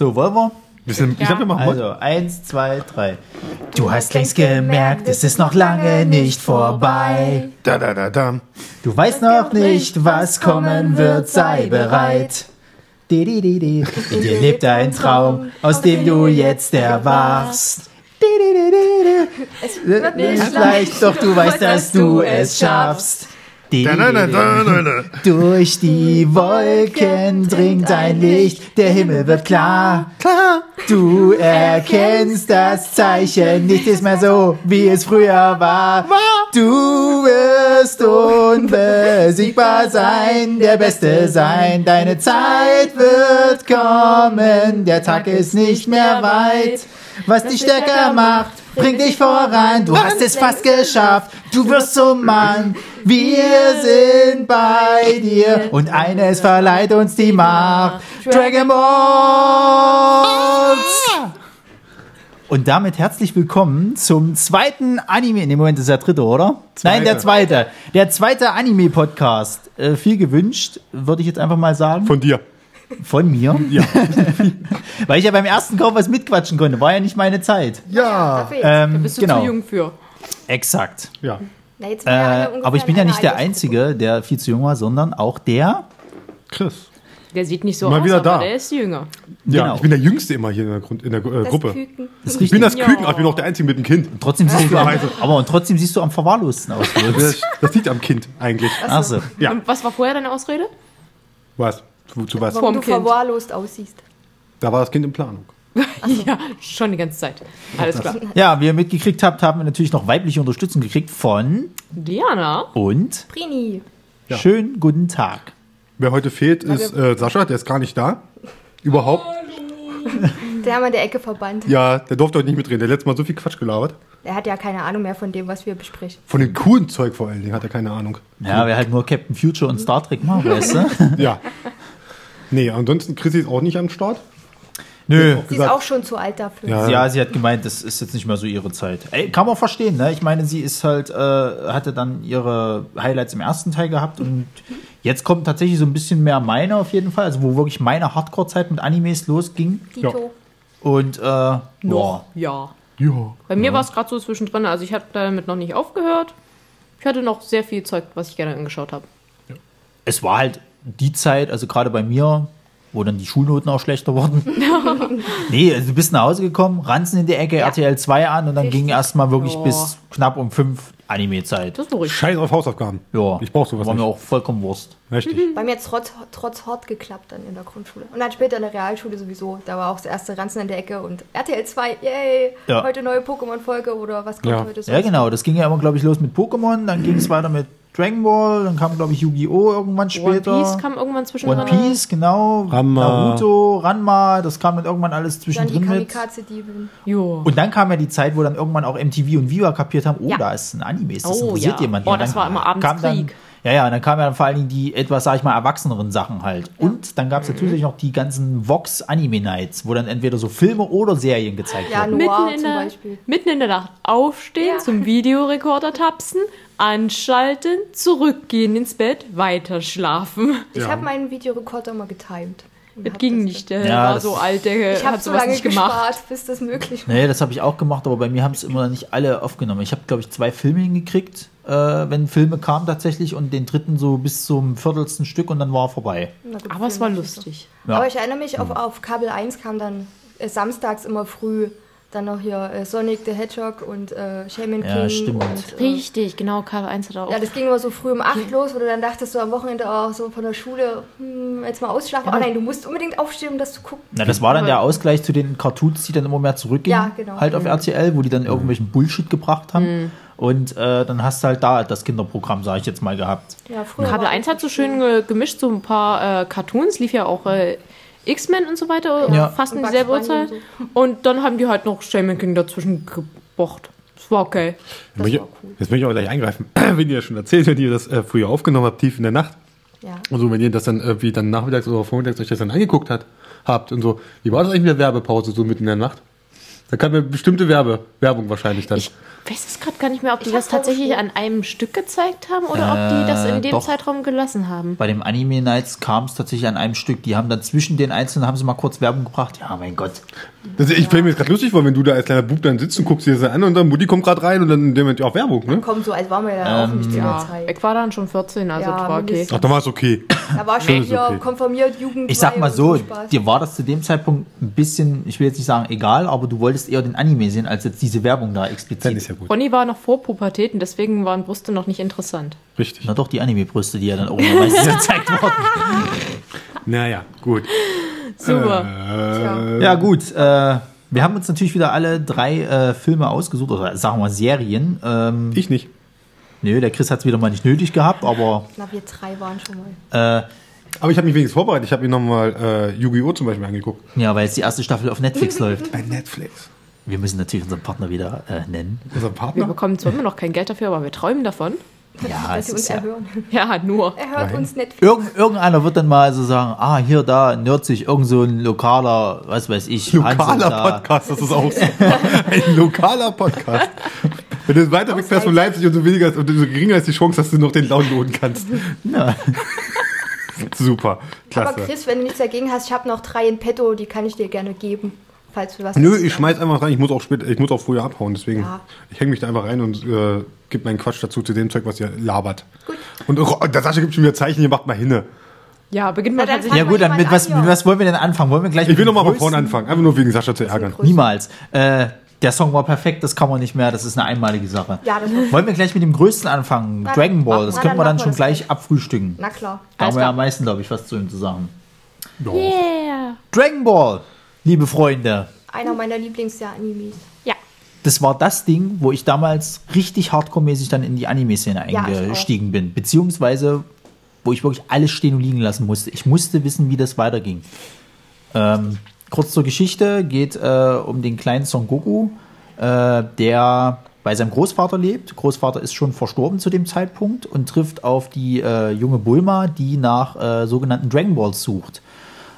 So, wollen wir? Bisschen, Ich Ja. sag mir mal Also, eins, zwei, drei. Du hast längst gemerkt, es ist noch lange nicht vorbei. Da, da, da, da. Du weißt noch nicht, was kommen wird, sei bereit. Di, di, di, di. In dir lebt ein Traum, aus dem du jetzt erwachst. Di, di, di, di, di. Es wird Nicht leicht, doch du weißt, dass du es schaffst. Durch die Wolken dringt ein Licht, der Himmel wird klar. Klar. Du erkennst das Zeichen, nicht ist mehr so, wie es früher war. Du wirst unbesiegbar sein, der Beste sein. Deine Zeit wird kommen, der Tag ist nicht mehr weit. Was dich stärker macht, bringt dich voran. Du hast es fast geschafft, du wirst zum Mann. Wir sind bei dir und eines verleiht uns die Macht. Dragon Balls! Und damit herzlich willkommen zum zweiten Anime. In dem Moment ist der dritte, oder? Nein, der zweite. Der zweite Anime-Podcast. Äh, viel gewünscht, würde ich jetzt einfach mal sagen. Von dir. Von mir. Ja. Weil ich ja beim ersten Kauf was mitquatschen konnte. War ja nicht meine Zeit. Ja. Ähm, Bist du genau. zu jung für? Exakt. Ja. Na, Äh, aber ich bin in ja nicht der. Einzige, der viel zu jung war, sondern auch der. Chris. Der sieht nicht so Mal aus, wieder aber da. der ist jünger. Ja, Genau. ich bin der Jüngste immer hier in der, Grund, in der äh, Das Gruppe. Küken. Ich bin das Ja. Küken, aber ich bin auch der Einzige mit dem Kind. Trotzdem siehst du am, aber und trotzdem siehst du am verwahrlosten aus. Das, das liegt am Kind eigentlich. Achso. Ja. Und was war vorher deine Ausrede? Was? Zu, zu was? Warum du Kind. verwahrlost aussiehst. Da war das Kind in Planung. Ja, schon die ganze Zeit. Alles klar. Ja, wie ihr mitgekriegt habt, haben wir natürlich noch weibliche Unterstützung gekriegt von Diana? und Prini. Ja. schönen guten Tag. Wer heute fehlt, ist äh, Sascha, der ist gar nicht da. Überhaupt. Der haben wir in der Ecke verbannt. Ja, der durfte heute nicht mitreden. Der hat letztes Mal so viel Quatsch gelabert. Er hat ja keine Ahnung mehr von dem, was wir besprechen. Von dem coolen Zeug vor allen Dingen hat er keine Ahnung. Ja, wer halt nur Captain Future und Star Trek macht, weißt du? Ja. Nee, ansonsten Chrissy ist auch nicht am Start. Nö. Sie ist gesagt- auch schon zu alt dafür. Ja. Ja, sie hat gemeint, das ist jetzt nicht mehr so ihre Zeit. Ey, kann man verstehen, ne? Ich meine, sie ist halt, äh, hatte dann ihre Highlights im ersten Teil gehabt und jetzt kommt tatsächlich so ein bisschen mehr meine auf jeden Fall, also wo wirklich meine Hardcore-Zeit mit Animes losging. Dito. Und äh, boah. Noch, ja. Ja. Bei mir war es gerade so zwischendrin, also ich habe damit noch nicht aufgehört. Ich hatte noch sehr viel Zeug, was ich gerne angeschaut habe. es war halt die Zeit, also gerade bei mir, wo dann die Schulnoten auch schlechter wurden. nee, also du bist nach Hause gekommen, Ranzen in die Ecke, RTL 2 an und dann Richtig. ging erstmal wirklich Ja. bis knapp um fünf Anime-Zeit. Das ist doch richtig. Scheiß auf Hausaufgaben. Ja, Ich brauch sowas War mir nicht. auch vollkommen Wurst. Richtig. Bei mir hat es trotz, trotz Hort geklappt dann in der Grundschule. Und dann später in der Realschule sowieso. Da war auch das erste Ranzen in der Ecke und RTL 2, yay! Ja. Heute neue Pokémon-Folge oder was kommt Ja. heute so? Ja, genau. Das ging ja immer, glaube ich, los mit Pokémon, dann ging es weiter mit Dragon Ball, dann kam, glaube ich, Yu-Gi-Oh! irgendwann One später. Piece kam irgendwann zwischendrin. One Piece, genau. Ranma. Naruto, Ranma, das kam dann irgendwann alles Dann die zwischendrin mit. Kamikaze-Dieben. Jo. Und dann kam ja die Zeit, wo dann irgendwann auch MTV und Viva kapiert haben, oh, Ja. da ist ein Anime, ist das Oh, interessiert ja. jemand. Oh, Und das war immer abends kam dann, Krieg. Ja, ja, und dann kamen ja dann vor allen Dingen die etwas, sag ich mal, erwachseneren Sachen halt. Und dann Mhm. gab es natürlich noch die ganzen Vox Anime Nights, wo dann entweder so Filme oder Serien gezeigt Ja, wurden. Noir mitten, in zum der, Beispiel. mitten in der Nacht aufstehen, Ja. zum Videorekorder tapsen, anschalten, zurückgehen ins Bett, weiter schlafen. Ich Ja. habe meinen Videorekorder immer getimed. Hab ging das- nicht, der Ja, war das- so alt, der Ich habe hat so lange nicht gemacht. gespart, bis das möglich war. Nee, das habe ich auch gemacht, aber bei mir haben es immer nicht alle aufgenommen. Ich habe, glaube ich, zwei Filme hingekriegt, äh, wenn Filme kamen tatsächlich und den dritten so bis zum viertelsten Stück und dann war er vorbei. Gut, Aber es war nicht so. lustig. Ja. Aber ich erinnere mich, auf, auf Kabel 1 kam dann äh, samstags immer früh dann noch hier äh, Sonic the Hedgehog und äh, Shaman Ja, King. stimmt. Und, äh, Richtig, genau, Kabel 1 hat auch. ja, das ging immer so früh um 8 los, wo du dann dachtest, so am Wochenende auch so von der Schule, hm, jetzt mal ausschlafen. Oh nein, du musst unbedingt aufstehen, um das zu gucken. Na, das war dann der Ausgleich zu den Cartoons, die dann immer mehr zurückgingen. Ja, genau. Halt auf RTL, wo die dann irgendwelchen Bullshit gebracht haben. Und äh, dann hast du halt da das Kinderprogramm, sage ich jetzt mal, gehabt. Ja, früher Kabel war 1 hat so schön ge gemischt, so ein paar äh, Cartoons, lief ja auch äh, X-Men und so weiter, Ja. fast in Und dieselbe Uhrzeit. und Und dann haben die halt noch Shaman King dazwischen gebocht. Das war okay. Jetzt möchte, war cool. jetzt möchte ich auch gleich eingreifen. wenn ihr schon erzählt, wenn ihr das äh, früher aufgenommen habt, tief in der Nacht. Ja. Also wenn ihr das dann irgendwie dann nachmittags oder vormittags euch das dann angeguckt hat, habt und so. Wie war das eigentlich mit der Werbepause so mitten in der Nacht? Da kam ja bestimmte Werbe, Werbung wahrscheinlich dann. Ich weiß es gerade gar nicht mehr, ob die Ich das tatsächlich an einem Stück gezeigt haben oder ob die das in Äh, dem doch. Zeitraum gelassen haben. Bei dem Anime Nights kam es tatsächlich an einem Stück. Die haben dann zwischen den einzelnen haben sie mal kurz Werbung gebracht. Ja, mein Gott. Also ich stelle mir jetzt gerade lustig vor, wenn du da als kleiner Bub dann sitzt und guckst dir das an und dann Mutti kommt gerade rein und dann in dem Moment auch Werbung, ne? Kommt so, als waren wir ja auch nicht zu der Ja, Zeit. ich war dann schon 14, also Ja, das war okay. Ach, dann war es okay. Da war schon hier okay. konformiert, Jugend. Ich sag mal so, dir war das zu dem Zeitpunkt ein bisschen, ich will jetzt nicht sagen egal, aber du wolltest eher den Anime sehen, als jetzt diese Werbung da Dann explizit. Ja gut. Ronny war noch vor Pubertät und deswegen waren Brüste noch nicht interessant. Richtig. Na doch, die Anime-Brüste, die ja dann irgendwann meistens gezeigt wurden. Naja, gut. Super. Äh, Ja, gut. Äh, wir haben uns natürlich wieder alle drei äh, Filme ausgesucht, oder sagen wir mal Serien. Ähm, Ich nicht. nö, der Chris hat es wieder mal nicht nötig gehabt, aber Na, wir drei waren schon mal. äh, Aber ich habe mich wenigstens vorbereitet. Ich habe mir nochmal äh, Yu-Gi-Oh! zum Beispiel angeguckt. ja, weil jetzt die erste Staffel auf Netflix läuft. Bei Netflix. Wir müssen natürlich unseren Partner wieder äh, nennen. Unser Wir Partner? bekommen zwar immer noch kein Geld dafür, aber wir träumen davon. Ja, dass es sie uns erhören. Ja, nur. Er hört Nein. uns nicht. Irgend, irgendeiner wird dann mal so sagen, ah, hier, da, nerd sich irgend so ein lokaler, was weiß ich, Hansel Lokaler da. Podcast, das ist auch so. Ein lokaler Podcast. Wenn du weiter weg fährst von Leipzig, umso weniger ist, umso geringer ist die Chance, dass du noch den downloaden kannst. Ja. Super. Aber Klasse. Chris, wenn du nichts dagegen hast, ich habe noch drei in petto, die kann ich dir gerne geben, falls du was Nö, ich schmeiß einfach rein. Ich muss auch später, ich muss auch früher abhauen, deswegen. Ja. Ich hänge mich da einfach rein und äh, gebe meinen Quatsch dazu zu dem Zeug, was ihr labert. Gut. Und oh, der Sascha gibt schon wieder Zeichen, ihr macht mal hinne. Ja, beginnt mal Na, dann tatsächlich. ja gut, dann mit was, mit ja. was wollen wir denn anfangen? Wollen wir gleich Ich mit will dem noch mal von vorne anfangen, einfach nur wegen Sascha zu ärgern. Niemals. Äh, der Song war perfekt, das kann man nicht mehr, das ist eine einmalige Sache. Ja, Wollen wir gleich mit dem größten anfangen? Na, Dragon Ball, das na, können dann wir dann wir schon gleich gleich. abfrühstücken. Na klar. Da haben wir ja am meisten, glaube ich, was zu ihm zu sagen. Yeah. Dragon Ball, liebe Freunde. Einer meiner Lieblingsjahr-Animes. Ja. Das war das Ding, wo ich damals richtig hardcore-mäßig dann in die Anime-Szene Ja, eingestiegen bin. Beziehungsweise, wo ich wirklich alles stehen und liegen lassen musste. Ich musste wissen, wie das weiterging. Ähm, kurz zur Geschichte, geht äh, um den kleinen Son Goku, äh, der bei seinem Großvater lebt. Großvater ist schon verstorben zu dem Zeitpunkt und trifft auf die äh, junge Bulma, die nach äh, sogenannten Dragon Balls sucht.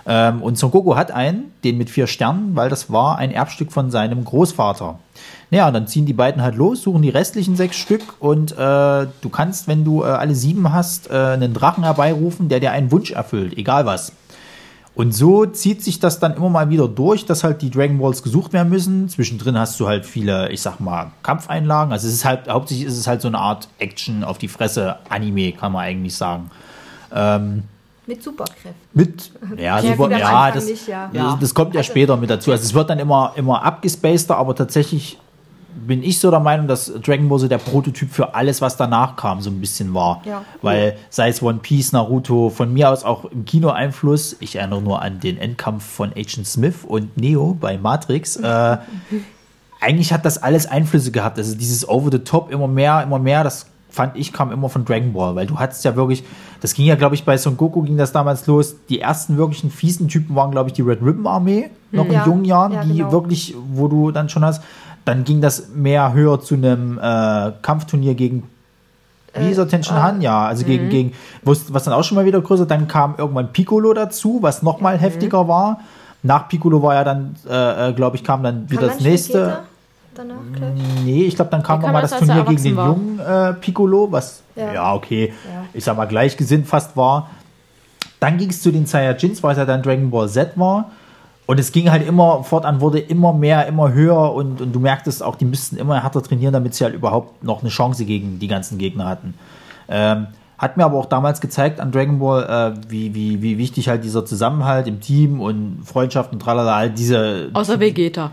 Ähm, und Son Goku hat einen, den mit vier Sternen, weil das war ein Erbstück von seinem Großvater. Naja, und dann ziehen die beiden halt los, suchen die restlichen sechs Stück und äh, du kannst, wenn du äh, alle sieben hast, äh, einen Drachen herbeirufen, der dir einen Wunsch erfüllt, egal was. Und so zieht sich das dann immer mal wieder durch, dass halt die Dragon Balls gesucht werden müssen. Zwischendrin hast du halt viele, ich sag mal, Kampfeinlagen. Also es ist halt, hauptsächlich ist es halt so eine Art Action auf die Fresse, Anime, kann man eigentlich sagen. Mit Superkräften. Mit, ja, Ja, super, ja, das, nicht, ja. das, das kommt ja Also- später mit dazu. Also es wird dann immer, immer abgespaceder, aber tatsächlich bin ich so der Meinung, dass Dragon Ball so der Prototyp für alles, was danach kam, so ein bisschen war. Ja. Weil sei es One Piece, Naruto, von mir aus auch im Kino Einfluss. Ich erinnere nur an den Endkampf von Agent Smith und Neo bei Matrix. Äh, eigentlich hat das alles Einflüsse gehabt. Also dieses Over the Top immer mehr, immer mehr, das fand ich, kam immer von Dragon Ball, weil du hattest ja wirklich, das ging ja, glaube ich, bei Son Goku ging das damals los. Die ersten wirklichen fiesen Typen waren, glaube ich, die Red Ribbon Armee, noch in Ja, jungen Jahren, ja, die genau. wirklich, wo du dann schon hast. Dann ging das mehr höher zu einem äh, Kampfturnier gegen wie ist er Tenshin Han? Ja, also gegen, gegen, was dann auch schon mal wieder größer, dann kam irgendwann Piccolo dazu, was noch mal heftiger war. Nach Piccolo war ja dann, äh, äh, glaube ich, kam dann wieder das nächste. Danach, gleich? Nee, ich glaube, dann kam Der noch mal kam das er Turnier gegen den erwachsen jungen äh, Piccolo, was ja, Ja. okay, Ja. ich sag mal gleichgesinnt fast war. Dann ging es zu den Saiyajins, weil es ja dann Dragon Ball Z war. Und es ging halt immer fortan, wurde immer mehr, immer höher und, und du merktest auch, die müssten immer härter trainieren, damit sie halt überhaupt noch eine Chance gegen die ganzen Gegner hatten. Ähm, hat mir aber auch damals gezeigt an Dragon Ball, äh, wie, wie, wie wichtig halt dieser Zusammenhalt im Team und Freundschaft und tralala, halt diese Außer Vegeta.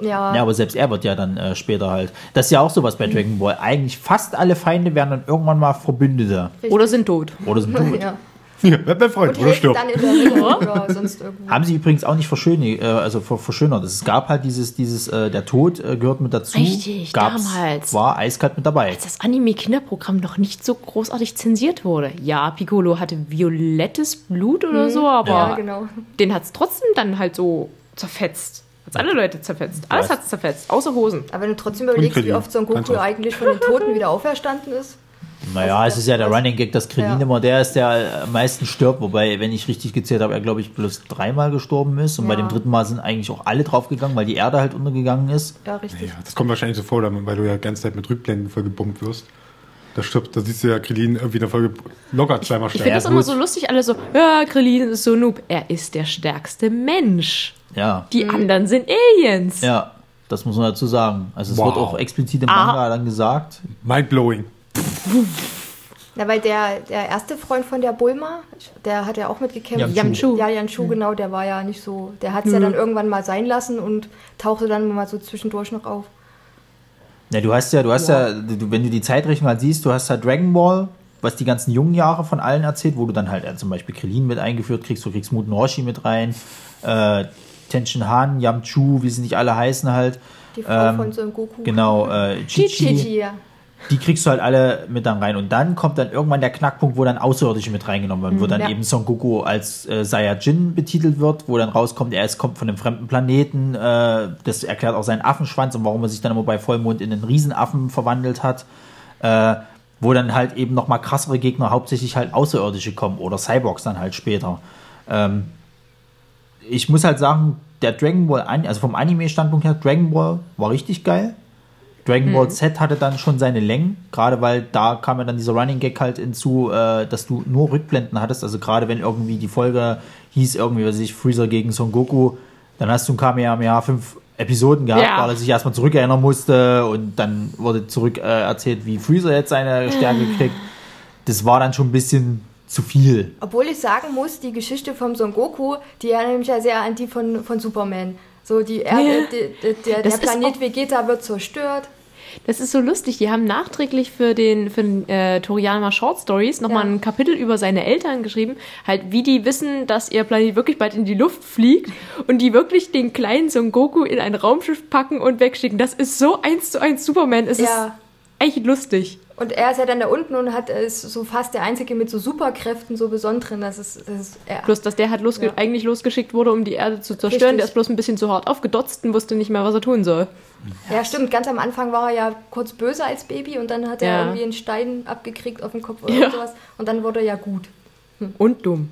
Ja, ja, aber selbst er wird ja dann äh, später halt. Das ist ja auch sowas bei Dragon Ball. Eigentlich fast alle Feinde werden dann irgendwann mal Verbündete. Oder sind tot. Oder sind tot. ja. Ja, werd mein Freund, Und oder helfen stirb. dann in der Ringe oder sonst irgendwo. Haben sie übrigens auch nicht verschönert, äh, also ver verschönert. Es gab halt dieses, dieses, äh, der Tod äh, gehört mit dazu. Richtig, Gab's, damals. War eiskalt mit dabei. Als das Anime-Kinderprogramm noch nicht so großartig zensiert wurde. Ja, Piccolo hatte violettes Blut oder so, aber Ja, genau. den hat es trotzdem dann halt so zerfetzt. Hat's alle Leute zerfetzt. Alles Was? hat's zerfetzt, außer Hosen. Aber wenn du trotzdem überlegst, wie oft Son Ganz Goku eigentlich von den Toten wieder auferstanden ist. Naja, Also es ist ja der Running Gag, dass Krillin Ja. immer der ist, der am meisten stirbt. Wobei, wenn ich richtig gezählt habe, er, glaube ich, bloß dreimal gestorben ist. Und bei Ja. dem dritten Mal sind eigentlich auch alle draufgegangen, weil die Erde halt untergegangen ist. Ja, richtig. Ja, das kommt wahrscheinlich so vor, weil du ja die ganze Zeit mit Rückblenden voll gebombt wirst. Da stirbt, da siehst du ja Krillin irgendwie in der Folge locker zweimal Ich finde das immer so lustig, alle so, ja, Krillin ist so noob. Er ist der stärkste Mensch. Ja, Die anderen sind Aliens. ja, das muss man dazu sagen. Also es Wow. wird auch explizit im Ah. Manga dann gesagt. Mindblowing. Na, weil der, der erste Freund von der Bulma, der hat ja auch mitgekämpft. Yamchu. Ja, Yamchu, genau, der war ja nicht so. Der hat es ja Mhm. dann irgendwann mal sein lassen und tauchte dann mal so zwischendurch noch auf. Ja, du hast ja, du hast ja, du, wenn du die Zeitrechnung halt siehst, du hast halt Dragon Ball, was die ganzen jungen Jahre von allen erzählt, wo du dann halt äh, zum Beispiel Krillin mit eingeführt kriegst, du kriegst Muten Roshi mit rein, äh, Tenshin Han, Yamchu, wie sie nicht alle heißen halt. Die Frau Ähm, von Son Goku. Genau, äh, Chichi, Chichi, ja. Die kriegst du halt alle mit dann rein. Und dann kommt dann irgendwann der Knackpunkt, wo dann Außerirdische mit reingenommen werden, wo dann Ja. eben Son Goku als äh, Saiyajin betitelt wird, wo dann rauskommt, er ist, kommt von einem fremden Planeten. Äh, das erklärt auch seinen Affenschwanz und warum er sich dann immer bei Vollmond in einen Riesenaffen verwandelt hat. Äh, wo dann halt eben noch mal krassere Gegner, hauptsächlich halt Außerirdische kommen oder Cyborgs dann halt später. Ähm, ich muss halt sagen, der Dragon Ball, also vom Anime-Standpunkt her, Dragon Ball war richtig geil. Dragon Ball Z hatte dann schon seine Längen, gerade weil da kam ja dann dieser Running Gag halt hinzu, äh, dass du nur Rückblenden hattest. Also gerade wenn irgendwie die Folge hieß irgendwie, was weiß ich, Freezer gegen Son Goku, dann hast du ein Kamehameha fünf Episoden gehabt, Ja. weil er sich erstmal zurückerinnern musste und dann wurde zurück äh, erzählt, wie Freezer jetzt seine Stärke kriegt. Das war dann schon ein bisschen zu viel. Obwohl ich sagen muss, die Geschichte vom Son Goku, die erinnert mich ja sehr an die von, von Superman. So, die Erde, Ja. die, die, der, der Planet Vegeta wird zerstört. Das ist so lustig. Die haben nachträglich für den, für den äh, Toriyama Short Stories nochmal Ja. ein Kapitel über seine Eltern geschrieben. Halt, wie die wissen, dass ihr Planet wirklich bald in die Luft fliegt und die wirklich den kleinen Son Goku in ein Raumschiff packen und wegschicken. Das ist so eins zu eins Superman. Es Ja. ist echt lustig. Und er ist ja dann da unten und hat ist so fast der Einzige mit so Superkräften, so besonderen. Das ist, das ist er. Bloß, dass der halt losge Ja. eigentlich losgeschickt wurde, um die Erde zu zerstören. Richtig. Der ist bloß ein bisschen zu hart aufgedotzt und wusste nicht mehr, was er tun soll. Ja, stimmt. Ganz am Anfang war er ja kurz böse als Baby und dann hat er Ja. irgendwie einen Stein abgekriegt auf dem Kopf oder Ja. sowas. Und dann wurde er ja gut. Und dumm.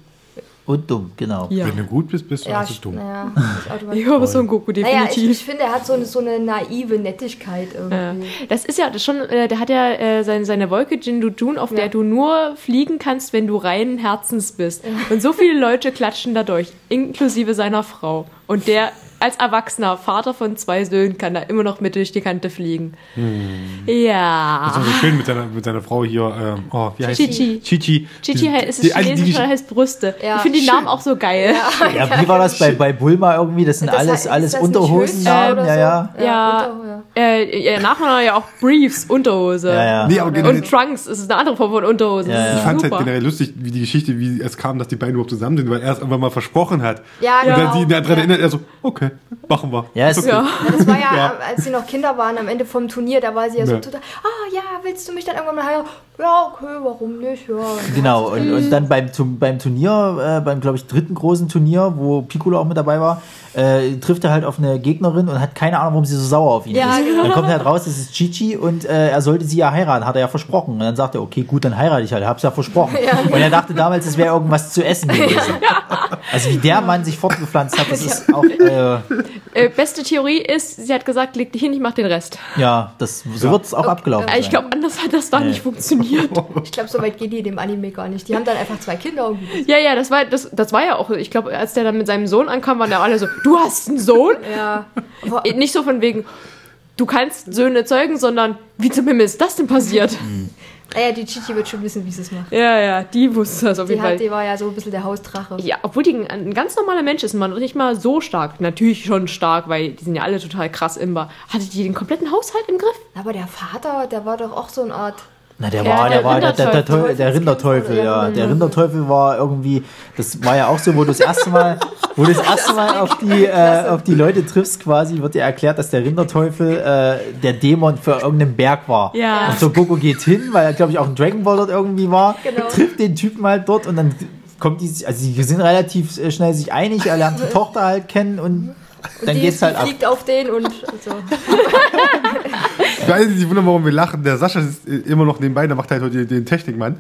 Und dumm, genau. Ja. Wenn du gut bist, bist du Ja, also dumm. naja, nicht automatisch. Ja, aber Son Goku Naja, ich, definitiv. ich finde, er hat so eine, so eine naive Nettigkeit Ja. irgendwie. Das ist ja das schon, äh, der hat ja äh, seine, seine Wolke Jindu Jun, auf Ja. der du nur fliegen kannst, wenn du reinen Herzens bist. Und so viele Leute klatschen dadurch, inklusive seiner Frau. Und der als Erwachsener, Vater von zwei Söhnen, kann da immer noch mit durch die Kante fliegen. Das Ja. war so schön mit seiner, mit seiner Frau hier. Ähm, oh, wie heißt Chichi. die? Chichi. Chichi ist die- also die- chinesisch und heißt Brüste. Ja. Ich finde die. Namen auch so geil. Ja, wie war das bei, bei Bulma irgendwie? Das sind Das alles, heißt- alles ist das Unterhosennamen, Höschen ja, ja. so? Ja, Unter- ja. Äh, Nachname ja auch Briefs, Unterhose. Ja, ja. Nee, aber generell, Und Trunks ist eine andere Form von Unterhosen. Ja, Das ja. ist ich fand es halt super. generell lustig, wie die Geschichte, wie es kam, dass die beiden überhaupt zusammen sind, weil er es irgendwann mal versprochen hat. Ja, Und dann genau. sie daran Ja. erinnert, er so, okay, machen wir. Ja, es- okay. Ja. Das war ja, Ja. als sie noch Kinder waren, am Ende vom Turnier, da war sie ja so total, ah ja, willst du mich dann irgendwann mal heiraten? Ja, okay, warum nicht? Ja. Genau, und, und dann beim, zum, beim Turnier, äh, beim, glaube ich, dritten großen Turnier, wo Piccolo auch mit dabei war, äh, trifft er halt auf eine Gegnerin und hat keine Ahnung, warum sie so sauer auf ihn Ja, ist. genau. Dann kommt er halt raus, das ist Chichi und äh, er sollte sie ja heiraten, hat er ja versprochen. Und dann sagt er, okay, gut, dann heirate ich halt, hab's ja versprochen. Und er dachte damals, es wäre irgendwas zu essen gewesen. Also wie der Mann sich fortgepflanzt hat, das ist auch, äh, Äh, beste Theorie ist, sie hat gesagt, leg dich hin, ich mach den Rest. ja, das, so wird's auch abgelaufen Äh, Ich glaube, anders hat das da Nee. nicht funktioniert. Ich glaube, so weit geht die dem Anime gar nicht. Die haben dann einfach zwei Kinder und. Ja, ja, das war, das, das war ja auch, ich glaube, als der dann mit seinem Sohn ankam, waren ja alle so, du hast einen Sohn? Ja. Äh, Nicht so von wegen, du kannst Söhne zeugen, sondern wie zum Himmel ist das denn passiert? naja, die Chichi wird schon wissen, wie sie es macht. Ja, ja, die wusste das auf Die, jeden hat, Fall. die war ja so ein bisschen der Hausdrache. Ja, obwohl die ein, ein ganz normaler Mensch ist, man nicht mal so stark. Natürlich schon stark, weil die sind ja alle total krass imbar. Hatte die den kompletten Haushalt im Griff? Aber der Vater, der war doch auch so eine Art. Na, der Ja, war, der, der war der, der, der, der Rinderteufel, ja. Der Rinderteufel war irgendwie, das war ja auch so, wo du das erste Mal, wo du das erste Mal auf die, äh, auf die Leute triffst, quasi, wird dir erklärt, dass der Rinderteufel äh, der Dämon für irgendeinen Berg war. Ja. Und so Goku geht hin, weil er, glaube ich, auch ein Dragon Ball dort irgendwie war, Genau. trifft den Typen halt dort und dann kommt die, also die sind relativ äh, schnell sich einig, er lernt die Tochter halt kennen und dann die, geht's halt die ab. fliegt auf den und so. Für alle, die sich wundern, warum wir lachen, der Sascha ist immer noch nebenbei, der macht halt heute den Technikmann.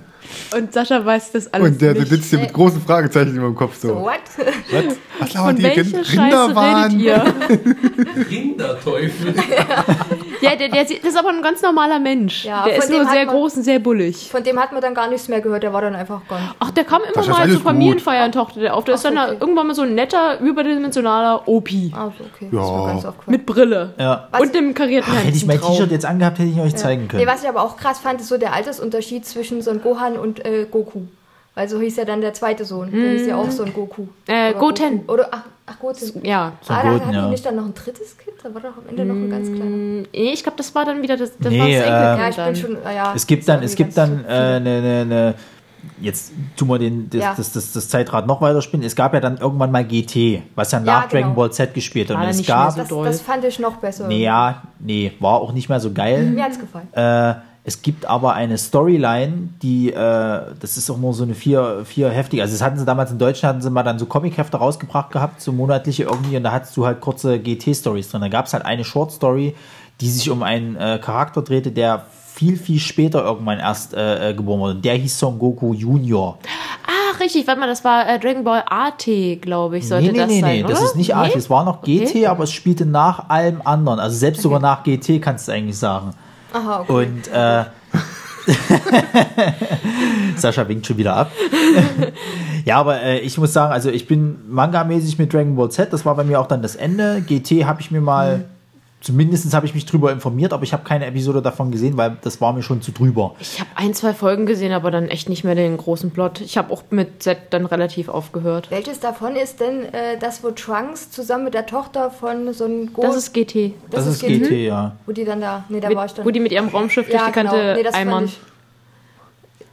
Und Sascha weiß das alles Und der nicht. sitzt hier mit großen Fragezeichen über dem Kopf So, so. what? Was Rind- Scheiße redet ihr? Rinderteufel. Ja, der, der, das ist aber ein ganz normaler Mensch. Ja, der ist nur sehr man- groß und sehr bullig. Von dem hat man dann gar nichts mehr gehört, der war dann einfach gone. Ach, der kam immer ist mal zu Familienfeiern, tauchte der auf. Der ist Ach, dann da okay. irgendwann mal so ein netter, überdimensionaler Opi. Also, okay. Ja. Das ist mir ganz aufgefallen. Mit Brille. Ja. Was- Und dem karierten Hätte ich mein. T-Shirt jetzt angehabt, hätte ich euch zeigen können. Nee, was ich aber auch krass fand, ist so der Altersunterschied zwischen so einem Gohan und äh, Goku. Weil so hieß ja dann der zweite Sohn. Der hieß ja auch so ein Goku. Äh, Oder Goten. Goku. Oder, ach, ach Goten. Ja. So ein ah, da Goten, hatten ja. die nicht dann noch ein drittes Kind? Da war doch am Ende noch ein ganz kleiner. Mm, Nee, ich glaube, das war dann wieder das, das Nee, war das äh, Enkelkind Ja, ich bin schon, ah, ja. Es gibt dann, es gibt dann so äh, eine, eine, eine, jetzt tun wir den, das, Ja. das, das, das Zeitrad noch weiter spinnen. Es gab ja dann irgendwann mal GT, was ja nach genau. Dragon Ball Z gespielt hat. Und es gab, mehr das, das fand ich noch besser. nee, ja, nee, war auch nicht mehr so geil. Mir hat's gefallen. Äh, es gibt aber eine Storyline, die, äh, das ist auch nur so eine vier, vier heftige, also das hatten sie damals in Deutschland, hatten sie mal dann so Comichefte rausgebracht gehabt, so monatliche irgendwie, und da hattest du halt kurze GT-Stories drin. Da gab es halt eine Short-Story, die sich um einen äh, Charakter drehte, der viel, viel später irgendwann erst äh, äh, geboren wurde. Der hieß Son Goku Junior. Ach, richtig, warte mal, das war äh, Dragon Ball AT, glaube ich, sollte nee, nee, das nee, sein, nee, oder? das ist nicht AT, es war noch GT, Okay. aber es spielte nach allem anderen. Also selbst sogar nach GT kannst du eigentlich sagen. Aha, okay. Und äh, Sascha winkt schon wieder ab. ja, aber äh, ich muss sagen, also ich bin manga-mäßig mit Dragon Ball Z, das war bei mir auch dann das Ende. GT habe ich mir mal, zumindest habe ich mich drüber informiert, aber ich habe keine Episode davon gesehen, weil das war mir schon zu drüber. Ich habe ein, zwei Folgen gesehen, aber dann echt nicht mehr den großen Plot. Ich habe auch mit Z dann relativ aufgehört. Welches davon ist denn äh, das, wo Trunks zusammen mit der Tochter von so einem Go Das ist GT. Das, ist GT, ja. Wo die dann da, nee, da Mit, war ich dann. wo die mit ihrem Raumschiff durch ja, die Kante genau. nee, das eimern. fand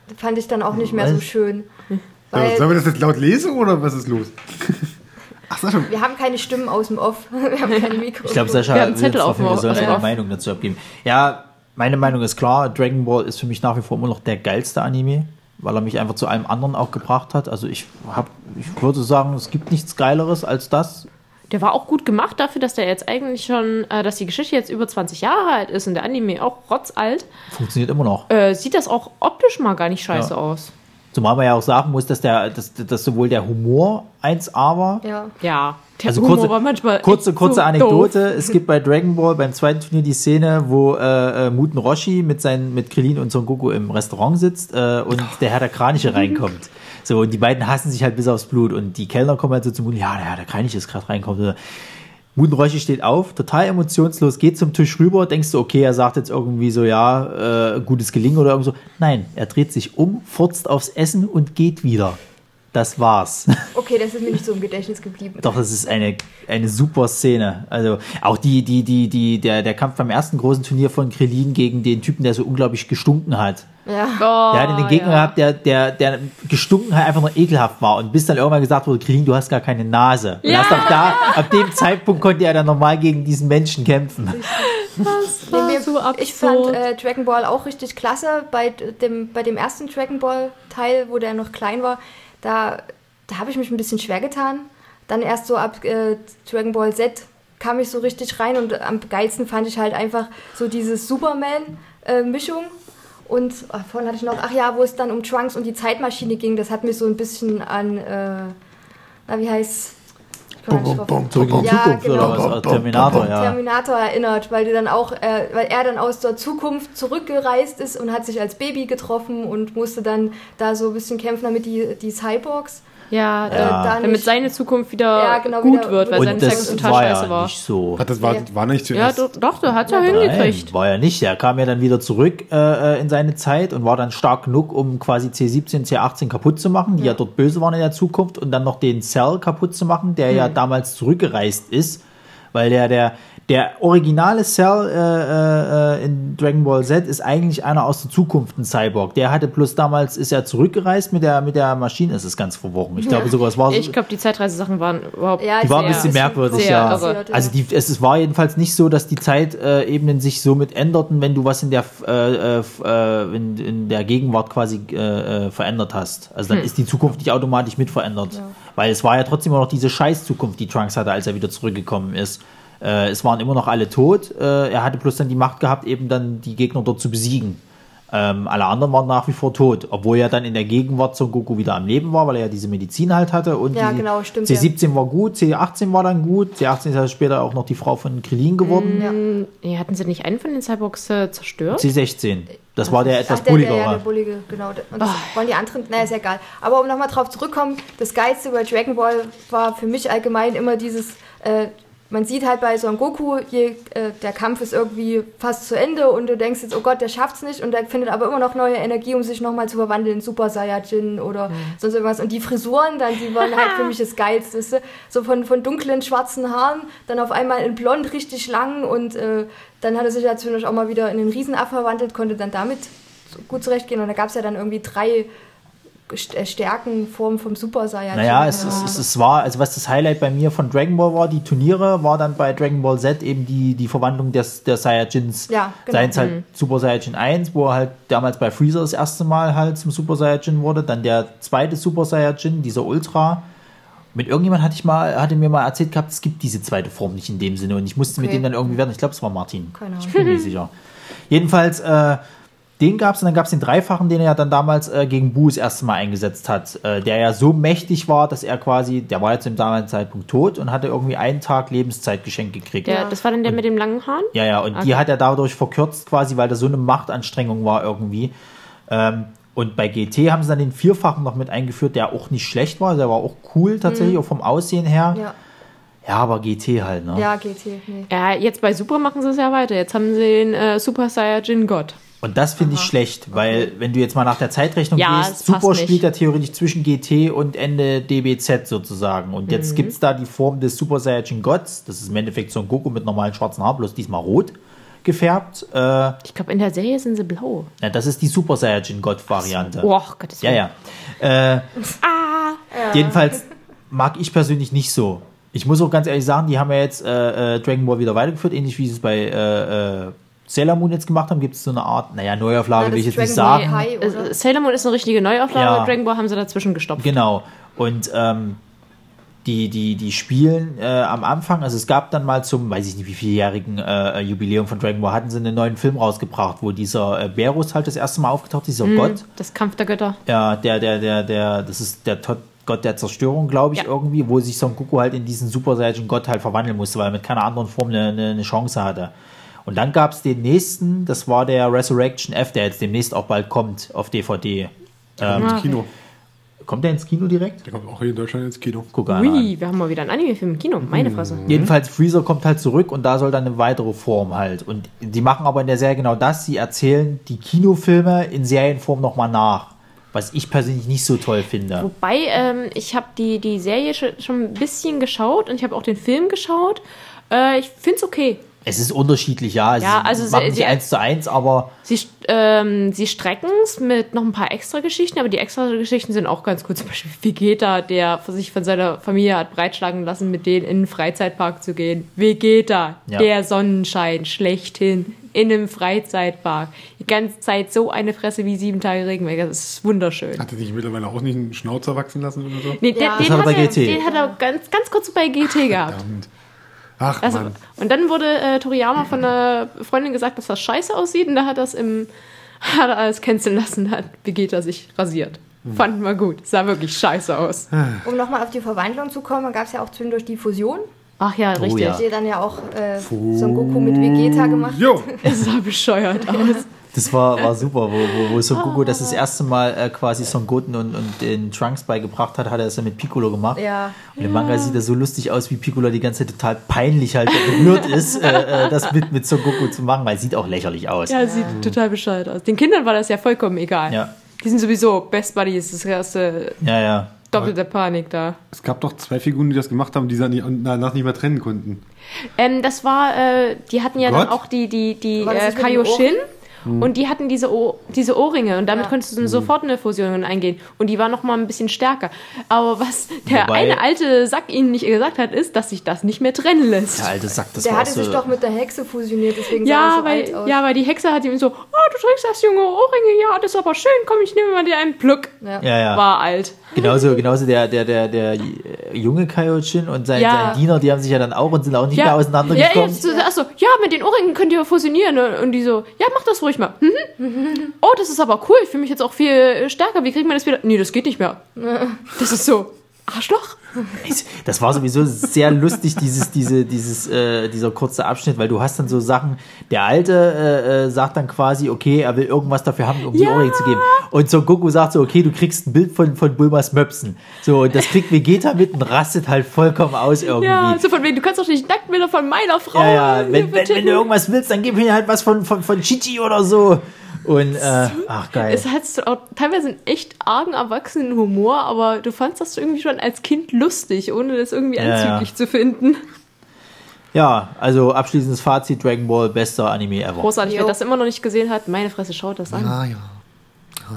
ich, fand ich dann auch nicht mehr so Was? schön. So, Weil sollen wir das jetzt laut lesen oder was ist los? Ach, Sascha, wir haben keine Stimmen aus dem Off. Wir haben keine Mikros. Ich glaube, Sascha Wir haben Zettel auf wir sollen Ja. Meinung dazu abgeben. Ja, meine Meinung ist klar, Dragon Ball ist für mich nach wie vor immer noch der geilste Anime, weil er mich einfach zu allem anderen auch gebracht hat. Also ich habe, ich würde sagen, es gibt nichts Geileres als das. Der war auch gut gemacht dafür, dass der jetzt eigentlich schon, äh, dass die Geschichte jetzt über 20 Jahre alt ist und der Anime auch rotzalt. Funktioniert immer noch. Äh, sieht das auch optisch mal gar nicht scheiße Ja. aus. Zumal man ja auch sagen muss, dass, der, dass, dass sowohl der Humor 1A war, Ja. Ja, der Also Humor kurze, war manchmal kurze, kurze so Anekdote. doof. Es gibt bei Dragon Ball beim zweiten Turnier die Szene, wo äh, äh, Muten Roshi mit, seinen, mit Krillin und Son Goku im Restaurant sitzt äh, und der Herr der Kraniche reinkommt. So, und die beiden hassen sich halt bis aufs Blut. Und die Kellner kommen halt so zum Muten, ja, der Herr der Kraniche ist gerade reinkommt. Muten Roshi steht auf, total emotionslos, geht zum Tisch rüber, denkst du, okay, er sagt jetzt irgendwie so, ja, äh, gutes Gelingen oder irgend so. Nein, er dreht sich um, furzt aufs Essen und geht wieder. Das war's. Okay, das ist mir nicht so im Gedächtnis geblieben. Doch, das ist eine, eine super Szene. Also auch die, die, die, die, der, der Kampf beim ersten großen Turnier von Krillin gegen den Typen, der so unglaublich gestunken hat. Ja. Oh, Der hat einen Gegner ja. gehabt, der, der, der gestunken halt einfach nur ekelhaft war. Und bis dann irgendwann gesagt wurde, Krillin, du hast gar keine Nase. Und Ja. erst ab da, ab dem Zeitpunkt konnte er dann normal gegen diesen Menschen kämpfen. Das war Nee, mir- so absurd. ich fand äh, Dragon Ball auch richtig klasse. Bei dem, bei dem ersten Dragon Ball Teil, wo der noch klein war, da, da habe ich mich ein bisschen schwer getan. Dann erst so ab äh, Dragon Ball Z kam ich so richtig rein und am geilsten fand ich halt einfach so diese Superman-Mischung. Und oh, vorhin hatte ich noch, ach ja, wo es dann um Trunks und die Zeitmaschine ging, das hat mich so ein bisschen an, äh, na, wie heißt ich komme nicht drauf. Zurück in die Ja, Zukunft genau. oder was? Terminator, ja. Terminator erinnert, weil die dann auch, äh, weil er dann aus der Zukunft zurückgereist ist und hat sich als Baby getroffen und musste dann da so ein bisschen kämpfen, damit die, die Cyborgs ja, äh, Ja. da damit nicht, seine Zukunft wieder Ja, genau, gut wieder- wird, weil seine das total war scheiße ja war. nicht so. Ach, das war, war nicht Ja, zuerst. doch, doch, der hat ja Nein, hingekriegt. war ja nicht. Er kam ja dann wieder zurück äh, in seine Zeit und war dann stark genug, um quasi C17, C18 kaputt zu machen, die ja, dort böse waren in der Zukunft und dann noch den Cell kaputt zu machen, der ja damals zurückgereist ist, weil der der der originale Cell äh, äh, in Dragon Ball Z ist eigentlich einer aus der Zukunft, ein Cyborg. Der hatte bloß damals ist er zurückgereist mit der mit der Maschine. Es ist ganz verworren. Ich glaube sogar, es war so, Ich glaube, die Zeitreisesachen waren überhaupt Ja, die war ein bisschen ist merkwürdig, sehr ja. irre. Also die, es, war jedenfalls nicht so, dass die Zeitebenen sich somit änderten, wenn du was in der äh, äh, in, in der Gegenwart quasi äh, äh, verändert hast. Also dann ist die Zukunft nicht automatisch mit verändert. Weil es war ja trotzdem immer noch diese scheiß Zukunft, die Trunks hatte, als er wieder zurückgekommen ist. Äh, es waren immer noch alle tot. Äh, er hatte bloß dann die Macht gehabt, eben dann die Gegner dort zu besiegen. Ähm, alle anderen waren nach wie vor tot, obwohl er dann in der Gegenwart Son Goku wieder am Leben war, weil er ja diese Medizin halt hatte. Und Ja, die, genau, stimmt, C17 war gut, C18 war dann gut. C18 ist ja später auch noch die Frau von Krillin geworden. Nee, hatten sie nicht einen von den Cyborgs äh, zerstört? C16. Das war der etwas Ach, der, der, ja, der bullige, genau. Und das wollen die anderen, naja, ist ja egal. Aber um nochmal drauf zurückkommen, das Geilste bei Dragon Ball war für mich allgemein immer dieses, äh, man sieht halt bei Son Goku, je, äh, der Kampf ist irgendwie fast zu Ende und du denkst jetzt, oh Gott, der schafft's nicht und der findet aber immer noch neue Energie, um sich nochmal zu verwandeln in Super Saiyajin oder sonst irgendwas. Und die Frisuren dann, die waren halt für mich das Geilste. So von, von dunklen, schwarzen Haaren, dann auf einmal in blond richtig lang und äh, dann hat er sich ja zwischendurch auch mal wieder in den Riesenaff verwandelt, konnte dann damit gut zurechtgehen. Und da gab es ja dann irgendwie drei Stärken vom, vom Super Saiyajin. Naja, es, es, es, es war, also was das Highlight bei mir von Dragon Ball war, die Turniere, war dann bei Dragon Ball Z eben die, die Verwandlung des, der Saiyajins. Ja, genau. Seien es halt Super Saiyajin 1, wo er halt damals bei Freezer das erste Mal halt zum Super Saiyajin wurde, dann der zweite Super Saiyajin, dieser Ultra. Mit irgendjemand hatte ich mal, hatte mir mal erzählt gehabt, es gibt diese zweite Form nicht in dem Sinne und ich musste mit Okay. dem dann irgendwie werden. Ich glaube, es war Martin. Keine Ahnung. Ich bin mir nicht sicher. Jedenfalls, äh, den gab es und dann gab es den Dreifachen, den er ja dann damals äh, gegen Bu das erste Mal eingesetzt hat, äh, der ja so mächtig war, dass er quasi, der war jetzt im damaligen Zeitpunkt tot und hatte irgendwie einen Tag Lebenszeit geschenkt gekriegt. Der, das war dann der mit dem langen Haaren? Ja, ja, und die Okay. hat er dadurch verkürzt quasi, weil das so eine Machtanstrengung war irgendwie. Ähm, und bei GT haben sie dann den Vierfachen noch mit eingeführt, der auch nicht schlecht war, der war auch cool tatsächlich, auch vom Aussehen her. Ja, Ja, aber GT halt, ne? ja, GT, nee. Ja, jetzt bei Super machen sie es ja weiter. Jetzt haben sie den äh, Super Saiyajin Gott. Und das finde ich schlecht, weil wenn du jetzt mal nach der Zeitrechnung Ja, gehst, Super spielt nicht. ja theoretisch zwischen GT und Ende DBZ sozusagen. Und Mhm. jetzt gibt es da die Form des Super Saiyajin Gods, das ist im Endeffekt so ein Goku mit normalen schwarzen Haaren, bloß diesmal rot gefärbt. Äh, ja, Ich glaube, in der Serie sind sie blau. das ist die Super Saiyajin God Variante. Oh, Gottes Ja, Willen. ja. Äh, Ah, Jedenfalls mag ich persönlich nicht so. Ich muss auch ganz ehrlich sagen, die haben ja jetzt äh, äh, Dragon Ball wieder weitergeführt, ähnlich wie sie es bei äh, äh, Sailor Moon jetzt gemacht haben. Gibt es so eine Art, naja, Neuauflage Ja, will ich jetzt nicht sagen. Also, Sailor Moon ist eine richtige Neuauflage, Ja. aber Dragon Ball haben sie dazwischen gestopft. Genau. Und ähm, die, die, die spielen äh, am Anfang, also es gab dann mal zum, weiß ich nicht, wie vieljährigen äh, Jubiläum von Dragon Ball, hatten sie einen neuen Film rausgebracht, wo dieser äh, Berus halt das erste Mal aufgetaucht, ist, dieser Mhm. Gott. Das Kampf der Götter. Ja, der, der, der, der, das ist der Tod Gott der Zerstörung, glaube ich, Ja. irgendwie, wo sich Son Goku halt in diesen Super Saiyan Gott halt verwandeln musste, weil er mit keiner anderen Form eine, eine, eine Chance hatte. Und dann gab es den nächsten, das war der Resurrection F, der jetzt demnächst auch bald kommt auf DVD. Ähm, ins Kino. Kommt der ins Kino direkt? Der kommt auch hier in Deutschland ins Kino. Guck an. Ui, wir haben mal wieder einen Anime-Film im Kino. Meine Fresse. Jedenfalls, Freezer kommt halt zurück und da soll dann eine weitere Form halt. Und die machen aber in der Serie genau das, sie erzählen die Kinofilme in Serienform nochmal nach. Was ich persönlich nicht so toll finde. Wobei, ähm, ich habe die, die Serie schon, schon ein bisschen geschaut und ich habe auch den Film geschaut. Äh, ich finde es okay. Es ist unterschiedlich, ja. Es Ja, also machen sie- sie eins zu eins, aber Sie, ähm, sie strecken es mit noch ein paar extra Geschichten, aber die extra Geschichten sind auch ganz gut. Zum Beispiel Vegeta, der sich von seiner Familie hat breitschlagen lassen, mit denen in einen Freizeitpark zu gehen. Vegeta, Ja. der Sonnenschein schlechthin in einem Freizeitpark. Die ganze Zeit so eine Fresse wie sieben Tage Regenwälder. Das ist wunderschön. Hat er sich mittlerweile auch nicht einen Schnauzer wachsen lassen oder so? Nee, den, Ja. den, Das hat er hat bei GT. den hat er ganz, ganz kurz bei GT gehabt. Verdammt. Ach, Also, Mann. und dann wurde äh, Toriyama von einer Freundin gesagt, dass das scheiße aussieht und da hat das im hat er alles canceln lassen, hat Vegeta sich rasiert. Fanden wir gut. Sah wirklich scheiße aus. Um nochmal auf die Verwandlung zu kommen, gab es ja auch zwischendurch die Fusion. Ach ja, richtig. ja. Die dann ja auch äh, Son Goku mit Vegeta gemacht. Jo, Es sah bescheuert aus. Das war, war super, wo, wo, wo Son Goku das das erste Mal äh, quasi Son Goten und, und den Trunks beigebracht hat, hat er das dann mit Piccolo gemacht. Ja. Und im Manga sieht er so lustig aus, wie Piccolo die ganze Zeit total peinlich halt berührt ist, äh, äh, das mit, mit Son Goku zu machen, weil es sieht auch lächerlich aus. Ja, sieht total bescheuert aus. Den Kindern war das ja vollkommen egal. Ja. Die sind sowieso Best Buddies, das erste Ja, ja. doppelte Panik da. es gab doch zwei Figuren, die das gemacht haben, die sie danach nicht mehr trennen konnten. Ähm, das war, äh, die hatten ja dann Gott? auch die, die, die äh, nicht Kaioshin Und die hatten diese, diese Ohrringe und damit Ja. konntest du sofort eine Fusion eingehen. Und die war noch mal ein bisschen stärker. Aber was der Wobei- eine alte Sack ihnen nicht gesagt hat, ist, dass sich das nicht mehr trennen lässt. Der alte Sack, das Der hatte so, sich doch mit der Hexe fusioniert, deswegen sah er Ja, so weil, alt aus. ja, weil die Hexe hat ihm so, oh, du trägst das junge Ohrringe, ja, das ist aber schön, komm, ich nehme mal dir einen Plück. Ja. Ja, ja. War alt. Genauso, genauso der, der, der, der junge Kaiochin und sein, Ja. sein Diener, die haben sich ja dann auch und sind auch nicht mehr ja, auseinandergekommen. jetzt, ach so, ja, mit den Ohrringen könnt ihr fusionieren. Und die so, ja, mach das ruhig mal. Mhm. Oh, das ist aber cool, ich fühle mich jetzt auch viel stärker. Wie kriegt man das wieder? Nee, das geht nicht mehr. Das ist so, Arschloch. Das war sowieso sehr lustig, dieses, diese, dieses, äh, dieser kurze Abschnitt, weil du hast dann so Sachen, der Alte äh, äh, sagt dann quasi, okay, er will irgendwas dafür haben, um die Ja. Ohrringe zu geben. Und so Goku sagt so, okay, du kriegst ein Bild von, von Bulmas Möpsen. So, und das kriegt Vegeta mit und rastet halt vollkommen aus irgendwie. Ja, so von wegen, du kannst doch nicht Nacktbilder von meiner Frau. Ja, ja, wenn, wenn, wenn du irgendwas willst, dann gib mir halt was von, von, von Chichi oder so. Und, äh, ach geil. Es hat so auch teilweise einen echt argen erwachsenen Humor, aber du fandst das irgendwie schon als Kind lustig, ohne das irgendwie anzüglich ja. zu finden. Ja, also abschließendes Fazit, Dragon Ball, bester Anime ever. Großartig, Jo. wer das immer noch nicht gesehen hat, meine Fresse, schaut das an. Ah ja.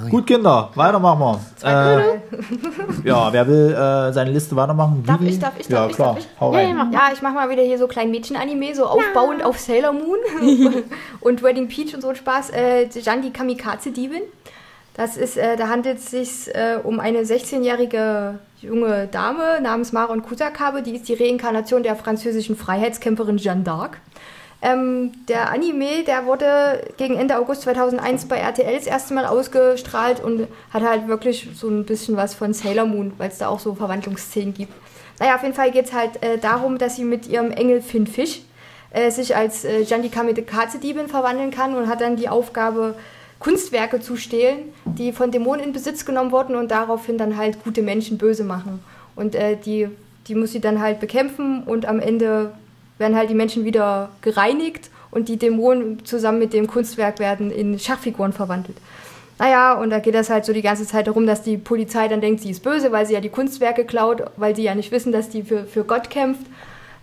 Gut, Kinder, weitermachen wir. Äh, ja, wer will äh, seine Liste weitermachen? Darf Vivi? ich, darf ich, Ja, darf ich, klar. darf ich? Hau Ja, rein. ja, mach. Ja, ich mache mal wieder hier so kleinen Mädchen-Anime, so aufbauend auf Sailor Moon und Wedding Peach und so ein Spaß. Äh, die Kamikaze-Diebin. Das ist, äh, da handelt es sich äh, um eine 16-jährige junge Dame namens Maron Kusakabe. Die ist die Reinkarnation der französischen Freiheitskämpferin Jeanne d'Arc. Ähm, der Anime, der wurde gegen Ende August 2001 bei RTL das erste Mal ausgestrahlt und hat halt wirklich so ein bisschen was von Sailor Moon, weil es da auch so Verwandlungsszenen gibt. Naja, auf jeden Fall geht es halt äh, darum, dass sie mit ihrem Engel Finn Fisch äh, sich als äh, Jan die Kamikaze-Diebin verwandeln kann und hat dann die Aufgabe, Kunstwerke zu stehlen, die von Dämonen in Besitz genommen wurden und daraufhin dann halt gute Menschen böse machen. Und äh, die, die muss sie dann halt bekämpfen und am Ende werden halt die Menschen wieder gereinigt und die Dämonen zusammen mit dem Kunstwerk werden in Schachfiguren verwandelt. Naja, und da geht das halt so die ganze Zeit darum, dass die Polizei dann denkt, sie ist böse, weil sie ja die Kunstwerke klaut, weil sie ja nicht wissen, dass die für, für Gott kämpft.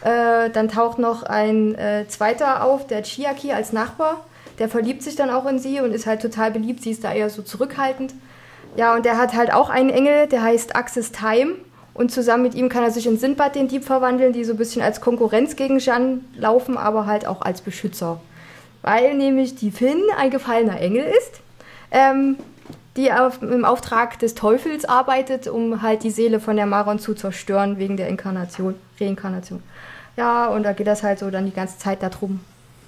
Äh, dann taucht noch ein äh, zweiter auf, der Chiaki als Nachbar. Der verliebt sich dann auch in sie und ist halt total beliebt. Sie ist da eher so zurückhaltend. Ja, und der hat halt auch einen Engel, der heißt Axis Time. Und zusammen mit ihm kann er sich in Sindbad, den Dieb, verwandeln, die so ein bisschen als Konkurrenz gegen Jeanne laufen, aber halt auch als Beschützer. Weil nämlich die Finn ein gefallener Engel ist, ähm, die auf, im Auftrag des Teufels arbeitet, um halt die Seele von der Maron zu zerstören, wegen der Inkarnation, Reinkarnation. Ja, und da geht das halt so dann die ganze Zeit darum,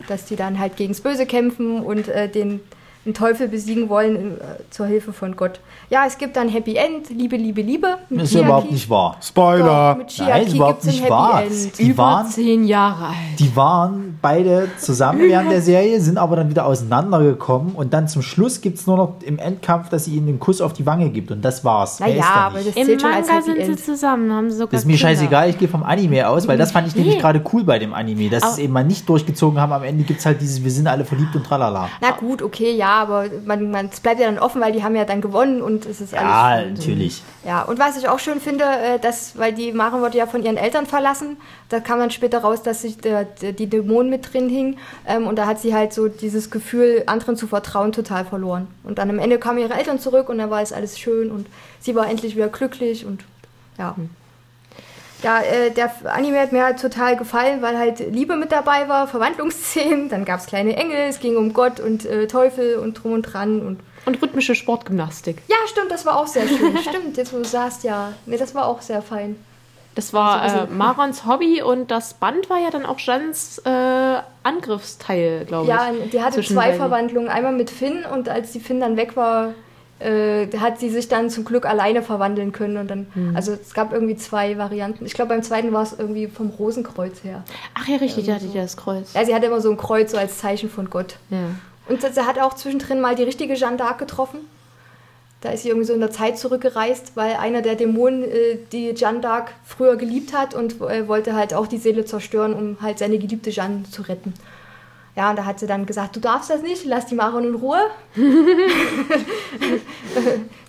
dass die dann halt gegens Böse kämpfen und äh, den, den Teufel besiegen wollen äh, zur Hilfe von Gott. Ja, es gibt dann Happy End, Liebe, Liebe, Liebe. mit Das ist ja überhaupt Chiaki. nicht wahr. Doch, Spoiler. mit Nein, Chiaki ist überhaupt gibt's ein nicht Happy wahr. End. Die Über waren, zehn Jahre alt. die waren beide zusammen während der Serie, sind aber dann wieder auseinandergekommen und dann zum Schluss gibt es nur noch im Endkampf, dass sie ihnen den Kuss auf die Wange gibt und das war's. Naja, aber das Im zählt schon als Manga Happy sind sie End. zusammen, haben sie sogar Das ist mir Kinder. scheißegal, ich gehe vom Anime aus, weil das fand ich nämlich Nee. gerade cool bei dem Anime, dass Aber- es eben mal nicht durchgezogen haben. Am Ende gibt es halt dieses, wir sind alle verliebt und tralala. Na gut, okay, ja, aber man, man, es bleibt ja dann offen, weil die haben ja dann gewonnen und es ist alles Ja, natürlich. Ja, und was ich auch schön finde, äh, dass, weil die Maren wurde ja von ihren Eltern verlassen, da kam dann später raus, dass sich der, der, die Dämonen mit drin hing ähm, und da hat sie halt so dieses Gefühl, anderen zu vertrauen, total verloren. Und dann am Ende kamen ihre Eltern zurück und dann war es alles schön und sie war endlich wieder glücklich und ja. Ja, äh, der Anime hat mir halt total gefallen, weil halt Liebe mit dabei war, Verwandlungsszenen, dann gab es kleine Engel, es ging um Gott und äh, Teufel und drum und dran und Und rhythmische Sportgymnastik. ja, stimmt, das war auch sehr schön. stimmt, jetzt wo du sagst, ja. Nee, das war auch sehr fein. Das war So ein äh, Marons Hobby und das Band war ja dann auch Jans äh, Angriffsteil, glaube ich. Ja, die hatte zwei. Verwandlungen. Einmal mit Finn und als die Finn dann weg war, äh, hat sie sich dann zum Glück alleine verwandeln können. Und dann, Hm. also es gab irgendwie zwei Varianten. Ich glaube, beim zweiten war es irgendwie vom Rosenkreuz her. Ach ja, richtig, da hatte die das Kreuz. Ja, sie hatte immer so ein Kreuz so als Zeichen von Gott. Ja. Und sie hat auch zwischendrin mal die richtige Jeanne d'Arc getroffen. Da ist sie irgendwie so in der Zeit zurückgereist, weil einer der Dämonen äh, die Jeanne d'Arc früher geliebt hat und äh, wollte halt auch die Seele zerstören, um halt seine geliebte Jeanne zu retten. Ja, und da hat sie dann gesagt, du darfst das nicht, lass die Maron in Ruhe.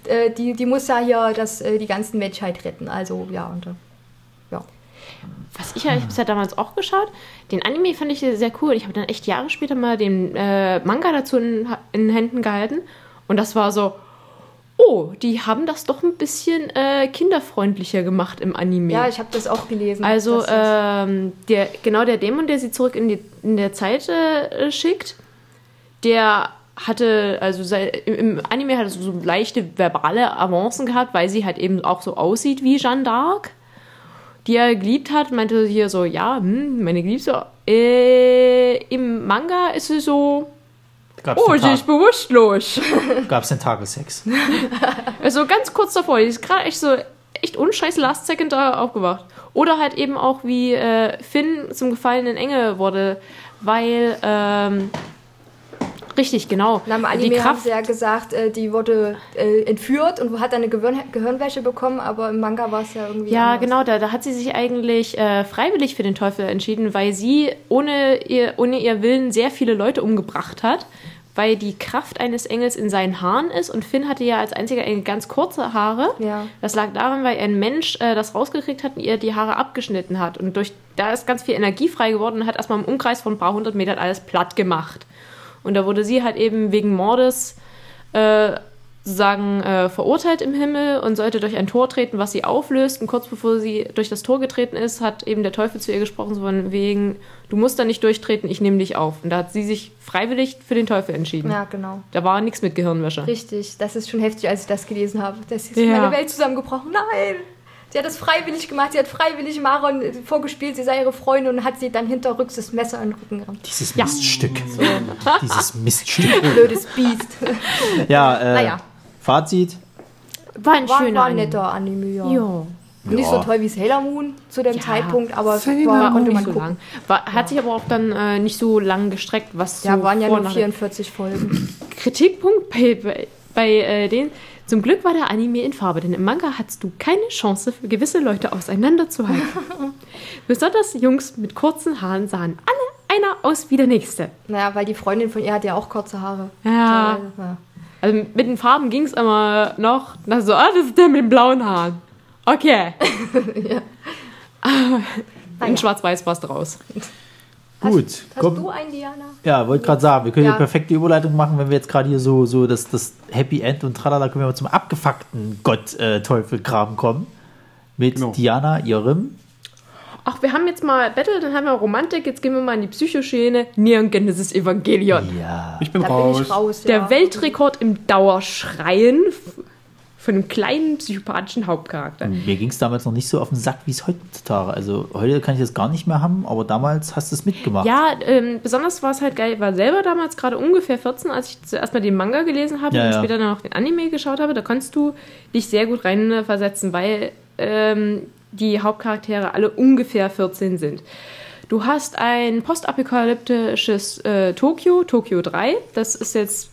äh, die, die muss ja hier das, äh, die ganzen Menschheit retten. Also, ja, und äh, ja. was ich ja, ich habe es ja damals auch geschaut. Den Anime fand ich sehr cool. Ich habe dann echt Jahre später mal den äh, Manga dazu in, in Händen gehalten. Und das war so, oh, die haben das doch ein bisschen äh, kinderfreundlicher gemacht im Anime. Ja, ich habe das auch gelesen. Also ähm, der, genau der Dämon, der sie zurück in, die, in der Zeit äh, schickt, der hatte, also sei, im im Anime hat er so, so leichte verbale Avancen gehabt, weil sie halt eben auch so aussieht wie Jeanne d'Arc, die er geliebt hat, meinte hier so, ja, hm, meine Geliebte. Äh, Im Manga ist sie so, Gab's oh, sie ist bewusstlos. gab's den Tagessex? Also ganz kurz davor, die ist gerade echt so, echt unscheiß Last Second da aufgewacht. Oder halt eben auch wie äh, Finn zum gefallenen Engel wurde, weil, ähm, richtig, genau. Na, Im die Anime haben Kraft, sie ja gesagt, äh, die wurde äh, entführt und hat dann eine Gehirn Gehirnwäsche bekommen, aber im Manga war es ja irgendwie. ja, anders. genau, da, da hat sie sich eigentlich äh, freiwillig für den Teufel entschieden, weil sie ohne ihr, ohne ihr Willen sehr viele Leute umgebracht hat, weil die Kraft eines Engels in seinen Haaren ist und Finn hatte ja als einziger Engel ganz kurze Haare. Ja. Das lag daran, weil ein Mensch äh, das rausgekriegt hat und ihr die Haare abgeschnitten hat. Und durch da ist ganz viel Energie frei geworden und hat erstmal im Umkreis von ein paar hundert Metern alles platt gemacht. Und da wurde sie halt eben wegen Mordes äh, sozusagen äh, verurteilt im Himmel und sollte durch ein Tor treten, was sie auflöst. Und kurz bevor sie durch das Tor getreten ist, hat eben der Teufel zu ihr gesprochen, so von wegen, du musst da nicht durchtreten, ich nehme dich auf. Und da hat sie sich freiwillig für den Teufel entschieden. Ja, genau. Da war nichts mit Gehirnwäsche. Richtig. Das ist schon heftig, als ich das gelesen habe. Das ist Ja. meine Welt zusammengebrochen. Nein! Sie hat das freiwillig gemacht. Sie hat freiwillig Maron vorgespielt, sie sei ihre Freundin und hat sie dann hinterrücks das Messer in den Rücken gerammt. Dieses Ja. Miststück. Dieses Miststück. Blödes Biest. Ja, äh, Naja. Fazit. War ein War, schöner war ein netter Anime, ja. Ja. Nicht so toll wie Sailor Moon zu dem Ja. Zeitpunkt, aber es war, War auch konnte nicht man so lang. War, hat sich aber auch dann äh, nicht so lang gestreckt, was Ja, so waren ja nur und nach- 44 Folgen. Kritikpunkt bei, bei, bei äh, den. Zum Glück war der Anime in Farbe, denn im Manga hattest du keine Chance, für gewisse Leute auseinanderzuhalten. Besonders Jungs mit kurzen Haaren sahen alle einer aus wie der nächste. Naja, weil die Freundin von ihr hat ja auch kurze Haare. Ja. ja. Also mit den Farben ging es immer noch. Na so, ah, das ist der mit den blauen Haaren. Okay. In Naja. Schwarz-Weiß war es draus. Gut. Hast komm. du einen, Diana? Ja, wollte gerade sagen, wir können Ja. eine perfekte Überleitung machen, wenn wir jetzt gerade hier so, so das, das Happy End und tralala, können wir mal zum abgefuckten Gott-Teufel-Kram kommen. Mit Genau. Diana, ihrem. Ach, wir haben jetzt mal Battle, dann haben wir Romantik, jetzt gehen wir mal in die Psychoschiene. Neon Genesis Evangelion. Ja. Ich bin Da raus. bin ich raus. Der ja. Weltrekord im Dauerschreien von einem kleinen psychopathischen Hauptcharakter. Mir ging es damals noch nicht so auf den Sack, wie es heutzutage. Also heute kann ich das gar nicht mehr haben, aber damals hast du es mitgemacht. Ja, ähm, besonders war es halt geil, ich war selber damals gerade ungefähr 14, als ich zuerst mal den Manga gelesen habe Ja, und ja. später dann auch den Anime geschaut habe. Da konntest du dich sehr gut reinversetzen, weil ähm, die Hauptcharaktere alle ungefähr 14 sind. Du hast ein postapokalyptisches äh, Tokio, Tokio 3. Das ist jetzt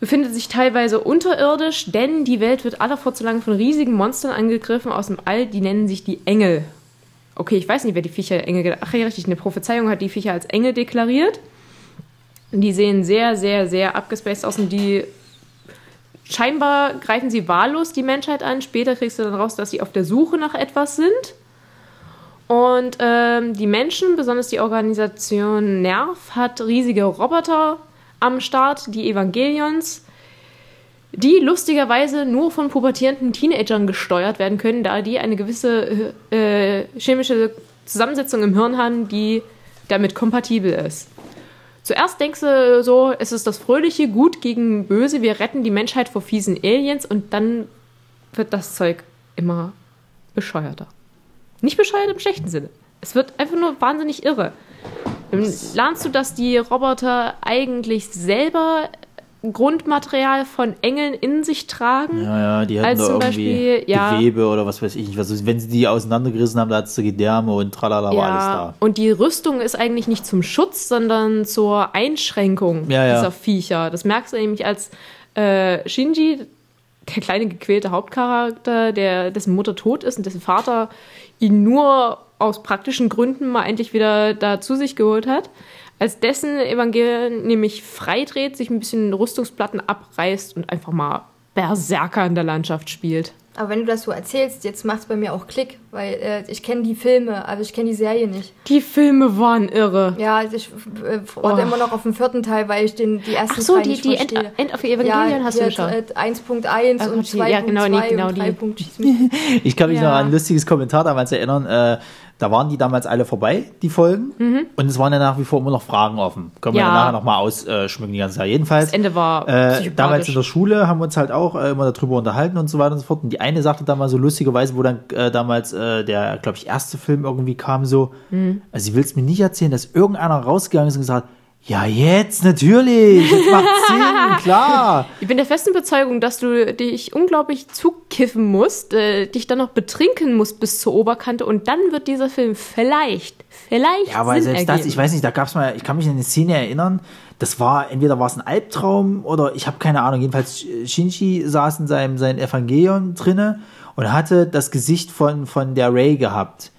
befindet sich teilweise unterirdisch, denn die Welt wird aller vorzulang von riesigen Monstern angegriffen aus dem All. Die nennen sich die Engel. Okay, ich weiß nicht, wer die Viecher Engel. ge- Ach ja, richtig, eine Prophezeiung hat die Viecher als Engel deklariert. Die sehen sehr, sehr, sehr abgespaced aus und die scheinbar greifen sie wahllos die Menschheit an. Später kriegst du dann raus, dass sie auf der Suche nach etwas sind. Und ähm, die Menschen, besonders die Organisation Nerv, hat riesige Roboter am Start, die Evangelions, die lustigerweise nur von pubertierenden Teenagern gesteuert werden können, da die eine gewisse äh, chemische Zusammensetzung im Hirn haben, die damit kompatibel ist. Zuerst denkst du so, es ist das fröhliche Gut gegen Böse, wir retten die Menschheit vor fiesen Aliens und dann wird das Zeug immer bescheuerter. Nicht bescheuert im schlechten Sinne. Es wird einfach nur wahnsinnig irre. Dann lernst du, dass die Roboter eigentlich selber Grundmaterial von Engeln in sich tragen. Ja, ja, die hatten Als da zum irgendwie Beispiel, ja. Gewebe oder was weiß ich nicht. Was, wenn sie die auseinandergerissen haben, da hattest du Gedärme und tralala, war alles da. und die Rüstung ist eigentlich nicht zum Schutz, sondern zur Einschränkung Ja, ja. dieser Viecher. Das merkst du nämlich als äh, Shinji, der kleine gequälte Hauptcharakter, der, dessen Mutter tot ist und dessen Vater ihn nur aus praktischen Gründen mal endlich wieder da zu sich geholt hat. Als dessen Evangelion nämlich freidreht, sich ein bisschen Rüstungsplatten abreißt und einfach mal Berserker in der Landschaft spielt. Aber wenn du das so erzählst, jetzt macht es bei mir auch Klick, weil äh, ich kenne die Filme, aber ich kenne die Serie nicht. Die Filme waren irre. Ja, also ich äh, warte Oh. immer noch auf den vierten Teil, weil ich den, die ersten Ach so, drei die, nicht die End, verstehe. End of Evangelion hast du geschaut. äh, 1.1 Also und die- 2.2 ja, genau, genau und die. 3. Punkt schieß mich. Ich kann mich Ja. noch an ein lustiges Kommentar damals erinnern. Äh, da waren die damals alle vorbei, die Folgen. Und es waren ja nach wie vor immer noch Fragen offen. Können wir Mhm. Ja. nachher nochmal ausschmücken die ganze Zeit. Jedenfalls. Das Ende war Äh, damals in der Schule haben wir uns halt auch äh, immer darüber unterhalten und so weiter und so fort. Und die eine sagte dann mal so lustigerweise, wo dann äh, damals äh, der, glaube ich, erste Film irgendwie kam, so, Mhm. also sie will es mir nicht erzählen, dass irgendeiner rausgegangen ist und gesagt, ja, jetzt natürlich, jetzt macht Sinn, klar. Ich bin der festen Überzeugung, dass du dich unglaublich zukiffen musst, äh, dich dann noch betrinken musst bis zur Oberkante und dann wird dieser Film vielleicht, vielleicht Ja, aber Sinn selbst ergeben. das, ich weiß nicht, da gab es mal, ich kann mich an eine Szene erinnern, das war, entweder war es ein Albtraum oder ich habe keine Ahnung, jedenfalls Shinji saß in seinem, seinem Evangelion drinne und hatte das Gesicht von, von der Ray gehabt.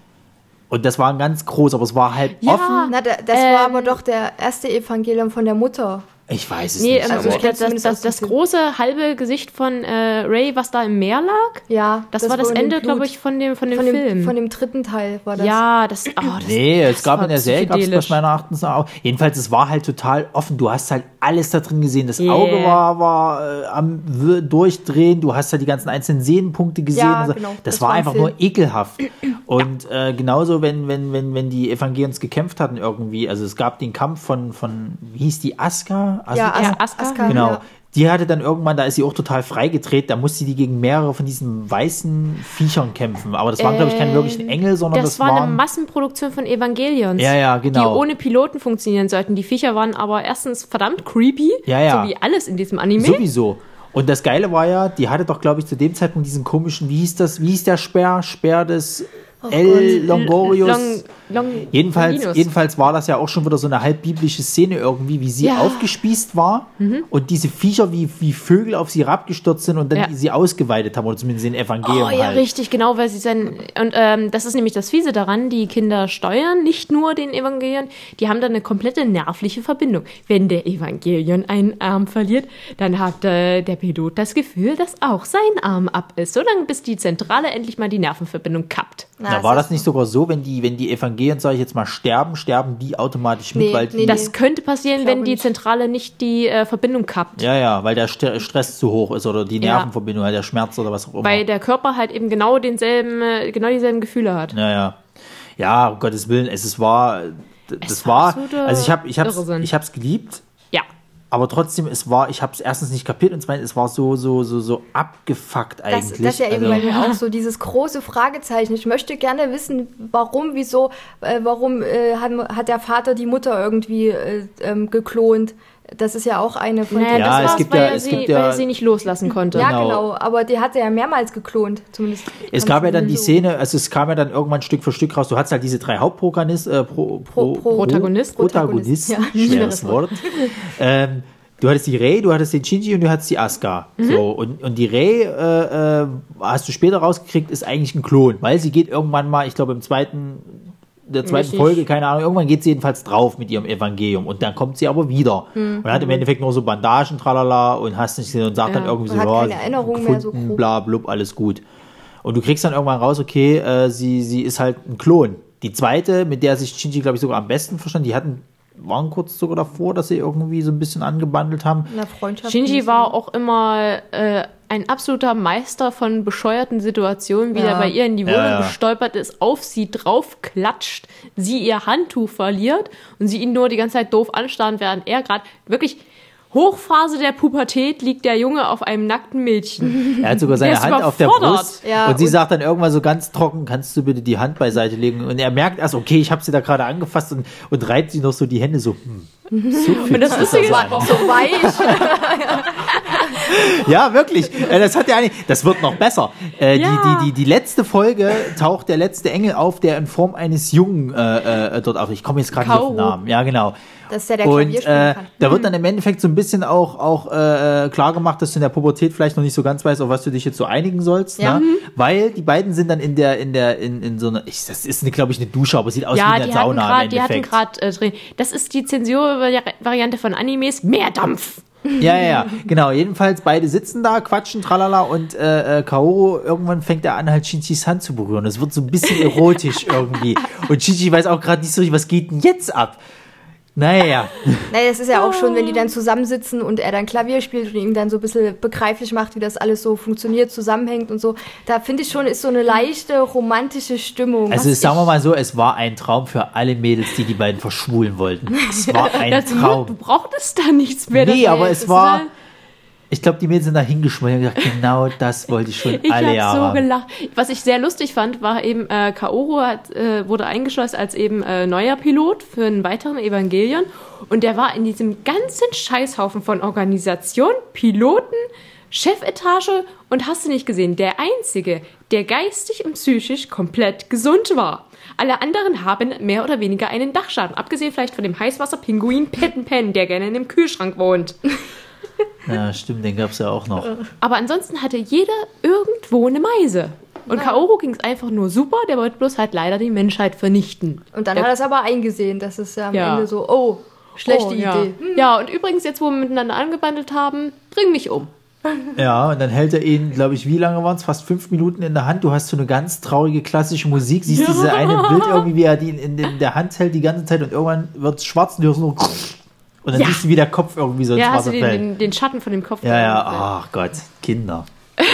Und das war ein ganz groß, aber es war halb Ja. offen. Na, da, das Ähm, war aber doch der erste Evangelium von der Mutter. Ich weiß es Nee, nicht. Also ich das, das, das, das Film. große halbe Gesicht von äh, Ray, was da im Meer lag, Ja, das, war das in dem Ende, glaube ich, von dem, von dem von Film. dem, von dem dritten Teil war das. ja, das, oh, das Nee, es das gab war in der Serie, gab es meiner Erachtens auch. Jedenfalls, es war halt total offen. Du hast halt alles da drin gesehen. Das Yeah. Auge war, war äh, am Durchdrehen. Du hast halt die ganzen einzelnen Sehnenpunkte gesehen. Ja, und so. genau. Das, Das war war ein einfach Film. nur ekelhaft. Und äh, genauso, wenn, wenn, wenn, wenn die Evangelions gekämpft hatten irgendwie. Also es gab den Kampf von, von wie hieß die, Aska? As Ja, Ja, As Aska. Aska, Genau. ja. Die hatte dann irgendwann, da ist sie auch total freigedreht, da musste die gegen mehrere von diesen weißen Viechern kämpfen. Aber das waren, glaube ich, keine wirklichen Engel, sondern das, Das war eine waren. Massenproduktion von Evangelions. Ja, ja, genau. Die ohne Piloten funktionieren sollten. Die Viecher waren aber erstens verdammt creepy. Ja, ja. So wie alles in diesem Anime. Sowieso. Und das Geile war ja, die hatte doch, glaube ich, zu dem Zeitpunkt diesen komischen, wie hieß das, wie hieß der Speer? Speer des L. Longorius. Long, long, Jedenfalls, Longinus. jedenfalls war das ja auch schon wieder so eine halb biblische Szene irgendwie, wie sie Ja. Mhm. aufgespießt war und diese Viecher wie, wie Vögel auf sie herabgestürzt sind und dann Ja. sie ausgeweitet haben, oder zumindest in Evangelium Oh ja, halt. richtig, genau, weil sie sein. Und ähm, das ist nämlich das Fiese daran, die Kinder steuern nicht nur den Evangelion, die haben dann eine komplette nervliche Verbindung. Wenn der Evangelion einen Arm verliert, dann hat äh, der Pilot das Gefühl, dass auch sein Arm ab ist. Solange bis die Zentrale endlich mal die Nervenverbindung kappt. Na, Na, es war das nicht sogar so, wenn die, wenn die Evangelien, sage ich jetzt mal, sterben, sterben die automatisch mit, Nee, weil die, nee, Das könnte passieren, wenn die nicht. Zentrale nicht die äh, Verbindung kappt. ja, ja, weil der St Stress zu hoch ist oder die Ja. Nervenverbindung, halt der Schmerz oder was auch immer. Weil der Körper halt eben genau denselben, äh, genau dieselben Gefühle hat. Ja, ja. Ja, um Gottes Willen, es ist war, das Es war, war also ich habe, ich habe, Irrsinn. ich habe es geliebt, Ja. Aber trotzdem, es war, ich habe es erstens nicht kapiert und zweitens, es war so, so, so, so abgefuckt Das, eigentlich. das ist ja eben also, mir auch so dieses große Fragezeichen. Ich möchte gerne wissen, warum, wieso, äh, warum äh, hat, hat der Vater die Mutter irgendwie äh, ähm, geklont. Das ist ja auch eine von Naja, den. Ja, das es war's, gibt weil, ja- er es sie, gibt ja- weil sie nicht loslassen konnte. ja, genau. genau. Aber der hat er ja mehrmals geklont, zumindest. es gab ja dann die So. Szene, also es kam ja dann irgendwann Stück für Stück raus. Du hattest halt diese drei Hauptprotagonisten, äh, pro, pro, Pro- Protagonist. Protagonisten, Ja, schweres Wort. ähm, du hattest die Ray, du hattest den Shinji und du hattest die Asuka. Mhm. So, und, und die Ray, äh, äh, hast du später rausgekriegt, ist eigentlich ein Klon, weil sie geht irgendwann mal, ich glaube im zweiten, der zweiten Richtig. Folge, keine Ahnung, irgendwann geht sie jedenfalls drauf mit ihrem Evangelium und dann kommt sie aber wieder Mhm. und hat im Endeffekt nur so Bandagen, tralala und hast nicht gesehen und sagt Ja. dann irgendwie so, hat ja, keine Erinnerung mehr, so gefunden, grob. bla blub, alles gut. Und du kriegst dann irgendwann raus, okay, äh, sie, sie ist halt ein Klon. Die zweite, mit der sich Shinji, glaube ich, sogar am besten verstand, die hatten, waren kurz sogar davor, dass sie irgendwie so ein bisschen angebandelt haben. In der Freundschaft. Shinji war auch immer äh, ein absoluter Meister von bescheuerten Situationen, wie Ja. er bei ihr in die Wohnung Ja, ja. gestolpert ist, auf sie draufklatscht, sie ihr Handtuch verliert und sie ihn nur die ganze Zeit doof anstarren, während er gerade wirklich Hochphase der Pubertät liegt der Junge auf einem nackten Mädchen. Er hat sogar seine Hand auf der. Brust Ja, und sie und- sagt dann irgendwann so ganz trocken, kannst du bitte die Hand beiseite legen? Und er merkt erst, okay, ich habe sie da gerade angefasst und, und reibt sie noch so die Hände so. Hm, so Und das ist, so weich. Ja, wirklich. Äh, Das hat ja eigentlich, das wird noch besser. Äh, Ja. die, die, die, die letzte Folge taucht der letzte Engel auf, der in Form eines Jungen äh, äh, dort auf. Ich komme jetzt gerade nicht auf den. Namen. Ja, genau. Das ist ja der Und äh, da wird dann im Endeffekt so ein bisschen auch, auch äh, klar gemacht, dass du in der Pubertät vielleicht noch nicht so ganz weißt, auf was du dich jetzt so einigen sollst. Ja. Ne? Weil die beiden sind dann in der, in der, in, in so einer, ich, das ist, glaube ich, eine Dusche, aber sieht aus ja, wie eine hatten Sauna grad, im die hatten Endeffekt. gerade äh, drin. Das ist die Zensurvariante von Animes. Mehr Dampf. Ja, ja, ja, genau. Jedenfalls beide sitzen da, quatschen, tralala und äh, äh, Kaoru, irgendwann fängt er an, halt Shinjis Hand zu berühren. Es wird so ein bisschen erotisch irgendwie. Und Shinji weiß auch gerade nicht so richtig, was geht denn jetzt ab? Naja. Naja, das ist ja auch schon, wenn die dann zusammensitzen und er dann Klavier spielt und ihm dann so ein bisschen begreiflich macht, wie das alles so funktioniert, zusammenhängt und so. Da finde ich schon, ist so eine leichte romantische Stimmung. Also was sagen wir mal so, es war ein Traum für alle Mädels, die die beiden verschwulen wollten. Es war ein Das- Du Traum. brauchtest da nichts mehr. Nee, aber es war, halt- ich glaube, die Mädels sind da hingeschmolzen und gesagt, genau das wollte ich schon Ich alle habe Jahre. so haben. gelacht. Was ich sehr lustig fand, war eben, äh, Kaoru hat, äh, wurde eingeschleust als eben äh, neuer Pilot für einen weiteren Evangelion. Und der war in diesem ganzen Scheißhaufen von Organisation, Piloten, Chefetage und hast du nicht gesehen, der Einzige, der geistig und psychisch komplett gesund war. Alle anderen haben mehr oder weniger einen Dachschaden, abgesehen vielleicht von dem Heißwasser-Pinguin Petten Pen, der gerne in dem Kühlschrank wohnt. Ja, stimmt, den gab es ja auch noch. Aber ansonsten hatte jeder irgendwo eine Meise. Und Kaoru ging es einfach nur super, der wollte bloß halt leider die Menschheit vernichten. Und dann der, hat er es aber eingesehen, dass es ja am Ja. Ende so, oh, schlechte oh, ja. Idee. Hm. Ja, und übrigens, jetzt wo wir miteinander angebandelt haben, bring mich um. Ja, und dann hält er ihn, glaube ich, wie lange waren es? Fast fünf Minuten in der Hand. Du hast so eine ganz traurige klassische Musik, siehst Ja. diese eine Bild irgendwie, wie er die in, in der Hand hält die ganze Zeit und irgendwann wird es schwarz und du hörst nur und dann Ja. siehst du, wie der Kopf irgendwie so ins Ja, hast Wasser du den, fällt. den, den Schatten von dem Kopf Ja, ja, ach Gott, Kinder.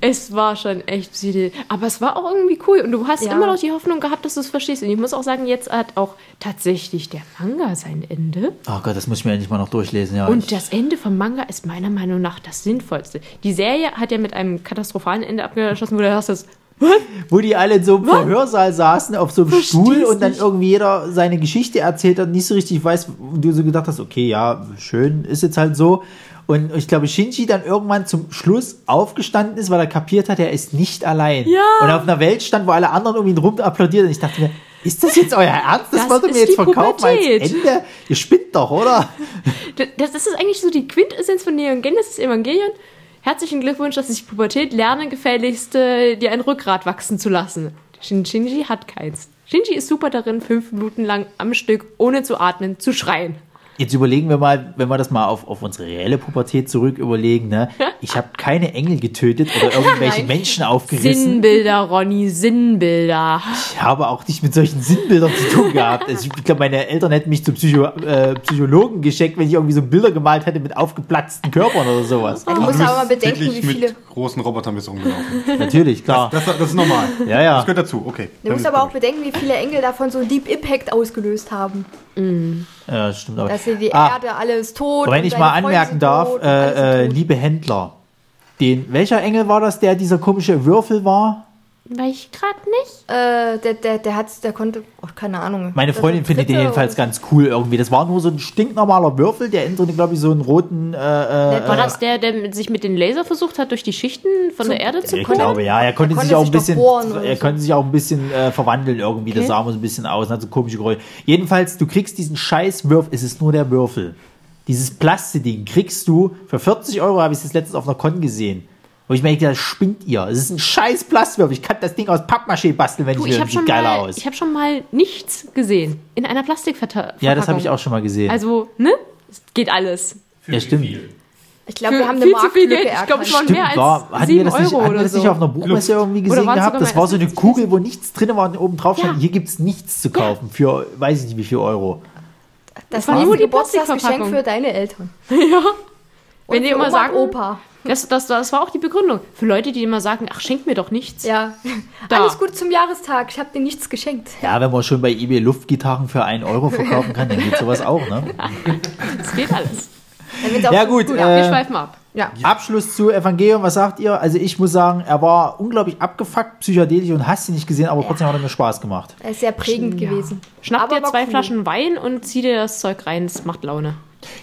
Es war schon echt psychisch. Aber es war auch irgendwie cool. Und du hast Ja. immer noch die Hoffnung gehabt, dass du es verstehst. Und ich muss auch sagen, jetzt hat auch tatsächlich der Manga sein Ende. Oh Gott, das muss ich mir endlich mal noch durchlesen. Ja, Und ich, das Ende vom Manga ist meiner Meinung nach das Sinnvollste. Die Serie hat ja mit einem katastrophalen Ende abgeschlossen, wo du hast das. Wo die alle in so einem Verhörsaal saßen, auf so einem Versteh's Stuhl und dann nicht. irgendwie jeder seine Geschichte erzählt und nicht so richtig weiß, und du so gedacht hast, okay, ja, schön, ist jetzt halt so. Und ich glaube, Shinji dann irgendwann zum Schluss aufgestanden ist, weil er kapiert hat, er ist nicht allein. Ja. Und auf einer Welt stand, wo alle anderen um ihn rum applaudiert. Und ich dachte mir, ist das jetzt euer Ernst? Das, Das wollt ihr mir jetzt verkaufen als Pubertät. Ende? Ihr spinnt doch, oder? Das, das ist eigentlich so die Quintessenz von Neon Genesis Evangelion. Herzlichen Glückwunsch, dass ich Pubertät lerne, gefälligst äh, dir ein Rückgrat wachsen zu lassen. Shin Shinji hat keins. Shinji ist super darin, fünf Minuten lang am Stück, ohne zu atmen, zu schreien. Jetzt überlegen wir mal, wenn wir das mal auf, auf unsere reelle Pubertät zurück überlegen, ne? Ich habe keine Engel getötet oder irgendwelche Nein. Menschen aufgerissen. Sinnbilder, Ronny, Sinnbilder. Ich habe auch nicht mit solchen Sinnbildern zu tun gehabt. Also ich glaube, meine Eltern hätten mich zum Psycho äh, Psychologen geschickt, wenn ich irgendwie so Bilder gemalt hätte mit aufgeplatzten Körpern oder sowas. Ja, du musst aber mal bedenken, wie wirklich viele. mit großen Robotern bist du rumgelaufen. Natürlich, klar. Das, das ist normal. Ja, ja. Das gehört dazu, okay. Du musst aber auch bedenken, wie viele Engel davon so Deep Impact ausgelöst haben. Ja, stimmt. Aber. Dass sie die Ah, Erde alles tot. wenn ich mal anmerken darf, tot äh, äh, liebe Händler, den, welcher Engel war das, der dieser komische Würfel war? Weiß ich gerade nicht. Äh, der, der, der hat, der konnte, oh, keine Ahnung. Meine Das Freundin sind findet den jedenfalls ganz cool irgendwie. Das war nur so ein stinknormaler Würfel, der innen drin, glaube ich, so einen roten. Äh, äh, War das der, der mit- sich mit den Laser versucht hat, durch die Schichten von der Erde zu ich kommen? glaube, ja, er konnte, konnte sich auch ein sich bisschen, er so. konnte sich auch ein bisschen äh, verwandeln irgendwie. Das Okay. sah immer so ein bisschen aus, und hat so komische Geräusche. Jedenfalls, du kriegst diesen scheiß Würfel, es ist nur der Würfel. Dieses Plastikding kriegst du für 40 Euro, habe ich das letztens auf einer Con gesehen. Wo ich mir denke, das spinnt ihr. Es ist ein scheiß Plastwürfel. Ich kann das Ding aus Pappmaché basteln, wenn Du, ich will. Das habe sieht schon, geiler mal- aus. ich hab schon mal nichts gesehen. In einer Plastikverpackung. Ja, das habe ich auch schon mal gesehen. Also, ne? Es geht alles. ja, stimmt. Ich glaube, Für wir haben eine viel zu viel Marktlücke Geld. Ich glaube, es waren mehr als war, hatten wir 7 das nicht, Euro oder das so. nicht auf einer Buchmesse irgendwie gesehen gehabt? Das war so eine Kugel, wo nichts drin war und oben drauf stand, Ja. hier gibt es nichts zu kaufen für, weiß ich nicht wie viel Euro. Das war war nur die Geburtstagsgeschenk Plastikverpackung. für deine Eltern. Ja. Wenn Und die für immer sagen, Opa. Das, das, das war auch die Begründung. Für Leute, die immer sagen, ach, schenk mir doch nichts. Ja. Da. Alles gut zum Jahrestag. Ich habe dir nichts geschenkt. Ja, wenn man schon bei eBay Luftgitarren für 1 Euro verkaufen kann, dann geht sowas auch, ne? Das geht alles. Dann wenn's auch Ja so- gut, Wir äh, schweifen ab. Ja. Abschluss zu Evangelium, was sagt ihr? Also ich muss sagen, er war unglaublich abgefuckt, psychedelisch und hast ihn nicht gesehen, aber trotzdem hat er mir Spaß gemacht. Er ist sehr prägend Ja. gewesen. Schnapp Aber dir zwei cool. Flaschen Wein und zieh dir das Zeug rein. Das macht Laune.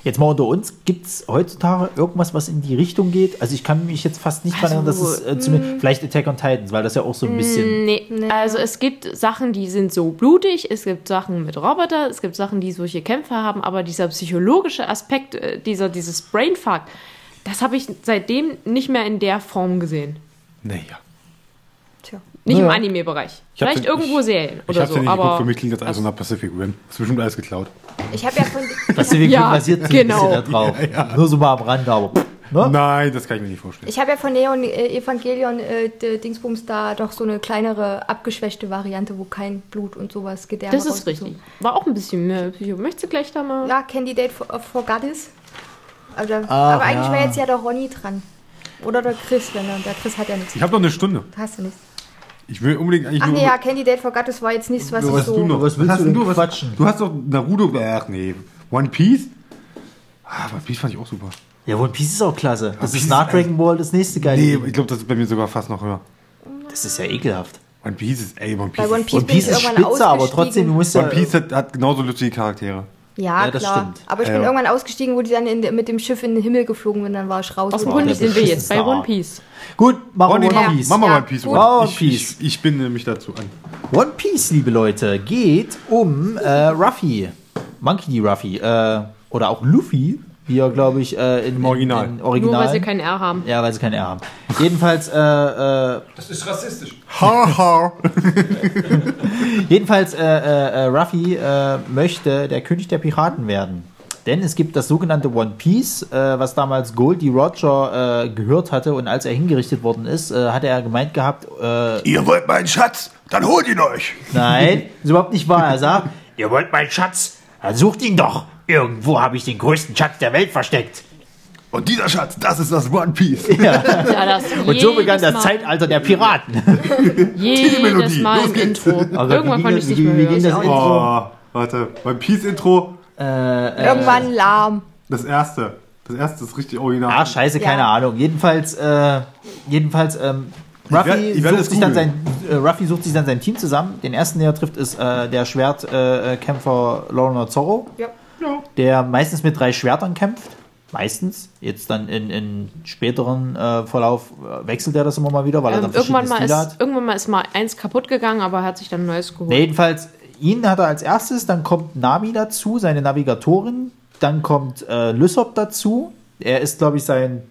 Jetzt mal unter uns, gibt es heutzutage irgendwas, was in die Richtung geht? Also ich kann mich jetzt fast nicht daran erinnern, dass Also, es äh, zumindest, vielleicht Attack on Titans, weil das ja auch so ein bisschen... Nee. Also es gibt Sachen, die sind so blutig, es gibt Sachen mit Roboter, es gibt Sachen, die solche Kämpfe haben, aber dieser psychologische Aspekt, äh, dieser, dieses Brainfuck, das habe ich seitdem nicht mehr in der Form gesehen. Naja. Tja. Nicht Ja. im Anime-Bereich. Vielleicht ja- irgendwo ich- Serien Ich oder hab's so. ja nicht geguckt, aber für mich klingt das alles so nach Pacific Rim. Ist bestimmt alles geklaut. Ich habe ja von. Wir Ja, basiert so ein genau. bisschen da drauf. Nur so mal am Rand, aber. Ne? Nein, das kann ich mir nicht vorstellen. Ich habe ja von Neon äh, Evangelion äh, Dingsbums da doch so eine kleinere, abgeschwächte Variante, wo kein Blut und sowas Gedärme das ist richtig. War auch ein bisschen mehr Psycho. Möchtest du gleich da mal? Ja, Candidate for, for Goddess. Also, Ah, aber eigentlich ja. wäre jetzt ja der Ronny dran. Oder der Chris, wenn er, der Chris hat ja nichts. Ich habe noch eine Stunde. Hast du nichts. Ich will unbedingt eigentlich Ach nur. nee, ja, Candidate for Goddess war jetzt nichts, was was ich hast so... du noch? Was willst hast du denn du? Was, quatschen? du hast doch Naruto. Ach nee. One Piece? Ah, One Piece fand ich auch super. Ja, One Piece ist auch klasse. Das Piece ist nach ist Dragon Ball das nächste geile. Nee, Ding. ich glaube, das ist bei mir sogar fast noch höher. Das ist ja ekelhaft. One Piece ist, ey, One Piece. Bei One ist- Piece, One Piece bin ist spitze, aber trotzdem, du musst ja. One Piece hat, hat genauso lustige Charaktere. Ja, Ja, das klar. stimmt. Aber ich bin Ja. irgendwann ausgestiegen, wo die dann in, mit dem Schiff in den Himmel geflogen sind, dann war ich raus. Aus dem Grund sind wir jetzt bei One. Piece. Gut, machen wir mach, One Piece. mach mal Ja. One Piece. One Piece. ich, ich binde mich dazu an. One Piece, liebe Leute, geht um äh, Ruffy. Monkey D. Ruffy. Äh, oder auch Luffy, wie er, glaube ich, äh, in, Im Original. In, in Original. Nur weil sie kein R haben. ja, weil sie kein R haben. Jedenfalls, äh, äh, Das ist rassistisch. Ha, ha. jedenfalls, äh, äh, äh, Ruffy äh, möchte der König der Piraten werden. Denn es gibt das sogenannte One Piece, äh, was damals Goldie Roger äh, gehört hatte und als er hingerichtet worden ist, äh, hatte er gemeint gehabt, äh, Ihr wollt meinen Schatz? Dann holt ihn euch. Nein, ist überhaupt nicht wahr. Er sagt, ihr wollt meinen Schatz? Dann sucht ihn doch. Irgendwo habe ich den größten Schatz der Welt versteckt. Und dieser Schatz, das ist das One Piece. Ja, das Und so begann das Mal, Zeitalter der Piraten. Jedes Melodie. Mal Los im geht's. Intro. Wie Irgendwann konnte ich es nicht mehr hören. das Intro? Oh, warte. One Piece Intro, Irgendwann lahm. das erste. Das erste ist richtig original. Ach, scheiße, Ja. keine Ahnung. Jedenfalls, äh, jedenfalls, ähm, Ruffy, werd- ich werd sucht es sich dann sein, äh, Ruffy sucht sich dann sein Team zusammen. Den ersten, den er trifft, ist äh, der Schwertkämpfer äh, Lorna Zorro, Ja. Der meistens mit drei Schwertern kämpft. Meistens. Jetzt dann in, in späteren äh, Verlauf äh, wechselt er das immer mal wieder, weil er Ähm, dann irgendwann, mal Stile ist, hat. irgendwann mal ist mal eins kaputt gegangen, aber er hat sich dann neues geholt. Nee, jedenfalls, ihn hat er als erstes, dann kommt Nami dazu, seine Navigatorin, dann kommt äh, Lysop dazu. Er ist, glaube ich, sein,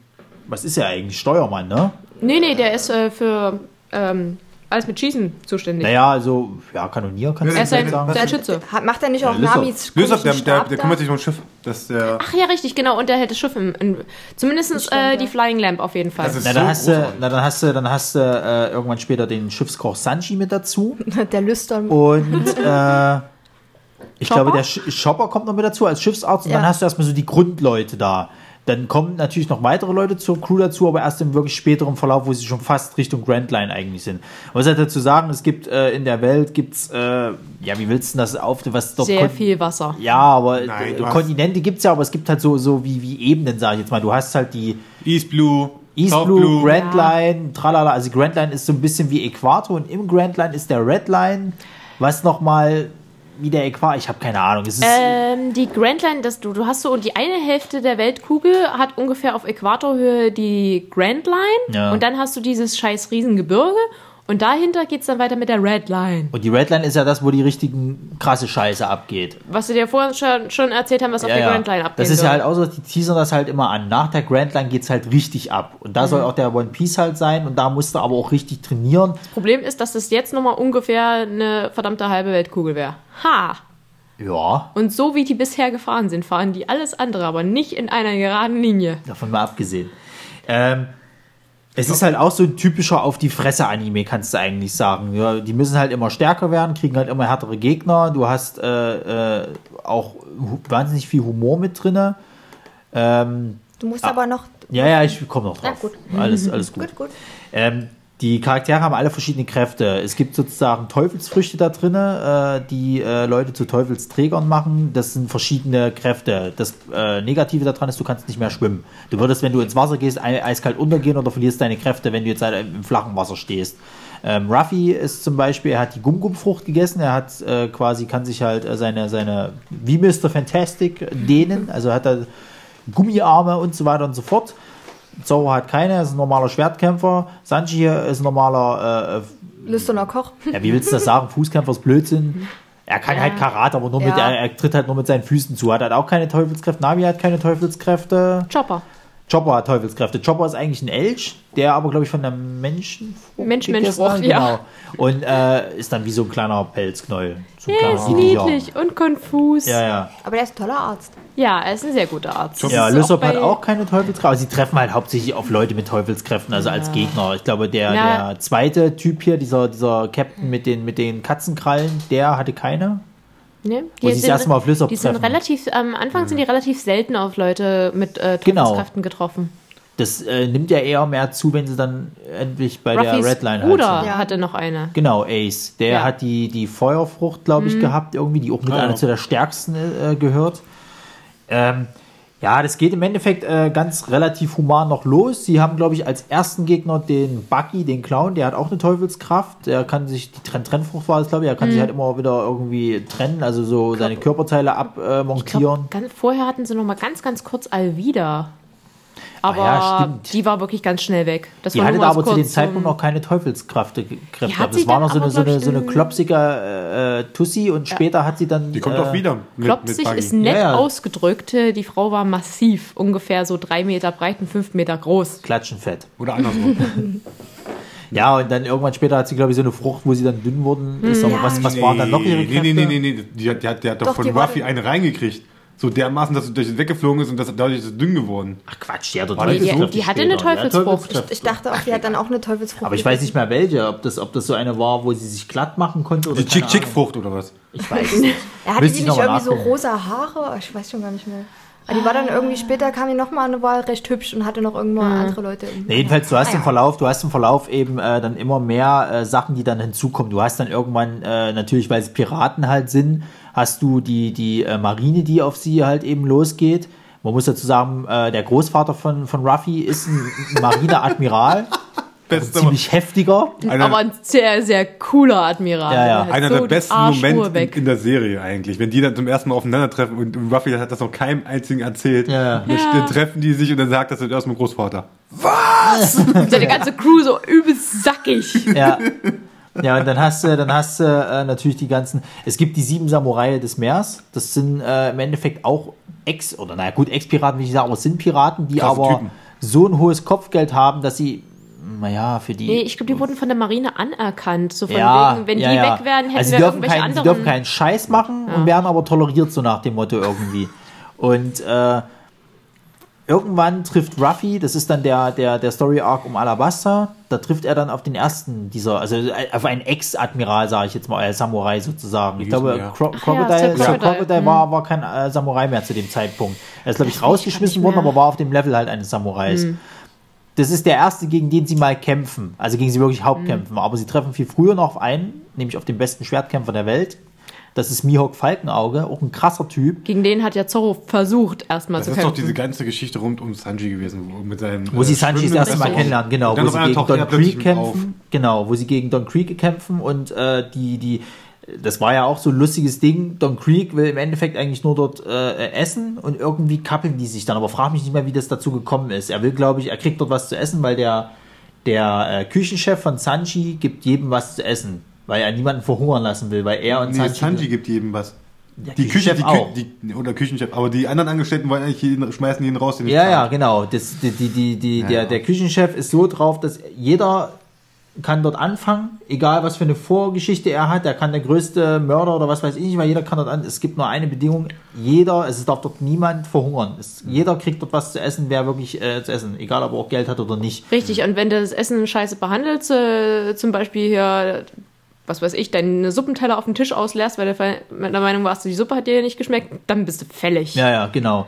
was ist er eigentlich, Steuermann, ne? Nee, nee, der ist äh, für ähm, alles mit Schießen zuständig. Naja, also, ja, Kanonier kannst du er ist ein, sagen. der Schütze. Hat, macht er nicht auch Lysop. Namis Lysop, der, der, der kümmert sich um ein Schiff. Das ist der. Ach ja, richtig, genau. Und der hätte das Schiff im. In, zumindest äh, die ja. Flying Lamp auf jeden Fall. Na, so dann hast, du, na, dann hast du, dann hast du äh, irgendwann später den Schiffskoch Sanji mit dazu. Der Lüstern. Und äh, ich Chopper? glaube, der Sch Chopper kommt noch mit dazu als Schiffsarzt. Und Ja. dann hast du erstmal so die Grundleute da. Dann kommen natürlich noch weitere Leute zur Crew dazu, aber erst im wirklich späteren Verlauf, wo sie schon fast Richtung Grand Line eigentlich sind. Was halt dazu sagen, es gibt äh, in der Welt, gibt's äh, ja, wie willst du denn das auf, was dort Sehr kon- viel Wasser. Ja, aber Nein, äh, Kontinente gibt's ja, aber es gibt halt so, so wie, wie Ebenen, sage ich jetzt mal. Du hast halt die East Blue, East South Blue, Grand Ja. Line, tralala. Also Grand Line ist so ein bisschen wie Äquator und im Grand Line ist der Red Line, was nochmal wie der Äquator, ich habe keine Ahnung. Es ist, Ähm, die Grand Line, das, du, du hast so, die eine Hälfte der Weltkugel hat ungefähr auf Äquatorhöhe die Grand Line Ja. und dann hast du dieses scheiß Riesengebirge und dahinter geht's dann weiter mit der Red Line. und die Red Line ist ja das, wo die richtigen krasse Scheiße abgeht. Was wir dir vorhin schon, schon erzählt haben, was auf Ja, der ja. Grand Line abgeht. Das ist ja halt auch so, die teasern das halt immer an. Nach der Grand Line geht's halt richtig ab. Und da Mhm. soll auch der One Piece halt sein und da musst du aber auch richtig trainieren. Problem ist, dass das jetzt nochmal ungefähr eine verdammte halbe Weltkugel wäre. Ha! Ja, Und so wie die bisher gefahren sind, fahren die alles andere, aber nicht in einer geraden Linie. davon mal abgesehen. Ähm, es ist halt auch so ein typischer auf die Fresse Anime, kannst du eigentlich sagen. Ja, die müssen halt immer stärker werden, kriegen halt immer härtere Gegner. Du hast äh, äh, auch wahnsinnig viel Humor mit drinne. Ähm, Du musst aber noch. ja, ja, ich komme noch drauf. Na gut. Alles, alles gut. Gut, gut. Ähm, die Charaktere haben alle verschiedene Kräfte. Es gibt sozusagen Teufelsfrüchte da drin, äh, die äh, Leute zu Teufelsträgern machen. Das sind verschiedene Kräfte. Das äh, Negative daran ist, du kannst nicht mehr schwimmen. Du würdest, wenn du ins Wasser gehst, ei- eiskalt untergehen oder verlierst deine Kräfte, wenn du jetzt halt im flachen Wasser stehst. Ähm, Ruffy ist zum Beispiel, er hat die Gum-Gum-Frucht gegessen, er hat äh, quasi, kann sich halt äh, seine, seine, wie Mr. Fantastic dehnen, also hat er Gummiarme und so weiter und so fort. Zoro hat keine, er ist ein normaler Schwertkämpfer. Sanji hier ist ein normaler, Lüsterner Koch. äh, ja, wie willst du das sagen? Fußkämpfer ist Blödsinn. Er kann halt Karate, aber nur mit, Ja. er, er tritt halt nur mit seinen Füßen zu. Hat halt auch keine Teufelskräfte. Navi hat keine Teufelstkräfte. Chopper. Chopper hat Teufelskräfte. Chopper ist eigentlich ein Elch, der aber, glaube ich, von der Menschen. Mensch, Mensch, ja. Genau. Und äh, ist dann wie so ein kleiner Pelzknäuel. So Ja, ist niedlich und konfus. Ja, ja. Aber der ist ein toller Arzt. Ja, er ist ein sehr guter Arzt. Ja, Lysop hat auch keine Teufelskräfte, aber sie treffen halt hauptsächlich auf Leute mit Teufelskräften, also als Gegner. Ich glaube, der, Ja. der zweite Typ hier, dieser, dieser Captain mit den, mit den Katzenkrallen, der hatte keine. Ne? Wo sie das erste Mal auf Lysop Die sind relativ, am Anfang sind die relativ selten auf Leute mit äh, Genau. Teufelskräften getroffen. Das äh, nimmt ja eher mehr zu, wenn sie dann endlich bei der Ruffys Redline halt Bruder sind. Ja. hatte noch eine. Genau, Ace. Der Ja. hat die, die Feuerfrucht, glaube ich, gehabt, irgendwie, die auch mit ja. einer zu der stärksten äh, gehört. Ähm, ja, das geht im Endeffekt äh, ganz relativ human noch los. Sie haben, glaube ich, als ersten Gegner den Bucky, den Clown, der hat auch eine Teufelskraft. Der kann sich, die Trenn Trennfrucht war das, glaube ich, er kann sich halt immer wieder irgendwie trennen, also so seine Körperteile abmontieren. Äh, glaub, vorher hatten sie noch mal ganz, ganz kurz Alvida. Aber Ah ja, stimmt. die war wirklich ganz schnell weg. Das Die war hatte da was aber zu dem Zeitpunkt noch keine Teufelskräfte. Kräfte. hat Das war noch so eine, aber, so eine, so eine in- klopsige äh, äh, Tussi und später hat sie dann. Die kommt äh, auch wieder mit, Klopsig mit ist nett Ja, ja. ausgedrückt. Die Frau war massiv, ungefähr so drei Meter breit und fünf Meter groß. Klatschenfett. Oder andersrum. Ja, und dann irgendwann später hat sie, glaube ich, so eine Frucht, wo sie dann dünn worden ist. Aber Ja. was, was waren dann noch ihre nee, Kräfte? nee, nee, nee, nee. Die hat, die hat, die hat doch, Doch, von Ruffy eine reingekriegt. So dermaßen, dass sie durch weggeflogen ist und das, dadurch ist es dünn geworden. Ach Quatsch, die hat doch War das Die, Teufelskräfte die hatte eine Die Teufelsfrucht. Teufelskräfte. Ich dachte auch, die hat dann auch eine Teufelsfrucht. Aber ich weiß nicht mehr welche, ob das, ob das so eine war, wo sie sich glatt machen konnte oder Die. Chick-Chick-Frucht oder was? Ich weiß es nicht. Er hatte die ich nicht irgendwie so nachgucken. rosa Haare? Ich weiß schon gar nicht mehr. Aber die war dann irgendwie später, kam die nochmal eine Wahl recht hübsch und hatte noch irgendwann andere Leute. Im Nee, jedenfalls, du hast Ah, im. Verlauf, du hast im Verlauf eben äh, dann immer mehr äh, Sachen, die dann hinzukommen. Du hast dann irgendwann, äh, natürlich, weil es Piraten halt sind, hast du die, die äh, Marine, die auf sie halt eben losgeht. Man muss dazu sagen, äh, der Großvater von, von Ruffy ist ein Marineadmiral, Bester, ziemlich heftiger. einer, Aber ein sehr, sehr cooler Admiral. Ja, ja. Einer so der besten Momente in, in der Serie eigentlich. Wenn die dann zum ersten Mal aufeinandertreffen und Ruffy hat das noch keinem einzigen erzählt. Ja, ja. Dann Ja. dann treffen die sich und dann sagt das erst mal Großvater. Seine ganze Crew so übelst sackig. Ja. Ja, und dann hast du, dann hast du äh, natürlich die ganzen. Es gibt die sieben Samurai des Meers. Das sind äh, im Endeffekt auch Ex- oder naja gut, Ex-Piraten, wie ich sagen, aber es sind Piraten, die Krasse aber Typen. so ein hohes Kopfgeld haben, dass sie, naja, für die. Nee, ich glaube, die wurden von der Marine anerkannt. So von ja, wegen, wenn ja, die ja. weg wären, hätten also sie wir dürfen, irgendwelche keinen, sie anderen. dürfen keinen Scheiß machen und werden aber toleriert, so nach dem Motto irgendwie. Und äh, irgendwann trifft Ruffy, das ist dann der, der, der Story Arc um Alabasta, da trifft er dann auf den ersten dieser, also auf einen Ex-Admiral, sage ich jetzt mal, äh, Samurai sozusagen. Ich glaube? Cro ja, Crocodile, war, war kein äh, Samurai mehr zu dem Zeitpunkt. Er ist, glaube ich, rausgeschmissen worden, aber war auf dem Level halt eines Samurais. Das ist der erste, gegen den sie mal kämpfen. Also gegen sie wirklich Hauptkämpfen. Aber sie treffen viel früher noch auf einen, nämlich auf den besten Schwertkämpfer der Welt. Das ist Mihawk Falkenauge, auch ein krasser Typ. Gegen den hat ja Zorro versucht, erstmal Das zu ist doch kämpfen. diese ganze Geschichte rund um Sanji gewesen, wo, mit seinem, Wo sie Sanji das erste Mal kennenlernen, genau. Wo sie gegen taucht Don Creek kämpfen. Genau, wo sie gegen Don Creek kämpfen. Und äh, die, die, das war ja auch so ein lustiges Ding. Don Creek will im Endeffekt eigentlich nur dort äh, essen und irgendwie kappeln die sich dann. Aber frag mich nicht mehr, wie das dazu gekommen ist. Er will, glaube ich, er kriegt dort was zu essen, weil der, der äh, Küchenchef von Sanji gibt jedem was zu essen. Weil er niemanden verhungern lassen will, weil er und Nee, Sanji. Sanji gibt jedem was. Der Die Küche, Küchenchef die, auch. Die, oder Küchenchef, aber die anderen Angestellten wollen eigentlich jeden, schmeißen jeden raus, den Ja, ja, genau. Das, die, die, die, die, Ja, der, ja. der Küchenchef ist so drauf, dass jeder kann dort anfangen, egal was für eine Vorgeschichte er hat. Er kann der größte Mörder oder was weiß ich nicht, weil jeder kann dort an. Es gibt nur eine Bedingung: jeder, es darf dort niemand verhungern. Es, jeder kriegt dort was zu essen, wer wirklich äh, zu essen, egal ob er auch Geld hat oder nicht. Richtig, und wenn du das Essen scheiße behandelst, äh, zum Beispiel hier, was weiß ich, deinen Suppenteller auf den Tisch ausleerst, weil du mit der Meinung warst, die Suppe hat dir nicht geschmeckt, dann bist du fällig. Ja, ja, genau.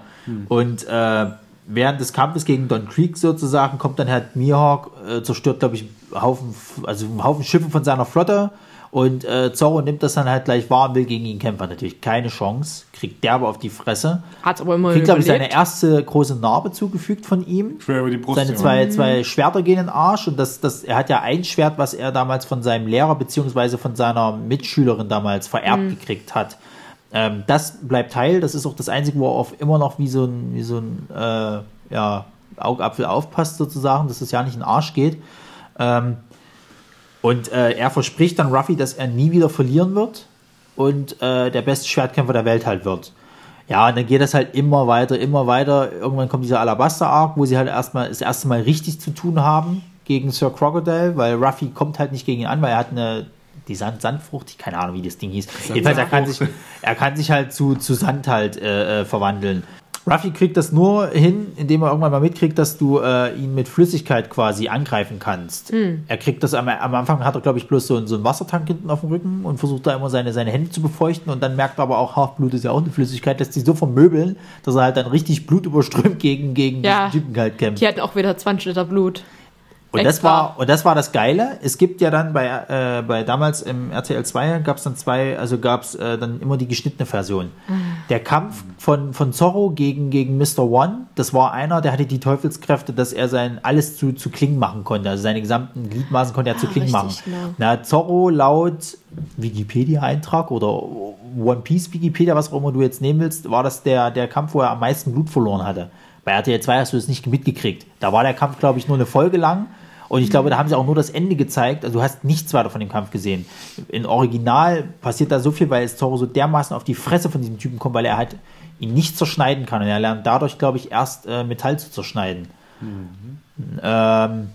Und äh, während des Kampfes gegen Don Creek sozusagen kommt dann halt Mihawk, äh, zerstört, glaube ich, einen Haufen, also einen Haufen Schiffe von seiner Flotte. Und äh, Zorro nimmt das dann halt gleich wahr und will gegen ihn kämpfen. Hat Natürlich keine Chance, kriegt derbe auf die Fresse. Hat's aber immer Kriegt, glaube ich, seine erste große Narbe zugefügt von ihm. Schwer über die Brust. Seine zwei, zwei Schwerter gehen in den Arsch und das, das, er hat ja ein Schwert, was er damals von seinem Lehrer beziehungsweise von seiner Mitschülerin damals vererbt gekriegt hat. Ähm, das bleibt heil, das ist auch das Einzige, wo er auf immer noch wie so ein, wie so ein äh, ja, Augapfel aufpasst sozusagen, dass es ja nicht in den Arsch geht. Ähm, und äh, er verspricht dann Ruffy, dass er nie wieder verlieren wird und äh, der beste Schwertkämpfer der Welt halt wird. Ja, und dann geht das halt immer weiter, immer weiter. Irgendwann kommt dieser Alabaster-Arc, wo sie halt erstmal das erste Mal richtig zu tun haben gegen Sir Crocodile, weil Ruffy kommt halt nicht gegen ihn an, weil er hat eine die Sand Sandfrucht, keine Ahnung, wie das Ding hieß. Jedenfalls, er kann sich, er kann sich halt zu, zu Sand halt äh, äh, verwandeln. Ruffy kriegt das nur hin, indem er irgendwann mal mitkriegt, dass du äh, ihn mit Flüssigkeit quasi angreifen kannst. Er kriegt das am, am Anfang hat er, glaube ich, bloß so, so einen Wassertank hinten auf dem Rücken und versucht da immer seine, seine Hände zu befeuchten und dann merkt er aber auch, Halfblut ist ja auch eine Flüssigkeit, lässt sich so vermöbeln, dass er halt dann richtig blutüberströmt gegen, gegen Ja. diesen Typen halt kämpft. Die hatten auch wieder 20 Liter Blut. Und das, war, und das war das Geile. Es gibt ja dann bei, äh, bei damals im RTL 2 gab es dann zwei, also gab es äh, dann immer die geschnittene Version. Der Kampf von, von Zorro gegen, gegen Mr. One, das war einer, der hatte die Teufelskräfte, dass er sein alles zu, zu Klingen machen konnte. Also seine gesamten Gliedmaßen konnte er zu Ah, Klingen machen. genau. Na, Zorro laut Wikipedia-Eintrag oder One Piece Wikipedia, was auch immer du jetzt nehmen willst, war das der, der Kampf, wo er am meisten Blut verloren hatte. Bei RTL 2 hast du es nicht mitgekriegt. Da war der Kampf, glaube ich, nur eine Folge lang. Und ich glaube, da haben sie auch nur das Ende gezeigt. Also du hast nichts weiter von dem Kampf gesehen. In Original passiert da so viel, weil es Zorro so dermaßen auf die Fresse von diesem Typen kommt, weil er halt ihn nicht zerschneiden kann. Und er lernt dadurch, glaube ich, erst äh, Metall zu zerschneiden. Ähm,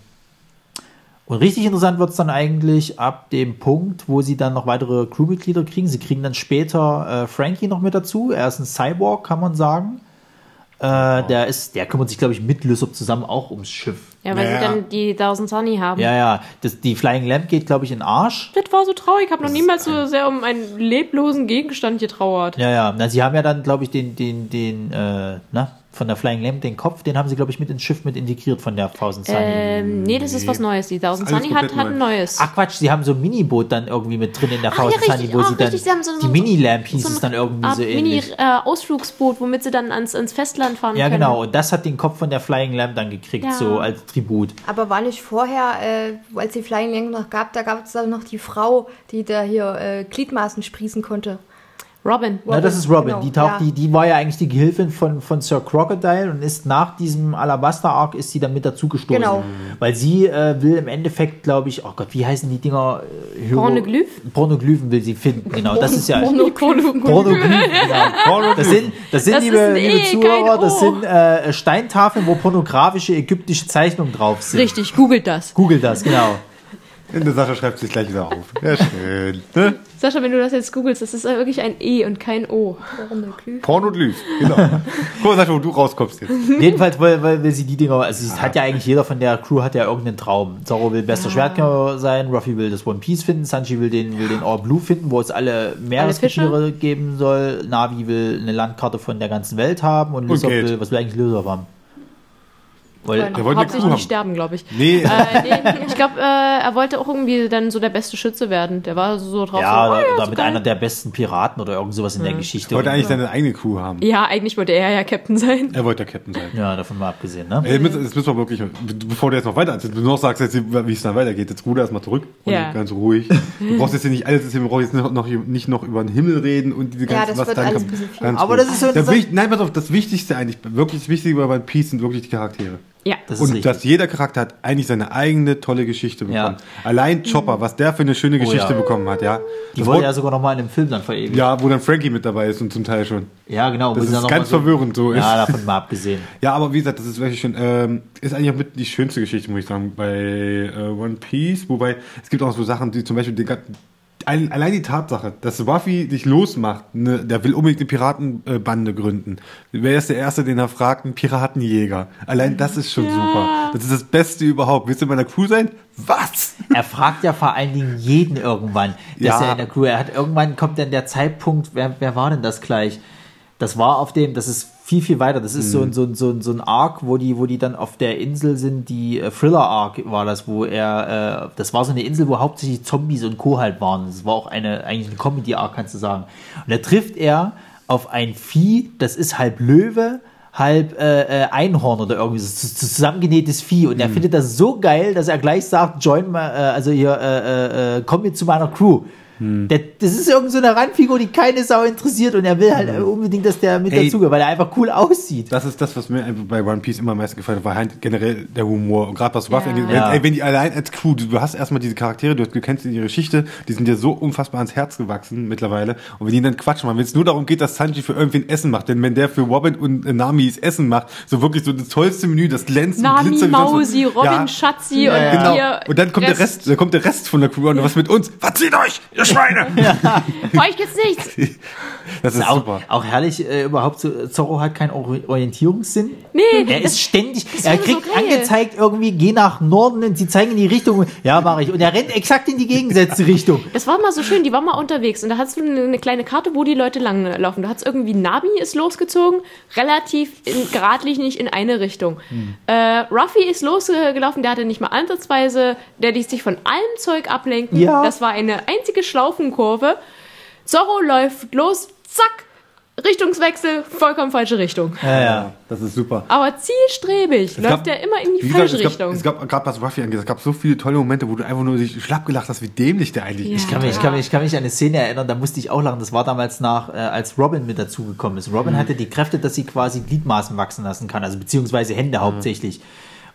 und richtig interessant wird es dann eigentlich ab dem Punkt, wo sie dann noch weitere Crewmitglieder kriegen. Sie kriegen dann später äh, Frankie noch mit dazu. Er ist ein Cyborg, kann man sagen. Äh, der ist, der kümmert sich, glaube ich, mit Lysop zusammen auch ums Schiff. Ja, weil Ja, sie ja. dann die Thousand Sunny haben. Ja, ja. Das, die Flying Lamp geht, glaube ich, in den Arsch. Das war so traurig. Ich habe noch niemals so sehr um einen leblosen Gegenstand getrauert. Ja, ja. Na, sie haben ja dann, glaube ich, den, den, den, äh, na, von der Flying Lamp, den Kopf, den haben sie, glaube ich, mit ins Schiff mit integriert von der Thousand Sunny. Ähm, nee, das ist was Neues. Die Thousand Sunny hat, hat ein neu. neues. Ach Quatsch, sie haben so ein Miniboot dann irgendwie mit drin in der Ach, ja, Thousand Sunny, richtig. wo Ah, sie dann richtig, sie haben so- die so- Mini-Lamp hieß so es dann irgendwie Art so ähnlich. Mini-Ausflugsboot, womit sie dann ans, ans Festland fahren Ja, können. genau. Und das hat den Kopf von der Flying Lamp dann gekriegt, Ja. so als Tribut. Aber war nicht vorher, äh, als die Flying Lamp noch gab, da gab es da noch die Frau, die da hier äh, Gliedmaßen sprießen konnte. Robin. Na, das ist Robin. genau, die, taucht, ja. die, die war ja eigentlich die Gehilfin von, von Sir Crocodile und ist nach diesem Alabaster-Arc ist sie dann mit dazu gestoßen. Genau. Weil sie äh, will im Endeffekt, glaube ich, oh Gott, wie heißen die Dinger? Äh, Hyro- Pornoglyph? Pornoglyphen will sie finden, genau. Das ist ja... Pornoglyphen. Pornoglyphen, genau. Das sind, das sind Das liebe, liebe E, Zuhörer, das sind äh, Steintafeln, wo pornografische ägyptische Zeichnungen drauf sind. Richtig, googelt das. Google das, genau. Der Sascha schreibt sich gleich wieder auf. Ja, schön. Ne? Sascha, wenn du das jetzt googelst, das ist wirklich ein E und kein O. Pornoglyph. Pornoglyph, genau. Guck mal, Sascha, wo du rauskommst jetzt. Jedenfalls weil, weil will sie die Dinger, also es hat ja eigentlich jeder von der Crew hat ja irgendeinen Traum. Zorro will bester Schwertkämpfer sein, Ruffy will das One Piece finden, Sanji will den, will den All Blue finden, wo es alle Meeresgetiere geben soll, Navi will eine Landkarte von der ganzen Welt haben und Lysop Geld. will, was will eigentlich Lysop haben? Weil, Der wollte Hauptsächlich nicht haben. sterben, glaube ich. Nee, Äh, nee, ich glaube, äh, er wollte auch irgendwie dann so der beste Schütze werden. Der war so drauf. ja, so, oh, ja, oder so mit geil. einer der besten Piraten oder irgend sowas in der Geschichte. er wollte eigentlich seine eigene Kuh haben. Ja, eigentlich wollte er ja Captain sein. Er wollte der Captain sein. ja, davon mal abgesehen, ne? Ey, Jetzt müssen jetzt müssen wir wirklich, bevor du jetzt noch weiter, du noch sagst, jetzt, wie es dann weitergeht, jetzt ruder erstmal zurück und Ja. ganz ruhig. Du brauchst jetzt hier nicht alles, wir brauchen jetzt noch, noch, nicht noch über den Himmel reden und diese Ja, ganzen, das wird dann alles kommt. Ganz Aber das ist so. Wich- Nein, pass auf, das Wichtigste eigentlich, wirklich das Wichtige bei One Piece sind wirklich die Charaktere. Ja. Das ist Und richtig. dass jeder Charakter hat eigentlich seine eigene tolle Geschichte bekommen. Ja. Allein Chopper, was der für eine schöne Geschichte ja. bekommen hat, ja. die Das wurde wurde- ja sogar noch mal in einem Film dann verewigt. ja, wo dann Frankie mit dabei ist und zum Teil schon. Ja, genau. Das ist ganz so, verwirrend so. Ja, davon mal abgesehen. Ja, aber wie gesagt, das ist wirklich schön. Ähm, ist eigentlich auch mit die schönste Geschichte, muss ich sagen, bei äh, One Piece. Wobei es gibt auch so Sachen, die zum Beispiel die, gan- ein, allein die Tatsache, dass Ruffy dich losmacht, ne, der will unbedingt eine Piratenbande gründen. Wer ist der Erste, den er fragt? Ein Piratenjäger. Allein das ist schon super. Das ist das Beste überhaupt. Willst du in meiner Crew sein? Was? Er fragt ja vor allen Dingen jeden irgendwann, dass Ja. er in der Crew, er hat irgendwann kommt dann der Zeitpunkt, wer, wer war denn das gleich? Das war auf dem, das ist viel, viel weiter. Das ist Mhm. so, ein, so, ein, so, ein, so ein Arc, wo die, wo die dann auf der Insel sind, die äh, Thriller Arc war das, wo er, äh, das war so eine Insel, wo hauptsächlich Zombies und Co. halt waren. Das war auch eine, eigentlich eine Comedy Arc, kannst du sagen. Und da trifft er auf ein Vieh, das ist halb Löwe, halb äh, äh, Einhorn oder irgendwie so zusammengenähtes Vieh und er findet das so geil, dass er gleich sagt, join mal, äh, also hier, äh, äh, äh, komm mit zu meiner Crew. Der, das ist irgend so eine Randfigur, die keine Sau interessiert und er will halt unbedingt, dass der mit Ey. dazugehört, weil er einfach cool aussieht. Das ist das, was mir einfach bei One Piece immer am meisten gefallen hat, war halt generell der Humor. Und gerade was Ruffy Ja. angeht, wenn, Ja. wenn die allein als Crew, du, du hast erstmal diese Charaktere, du, du kennst ihre Geschichte, die sind dir so unfassbar ans Herz gewachsen mittlerweile. Und wenn die dann Quatsch machen, wenn es nur darum geht, dass Sanji für irgendwen Essen macht, denn wenn der für Robin und äh, Namis Essen macht, so wirklich so das tollste Menü, das glänzt Nami, glitzert. Mausi, Robin, Ja, Schatzi Ja, und ja. Genau. Und dann kommt der Rest, dann kommt der Rest von der Crew und was mit uns? Verzieht euch, ihr Schweine! Für euch gibt's nichts. Das ist auch, super. auch herrlich, äh, überhaupt so, Zorro hat keinen Ori- Orientierungssinn. Nee, Er ist ständig, er war so kriegt geil. angezeigt irgendwie, geh nach Norden und sie zeigen in die Richtung. Ja, mache ich. Und er rennt exakt in die gegensätzliche Richtung. Das war mal so schön, die waren mal unterwegs und da hast du eine, eine kleine Karte, wo die Leute langlaufen. Da hat's irgendwie Nabi ist losgezogen, relativ in, geradlinig in eine Richtung. Hm. Äh, Ruffy ist losgelaufen, der hatte nicht mal ansatzweise, der ließ sich von allem Zeug ablenken. Ja. Das war eine einzige Schlaufenkurve. Zorro läuft los, zack, Richtungswechsel, vollkommen falsche Richtung. Ja, ja. Das ist super. Aber zielstrebig läuft gab- er immer in die falsche gesagt, es Richtung. gab, es gab gerade was Ruffy angeht, es gab so viele tolle Momente, wo du einfach nur dich schlapp gelacht hast, wie dämlich der eigentlich Ja. ist. Ich kann, mich, ich, kann mich, ich kann mich an eine Szene erinnern, da musste ich auch lachen. Das war damals nach, äh, als Robin mit dazugekommen ist. Robin hatte die Kräfte, dass sie quasi Gliedmaßen wachsen lassen kann, also beziehungsweise Hände hauptsächlich.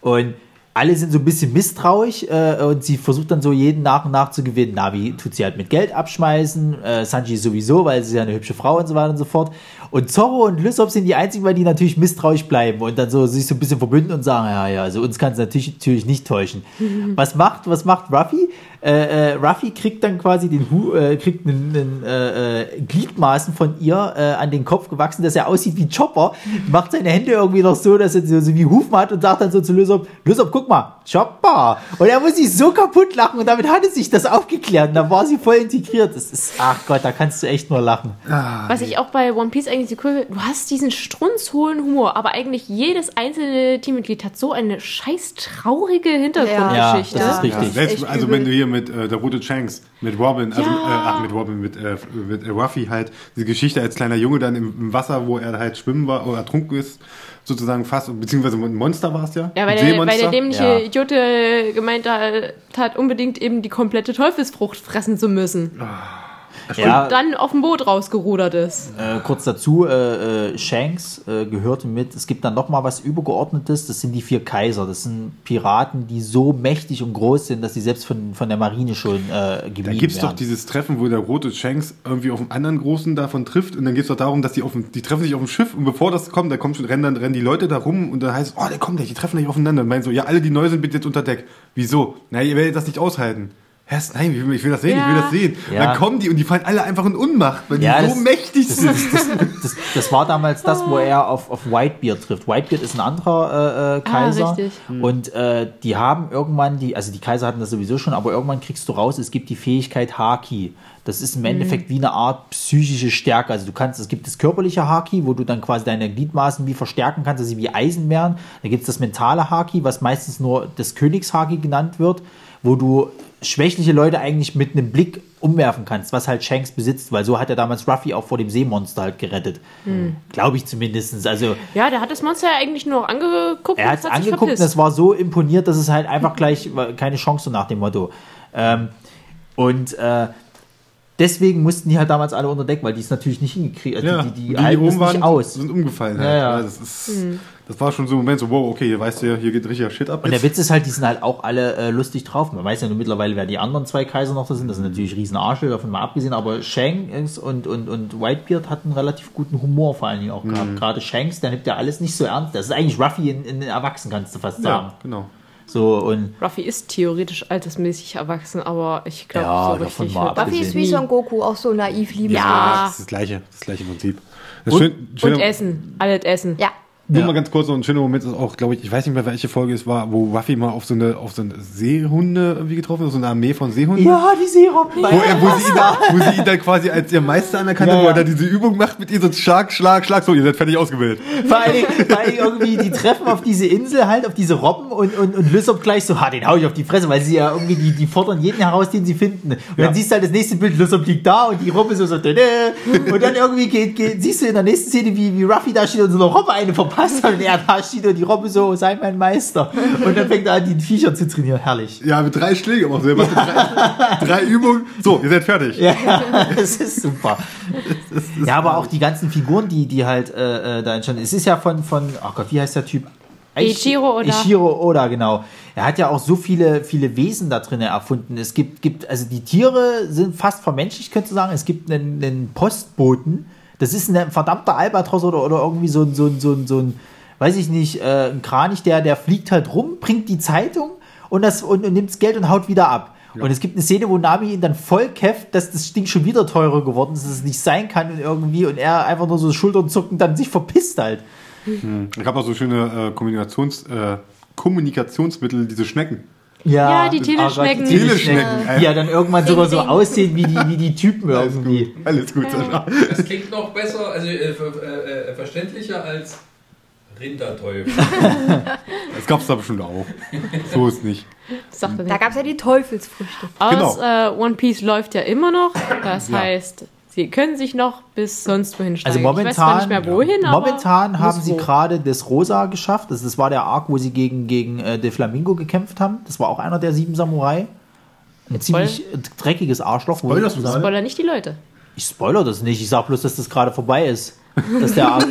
Und alle sind so ein bisschen misstrauisch äh, und sie versucht dann so jeden nach und nach zu gewinnen. Navi tut sie halt mit Geld abschmeißen, äh, Sanji sowieso, weil sie ja eine hübsche Frau und so weiter und so fort. Und Zorro und Lysop sind die einzigen, weil die natürlich misstrauisch bleiben und dann so sich so ein bisschen verbünden und sagen, ja, ja, also uns kann es natürlich, natürlich nicht täuschen. Was macht, was macht Ruffy? Äh, äh, Ruffy kriegt dann quasi den Hu äh, kriegt einen, einen äh, äh, Gliedmaßen von ihr äh, an den Kopf gewachsen, dass er aussieht wie Chopper, macht seine Hände irgendwie noch so, dass er so, so wie Hufen hat und sagt dann so zu Lysop, Lysop, guck mal, Chopper. Und er muss sich so kaputt lachen und damit hatte sich das aufgeklärt und dann war sie voll integriert. Das ist, ach Gott, da kannst du echt nur lachen. Was ich auch bei One Piece eigentlich so cool finde, du hast diesen strunzhohlen Humor, aber eigentlich jedes einzelne Teammitglied hat so eine scheiß traurige Hintergrundgeschichte. Ja, das ist richtig. Selbst, echt also wenn du hier mit äh, der rote Shanks, mit Robin, also Ja. äh, ach mit Robin, mit, äh, mit Ruffy halt, die Geschichte als kleiner Junge dann im, im Wasser, wo er halt schwimmen war oder ertrunken ist, sozusagen fast, beziehungsweise ein Monster war es ja. Ja, weil der, weil der dämliche Ja. Idiote gemeint hat, hat, unbedingt eben die komplette Teufelsfrucht fressen zu müssen. Ja, Dann auf dem Boot rausgerudert ist. Äh, kurz dazu, äh, äh, Shanks äh, gehörte mit, es gibt dann noch mal was Übergeordnetes, das sind die vier Kaiser. Das sind Piraten, die so mächtig und groß sind, dass sie selbst von, von der Marine schon äh, gemieden Da gibt's doch werden. dieses Treffen, wo der rote Shanks irgendwie auf einen anderen Großen davon trifft und dann geht's doch darum, dass die auf dem, die treffen sich auf dem Schiff und bevor das kommt, da kommt schon, rennen dann rennen die Leute da rum und dann heißt es, oh, der kommt gleich, die treffen gleich aufeinander und meinen so, ja, alle, die neu sind, bitte jetzt unter Deck. Wieso? Na, ihr werdet das nicht aushalten. Hä, nein, ich will, ich will das sehen, ich will Ja. das sehen. Ja. dann kommen die und die fallen alle einfach in Unmacht, weil Ja, die so das- mächtig das, sind. das, das, das, das war damals das, wo er auf, auf Whitebeard trifft. Whitebeard ist ein anderer äh, äh, Kaiser. richtig. Und äh, die haben irgendwann, die, also die Kaiser hatten das sowieso schon, aber irgendwann kriegst du raus, es gibt die Fähigkeit Haki. Das ist im Endeffekt wie eine Art psychische Stärke. Also du kannst, es gibt das körperliche Haki, wo du dann quasi deine Gliedmaßen wie verstärken kannst, dass sie wie Eisen wären. Dann gibt es das mentale Haki, was meistens nur das Königshaki genannt wird, wo du schwächliche Leute eigentlich mit einem Blick umwerfen kannst, was halt Shanks besitzt, weil so hat er damals Ruffy auch vor dem Seemonster halt gerettet. Glaube ich zumindest. Also Ja, der hat das Monster ja eigentlich nur angeguckt er hat es angeguckt und es war so imponiert, dass es halt einfach gleich keine Chance so nach dem Motto. Ähm, und äh, deswegen mussten die halt damals alle unter Deck, weil die es natürlich nicht hingekriegt also Ja, die, die, die, die halten es nicht aus. sind umgefallen. Ja, Halt. ja. Das, ist, das war schon so ein Moment, so, wow, okay, hier weißt du, hier geht richtiger Shit ab. Und der jetzt. Witz ist halt, die sind halt auch alle äh, lustig drauf. Man weiß ja nur mittlerweile, wer die anderen zwei Kaiser noch da sind. Das sind natürlich riesen Arschel, davon mal abgesehen. Aber Shanks und, und, und Whitebeard hatten relativ guten Humor vor allen Dingen auch gehabt. Gerade Shanks, der nimmt ja alles nicht so ernst. Das ist eigentlich Ruffy in, in Erwachsen, kannst du fast sagen. ja, genau. So, und Ruffy ist theoretisch altersmäßig erwachsen, aber ich glaube, Ja, so davon richtig mal ab. das Buffy ist wie Son Goku, auch so naiv liebenswürdig. Ja. Das ist das gleiche, das gleiche Prinzip. Das Und- schön, Und schöner- Essen, alles Essen. Ja. Nur Ja. mal ganz kurz, so ein schöner Moment ist auch, glaube ich, ich weiß nicht mehr, welche Folge es war, wo Ruffy mal auf so eine, auf so eine Seehunde irgendwie getroffen ist, so eine Armee von Seehunden. ja, die Seerobben. Wo, er, wo, sie ihn da, wo sie ihn dann quasi als ihr Meister anerkannt Ja, wo er dann diese Übung macht mit ihr, so Schlag, Schlag, Schlag, so, ihr seid fertig ausgebildet. Vor Dingen, vor Dingen irgendwie, die treffen auf diese Insel halt, auf diese Robben und, und, und Lysop gleich so, ha, den hau ich auf die Fresse, weil sie ja irgendwie, die, die fordern jeden heraus, den sie finden. Und Ja. dann siehst du halt das nächste Bild, Lysop liegt da und die Robbe so so, und dann irgendwie geht, geht, siehst du in der nächsten Szene, wie, wie Ruffy da steht und so eine Robbe eine verpasst. Hat. Und er da steht und die Robbe so, sei mein Meister. Und dann fängt er an, die Viecher zu trainieren. Herrlich. Ja, mit drei Schlägen auch so. Drei, drei Übungen. So, ihr seid fertig. Ja, das ist super. Ja, aber auch die ganzen Figuren, die, die halt äh, äh, da entstanden. Es ist ja von, von, ach Gott, wie heißt der Typ? Eiichiro Oda. Eiichiro Oda, genau. Er hat ja auch so viele, viele Wesen da drin erfunden. Es gibt, gibt, also die Tiere sind fast vermenschlicht, könntest du sagen. Es gibt einen, einen Postboten. Das ist ein verdammter Albatros oder, oder irgendwie so ein, so ein, so ein, so ein weiß ich nicht, äh, ein Kranich, der, der fliegt halt rum, bringt die Zeitung und, das, und, und nimmt das Geld und haut wieder ab. Und es gibt eine Szene, wo Nami ihn dann voll käfft, dass das Ding schon wieder teurer geworden ist, dass es nicht sein kann und irgendwie und er einfach nur so Schultern zucken, dann sich verpisst halt. Ich habe auch so schöne äh, Kommunikations, äh, Kommunikationsmittel, diese Schnecken. Ja, die oh Gott, Teleschnecken. die Teleschnecken. Die ja dann irgendwann sogar so aussehen wie die, wie die Typen Alles irgendwie. gut, alles gut, Sascha. Das klingt noch besser, also äh, ver- äh, äh, verständlicher als Rinderteufel. Das gab's da bestimmt auch. So ist nicht. Da gab es ja die Teufelsfrüchte. Aus Genau. äh, One Piece läuft ja immer noch. Das Ja. heißt, sie können sich noch bis sonst wohin steigen. Also ich weiß zwar momentan, nicht mehr wohin, aber momentan haben sie wo. gerade das Rosa geschafft. Das, das war der Arc, wo sie gegen, gegen äh, De Flamingo gekämpft haben. Das war auch einer der sieben Samurai. Ein ziemlich äh, dreckiges Arschloch. wo- Spoilerst du? Spoiler nicht die Leute. Ich spoiler das nicht. Ich sag bloß, dass das gerade vorbei ist. Dass der Arc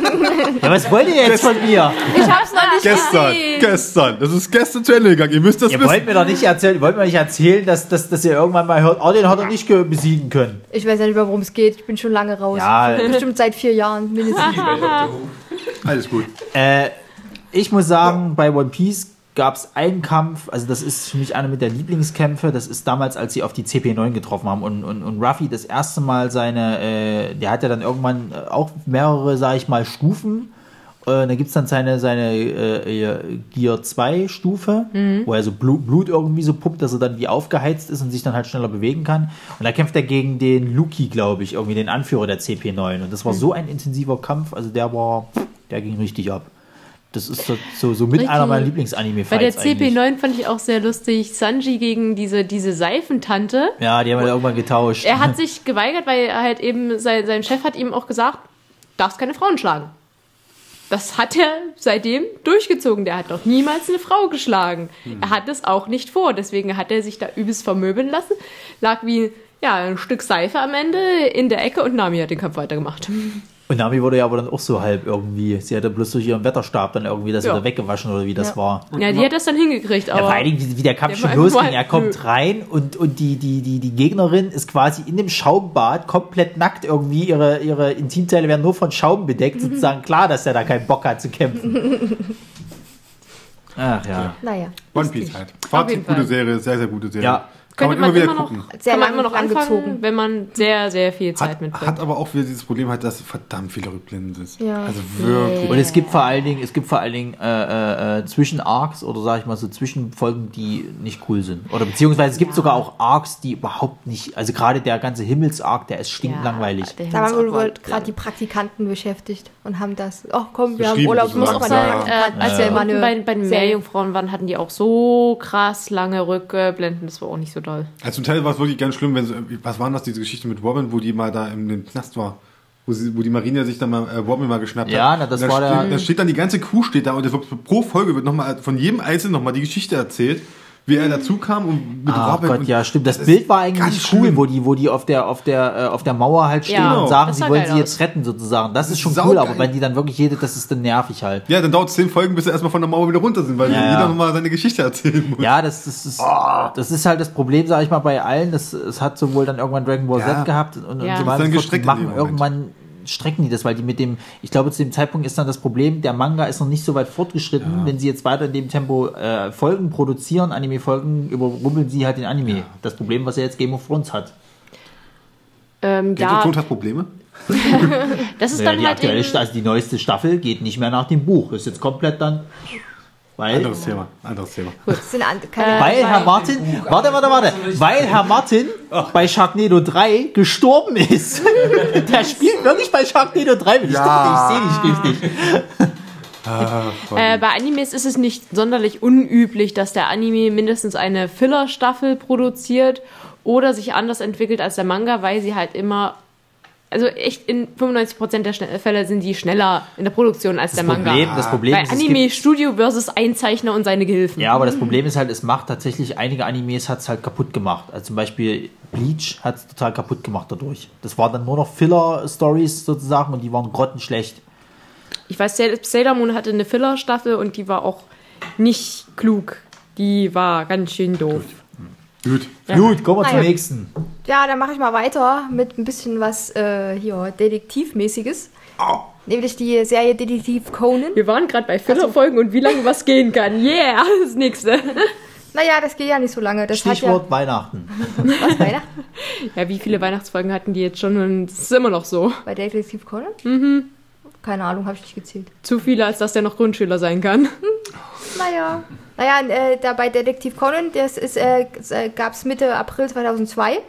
ja, was wollt ihr jetzt von mir? Ich hab's noch nicht Gestern, gesehen. gestern. Das ist gestern zu Ende gegangen. Ihr müsst das Ihr wissen. wollt mir doch nicht erzählen, ihr wollt mir nicht erzählen, dass, dass, dass ihr irgendwann mal hört, oh, den hat er nicht ge- besiegen können. Ich weiß ja nicht mehr, worum es geht. Ich bin schon lange raus. Ja. Bestimmt seit vier Jahren mindestens. Alles gut. Äh, ich muss sagen, bei One Piece gab es einen Kampf, also das ist für mich einer mit der Lieblingskämpfe, das ist damals, als sie auf die CP9 getroffen haben und, und, und Ruffy das erste Mal seine, äh, der hat ja dann irgendwann äh, auch mehrere, sag ich mal, Stufen. Äh, da gibt es dann seine, seine äh, Gear 2 Stufe, wo er so Blut, Blut irgendwie so pumpt, dass er dann wie aufgeheizt ist und sich dann halt schneller bewegen kann. Und da kämpft er gegen den Luki, glaube ich, irgendwie den Anführer der CP9. Und das war so ein intensiver Kampf, also der war, der ging richtig ab. Das ist so, so, so mit Richtig. einer meiner Lieblingsanime-Fights Bei der eigentlich. CP9 fand ich auch sehr lustig. Sanji gegen diese, diese Seifentante. Ja, die haben wir irgendwann getauscht. Er hat sich geweigert, weil er halt eben, sein, sein Chef hat ihm auch gesagt, darfst keine Frauen schlagen. Das hat er seitdem durchgezogen. Der hat noch niemals eine Frau geschlagen. Er hat es auch nicht vor. Deswegen hat er sich da übelst vermöbeln lassen. Lag wie ja, ein Stück Seife am Ende in der Ecke und Nami hat den Kampf weitergemacht. Und Nami wurde ja aber dann auch so halb irgendwie. Sie hatte bloß durch ihren Wetterstab dann irgendwie das Ja. wieder weggewaschen oder wie das Ja. war. Ja, die hat das dann hingekriegt, Ja, aber vor allen Dingen, wie, wie der Kampf Der schon losging. Er kommt rein und, und die, die, die, die Gegnerin ist quasi in dem Schaumbad komplett nackt irgendwie. Ihre, ihre Intimteile werden nur von Schaum bedeckt. Sozusagen klar, dass er da keinen Bock hat zu kämpfen. Ach ja. Naja, One Piece halt. Fazit, gute Serie, sehr, sehr gute Serie. Ja. Kann könnte man immer wieder immer noch, kann man immer noch lang anfangen, gezogen. wenn man sehr, sehr viel Zeit Hat, mitbringt. hat aber auch wieder dieses Problem halt, dass verdammt viele Rückblenden sind. Ja. Also wirklich. Und es gibt vor allen Dingen, es gibt vor allen Dingen äh, äh, äh, zwischen Arcs oder sag ich mal so Zwischenfolgen, die nicht cool sind. Oder beziehungsweise es gibt sogar auch Arcs, die überhaupt nicht, also gerade der ganze Himmels-Arc, der ist stinklangweilig. der da waren Himmelsort wohl gerade die Praktikanten beschäftigt und haben das. Ach komm, wir haben Urlaub, muss Ich auch muss auch Ja, sagen, ja. äh, als Ja. Mal bei, bei den. Meerjungfrauen waren, hatten die auch so krass lange Rückblenden. Das war auch nicht so doll. Also zum Teil war es wirklich ganz schlimm, wenn so, was war denn das, diese Geschichte mit Robin, wo die mal da im, Knast war? Wo, sie, wo die Marine sich dann mal äh, Robin mal geschnappt Ja, hat. na, das da war der- steht, Da steht dann die ganze Crew steht da und pro Folge wird nochmal von jedem Einzelnen nochmal die Geschichte erzählt, wie er dazu kam und mit Ach Robin. Gott, und ja, stimmt. Das, ist Bild war eigentlich cool, schlimm. wo die, wo die auf der, auf der, äh, auf der Mauer halt stehen Ja, und sagen, das sie wollen geil sie jetzt aus. retten sozusagen. Das ist schon Saugeil. cool, aber wenn die dann wirklich jede, das ist dann nervig halt. Ja, dann dauert es zehn Folgen, bis sie erstmal von der Mauer wieder runter sind, weil Ja, jeder ja. nochmal seine Geschichte erzählen muss. Ja, das, das, ist, das ist halt das Problem, sage ich mal, bei allen. Das, es hat sowohl dann irgendwann Dragon Ball Ja. Z gehabt und, Ja. und so Das ist weiter. machen Moment. irgendwann strecken die das, weil die mit dem, ich glaube, zu dem Zeitpunkt ist dann das Problem, der Manga ist noch nicht so weit fortgeschritten. Wenn sie jetzt weiter in dem Tempo äh, Folgen produzieren, Anime-Folgen, überrumpeln sie halt den Anime. Das Problem, was er jetzt Game of Thrones hat. Ähm, Game ja, of Thrones hat Probleme. das ist Naja, dann die, halt aktuelle, also die neueste Staffel geht nicht mehr nach dem Buch. Ist jetzt komplett dann. Weil, Anderes Thema, anderes Thema. Das sind an, keine weil Herr Martin, warte, warte, warte, weil Herr Martin bei Sharknado 3 gestorben ist. Der spielt wirklich bei Sharknado 3 mit. Ich Ja. dachte, ich sehe nicht richtig. äh, bei Animes ist es nicht sonderlich unüblich, dass der Anime mindestens eine Filler-Staffel produziert oder sich anders entwickelt als der Manga, weil sie halt immer also echt in 95% der Fälle sind die schneller in der Produktion als der Manga. Problem, das Problem Bei ist, es gibt, Anime-Studio versus Einzeichner und seine Gehilfen. ja, aber das Problem ist halt, es macht tatsächlich einige Animes hat es halt kaputt gemacht. Also zum Beispiel Bleach hat es total kaputt gemacht dadurch. Das waren dann nur noch Filler-Stories sozusagen und die waren grottenschlecht. Ich weiß, Sail- Sailor Moon hatte eine Filler-Staffel und die war auch nicht klug. Die war ganz schön doof. Gut. Ja. Gut, kommen wir zum Naja. nächsten. Ja, dann mache ich mal weiter mit ein bisschen was äh, hier Detektivmäßiges. Nämlich die Serie Detektiv Conan. Wir waren gerade bei Filler-Folgen und wie lange was gehen kann. Yeah, das nächste. Naja, das geht ja nicht so lange. Das Stichwort Weihnachten. hat ja was Weihnachten Ja, wie viele Weihnachtsfolgen hatten die jetzt schon? Und es ist immer noch so. bei Detektiv Conan. Mhm. Keine Ahnung, habe ich nicht gezählt. Zu viele, als dass der noch Grundschüler sein kann. Naja. Naja, äh, da bei Detektiv Conan, das ist, äh, gab es Mitte April 2002.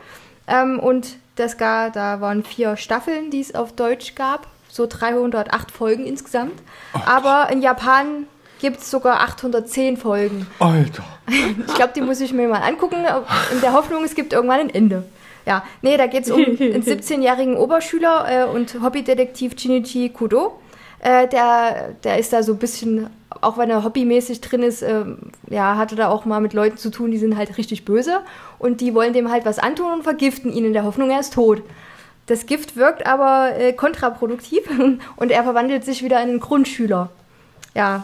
Ähm, und das gar, da waren vier Staffeln, die es auf Deutsch gab. So 308 Folgen insgesamt. Aber in Japan gibt es sogar 810 Folgen. Alter. Ich glaube, die muss ich mir mal angucken, in der Hoffnung, es gibt irgendwann ein Ende. Ja, nee, da geht es um einen 17-jährigen Oberschüler äh, und Hobbydetektiv Shinichi Kudo. Äh, der, der ist da so ein bisschen, auch wenn er hobbymäßig drin ist, ähm, ja, hatte da auch mal mit Leuten zu tun, die sind halt richtig böse und die wollen dem halt was antun und vergiften ihn in der Hoffnung, er ist tot. Das Gift wirkt aber äh, kontraproduktiv und er verwandelt sich wieder in einen Grundschüler. Ja,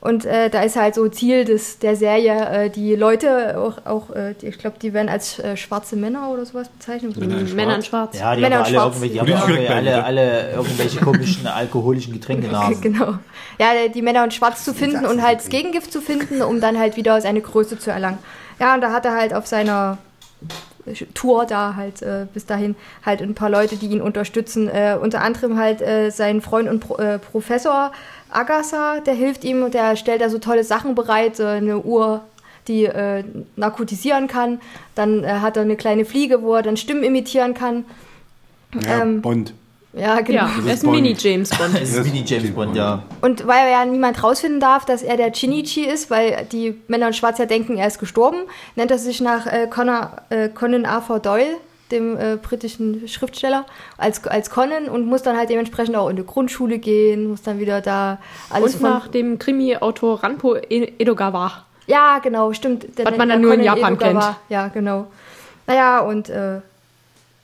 und äh, da ist halt so Ziel des, der Serie, äh, die Leute, auch, auch äh, die, ich glaube, die werden als äh, schwarze Männer oder sowas bezeichnet. Männer in Schwarz. Männer in Schwarz. Ja, die Männer haben alle schwarz. irgendwelche, die haben alle, alle, irgendwelche komischen alkoholischen Getränkenasen. Genau. Ja, die Männer in Schwarz zu finden und halt das Gegengift zu finden, um dann halt wieder seine Größe zu erlangen. Ja, und da hat er halt auf seiner Tour da halt äh, bis dahin halt ein paar Leute, die ihn unterstützen. Äh, unter anderem halt äh, sein Freund und Pro äh, Professor Agasa, der hilft ihm und der stellt da so tolle Sachen bereit, äh, eine Uhr, die äh, narkotisieren kann. Dann äh, hat er eine kleine Fliege, wo er dann Stimmen imitieren kann. Ja, Ähm, Bond. Ja, genau. Ja, er ist ein Bond. Mini-James Bond. Es ist wie die James Bond, ja. Und weil ja niemand rausfinden darf, dass er der Chinichi ist, weil die Männer in Schwarz ja denken, er ist gestorben, nennt er sich nach äh, Connor, äh, Conan Arthur Doyle, dem äh, britischen Schriftsteller, als, als Conan und muss dann halt dementsprechend auch in die Grundschule gehen, muss dann wieder da alles Und nach dem Krimi-Autor Ranpo E- Edogawa. Ja, genau, stimmt. Der Was man dann nur in Conan Japan Edogawa. kennt. Ja, genau. Naja, und äh,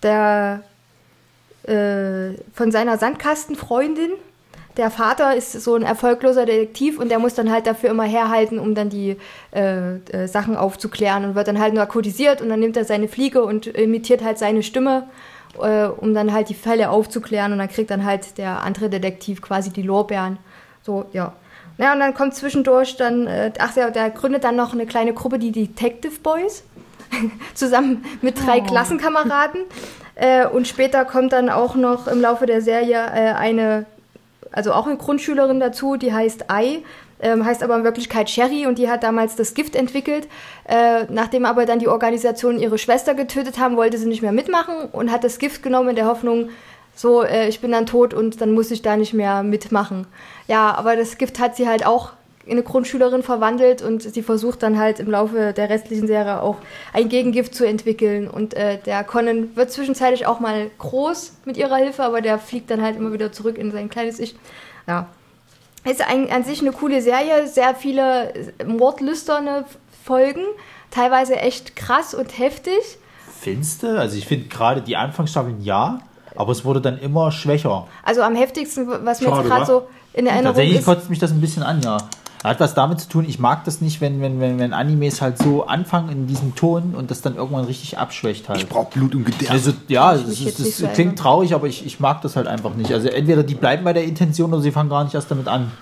der äh, von seiner Sandkastenfreundin, der Vater ist so ein erfolgloser Detektiv und der muss dann halt dafür immer herhalten, um dann die äh, äh, Sachen aufzuklären und wird dann halt narkotisiert und dann nimmt er seine Fliege und imitiert halt seine Stimme, äh, um dann halt die Fälle aufzuklären und dann kriegt dann halt der andere Detektiv quasi die Lorbeeren. So, ja. Ja, und dann kommt zwischendurch dann, äh, ach ja, der gründet dann noch eine kleine Gruppe, die Detective Boys, zusammen mit drei Klassenkameraden. Äh, und später kommt dann auch noch im Laufe der Serie äh, eine, also auch eine Grundschülerin dazu, die heißt Ai, ähm, heißt aber in Wirklichkeit Sherry und die hat damals das Gift entwickelt. Äh, nachdem aber dann die Organisation ihre Schwester getötet haben, wollte sie nicht mehr mitmachen und hat das Gift genommen in der Hoffnung, so, äh, ich bin dann tot und dann muss ich da nicht mehr mitmachen. Ja, aber das Gift hat sie halt auch in eine Grundschülerin verwandelt und sie versucht dann halt im Laufe der restlichen Serie auch ein Gegengift zu entwickeln. Und äh, der Conan wird zwischenzeitlich auch mal groß mit ihrer Hilfe, aber der fliegt dann halt immer wieder zurück in sein kleines Ich. Ja. Ist ein, an sich eine coole Serie, sehr viele mordlüsterne Folgen, teilweise echt krass und heftig. Findest du? Also ich finde gerade die Anfangsstaffeln ja, aber es wurde dann immer schwächer. Also am heftigsten, was mir Schade, jetzt gerade so in Erinnerung Tatsächlich ist. kotzt mich das ein bisschen an, ja. Hat was damit zu tun, ich mag das nicht, wenn, wenn, wenn, wenn Animes halt so anfangen in diesem Ton und das dann irgendwann richtig abschwächt halt. Ich brauch Blut und Gedärme. Also, ja, das, ist, das so klingt traurig, aber ich, ich mag das halt einfach nicht. Also entweder die bleiben bei der Intention oder sie fangen gar nicht erst damit an.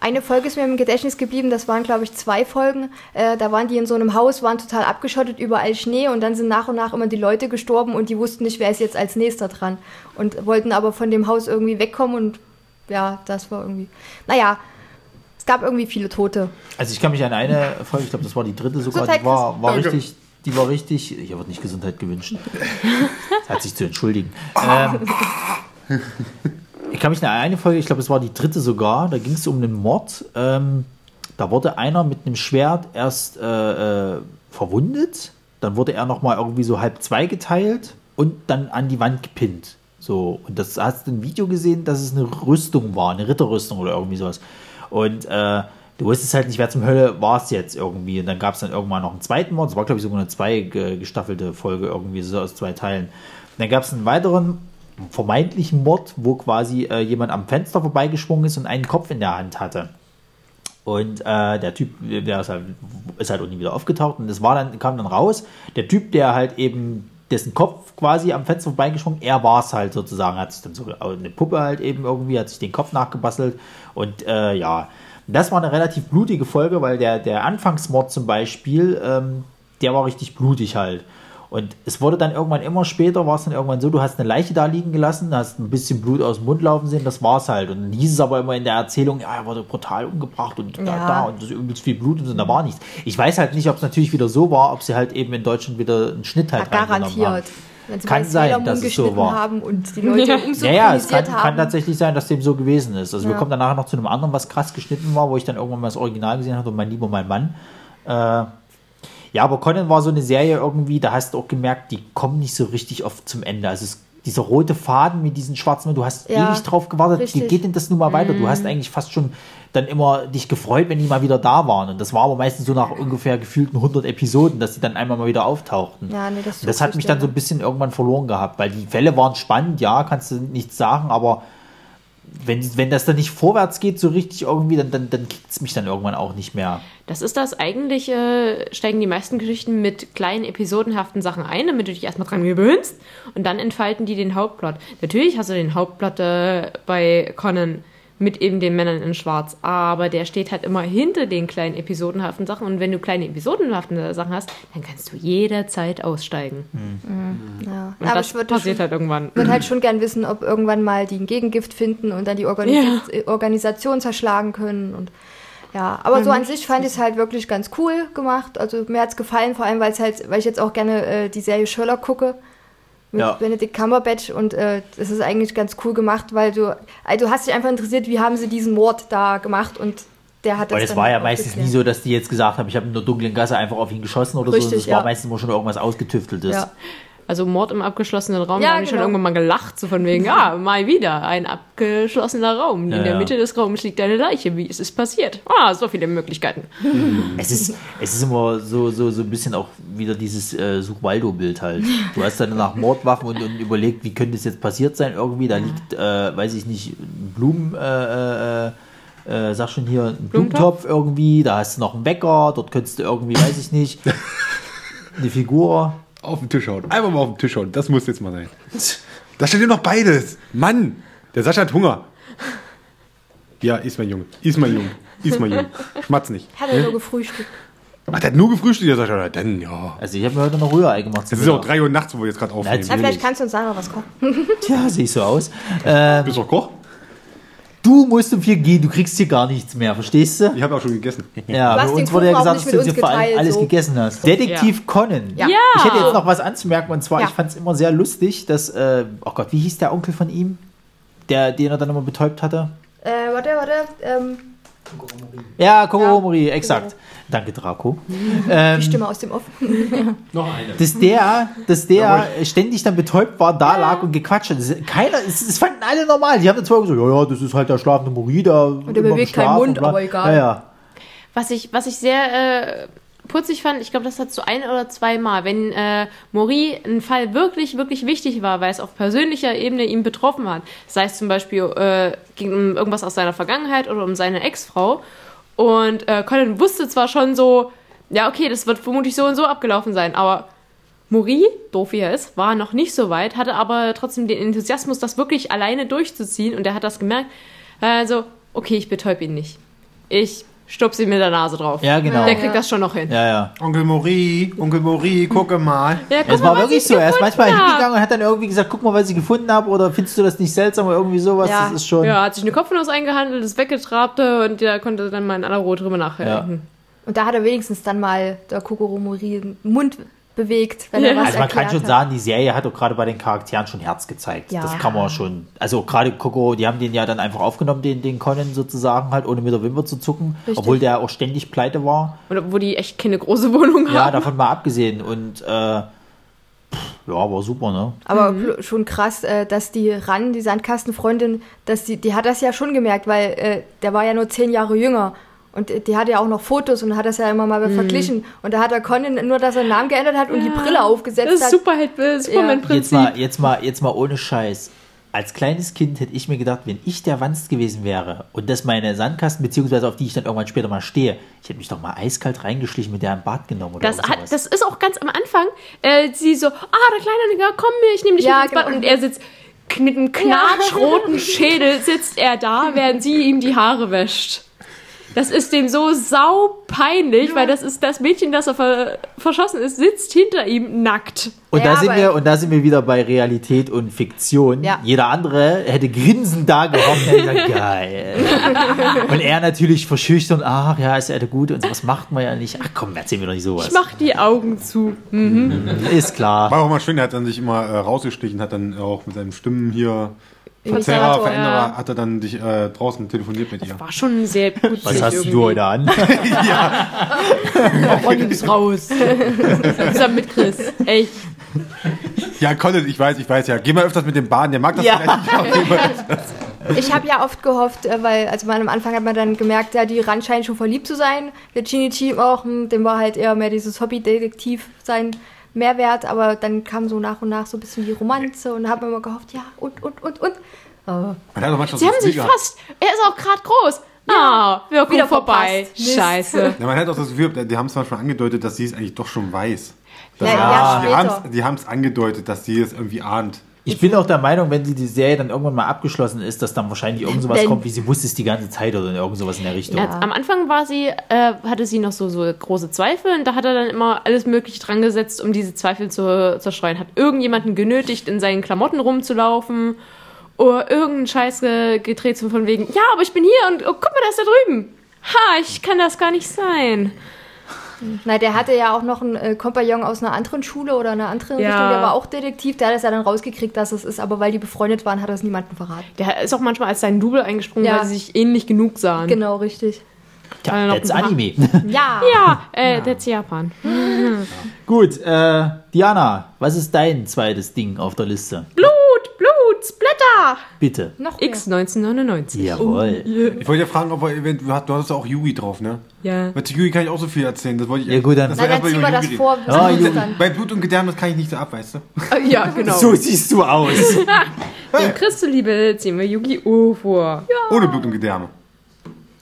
Eine Folge ist mir im Gedächtnis geblieben, das waren, glaube ich, zwei Folgen. Äh, da waren die in so einem Haus, waren total abgeschottet, überall Schnee und dann sind nach und nach immer die Leute gestorben und die wussten nicht, wer ist jetzt als nächster dran. Und wollten aber von dem Haus irgendwie wegkommen und ja, das war irgendwie. Naja, es gab irgendwie viele Tote. Also ich kann mich an eine Folge, ich glaube, das war die dritte sogar, Gesundheit, die war, war richtig, die war richtig, hier wird nicht Gesundheit gewünscht. Hat sich zu entschuldigen. Ähm, ich kann mich an eine Folge, ich glaube, es war die dritte sogar, da ging es um einen Mord. Ähm, da wurde einer mit einem Schwert erst äh, äh, verwundet, dann wurde er nochmal irgendwie so halb zweigeteilt und dann an die Wand gepinnt. So, und das hast du ein Video gesehen, dass es eine Rüstung war, eine Ritterrüstung oder irgendwie sowas. Und äh, du wusstest halt nicht, wer zum Hölle war es jetzt irgendwie. Und dann gab es dann irgendwann noch einen zweiten Mord. Das war, glaube ich, sogar eine zwei ge- gestaffelte Folge irgendwie, so aus zwei Teilen. Und dann gab es einen weiteren vermeintlichen Mord, wo quasi äh, jemand am Fenster vorbeigeschwungen ist und einen Kopf in der Hand hatte. Und äh, der Typ, der ist halt, ist halt auch nie wieder aufgetaucht. Und es war dann, kam dann raus, der Typ, der halt eben dessen Kopf quasi am Fenster vorbeigeschwungen, er war es halt sozusagen, hat sich dann so eine Puppe halt eben irgendwie, hat sich den Kopf nachgebastelt. Und äh, ja, das war eine relativ blutige Folge, weil der, der Anfangsmord zum Beispiel, ähm, der war richtig blutig halt. Und es wurde dann irgendwann immer später, war es dann irgendwann so, du hast eine Leiche da liegen gelassen, hast ein bisschen Blut aus dem Mund laufen sehen, das war's halt. Und dann hieß es aber immer in der Erzählung, ja, er wurde brutal umgebracht und da, Ja. da und das ist übelst viel Blut und so, da war nichts. Ich weiß halt nicht, ob es natürlich wieder so war, ob sie halt eben in Deutschland wieder einen Schnitt halt Ja, reingenommen haben. garantiert. Wenn sie Kann sein, dass es so geschnitten war. haben und die Leute Ja. umsynchronisiert Ja, ja, es kann, haben. kann tatsächlich sein, dass dem so gewesen ist. Also wir Ja. kommen dann nachher noch zu einem anderen, was krass geschnitten war, wo ich dann irgendwann mal das Original gesehen habe und mein lieber mein Mann. Äh, ja, aber Conan war so eine Serie irgendwie, da hast du auch gemerkt, die kommen nicht so richtig oft zum Ende. Also es, dieser rote Faden mit diesen schwarzen, du hast Ja, ewig drauf gewartet, wie richtig. geht denn das nun mal weiter? Du hast eigentlich fast schon dann immer dich gefreut, wenn die mal wieder da waren. Und das war aber meistens so nach ungefähr gefühlten 100 Episoden, dass die dann einmal mal wieder auftauchten. Ja, nee, das, Das hat mich dann so ein bisschen irgendwann verloren gehabt, weil die Fälle waren spannend, ja, kannst du nichts sagen, aber wenn, wenn das dann nicht vorwärts geht, so richtig irgendwie, dann, dann, dann kickt es mich dann irgendwann auch nicht mehr. Das ist das eigentlich, äh, steigen die meisten Geschichten mit kleinen episodenhaften Sachen ein, damit du dich erstmal dran gewöhnst und dann entfalten die den Hauptplot. Natürlich hast du den Hauptplot äh, bei Conan mit eben den Männern in Schwarz, aber der steht halt immer hinter den kleinen episodenhaften Sachen und wenn du kleine episodenhaften Sachen hast, dann kannst du jederzeit aussteigen. Ja. Und Aber das ich würde passiert schon, halt irgendwann. würd halt schon gern wissen, ob irgendwann mal die ein Gegengift finden und dann die Organis Organisation zerschlagen können. Und ja, aber so an sich fand ich es halt wirklich ganz cool gemacht. Also mir hat es gefallen, vor allem weil es halt, weil ich jetzt auch gerne äh, die Serie Sherlock gucke. Mit Ja. Benedict Cumberbatch und äh, das ist eigentlich ganz cool gemacht, weil du, also du hast dich einfach interessiert, wie haben sie diesen Mord da gemacht und der hat das Weil es war ja meistens geklärt. nie so, dass die jetzt gesagt haben, ich habe in der dunklen Gasse einfach auf ihn geschossen oder so. Richtig, Das war ja. meistens immer schon irgendwas ausgetüfteltes. Ja. Also Mord im abgeschlossenen Raum, Ja, da habe ich schon genau. irgendwann mal gelacht, so von wegen, ah, mal wieder ein abgeschlossener Raum. In Ja, der ja. Mitte des Raums liegt eine Leiche. Wie ist es passiert? Ah, so viele Möglichkeiten. Es ist, es ist immer so, so, so ein bisschen auch wieder dieses äh, Suchwaldo-Bild halt. Du hast dann nach Mordwaffen und, und überlegt, wie könnte es jetzt passiert sein irgendwie. Da liegt, äh, weiß ich nicht, ein Blumen, äh, äh, äh, sag schon hier, ein Blumentopf irgendwie. Da hast du noch einen Wecker. Dort könntest du irgendwie, weiß ich nicht, eine Figur. Auf den Tisch hauen. Einfach mal auf den Tisch hauen. Das muss jetzt mal sein. Da steht ja noch beides. Mann, der Sascha hat Hunger. Ja, iss mein Junge. Iss mein Junge. Iss mein Junge. Schmatz nicht. Hat er nur gefrühstückt. Ach, der hat nur gefrühstückt, der Sascha. Na, Dann, ja. Also ich habe mir heute noch Rührei gemacht. Es ist auch 3 Uhr nachts, wo wir jetzt gerade aufnehmen. Ja, vielleicht kannst du uns sagen, was kochen. Tja, sehe ich so aus. Äh, Bist du auch Koch? Du musst um vier gehen, du kriegst hier gar nichts mehr, verstehst du? Ich habe auch schon gegessen. Ja, Du hast bei uns wurde ja gesagt, dass du dir vor allem alles so. gegessen hast. Detektiv Conan. Ja. Ja! Ich hätte jetzt noch was anzumerken und zwar, Ja. ich fand es immer sehr lustig, dass, äh, oh Gott, wie hieß der Onkel von ihm? Der, den er dann immer betäubt hatte? Äh, warte, warte. Ähm, Ja, Kogomori, Ja, exakt. Danke, Draco. ähm, die Stimme aus dem Off. Noch eine. dass der, dass der ständig dann betäubt war, da lag und gequatscht hat. Keiner, es, es fanden alle normal. Die haben dann zwar gesagt, ja, ja, das ist halt der schlafende Mori, der der bewegt keinen Mund, aber egal. Ja, ja. Was ich, was ich sehr äh, putzig fand, ich glaube, das hat so ein oder zweimal, wenn äh, Maury ein Fall wirklich, wirklich wichtig war, weil es auf persönlicher Ebene ihn betroffen hat, sei es zum Beispiel äh, ging um irgendwas aus seiner Vergangenheit oder um seine Ex-Frau und äh, Colin wusste zwar schon so, ja, okay, das wird vermutlich so und so abgelaufen sein, aber Maury, doof wie er ist, war noch nicht so weit, hatte aber trotzdem den Enthusiasmus, das wirklich alleine durchzuziehen und er hat das gemerkt. Also, okay, ich betäub ihn nicht. Ich stupse ihn mit der Nase drauf. Ja, genau. Der kriegt das schon noch hin. Ja, ja. Onkel Mori, Onkel Mori, gucke mal. Ja, guck Es mal, war wirklich ich so. Er ist manchmal hab. hingegangen und hat dann irgendwie gesagt, guck mal, was ich gefunden habe oder findest du das nicht seltsam oder irgendwie sowas. Ja. Das ist schon. Ja, hat sich eine Kopfnuss eingehandelt, ist weggetrabte und der konnte dann mal in aller Ruhe drüber nachdenken. Und da hat er wenigstens dann mal der Kokoromori Mund bewegt, wenn er Ja. was Also man kann schon hat. sagen, die Serie hat auch gerade bei den Charakteren schon Herz gezeigt. Ja. Das kann man schon. Also gerade Coco, die haben den ja dann einfach aufgenommen, den, den Conan sozusagen halt, ohne mit der Wimper zu zucken. Richtig. Obwohl der auch ständig pleite war. Und wo die echt keine große Wohnung Ja, haben. davon mal abgesehen. Und äh, pff, Ja, war super, ne? Aber kl- schon krass, äh, dass die Ran, die Sandkastenfreundin, dass die, die hat das ja schon gemerkt, weil äh, der war ja nur zehn Jahre jünger. Und die hatte ja auch noch Fotos und hat das ja immer mal verglichen. Und da hat er Conan nur, dass er den Namen geändert hat und die Brille aufgesetzt Das ist hat. Superheld, äh, Jetzt Superman-Prinzip. mal, jetzt mal, jetzt mal ohne Scheiß. Als kleines Kind hätte ich mir gedacht, wenn ich der Wanst gewesen wäre und das meine Sandkasten, beziehungsweise auf die ich dann irgendwann später mal stehe, ich hätte mich doch mal eiskalt reingeschlichen mit der im Bad genommen oder Das, hat, das ist auch ganz am Anfang. Äh, sie so, ah, der Kleine, ja, komm, ich nehme dich Ja, mit ins Bad. genau. Und er sitzt mit einem knatschroten Schädel, sitzt er da, während sie ihm die Haare wäscht. Das ist dem so sau peinlich, weil das ist das Mädchen, das er ver verschossen ist, sitzt hinter ihm nackt. Und, Ja, da sind wir, und da sind wir wieder bei Realität und Fiktion. Ja. Jeder andere hätte grinsend da gehockt und hätte gesagt, geil. und er natürlich verschüchtern, ach ja, ist ja gut und sowas macht man ja nicht. Ach komm, erzähl mir doch nicht sowas. Ich mach die Augen zu. Ist klar. War auch mal schön, er hat dann sich immer äh, rausgeschlichen, hat dann auch mit seinen Stimmen hier Verzerrer, Veränderer, ja. hat er dann dich äh, draußen telefoniert mit ihr. War schon sehr gut. Was hast du heute an? Ronny ist raus. Zusammen mit Chris. Echt. Ja, Colin, ich weiß, ich weiß ja. Geh mal öfters mit dem Bahn, der mag das Ja. vielleicht nicht. Ich habe ja oft gehofft, äh, weil also man am Anfang hat man dann gemerkt, ja, die Ran scheint schon verliebt zu sein. Der Shinichi auch, hm, dem war halt eher mehr dieses Hobbydetektiv sein Mehrwert, aber dann kam so nach und nach so ein bisschen die Romanze und da hat man immer gehofft, ja, und, und, und, und. Oh. Man hat manchmal Sie so haben sich Gefühl fast. Er ist auch gerade groß. Ah, Wirkung Wieder vorbei. Scheiße. gehabt. Ja, man hat auch das Gefühl, die haben es manchmal angedeutet, dass sie es eigentlich doch schon weiß. Ja, ja, die haben es angedeutet, dass sie es irgendwie ahnt. Ich bin auch der Meinung, wenn die, die Serie dann irgendwann mal abgeschlossen ist, dass dann wahrscheinlich irgend sowas kommt, wie sie wusste es die ganze Zeit oder irgend sowas in der Richtung. Ja, am Anfang war sie, äh, hatte sie noch so, so große Zweifel und da hat er dann immer alles Mögliche dran gesetzt, um diese Zweifel zu zerstreuen. Hat irgendjemanden genötigt, in seinen Klamotten rumzulaufen oder irgendeinen Scheiß ge gedreht, so von wegen, ja, aber ich bin hier und oh, guck mal, der ist da drüben. Ha, ich kann das gar nicht sein. Na, der hatte ja auch noch einen äh, Kompagnon aus einer anderen Schule oder einer anderen Ja. Richtung, der war auch Detektiv, der hat es ja dann rausgekriegt, dass es ist, aber weil die befreundet waren, hat er es niemandem verraten. Der ist auch manchmal als sein Double eingesprungen, Ja. weil sie sich ähnlich genug sahen. Genau, richtig. Tja, noch that's Anime. Ja. Ja, äh, that's Japan. Gut, äh, Diana, was ist dein zweites Ding auf der Liste? Blut, Blut, Splatter. Bitte. Noch. X 1999. Jawohl. Ich wollte ja fragen, ob er, wenn- du hast, du hast ja auch Yugi drauf, ne? Ja. Weil zu Yugi kann ich auch so viel erzählen. Das wollte ich Ja, gut, dann- das Na, dann zieh über mal das Yugi vor. Yugi. dann. Bei Blut und Gedärm, das kann ich nicht so ab, weißt du? Ja, genau. So siehst du aus. Dem Chris zuliebe ziehen wir Yu-Gi-Oh! vor. Ja. Ohne Blut und Gedärme.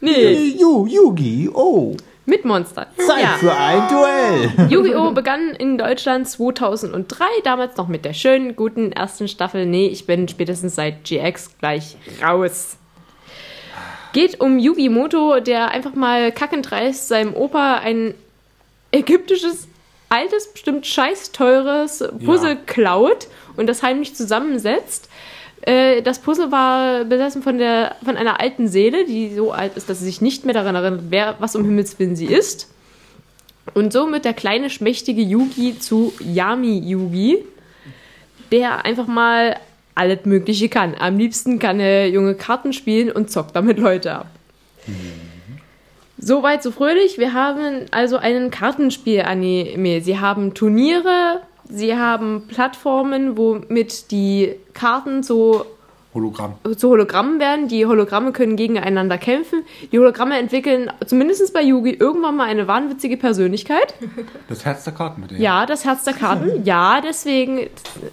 Nee, Yu, Yugi, oh. Mit Monster. Zeit ja. für ein Duell. Yu-Gi-Oh! begann in Deutschland 2003, damals noch mit der schönen, guten ersten Staffel. Nee, ich bin spätestens seit GX gleich raus. Geht um Yugi Moto, der einfach mal kackendreist seinem Opa ein ägyptisches, altes, bestimmt scheiß teures Puzzle Ja. klaut und das heimlich zusammensetzt. Äh, Das Puzzle war besessen von, der, von einer alten Seele, die so alt ist, dass sie sich nicht mehr daran erinnert, wer, was um Himmels Willen sie ist. Und somit der kleine, schmächtige Yugi zu Yami Yugi, der einfach mal alles Mögliche kann. Am liebsten kann er junge Karten spielen und zockt damit Leute ab. Soweit so fröhlich. Wir haben also einen Kartenspiel-Anime. Sie haben Turniere, sie haben Plattformen, womit die Karten so Hologramm. zu Hologrammen werden. Die Hologramme können gegeneinander kämpfen. Die Hologramme entwickeln, zumindest bei Yugi, irgendwann mal eine wahnwitzige Persönlichkeit. Das Herz der Karten mit dir. Ja, das Herz der Karten. Ja, deswegen.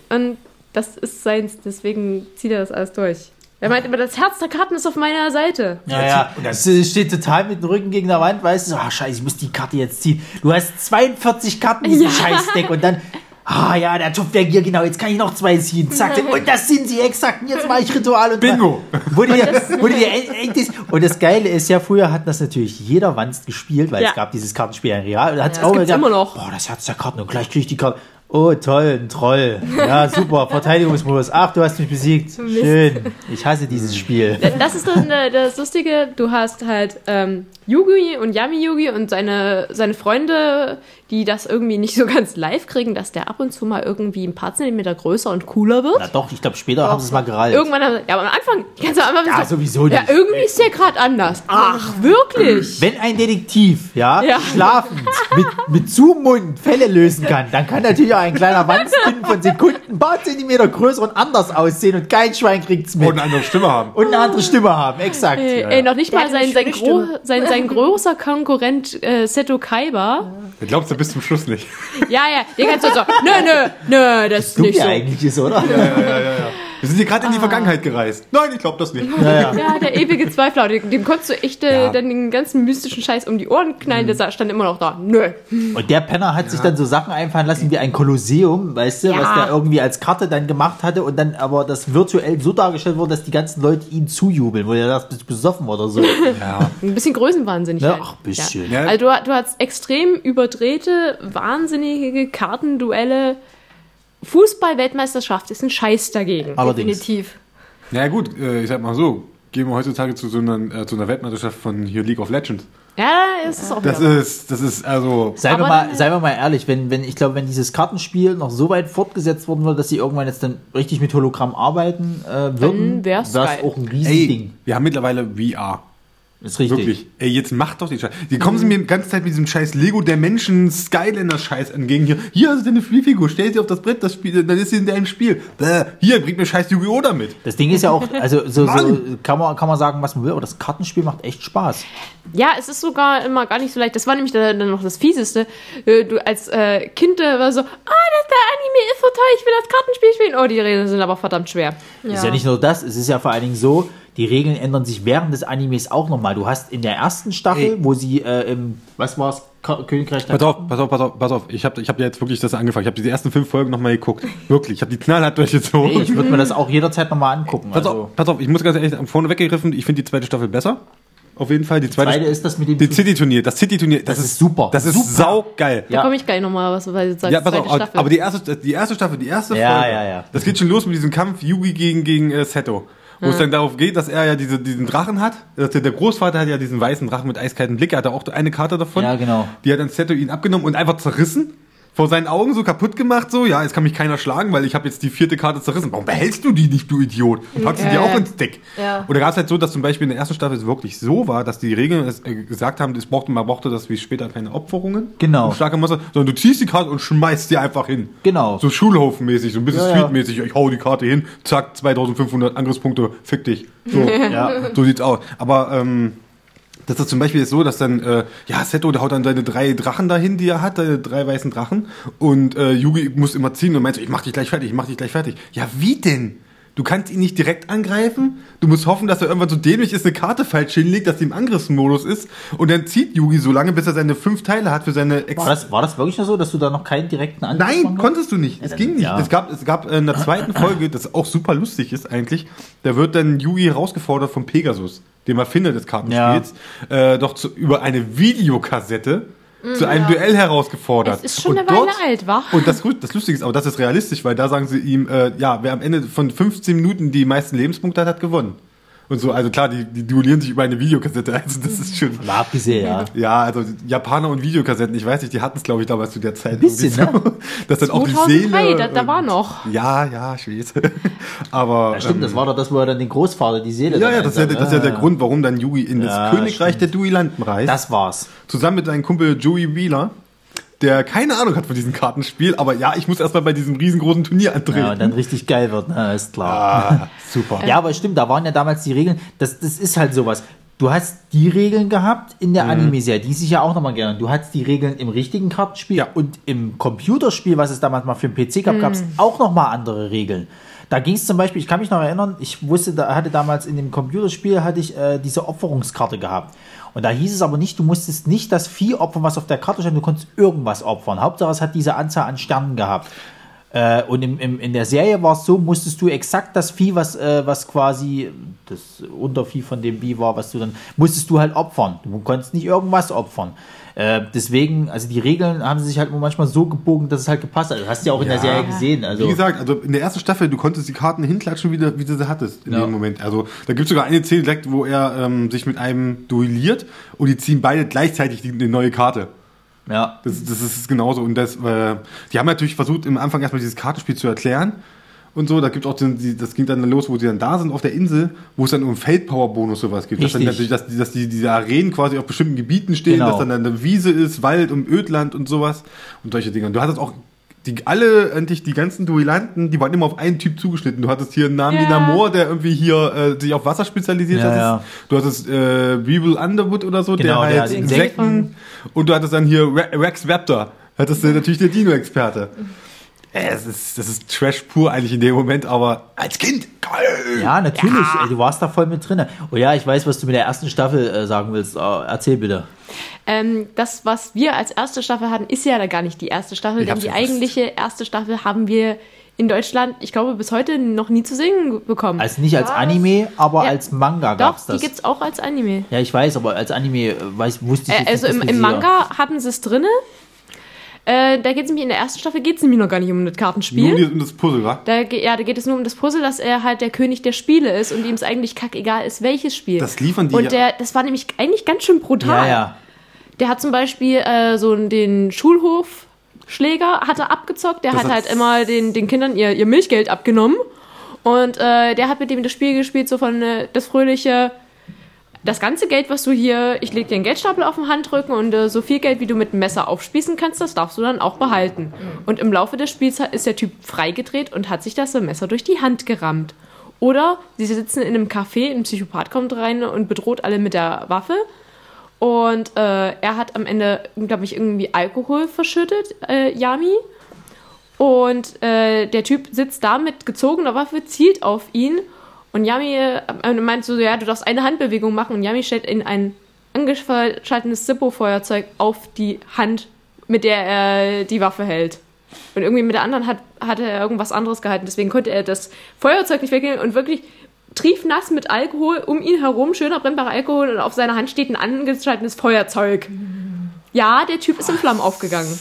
Und das ist seins, deswegen zieht er das alles durch. Er meint immer, das Herz der Karten ist auf meiner Seite. Ja, ja. Und das steht total mit dem Rücken gegen der Wand, weißt du, ah, scheiße, ich muss die Karte jetzt ziehen. Du hast 42 Karten in diesem Ja. Scheißdeck und dann, ah ja, der Tupfwerk hier, genau, jetzt kann ich noch zwei ziehen. Zack, und das sind sie exakt. Jetzt mache ich Ritual und Bingo! Wurde dir, wurde dir end- endlich, und das Geile ist ja, früher hat das natürlich jeder Wanst gespielt, weil Ja. es gab dieses Kartenspiel in Real. Und da hat's Ja, auch das gibt's immer noch. Boah, das Herz der Karten und gleich kriege ich die Karte. Oh, toll, ein Troll. Ja, super, Verteidigungsmodus. Ach, du hast mich besiegt. Schön. Ich hasse dieses Spiel. Das ist dann äh, das Lustige, du hast halt ähm, Yugi und Yami Yugi und seine, seine Freunde, die das irgendwie nicht so ganz live kriegen, dass der ab und zu mal irgendwie ein paar Zentimeter größer und cooler wird. Na doch, ich glaube, später haben sie es mal gerallt. Irgendwann haben ja, aber am Anfang, ganz am Anfang Ja, so, sowieso Ja, nicht. irgendwie ist der gerade anders. Ach, wirklich? Wenn ein Detektiv, ja, Ja. schlafend mit, mit Zumund Fälle lösen kann, dann kann natürlich auch ein kleiner Wandspin von Sekunden ein paar Zentimeter größer und anders aussehen und kein Schwein kriegt's mit. Und eine andere Stimme haben. Und eine andere Stimme haben, exakt. Ey, Ja, ey, ja. noch nicht Der mal sein, sein, gro sein, sein großer Konkurrent äh, Seto Kaiba. Du glaubst du bis zum Schluss nicht. Ja, ja, der kannst du so, nö, nö, nö, das ist nicht ja so. eigentlich ist, oder? Wir sind hier gerade Ah. in die Vergangenheit gereist. Nein, ich glaube das nicht. Ja, der ewige Zweifler, dem, dem konntest du echt äh, Ja. dann den ganzen mystischen Scheiß um die Ohren knallen, der stand immer noch da. Nö. Und der Penner hat sich dann so Sachen einfallen lassen wie ein Kolosseum, weißt du, Ja. was der irgendwie als Karte dann gemacht hatte und dann aber das virtuell so dargestellt wurde, dass die ganzen Leute ihn zujubeln, wo er das bist besoffen oder so. Ja. Ein bisschen größenwahnsinnig. Ja, halt. ach, bisschen. Ja. Ja. Also du, du hast extrem überdrehte, wahnsinnige Kartenduelle. Fußball-Weltmeisterschaft ist ein Scheiß dagegen. Allerdings. Definitiv. Na ja, gut, äh, ich sag mal so. Gehen wir heutzutage zu so einer, äh, zu einer Weltmeisterschaft von hier League of Legends. Ja, ist es auch Das wieder. ist, das ist also. Seien wir, mal, seien wir mal ehrlich, wenn, wenn, ich glaube, wenn dieses Kartenspiel noch so weit fortgesetzt worden würde, dass sie irgendwann jetzt dann richtig mit Hologramm arbeiten äh, würden, wär's geil. auch ein Ey, Riesending. wir haben mittlerweile VR. Ist richtig. Wirklich. Ey, jetzt macht doch den Scheiß. Die kommen sie mir die ganze Zeit mit diesem scheiß Lego der Menschen Skylander Scheiß entgegen hier. Hier hast du deine Spielfigur, stell sie auf das Brett, das Spiel, dann ist sie in deinem Spiel. Bäh, hier, bringt mir scheiß Yu-Gi-Oh! damit. Das Ding ist ja auch, also so, so kann, man, kann man sagen, was man will, aber das Kartenspiel macht echt Spaß. Ja, es ist sogar immer gar nicht so leicht. Das war nämlich dann noch das Fieseste. Äh, Du als äh, Kind äh, war so, ah, das der Anime ist so toll, ich will das Kartenspiel spielen. Oh, die Regeln sind aber verdammt schwer. Ist ja nicht nur das, es ist ja vor allen Dingen so, die Regeln ändern sich während des Animes auch nochmal. Du hast in der ersten Staffel, Ey. wo sie äh, im, was war's, Königreich der Pass auf, pass auf, pass auf, pass auf. Ich habe ich hab jetzt wirklich das angefangen. Ich habe die ersten fünf Folgen nochmal geguckt. Wirklich. Ich habe die knallhart durchgezogen. Nee, ich würde mir das auch jederzeit nochmal angucken. Pass Also, auf, pass auf, ich muss ganz ehrlich vorne weggegriffen, ich finde die zweite Staffel besser. Auf jeden Fall. Die zweite, zweite ist das mit dem die City-Turnier. Das City-Turnier, das, Das ist super. Das ist Super. saugeil. Da Ja. komme ich gleich nochmal was, weil du sagst, Ja, pass auf, Staffel. aber die erste, die erste Staffel, die erste Ja, Folge, ja, ja. das geht schon los mit diesem Kampf Yugi gegen, gegen äh, Seto. Wo es dann darauf geht, dass er ja diese, diesen Drachen hat. Dass der, der Großvater hat ja diesen weißen Drachen mit eiskaltem Blick. Er hatte auch eine Karte davon. Ja, genau. Die hat dann Seto ihn abgenommen und einfach zerrissen. Vor seinen Augen so kaputt gemacht, so, ja, jetzt kann mich keiner schlagen, weil ich habe jetzt die vierte Karte zerrissen. Warum behältst du die nicht, du Idiot? Und packst sie Ja. dir auch ins Deck. Ja. Und da gab es halt so, dass zum Beispiel in der ersten Staffel es wirklich so war, dass die Regeln es, äh, gesagt haben, es brauchte, man brauchte das wie später keine Opferungen. Genau. Starke Monster, sondern du ziehst die Karte und schmeißt sie einfach hin. Genau. So Schulhofenmäßig, so ein bisschen Ja, ja. Streetmäßig. Ich hau die Karte hin, zack, 2500 Angriffspunkte, fick dich. So, Ja. so sieht's aus. Aber ähm, das ist zum Beispiel so, dass dann, äh, ja, Seto, der haut dann seine drei Drachen dahin, die er hat, seine drei weißen Drachen. Und äh, Yugi muss immer ziehen und meint so, ich mach dich gleich fertig, ich mach dich gleich fertig. Ja, wie denn? Du kannst ihn nicht direkt angreifen. Du musst hoffen, dass er irgendwann so dämlich ist, eine Karte falsch hinlegt, dass die im Angriffsmodus ist. Und dann zieht Yugi so lange, bis er seine fünf Teile hat für seine Ex War das, war das wirklich so, dass du da noch keinen direkten Angriff Nein, konntest du nicht. Es dann- ging nicht. ja. Es gab, es gab in der zweiten Folge, das auch super lustig ist eigentlich, da wird dann Yugi herausgefordert vom Pegasus, dem Erfinder des Kartenspiels, äh, doch zu, über eine Videokassette zu einem Duell herausgefordert. Es ist schon Und eine Weile alt, wa? Und das, das Lustige ist, aber das ist realistisch, weil da sagen sie ihm, äh, ja, wer am Ende von 15 Minuten die meisten Lebenspunkte hat, hat gewonnen. Und so, also klar, die, die duellieren sich über eine Videokassette, also das ist schon... War abgesehen, ja. Ja, also Japaner und Videokassetten, ich weiß nicht, die hatten es, glaube ich, damals zu der Zeit. Ein bisschen, irgendwie so, Dass dann auch die 2003, Seele... da, da war noch. Ja, ja, ich weiß. Aber... Ja, stimmt, ähm, das war doch das, wo er dann den Großvater, die Seele ja, ja, das ist ja, das ist ja der Ah, Grund, warum dann Yugi in das Königreich stimmt. der Duellanten reist. Das war's. zusammen mit seinem Kumpel Joey Wheeler, der keine Ahnung hat von diesem Kartenspiel, aber ja, ich muss erstmal bei diesem riesengroßen Turnier antreten. Ja, und dann richtig geil wird, ne, ist klar. ah, super. Ja, aber stimmt, da waren ja damals die Regeln. Das, das ist halt sowas. Du hast die Regeln gehabt in Mhm. der Anime-Serie, die sich ja auch nochmal gerne. Du hast die Regeln im richtigen Kartenspiel Ja. und im Computerspiel, was es damals mal für den PC gab, gab es auch nochmal andere Regeln. Da ging es zum Beispiel, ich kann mich noch erinnern, ich wusste, da hatte damals in dem Computerspiel hatte ich äh, diese Opferungskarte gehabt. Und da hieß es aber nicht, du musstest nicht das Vieh opfern, was auf der Karte stand, du konntest irgendwas opfern. Hauptsache es hat diese Anzahl an Sternen gehabt. Äh, und im, im, in der Serie war es so, musstest du exakt das Vieh, was, äh, was quasi das Untervieh von dem Vieh war, was du dann, musstest du halt opfern. Du konntest nicht irgendwas opfern. Äh, deswegen, also die Regeln haben sich halt manchmal so gebogen, dass es halt gepasst hat. Das hast du ja auch in der Ja. Serie gesehen. Also, Wie gesagt, also in der ersten Staffel, du konntest die Karten hinklatschen, wie du, wie du sie hattest in Ja. dem Moment. Also da gibt es sogar eine Szene direkt, wo er ähm, sich mit einem duelliert und die ziehen beide gleichzeitig die, die neue Karte. Ja. Das, das ist genauso. Und das, äh, die haben natürlich versucht, im Anfang erstmal dieses Kartenspiel zu erklären. Und so, da gibt auch den, die, das ging dann los, wo sie dann da sind auf der Insel, wo es dann um Feldpower-Bonus sowas gibt. Dass, dann Richtig. natürlich, dass, die- dass die, diese Arenen quasi auf bestimmten Gebieten stehen, Genau. dass dann eine Wiese ist, Wald und Ödland und sowas und solche Dinge. Und du hattest auch die, alle, eigentlich die ganzen Duellanten, die waren immer auf einen Typ zugeschnitten. Du hattest hier einen Namen wie Ja. Namor, der irgendwie hier äh, sich auf Wasser spezialisiert Ja, hat. ja. Du hattest äh, Weevil Underwood oder so, Genau, der der halt hat Insekten. Und du hattest dann hier Re Rex Raptor. Hattest du natürlich der Dino-Experte. Äh, Es ist, das ist Trash pur eigentlich in dem Moment, aber als Kind, geil! Ja, natürlich. Ey, Du warst da voll mit drin. Oh ja, ich weiß, was du mit der ersten Staffel äh, sagen willst. Äh, erzähl bitte. Ähm, das, was wir als erste Staffel hatten, ist ja gar nicht die erste Staffel, Ich denn die gewusst. eigentliche erste Staffel haben wir in Deutschland, ich glaube, bis heute noch nie zu sehen bekommen. Also nicht als Was? Anime, aber Ja. als Manga Doch, gab's die das. gibt's auch als Anime. ja, ich weiß, aber als Anime äh, weiß, wusste ich Äh, also im, im Manga hatten sie es drinne. Äh, da geht es nämlich in der ersten Staffel geht es nämlich noch gar nicht um das Nur Kartenspiel. die- um das Puzzle, wa? Da, ja, da geht es nur um das Puzzle, dass er halt der König der Spiele ist und ihm es eigentlich kackegal ist, welches Spiel. Das liefern die Und ja- der, das war nämlich eigentlich ganz schön brutal. Ja, ja. Der hat zum Beispiel äh, so den Schulhofschläger hat er abgezockt. Der Das hat hat- halt immer den, den Kindern ihr, ihr Milchgeld abgenommen. Und äh, der hat mit dem das Spiel gespielt, so von äh, das fröhliche, das ganze Geld, was du hier, ich leg dir einen Geldstapel auf den Handrücken und äh, so viel Geld, wie du mit dem Messer aufspießen kannst, das darfst du dann auch behalten. Und im Laufe des Spiels ist der Typ freigedreht und hat sich das Messer durch die Hand gerammt. Oder sie sitzen in einem Café, ein Psychopath kommt rein und bedroht alle mit der Waffe. Und äh, er hat am Ende, glaube ich, irgendwie Alkohol verschüttet, äh, Yami. Und äh, der Typ sitzt da mit gezogener Waffe, zielt auf ihn. Und Yami äh, meint so, ja, du darfst eine Handbewegung machen. Und Yami stellt in ein angeschaltetes Zippo-Feuerzeug auf die Hand, mit der er die Waffe hält. Und irgendwie mit der anderen hat, hatte er irgendwas anderes gehalten. Deswegen konnte er das Feuerzeug nicht wegnehmen und wirklich triefnass mit Alkohol um ihn herum, schöner brennbarer Alkohol und auf seiner Hand steht ein angeschaltetes Feuerzeug. Ja, der Typ ist in Flammen aufgegangen.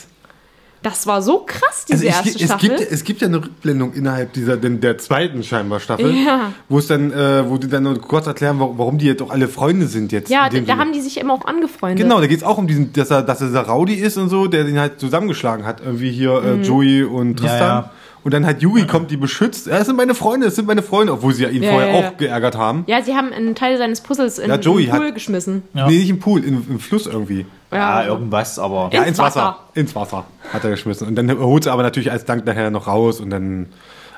Das war so krass, diese Also ich, erste es, Staffel. gibt, es gibt ja eine Rückblendung innerhalb dieser der zweiten scheinbar Staffel, Ja. wo es dann, äh, wo die dann nur kurz erklären, warum, warum die jetzt auch alle Freunde sind jetzt. ja, da Sinne. haben die sich immer auch angefreundet. Genau, da geht es auch um diesen, dass er, dass er dieser Rowdy ist und so, der den halt zusammengeschlagen hat, irgendwie hier Mhm. äh, Joey und Tristan. ja. Und dann halt Yuri kommt, die beschützt. Ja, das sind meine Freunde, das sind meine Freunde, obwohl sie ja ihn Ja, vorher ja, ja. auch geärgert haben. Ja, sie haben einen Teil seines Puzzles in, Ja, Joey in den Pool hat- geschmissen. Ja. Nee, nicht im Pool, im, im Fluss irgendwie. Ja, irgendwas, aber. Ja. Ja, ins Wasser. Ins Wasser hat er geschmissen. Und dann holt sie aber natürlich als Dank nachher noch raus und dann.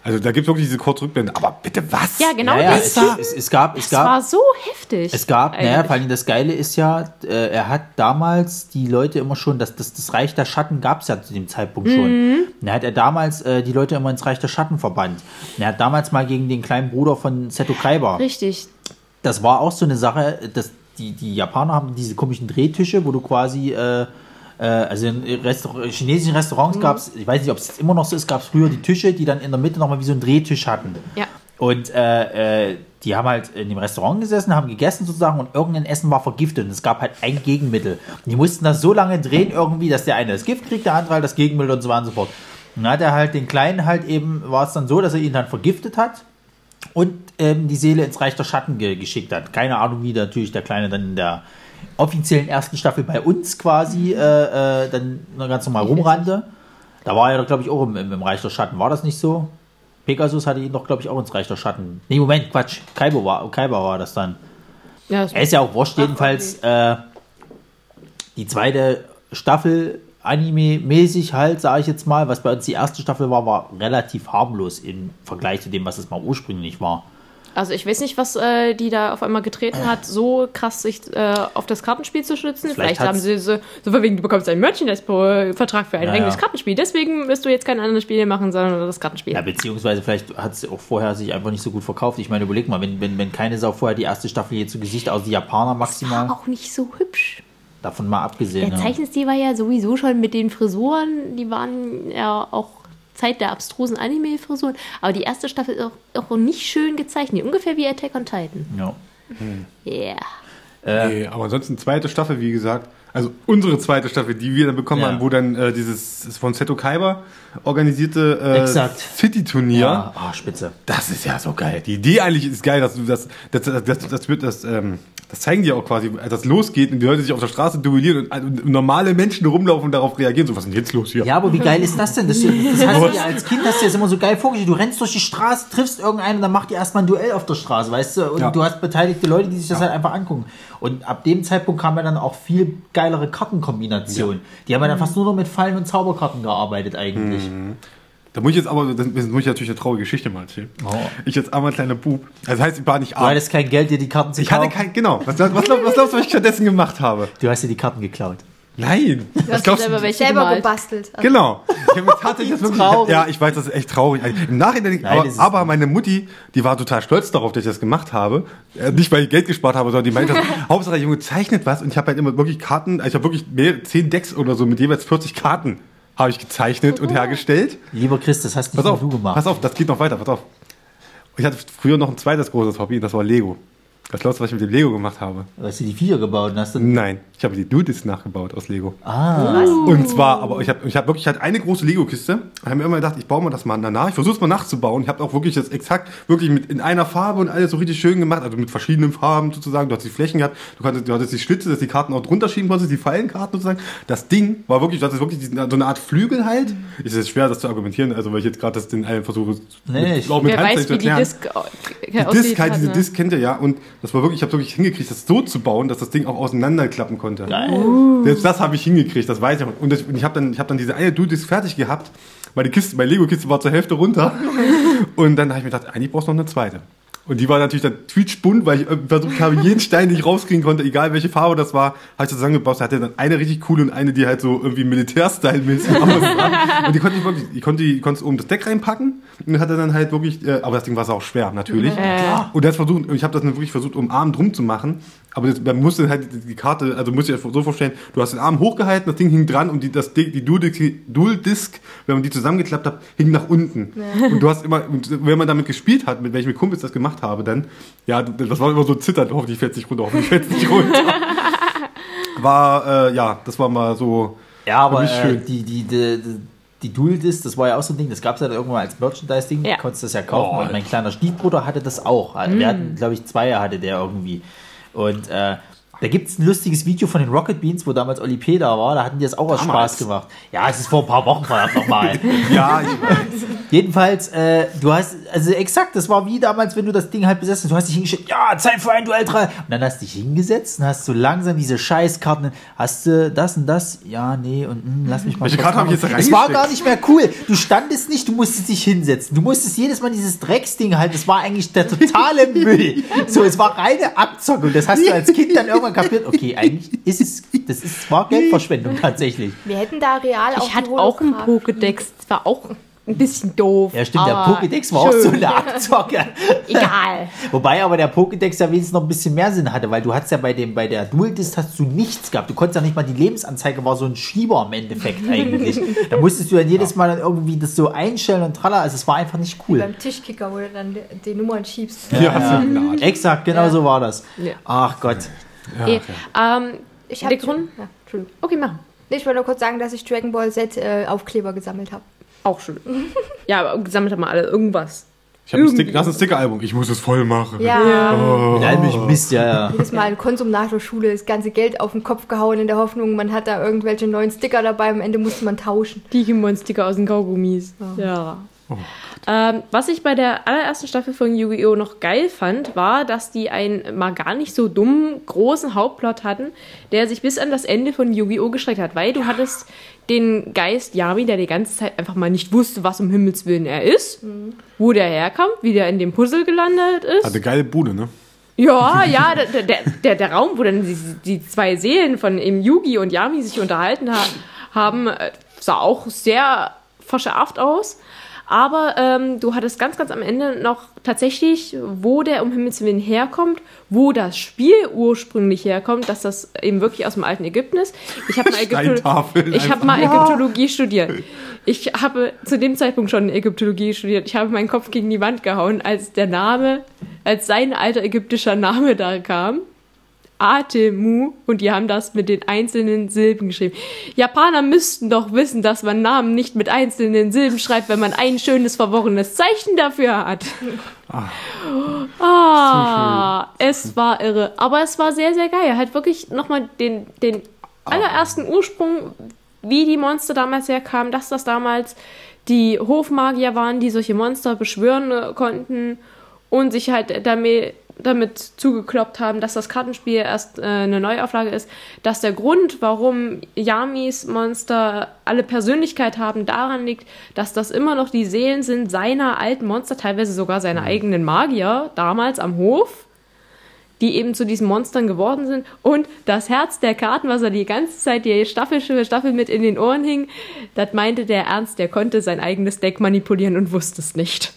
Also da gibt es wirklich diese Kurzrückblende. Aber bitte was? Ja, genau ja, ja, das. es, es, es gab, es Das war gab, so heftig. es gab, naja, eigentlich. vor allem das Geile ist ja, äh, er hat damals die Leute immer schon, das, das, das Reich der Schatten gab es ja zu dem Zeitpunkt Mhm. schon. Er hat er damals äh, die Leute immer ins Reich der Schatten verbannt. Er hat damals mal gegen den kleinen Bruder von Seto Kaiba. Richtig. das war auch so eine Sache, dass die, die Japaner haben diese komischen Drehtische, wo du quasi, äh, äh, also in Restaur chinesischen Restaurants gab es, ich weiß nicht, ob es immer noch so ist, gab es früher die Tische, die dann in der Mitte nochmal wie so einen Drehtisch hatten. Ja. Und äh, äh, die haben halt in dem Restaurant gesessen, haben gegessen sozusagen und irgendein Essen war vergiftet und es gab halt ein Gegenmittel. Und die mussten das so lange drehen irgendwie, dass der eine das Gift kriegt, der andere halt das Gegenmittel und so weiter und so fort. Und dann hat er halt den Kleinen halt eben, war es dann so, dass er ihn dann vergiftet hat und ähm, die Seele ins Reich der Schatten ge geschickt hat. Keine Ahnung, wie natürlich der Kleine dann in der offiziellen ersten Staffel bei uns quasi äh, äh, dann noch ganz normal rumrannte. Da war er doch, glaube ich, auch im, im, im Reich der Schatten. War das nicht so? Pegasus hatte ihn doch, glaube ich, auch ins Reich der Schatten. Nee, Moment, Quatsch. Kaiba war, Kaiba war das dann. Ja, das Er ist ja auch wurscht, jedenfalls äh, die zweite Staffel Anime-mäßig halt, sage ich jetzt mal, was bei uns die erste Staffel war, war relativ harmlos im Vergleich zu dem, was es mal ursprünglich war. Also ich weiß nicht, was äh, die da auf einmal getreten hat, so krass sich äh, auf das Kartenspiel zu stützen. Vielleicht Vielleicht, haben sie so, so von wegen, du bekommst einen Merchandise-Vertrag für ein Ja, eigenes ja. Kartenspiel. Deswegen wirst du jetzt kein anderes Spiel machen, sondern das Kartenspiel. Ja, beziehungsweise vielleicht hat es auch vorher sich einfach nicht so gut verkauft. Ich meine, überleg mal, wenn, wenn, wenn keine Sau vorher die erste Staffel hier zu Gesicht, außer die Japaner maximal, auch nicht so hübsch. davon mal abgesehen. Der ja. Zeichenstil war ja sowieso schon mit den Frisuren, die waren ja auch Zeit der abstrusen Anime-Frisuren. Aber die erste Staffel ist auch, auch nicht schön gezeichnet, ungefähr wie Attack on Titan. Ja. Yeah. Nee, aber ansonsten zweite Staffel, wie gesagt. Also unsere zweite Staffel, die wir dann bekommen Ja. haben, wo dann äh, dieses von Seto Kaiba organisierte äh. City-Turnier. Ja, ah, spitze. Das ist ja so geil. Die Idee eigentlich ist geil, dass du das, das, das, das, das wird das, ähm, das zeigen die auch quasi, als das losgeht und die Leute sich auf der Straße duellieren und, und normale Menschen rumlaufen und darauf reagieren. So, was ist denn jetzt los hier? Ja, aber wie geil ist das denn? Das, das hast du dir als Kind hast du dir das immer so geil vorgestellt. Du rennst durch die Straße, triffst irgendeinen und dann macht ihr erstmal ein Duell auf der Straße, weißt du? Und Ja. du hast beteiligte Leute, die sich das halt einfach angucken. Und ab dem Zeitpunkt kamen ja dann auch viel geilere Kartenkombinationen. Die haben ja dann fast nur noch mit Fallen und Zauberkarten gearbeitet eigentlich. Da muss ich jetzt aber, das muss ich natürlich eine traurige Geschichte mal erzählen. Oh. Ich als armer kleiner Bub, also heißt, ich war nicht Du arm. hattest kein Geld, dir die Karten zu Ich hatte kaufen. kein, genau. Was, was, was, glaubst- was glaubst du, was ich stattdessen gemacht habe? Du hast dir die Karten geklaut. Nein. Du Was hast glaubst selber du? welche Selber gemalt. gebastelt. Also, Genau. Ich habe tatsächlich das wirklich, Traurig. ja, ich weiß, das ist echt traurig. Im Nachhinein, Nein, aber, das aber meine Mutti, die war total stolz darauf, dass ich das gemacht habe. Äh, Nicht, weil ich Geld gespart habe, sondern die meinte, Hauptsache der Junge zeichnet was und ich habe halt immer wirklich Karten, also ich habe wirklich mehr, zehn Decks oder so mit jeweils 40 Karten habe ich gezeichnet und hergestellt. Lieber Chris, das hast nicht Pass auf, du gemacht. pass auf, das geht noch weiter, pass auf. Ich hatte früher noch ein zweites großes Hobby, das war Lego. Das glaubst du, was ich mit dem Lego gemacht habe? Hast du die Viecher gebaut und hast du... Nein, ich habe die Dudes nachgebaut aus Lego. Ah, Und zwar, aber ich habe ich hab wirklich halt eine große Lego-Kiste. Ich habe mir immer gedacht, ich baue mal das mal danach. Ich versuche es mal nachzubauen. Ich habe auch wirklich das exakt, wirklich mit in einer Farbe und alles so richtig schön gemacht. Also mit verschiedenen Farben sozusagen. Du hast die Flächen gehabt. Du, konntest, du hattest die Schlitze, dass die Karten auch drunter schieben konntest, die Fallenkarten sozusagen. Das Ding war wirklich, das ist wirklich so eine Art Flügel halt. Ist jetzt schwer, das zu argumentieren, also weil ich jetzt gerade das den allen versuche, Nee, ich- auch mit Wer Handzeichen weiß, zu wie die. Disc äh, Die Disc halt, diese ne? Disc kennt ihr ja. Und das war wirklich, ich habe wirklich hingekriegt, das so zu bauen, dass das Ding auch auseinanderklappen konnte. geil. Selbst das habe ich hingekriegt, das weiß ich auch. Und, das, und ich habe dann, ich hab dann diese eine Dude-Disc fertig gehabt, weil die Kiste, meine Lego-Kiste war zur Hälfte runter. und dann habe ich mir gedacht, eigentlich brauchst du noch eine zweite. Und die war natürlich dann quietschbunt, weil ich versucht habe, jeden Stein, den ich rauskriegen konnte, egal welche Farbe das war, habe ich das zusammengebaut. Da hatte dann eine richtig coole und eine, die halt so irgendwie Militär-Style-mäßig aussah. Und die konnte ich wirklich, ich konnte die, konnte oben das Deck reinpacken und hatte dann halt wirklich, äh, aber das Ding war auch schwer, natürlich. Äh. Und das versucht, ich habe das dann wirklich versucht, um Arm drum zu machen. Aber das, man musste halt die- Karte, also musst du dir so vorstellen, du hast den Arm hochgehalten, das Ding hing dran und die, das, Ding- die Dual-Disc, wenn man die zusammengeklappt hat, hing nach unten. Und du hast immer, wenn man damit gespielt hat, mit welchen Kumpels das gemacht habe, dann, ja, das war immer so zitternd, hoffentlich fällt es nicht runter, hoffentlich fällt es nicht runter. War, äh, ja, das war mal so, Ja, aber Für mich äh, die, die, die, die, die Dual Disc, das war ja auch so ein Ding, das gab es ja dann irgendwann als Merchandise-Ding, Ja. du konntest das ja kaufen. Oh. und mein kleiner Stiefbruder hatte das auch. Mm. Wir hatten, glaube ich, zwei hatte der irgendwie. Und äh, da gibt es ein lustiges Video von den Rocket Beans, wo damals Oli P. da war, da hatten die das auch aus Damals? Spaß gemacht. Ja, es ist vor ein paar Wochen verdammt nochmal. ja, ich weiß. Jedenfalls, äh, du hast, also exakt, das war wie damals, wenn du das Ding halt besessen hast. Du hast dich hingestellt, ja, Zeit für ein Duell 3. Und dann hast du dich hingesetzt und hast so langsam diese Scheißkarten, hast du das und das, ja, nee, und hm, lass mich mal. Welche Karte hab ich jetzt Es war gar nicht mehr cool. Du standest nicht, du musstest dich hinsetzen. Du musstest jedes Mal dieses Drecksding halten. Das war eigentlich der totale Müll. So, es war reine Abzocke. Und das hast du als Kind dann irgendwann kapiert. Okay, eigentlich ist es, das ist, war Geldverschwendung tatsächlich. Wir hätten da real auch Ich hatte auch einen. Pokédex. Das war auch ein bisschen doof. Ja, stimmt, der Pokédex war auch so schön. eine Abzocke. Egal. Wobei aber der Pokédex ja wenigstens noch ein bisschen mehr Sinn hatte, weil du hast ja bei dem bei der Dual Disc hast du nichts gehabt. Du konntest ja nicht mal die Lebensanzeige war so ein Schieber im Endeffekt eigentlich. da musstest du dann jedes Mal dann irgendwie das so einstellen und tralla, also es war einfach nicht cool. Beim Tischkicker, wo du dann die, die Nummern schiebst. Ja, eine Art. Exakt, genau Ja. so war das. Ja. Ach Gott. Eh, ähm, Ich habe Grund. Ja. Okay, machen. Ich wollte nur kurz sagen, dass ich Dragon Ball Z äh, Aufkleber gesammelt habe. Auch schön. ja, aber gesammelt haben wir alle irgendwas. Ich habe ein, Stick, das ist ein Sticker-Album, ich muss es voll machen. Ja. Mit allem ich Mist, ja, ja. Jedes Mal in Konsum nach der Schule das ganze Geld auf den Kopf gehauen in der Hoffnung, man hat da irgendwelche neuen Sticker dabei. Am Ende musste man tauschen. Digimon-Sticker aus den Kaugummis. Ja. Ähm, was ich bei der allerersten Staffel von Yu-Gi-Oh! noch geil fand, war, dass die einen mal gar nicht so dummen, großen Hauptplot hatten, der sich bis an das Ende von Yu-Gi-Oh! gestreckt hat. Weil du hattest den Geist Yami, der die ganze Zeit einfach mal nicht wusste, was um Himmels Willen er ist, wo der herkommt, wie der in dem Puzzle gelandet ist. Hat eine geile Bude, ne? Ja, ja, der, der, der, der Raum, wo dann die, die zwei Seelen von eben Yugi und Yami sich unterhalten ha haben, äh, sah auch sehr verschärft aus. Aber ähm, du hattest ganz, ganz am Ende noch tatsächlich, wo der um Himmels Willen herkommt, wo das Spiel ursprünglich herkommt, dass das eben wirklich aus dem alten Ägypten ist. Ich habe mal, Ägyptolo ich hab mal Ägyptologie studiert. Ich habe zu dem Zeitpunkt schon Ägyptologie studiert. Ich habe meinen Kopf gegen die Wand gehauen, als der Name, als sein alter ägyptischer Name da kam. Atemu und die haben das mit den einzelnen Silben geschrieben. Japaner müssten doch wissen, dass man Namen nicht mit einzelnen Silben schreibt, wenn man ein schönes verworrenes Zeichen dafür hat. Ah, es war irre. Aber es war sehr, sehr geil. Halt wirklich nochmal den, den allerersten Ursprung, wie die Monster damals herkamen, dass das damals die Hofmagier waren, die solche Monster beschwören äh, konnten und sich halt damit, damit zugekloppt haben, dass das Kartenspiel erst äh, eine Neuauflage ist, dass der Grund, warum Yamis Monster alle Persönlichkeit haben, daran liegt, dass das immer noch die Seelen sind seiner alten Monster, teilweise sogar seine eigenen Magier, damals am Hof die eben zu diesen Monstern geworden sind. Und das Herz der Karten, was er die ganze Zeit die Staffel für Staffel mit in den Ohren hing, das meinte der Ernst, der konnte sein eigenes Deck manipulieren und wusste es nicht.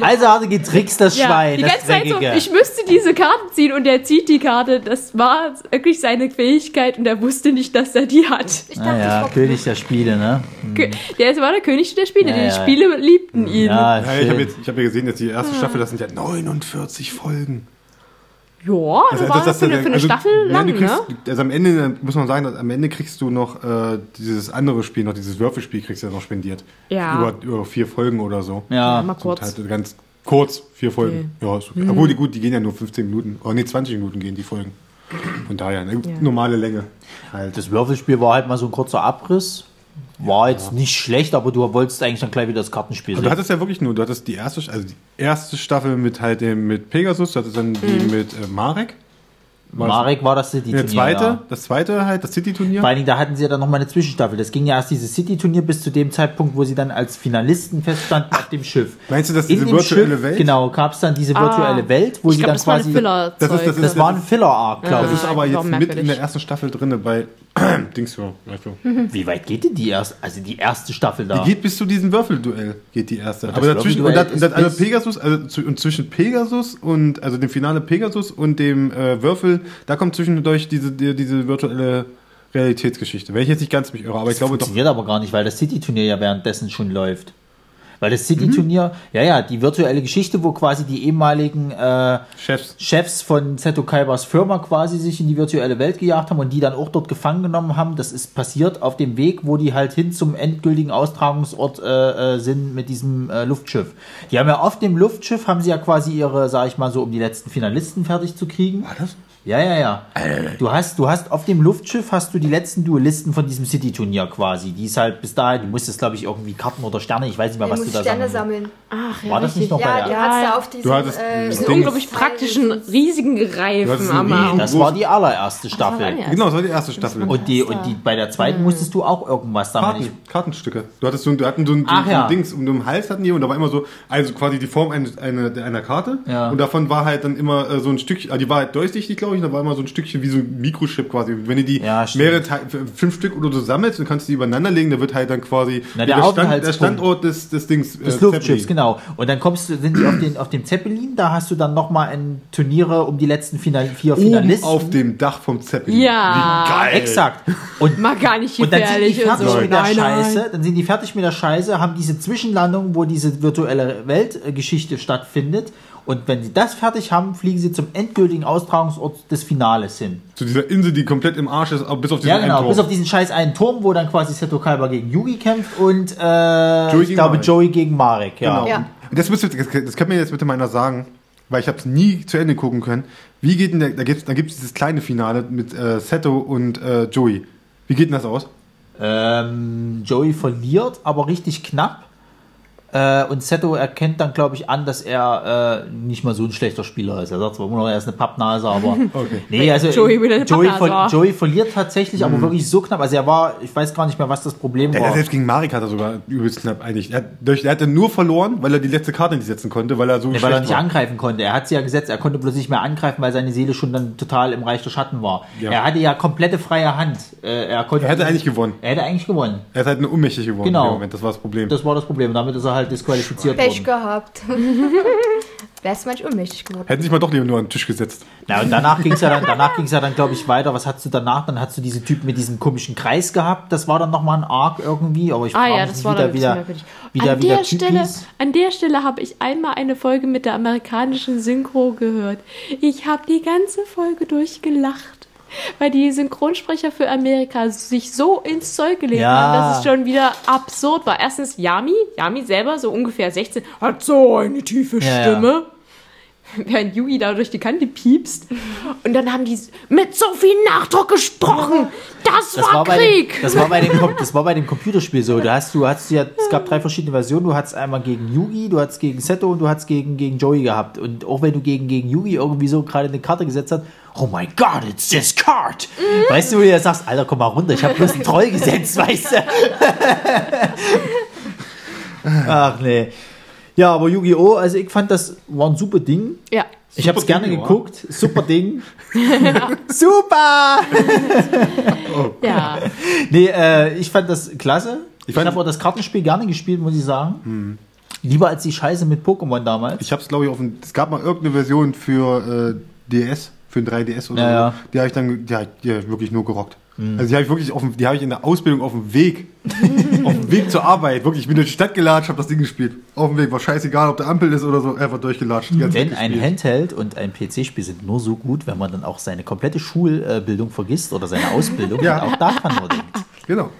Also hat er getrickst, das Schwein. die das ganze Zeit so, ich müsste diese Karten ziehen und er zieht die Karte. Das war wirklich seine Fähigkeit und er wusste nicht, dass er die hat. Ich dachte, naja, ich König der Spiele, ne? Kö- Der war der König der Spiele. Ja, die ja. Spiele liebten ihn. Ja, Ja, ich habe hab ja gesehen, jetzt die erste Staffel, das sind ja 49 Folgen. Ja, das war für, eine, für eine also, Staffel nein, lang, du kriegst, ne? Also am Ende, muss man sagen, am Ende kriegst du noch äh, dieses andere Spiel, noch dieses Würfelspiel kriegst du ja noch spendiert. Ja. Über, über vier Folgen oder so. Ja, Mal Zum kurz. Teil ganz kurz, vier Folgen. Ja, ist okay. Obwohl, die, gut, die gehen ja nur 15 Minuten. Oh nee, 20 Minuten gehen die Folgen. Von daher, eine normale Länge. Halt. das Würfelspiel war halt mal so ein kurzer Abriss. War jetzt nicht schlecht, aber du wolltest eigentlich dann gleich wieder das Kartenspiel Und du sehen. hattest ja wirklich nur, du hattest die erste, also die erste Staffel mit halt dem mit Pegasus, du hattest dann die mit äh, Marek. War das- Marek war das City-Turnier. Der zweite, Ja. das zweite halt, das City-Turnier. Vor allen Dingen, da hatten sie ja dann nochmal eine Zwischenstaffel. Das ging ja erst dieses City-Turnier bis zu dem Zeitpunkt, wo sie dann als Finalisten feststanden auf dem Schiff. Meinst du, dass In diese dem virtuelle Schiff, Welt? Genau, gab es dann diese virtuelle Ah, Welt, wo ich sie glaube, dann das war quasi. ein Filler. Das ist- das ist- das war ein Filler-Arc, glaube Das ich. ist aber war jetzt mit in der ersten Staffel drin bei Dings du. Wie weit geht denn die erste, also die erste Staffel da? Die geht bis zu diesem Würfelduell, geht die erste. das Aber dazwischen, und, das, und, das, also Pegasus, also zu, und zwischen Pegasus und, also dem Finale Pegasus und dem äh, Würfel, da kommt zwischendurch diese, die, diese virtuelle Realitätsgeschichte. Wenn ich jetzt nicht ganz mich irre, aber ich glaube doch. funktioniert aber gar nicht, weil das City-Turnier ja währenddessen schon läuft. Weil das Mhm. City-Turnier, ja, ja, die virtuelle Geschichte, wo quasi die ehemaligen äh, Chefs. Chefs von Seto Kaibas Firma quasi sich in die virtuelle Welt gejagt haben und die dann auch dort gefangen genommen haben. Das ist passiert auf dem Weg, wo die halt hin zum endgültigen Austragungsort äh, äh, sind mit diesem äh, Luftschiff. Die haben ja auf dem Luftschiff, haben sie ja quasi ihre, sag ich mal so, um die letzten Finalisten fertig zu kriegen. War das? Ja, ja, ja. Du hast, du hast auf dem Luftschiff hast du die letzten Duellisten von diesem City-Turnier quasi. Die ist halt bis dahin, du musstest, glaube ich, irgendwie Karten oder Sterne, ich weiß nicht mehr, Du was du musst da Sterne sammeln sammeln. Ach, ja, War das nicht noch bei Ja, du hast Ja, da auf diesem... Du hattest äh, das Diesen Ding- unglaublich praktischen, riesigen Du Reifen einen am Arm. Das war die allererste Staffel. Ja, Genau, das war die erste Staffel. Und die, und die, bei der zweiten musstest du auch irgendwas damit. Karten, Kartenstücke. Du hattest so, ein- du hatten so ein, so Ach ein ja. Dings um den Hals hatten die und da war immer so, also quasi die Form einer, einer, einer Karte. Ja. Und davon war halt dann immer äh, so ein Stückchen, also die war halt durchsichtig, glaube ich, und da war immer so ein Stückchen wie so ein Mikrochip quasi. Wenn du die Ja, mehrere Teile, fünf Stück oder so sammelst, dann kannst du die übereinander legen, da wird halt dann quasi Na, der der, Stand, der. Standort des, des Dings. Des äh, Luftschiffs, Zeppelin. genau. Und dann kommst du, sind die auf, den, auf dem Zeppelin, da hast du dann nochmal ein Turniere um die letzten Final, vier Oben Finalisten. auf dem Dach vom Zeppelin. Ja. Wie geil. Exakt. Und Mal gar nicht Und dann sind die und fertig so. mit der Nein, Scheiße, nein. dann sind die fertig mit der Scheiße, haben diese Zwischenlandung, wo diese virtuelle Weltgeschichte stattfindet. Und wenn sie das fertig haben, fliegen sie zum endgültigen Austragungsort des Finales hin. Zu dieser Insel, die komplett im Arsch ist, aber bis auf diesen Ja, genau, einen bis auf diesen scheiß einen Turm, wo dann quasi Seto Kaiba gegen Yugi kämpft und äh, Joey ich gegen glaube Marek. Joey gegen Marek, ja. Genau. Ja. Und Das, müsst ihr, das, das kann mir jetzt bitte mal einer sagen, weil ich habe es nie zu Ende gucken können. Wie geht denn der, da gibt es da gibt's dieses kleine Finale mit äh, Seto und äh, Joey. Wie geht denn das aus? Ähm, Joey verliert, aber richtig knapp. Äh, und Seto erkennt dann, glaube ich, an, dass er äh, nicht mal so ein schlechter Spieler ist. Er sagt zwar immer noch, er ist eine Pappnase, aber. Okay. Nee, also Joey Joey, Pappnase war. Joey verliert tatsächlich, aber wirklich so knapp. Also er war, ich weiß gar nicht mehr, was das Problem Der, war. der selbst gegen Marek hat er sogar übelst knapp eigentlich. Er, hat, durch, er hatte nur verloren, weil er die letzte Karte nicht setzen konnte, weil er so Nee, weil er nicht war. angreifen konnte. Er hat sie ja gesetzt, er konnte bloß nicht mehr angreifen, weil seine Seele schon dann total im Reich der Schatten war. Ja. Er hatte ja komplette freie Hand. Äh, er, konnte Er hätte eigentlich gewonnen. Er hätte eigentlich gewonnen. Er ist halt nur ohnmächtig geworden Genau. in dem Moment. Das war das Problem. Das war das Problem. Damit ist er halt disqualifiziert Pech worden. gehabt. Wärst manchmal unmächtig geworden. Hätten sich mal doch lieber nur an den Tisch gesetzt. Na, und danach ging es ja dann, danach ging's ja dann, glaube ich, weiter. Was hattest du danach? Dann hast du diese Typ mit diesem komischen Kreis gehabt. Das war dann nochmal ein Arc irgendwie. Aber ich Ah frage ja, mich das war wieder, merkwürdig. wie der, An wie der Stelle, an der Stelle habe ich einmal eine Folge mit der amerikanischen Synchro gehört. Ich habe die ganze Folge durchgelacht. Weil die Synchronsprecher für Amerika sich so ins Zeug gelegt Ja. haben, dass es schon wieder absurd war. Erstens Yami, Yami selber, so ungefähr 16, hat so eine tiefe Ja. Stimme. Während Yugi da durch die Kante piepst. Und dann haben die mit so viel Nachdruck gesprochen. Das, Das war, war, bei Krieg. dem, das, war bei dem, das war bei dem Computerspiel so. Du hast, du hast ja, es gab drei verschiedene Versionen. Du hattest einmal gegen Yugi, du hattest gegen Seto und du hattest gegen, gegen Joey gehabt. Und auch wenn du gegen, gegen Yugi irgendwie so gerade eine Karte gesetzt hast, oh my god, it's this card. Weißt du, wo du sagst, Alter, komm mal runter, ich habe bloß einen Troll gesetzt, weißt du. Ach nee. Ja, aber Yu-Gi-Oh!, also ich fand, das war ein super Ding. ja. Ich habe es Super gerne Ding, oder? geguckt. Super Ding. Super! Ja. Nee, äh, ich fand das klasse. Ich, Ich fand- habe auch das Kartenspiel gerne gespielt, muss ich sagen. Lieber als die Scheiße mit Pokémon damals. Ich habe es, glaube ich, auf dem, es gab mal irgendeine Version für äh, DS, für ein 3DS oder Ja, so. ja. Die habe ich dann, die, hab- die hab ich wirklich nur gerockt. Also die habe ich wirklich auf dem, die habe ich in der Ausbildung auf dem Weg, auf dem Weg zur Arbeit, wirklich, ich bin durch die Stadt gelatscht, habe das Ding gespielt. Auf dem Weg, war scheißegal, ob der Ampel ist oder so, einfach durchgelatscht. ganze Denn ein. Handheld und ein PC-Spiel sind nur so gut, wenn man dann auch seine komplette Schulbildung vergisst oder seine Ausbildung Ja. und auch daran nur denkt. Genau.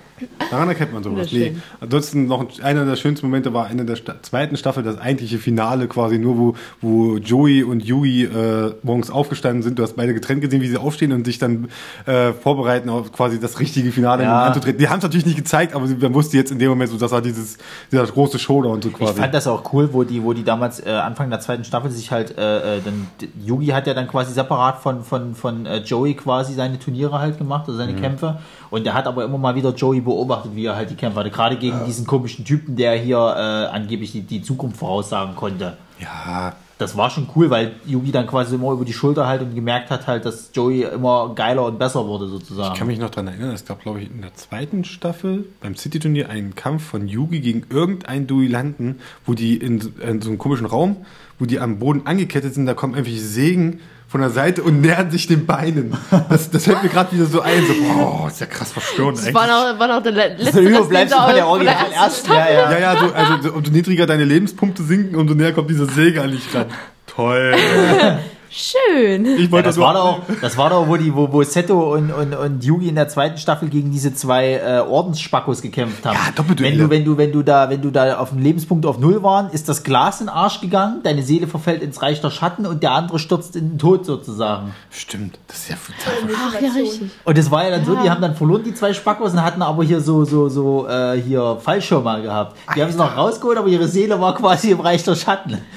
Daran erkennt man sowas. Nee. Ansonsten noch ein- einer der schönsten Momente war Ende der Sta zweiten Staffel, das eigentliche Finale quasi, nur wo, wo Joey und Yui äh, morgens aufgestanden sind. Du hast beide getrennt gesehen, wie sie aufstehen und sich dann äh, vorbereiten auf quasi das richtige Finale Ja. anzutreten. Die haben es natürlich nicht gezeigt, aber sie- man wusste jetzt in dem Moment so, das war dieses, dieser große Showdown so Ich quasi. fand das auch cool, wo die, wo die damals äh, Anfang der zweiten Staffel sich halt, äh, äh, dann Yugi hat ja dann quasi separat von, von, von äh, Joey quasi seine Turniere halt gemacht, also seine Kämpfe. Und er hat aber immer mal wieder Joey beobachtet, wie er halt die Kämpfe hatte. Gerade gegen diesen komischen Typen, der hier äh, angeblich die, die Zukunft voraussagen konnte. ja, Das war schon cool, weil Yugi dann quasi immer über die Schulter halt und gemerkt hat halt, dass Joey immer geiler und besser wurde sozusagen. Ich kann mich noch daran erinnern, es gab, glaube ich, in der zweiten Staffel beim City-Turnier einen Kampf von Yugi gegen irgendeinen Duellanten, wo die in, so- in so einem komischen Raum, wo die am Boden angekettet sind, da kommen irgendwelche Sägen von der Seite und nähern sich den Beinen. Das, das fällt mir gerade wieder so ein, so, boah, ist ja krass verstörend Das war noch, war noch der le- letzte dieser- von der Original ersten ersten, ja, ja. Ja, ja, so, also so, umso niedriger deine Lebenspunkte sinken, umso näher kommt diese Säge an dich ran. Toll. Schön. Ich Ja, wollte das, nur- war doch, das war doch, wo, die, wo, wo Seto und, und, und Yugi in der zweiten Staffel gegen diese zwei äh, Ordensspackos gekämpft haben. Ja, Doppelduelle. wenn du, wenn du, wenn du da, wenn du da auf dem Lebenspunkt auf Null waren, ist das Glas in den Arsch gegangen, deine Seele verfällt ins Reich der Schatten und der andere stürzt in den Tod sozusagen. Stimmt, das ist ja total Ach ja, richtig. Und das war ja dann so, die haben dann verloren, die zwei Spackos, und hatten aber hier so, so, so, äh, hier Fallschirme gehabt. Die haben es noch rausgeholt, aber ihre Seele war quasi im Reich der Schatten.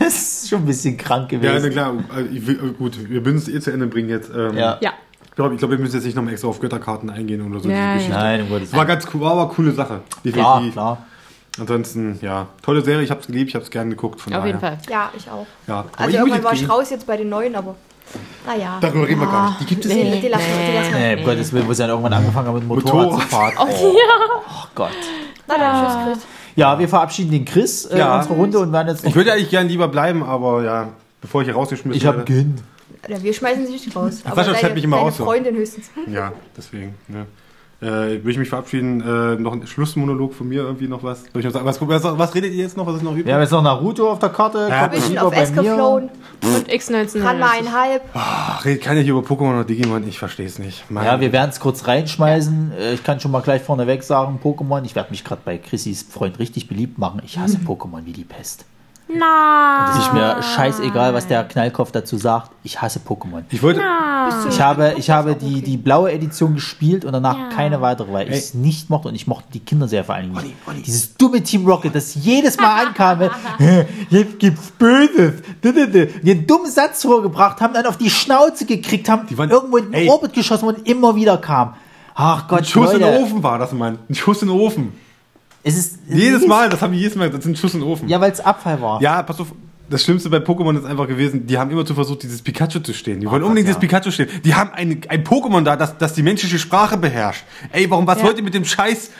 Das ist schon ein bisschen krank Ja, gewesen. na klar, äh, ich will, äh, gut, wir müssen es eh zu Ende bringen jetzt. Ähm, Ja. Ja. Ich glaube, ich glaub, wir müssen jetzt nicht nochmal extra auf Götterkarten eingehen oder so. Ja, diese Geschichte. Nein, um Gottes War ganz cool, war aber eine coole Sache. Klar, Definitiv. klar. Ansonsten, ja, tolle Serie, ich habe es geliebt, ich habe es gerne geguckt. Von Auf daher. jeden Fall. Ja, ich auch. Ja, aber Also irgendwann war ich raus jetzt bei den neuen, aber naja. Darüber reden wir gar nicht. Die gibt es Die, nicht. die lassen, die lassen. Nee, um Gottes Willen, wo sie dann irgendwann angefangen haben mit dem Motorrad, Motorrad. zu fahren. Oh, oh Gott. Na dann, tschüss, Chris. Ja, wir verabschieden den Chris äh, Ja. in unserer Runde und werden jetzt. Ich würde eigentlich gerne lieber bleiben, aber ja, bevor ich hier rausgeschmissen Ich habe werde. Kind. Ja, wir schmeißen sie nicht raus. Aber Sascha deine, schreibt mich immer deine aus. Freundin höchstens. Ja, deswegen. Ne. Äh, würde ich mich verabschieden. Äh, noch ein Schlussmonolog von mir, irgendwie noch was. Soll ich noch sagen? Was, was, was redet ihr jetzt noch? Was ist noch übrig? Wir haben jetzt noch Naruto auf der Karte. Ja. Kommt lieber auf S geflohen. Und X19. Ranma einhalb. Ach, redet keiner hier über Pokémon oder Digimon? Ich verstehe es nicht. Mann. Ja, wir werden es kurz reinschmeißen. Äh, Ich kann schon mal gleich vorneweg sagen, Pokémon, ich werde mich gerade bei Chrissys Freund richtig beliebt machen. Ich hasse Pokémon wie die Pest. Na. Es ist mir scheißegal, was der Knallkopf dazu sagt. Ich hasse Pokémon. ich wollte. Ich habe, ich habe die, die blaue Edition gespielt und danach keine weitere, weil ich es nicht mochte und ich mochte die Kinder sehr vor allem nicht. Dieses dumme Team Rocket, das jedes Mal ankam, mit, jetzt gibt's Böses. Die einen dummen Satz vorgebracht haben, dann auf die Schnauze gekriegt haben, waren- irgendwo in den Ey. Orbit geschossen und immer wieder kam. Ach Gott, Ein Schuss in Leute, den Ofen war das, Mann. Ein Schuss in den Ofen. Es ist, es Jedes ist- Mal, das haben die jedes Mal, das sind Schuss in den Ofen. Ja, weil es Abfall war. Ja, pass auf. Das Schlimmste bei Pokémon ist einfach gewesen, die haben immer zu versucht, dieses Pikachu zu stehen. Die wollen Gott, unbedingt ja. das Pikachu stehen. Die haben ein, ein Pokémon da, das, das die menschliche Sprache beherrscht. Ey, warum, was Ja. wollt ihr mit dem scheiß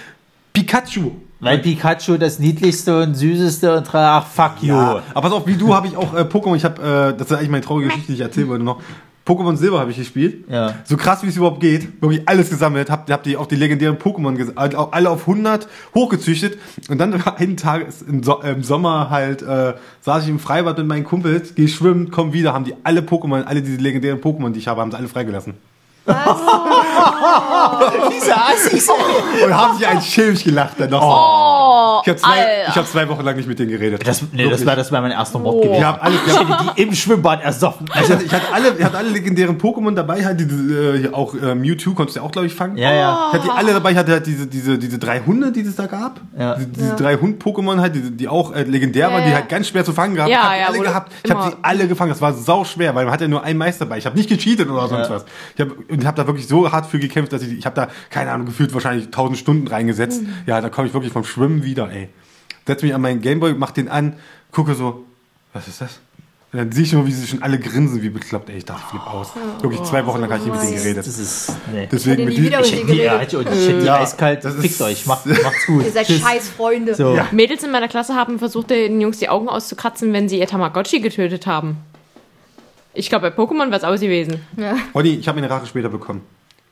Pikachu? Weil Pikachu das niedlichste und süßeste und ach fuck you. Ja, aber pass auf, wie du habe ich auch äh, Pokémon, ich habe, äh, das ist eigentlich meine traurige Geschichte, die ich erzählen wollte noch. Pokémon Silber habe ich gespielt. Ja. So krass, wie es überhaupt geht. Wirklich alles gesammelt. Hab, hab die, auch die legendären Pokémon auch alle auf 100 hochgezüchtet. Und dann einen Tag im, so im Sommer halt, äh, saß ich im Freibad mit meinen Kumpels, geh schwimmen, komm wieder, haben die alle Pokémon, alle diese legendären Pokémon, die ich habe, haben sie alle freigelassen. Diese Assis. Und haben sich ein Schilch gelacht dann noch. Oh, ich habe zwei, ich hab zwei Wochen lang nicht mit denen geredet. Das, nee, das war, das war mein erster Mord ich gewesen. hab alle, ich Ich hab, hätte die im Schwimmbad ersoffen. ich hatte, ich hatte alle, ich hatte alle legendären Pokémon dabei, halt diese, äh, auch äh, Mewtwo konntest du ja auch, glaube ich, fangen. Ja, ja. Ich hatte die alle dabei, ich hatte halt diese, diese, diese drei Hunde, die es da gab. Ja. Diese, diese drei Hund-Pokémon halt, die, die auch äh, legendär Ja, waren, die ja. halt ganz schwer zu fangen gehabt. Ja, ich hab die ja, alle gehabt. Ich habe sie alle gefangen. Das war sau schwer, weil man hat ja nur einen Meister dabei. Ich habe nicht gecheatet oder sonst Ja. was. Ich habe habe da wirklich so hart für gekämpft, dass ich, ich habe da, keine Ahnung, gefühlt wahrscheinlich 1000 Stunden reingesetzt. Mhm. Ja, da komme ich wirklich vom Schwimmen wieder, ey. Setz mich an meinen Gameboy, mach den an, gucke so, was ist das? Und dann sehe ich nur, wie sie schon alle grinsen, wie bekloppt, ey. Ich dachte, ich flippe aus. Wirklich zwei Wochen lang habe ich nicht mit denen geredet. Das ist, nee. Deswegen hätte mit nie wieder die, mit Ich hätte die, ja, ich, hätte die Ja, eiskalt, das fickt euch, macht, macht's gut. Ihr seid Tschüss. scheiß Freunde. So. Ja. Mädels in meiner Klasse haben versucht, den Jungs die Augen auszukratzen, wenn sie ihr Tamagotchi getötet haben. Ich glaube, bei Pokémon wäre es aus gewesen. Ja. Olli, ich habe eine Rache später bekommen.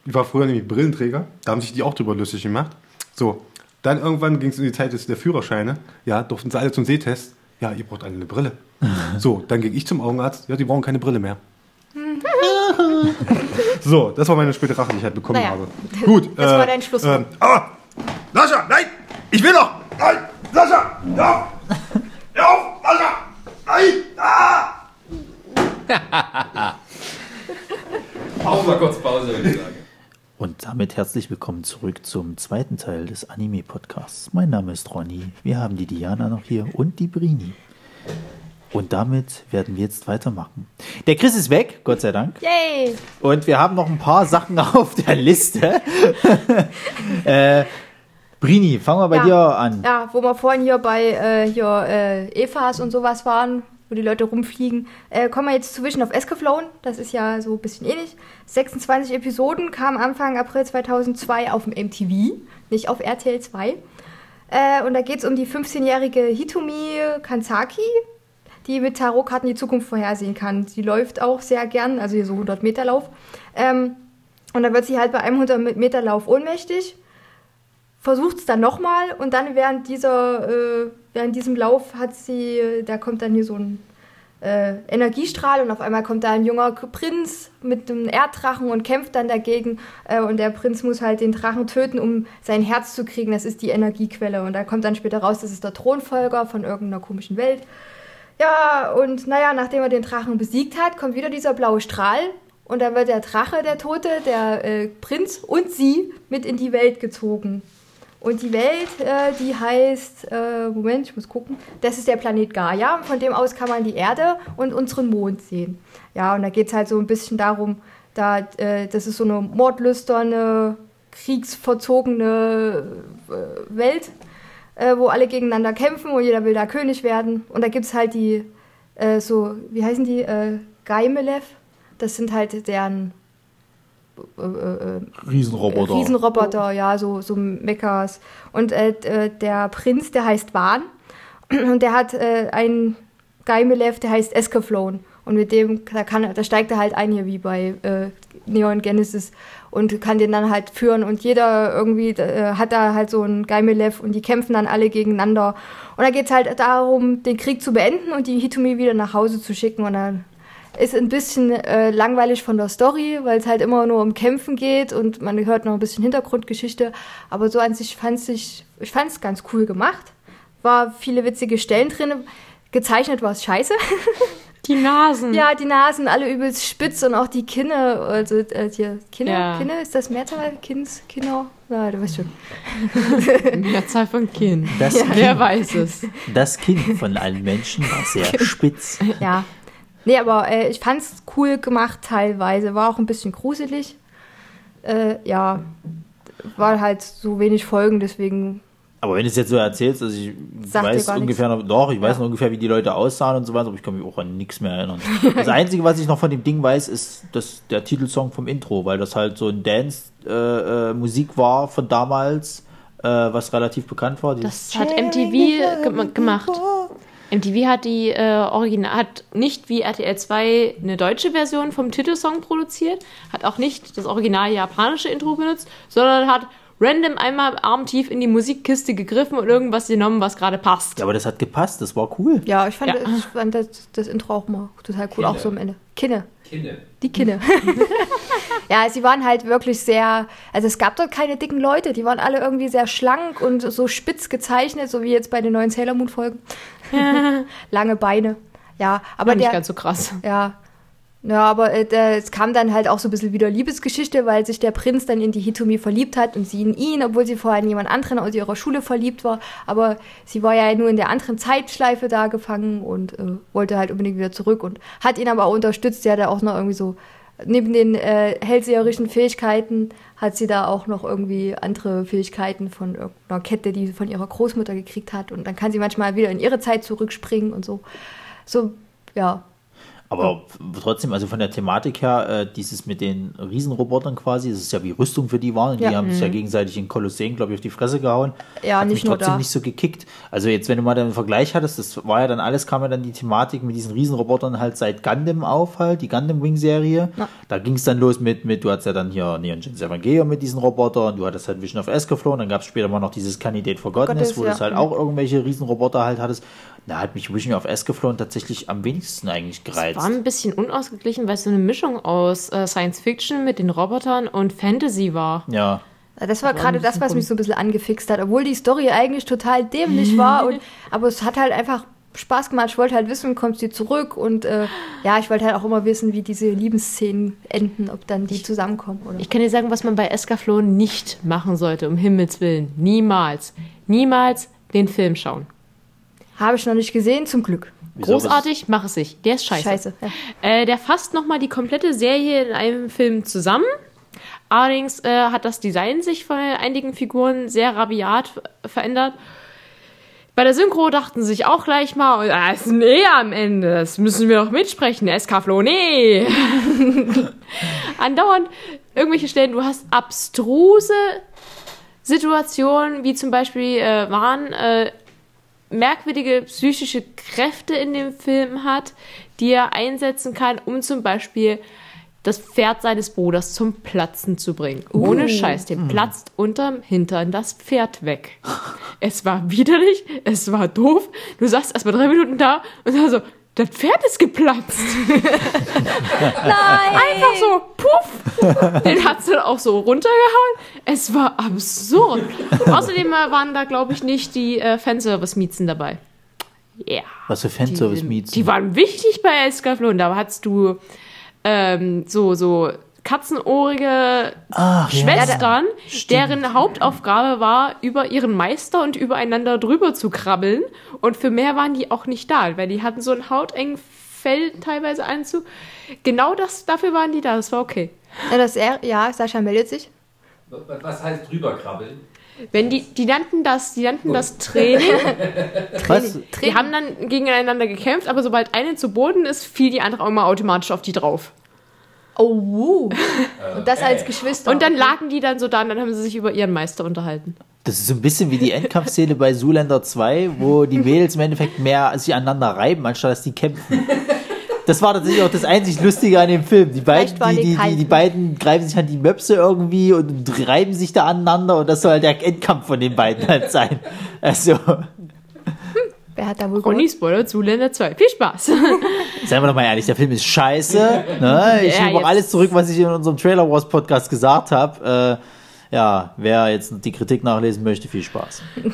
Ich war früher nämlich Brillenträger, da haben sich die auch drüber lustig gemacht. So, dann irgendwann ging es in die Zeit des, der Führerscheine. Ja, durften sie alle zum Sehtest. Ja, ihr braucht alle eine Brille. So, dann ging ich zum Augenarzt. Ja, die brauchen keine Brille mehr. so, das war meine späte Rache, die ich halt bekommen Naja, habe. Gut. das war dein Schlusswort. Ähm, ah, Sascha, nein! Ich will noch! Nein! Sascha! Ja! Hör auf! Sascha! Nein! Ah! Auch mal kurz Pause, würde ich sagen. Und damit herzlich willkommen zurück zum zweiten Teil des Anime-Podcasts. Mein Name ist Ronny, wir haben die Diana noch hier und die Brini. Und damit werden wir jetzt weitermachen. Der Chris ist weg, Gott sei Dank. Yay! Und wir haben noch ein paar Sachen auf der Liste. äh, Brini, fangen wir bei Ja. dir an. Ja, wo wir vorhin hier bei äh, hier, äh, Evas und sowas waren, wo die Leute rumfliegen, äh, kommen wir jetzt zu Vision of Escaflown. Das ist ja so ein bisschen ähnlich. 26 Episoden kamen Anfang April 2002 auf dem MTV, nicht auf RTL 2. Äh, und da geht es um die 15-jährige Hitomi Kansaki, die mit Tarotkarten die Zukunft vorhersehen kann. Sie läuft auch sehr gern, also hier so 100 Meter Lauf. Ähm, und dann wird sie halt bei einem 100 Meter Lauf ohnmächtig versucht es dann nochmal und dann während dieser, äh, während diesem Lauf hat sie, da kommt dann hier so ein äh, Energiestrahl und auf einmal kommt da ein junger Prinz mit einem Erddrachen und kämpft dann dagegen äh, und der Prinz muss halt den Drachen töten, um sein Herz zu kriegen. Das ist die Energiequelle und da kommt dann später raus, das ist der Thronfolger von irgendeiner komischen Welt. Ja, und naja, nachdem er den Drachen besiegt hat, kommt wieder dieser blaue Strahl und dann wird der Drache, der Tote, der äh, Prinz und sie mit in die Welt gezogen. Und die Welt, äh, die heißt, äh, Moment, ich muss gucken, das ist der Planet Gaia. Von dem aus kann man die Erde und unseren Mond sehen. Ja, und da geht es halt so ein bisschen darum, da, äh, das ist so eine mordlüsterne, kriegsverzogene äh, Welt, äh, wo alle gegeneinander kämpfen und jeder will da König werden. Und da gibt es halt die, äh, so, wie heißen die, äh, Gaimelev. Das sind halt deren äh, äh, Riesenroboter. Riesenroboter, ja, so, so Mechas. Und äh, äh, der Prinz, der heißt Wan. Und der hat äh, einen Gaimelev, der heißt Escaflown. Und mit dem, da, kann, da steigt er halt ein hier wie bei äh, Neon Genesis und kann den dann halt führen. Und jeder irgendwie äh, hat da halt so einen Gaimelev und die kämpfen dann alle gegeneinander. Und da geht es halt darum, den Krieg zu beenden und die Hitomi wieder nach Hause zu schicken. Und dann ist ein bisschen äh, langweilig von der Story, weil es halt immer nur um Kämpfen geht und man hört noch ein bisschen Hintergrundgeschichte. Aber so an sich fand ich, ich fand es ganz cool gemacht. War viele witzige Stellen drin. Gezeichnet war es scheiße. Die Nasen. ja, die Nasen alle übelst spitz und auch die Kinne, also äh, hier, Kinne, Ja. Kinne, ist das Mehrzahl? Kins, Kinno? Na, du weißt schon. Mehrzahl von Kind. Das, Wer kind, weiß es. das Kind von allen Menschen war sehr spitz. Ja. Nee, aber äh, ich fand's cool gemacht teilweise. War auch ein bisschen gruselig. Äh, ja, war halt so wenig Folgen, deswegen Aber wenn du es jetzt so erzählst, also ich weiß ungefähr noch, doch, ich weiß Ja. noch ungefähr, wie die Leute aussahen und so weiter, aber ich kann mich auch an nichts mehr erinnern. Das Einzige, was ich noch von dem Ding weiß, ist das, der Titelsong vom Intro, weil das halt so ein Dance-Musik war von damals, äh, was relativ bekannt war. Das hat MTV gem- gemacht. MTV hat die äh, Original hat nicht wie RTL 2 eine deutsche Version vom Titelsong produziert, hat auch nicht das original japanische Intro benutzt, sondern hat random einmal armtief in die Musikkiste gegriffen und irgendwas genommen, was gerade passt. Ja, aber das hat gepasst, das war cool. Ja, ich fand, Ja. Ich fand das, das Intro auch mal total cool, Kinne. auch so am Ende. Kinne. Kinne. Die Kinne. ja, sie waren halt wirklich sehr, also es gab dort keine dicken Leute, die waren alle irgendwie sehr schlank und so spitz gezeichnet, so wie jetzt bei den neuen Sailor Moon Folgen. Lange Beine. Ja, aber Aber nicht der, ganz so krass. ja. Ja, aber äh, es kam dann halt auch so ein bisschen wieder Liebesgeschichte, weil sich der Prinz dann in die Hitomi verliebt hat und sie in ihn, obwohl sie vorher in jemand anderen aus ihrer Schule verliebt war. Aber sie war ja nur in der anderen Zeitschleife da gefangen und äh, wollte halt unbedingt wieder zurück und hat ihn aber auch unterstützt. Sie hatte auch noch irgendwie so, neben den äh, hellseherischen Fähigkeiten, hat sie da auch noch irgendwie andere Fähigkeiten von irgendeiner Kette, die sie von ihrer Großmutter gekriegt hat. Und dann kann sie manchmal wieder in ihre Zeit zurückspringen und so. So, ja, Aber trotzdem, also von der Thematik her, äh, dieses mit den Riesenrobotern quasi, das ist ja wie Rüstung für die waren. Und Die Ja. haben sich ja gegenseitig in Kolosseum, glaube ich, auf die Fresse gehauen. Ja, Hat nicht mich nur trotzdem da. nicht so gekickt. Also jetzt, wenn du mal den Vergleich hattest, das war ja dann alles, kam ja dann die Thematik mit diesen Riesenrobotern halt seit Gundam auf halt, die Gundam Wing Serie. Ja. Da ging es dann los mit, mit, du hattest ja dann hier Neon Genesis Evangelion mit diesen Robotern, du hattest halt Vision of Escaflow, dann gab es später mal noch dieses Candidate for Godness, Gottes, wo ja. du halt auch irgendwelche Riesenroboter halt hattest. Da hat mich Vision of Escaflow tatsächlich am wenigsten eigentlich gereizt. War ein bisschen unausgeglichen, weil es so eine Mischung aus äh, Science Fiction mit den Robotern und Fantasy war. Ja. Das war gerade das, was mich so ein bisschen angefixt hat, obwohl die Story eigentlich total dämlich war. Und, aber es hat halt einfach Spaß gemacht. Ich wollte halt wissen, kommt sie zurück? Und äh, ja, ich wollte halt auch immer wissen, wie diese Liebesszenen enden, ob dann die zusammenkommen. Oder? Ich kann dir sagen, was man bei Escaflow nicht machen sollte, um Himmels Willen. Niemals. Niemals den Film schauen. Habe ich noch nicht gesehen, zum Glück. Wieso? Großartig, mach es nicht. Der ist scheiße. Scheiße. Ja. Äh, der fasst nochmal die komplette Serie in einem Film zusammen. Allerdings äh, hat das Design sich von einigen Figuren sehr rabiat verändert. Bei der Synchro dachten sie sich auch gleich mal, ah, ist ein E am Ende, das müssen wir doch mitsprechen, Escaflow, nee. Andauernd irgendwelche Stellen, du hast abstruse Situationen, wie zum Beispiel äh, waren äh, merkwürdige psychische Kräfte in dem Film hat, die er einsetzen kann, um zum Beispiel das Pferd seines Bruders zum Platzen zu bringen. Ohne Scheiß, dem platzt unterm Hintern das Pferd weg. Es war widerlich, es war doof. Du saßt erst mal drei Minuten da und dann so, das Pferd ist geplatzt. Nein! Einfach so, puff. Den hat sie dann auch so runtergehauen. Es war absurd. Außerdem waren da, glaube ich, nicht die äh, Fanservice-Miezen dabei. Ja. Was für Fanservice-Meets. Die waren wichtig bei Escaflown. Da hattest du ähm, so, so katzenohrige Ach, ja. Schwestern, deren Hauptaufgabe war, über ihren Meister und übereinander drüber zu krabbeln. Und für mehr waren die auch nicht da, weil die hatten so einen hautengen Fell teilweise Anzug. Genau das, dafür waren die da. Das war okay. Ja, das er, ja, Sascha meldet sich. Was- Was heißt drüber krabbeln? Wenn die, die nannten das, die nannten das Training. Was? Die haben dann gegeneinander gekämpft, aber sobald eine zu Boden ist, fiel die andere auch immer automatisch auf die drauf. Oh, wuh. Und das als Geschwister. Und dann lagen die dann so da und dann haben sie sich über ihren Meister unterhalten. Das ist so ein bisschen wie die Endkampfszene bei Zoolander 2, wo die Mädels im Endeffekt mehr sich aneinander reiben, anstatt dass die kämpfen. Das war tatsächlich auch das einzig Lustige an dem Film. Die beiden, die, die die, die beiden greifen sich an die Möpse irgendwie und reiben sich da aneinander und das soll halt der Endkampf von den beiden halt sein. Also, Wer hat da wohl Ronny Spoiler zu Länder 2. Viel Spaß. seien wir doch mal ehrlich, der Film ist scheiße. Ne? Ich Ja, nehme auch alles zurück, was ich in unserem Trailer Wars Podcast gesagt habe. Äh, ja, wer jetzt die Kritik nachlesen möchte, viel Spaß.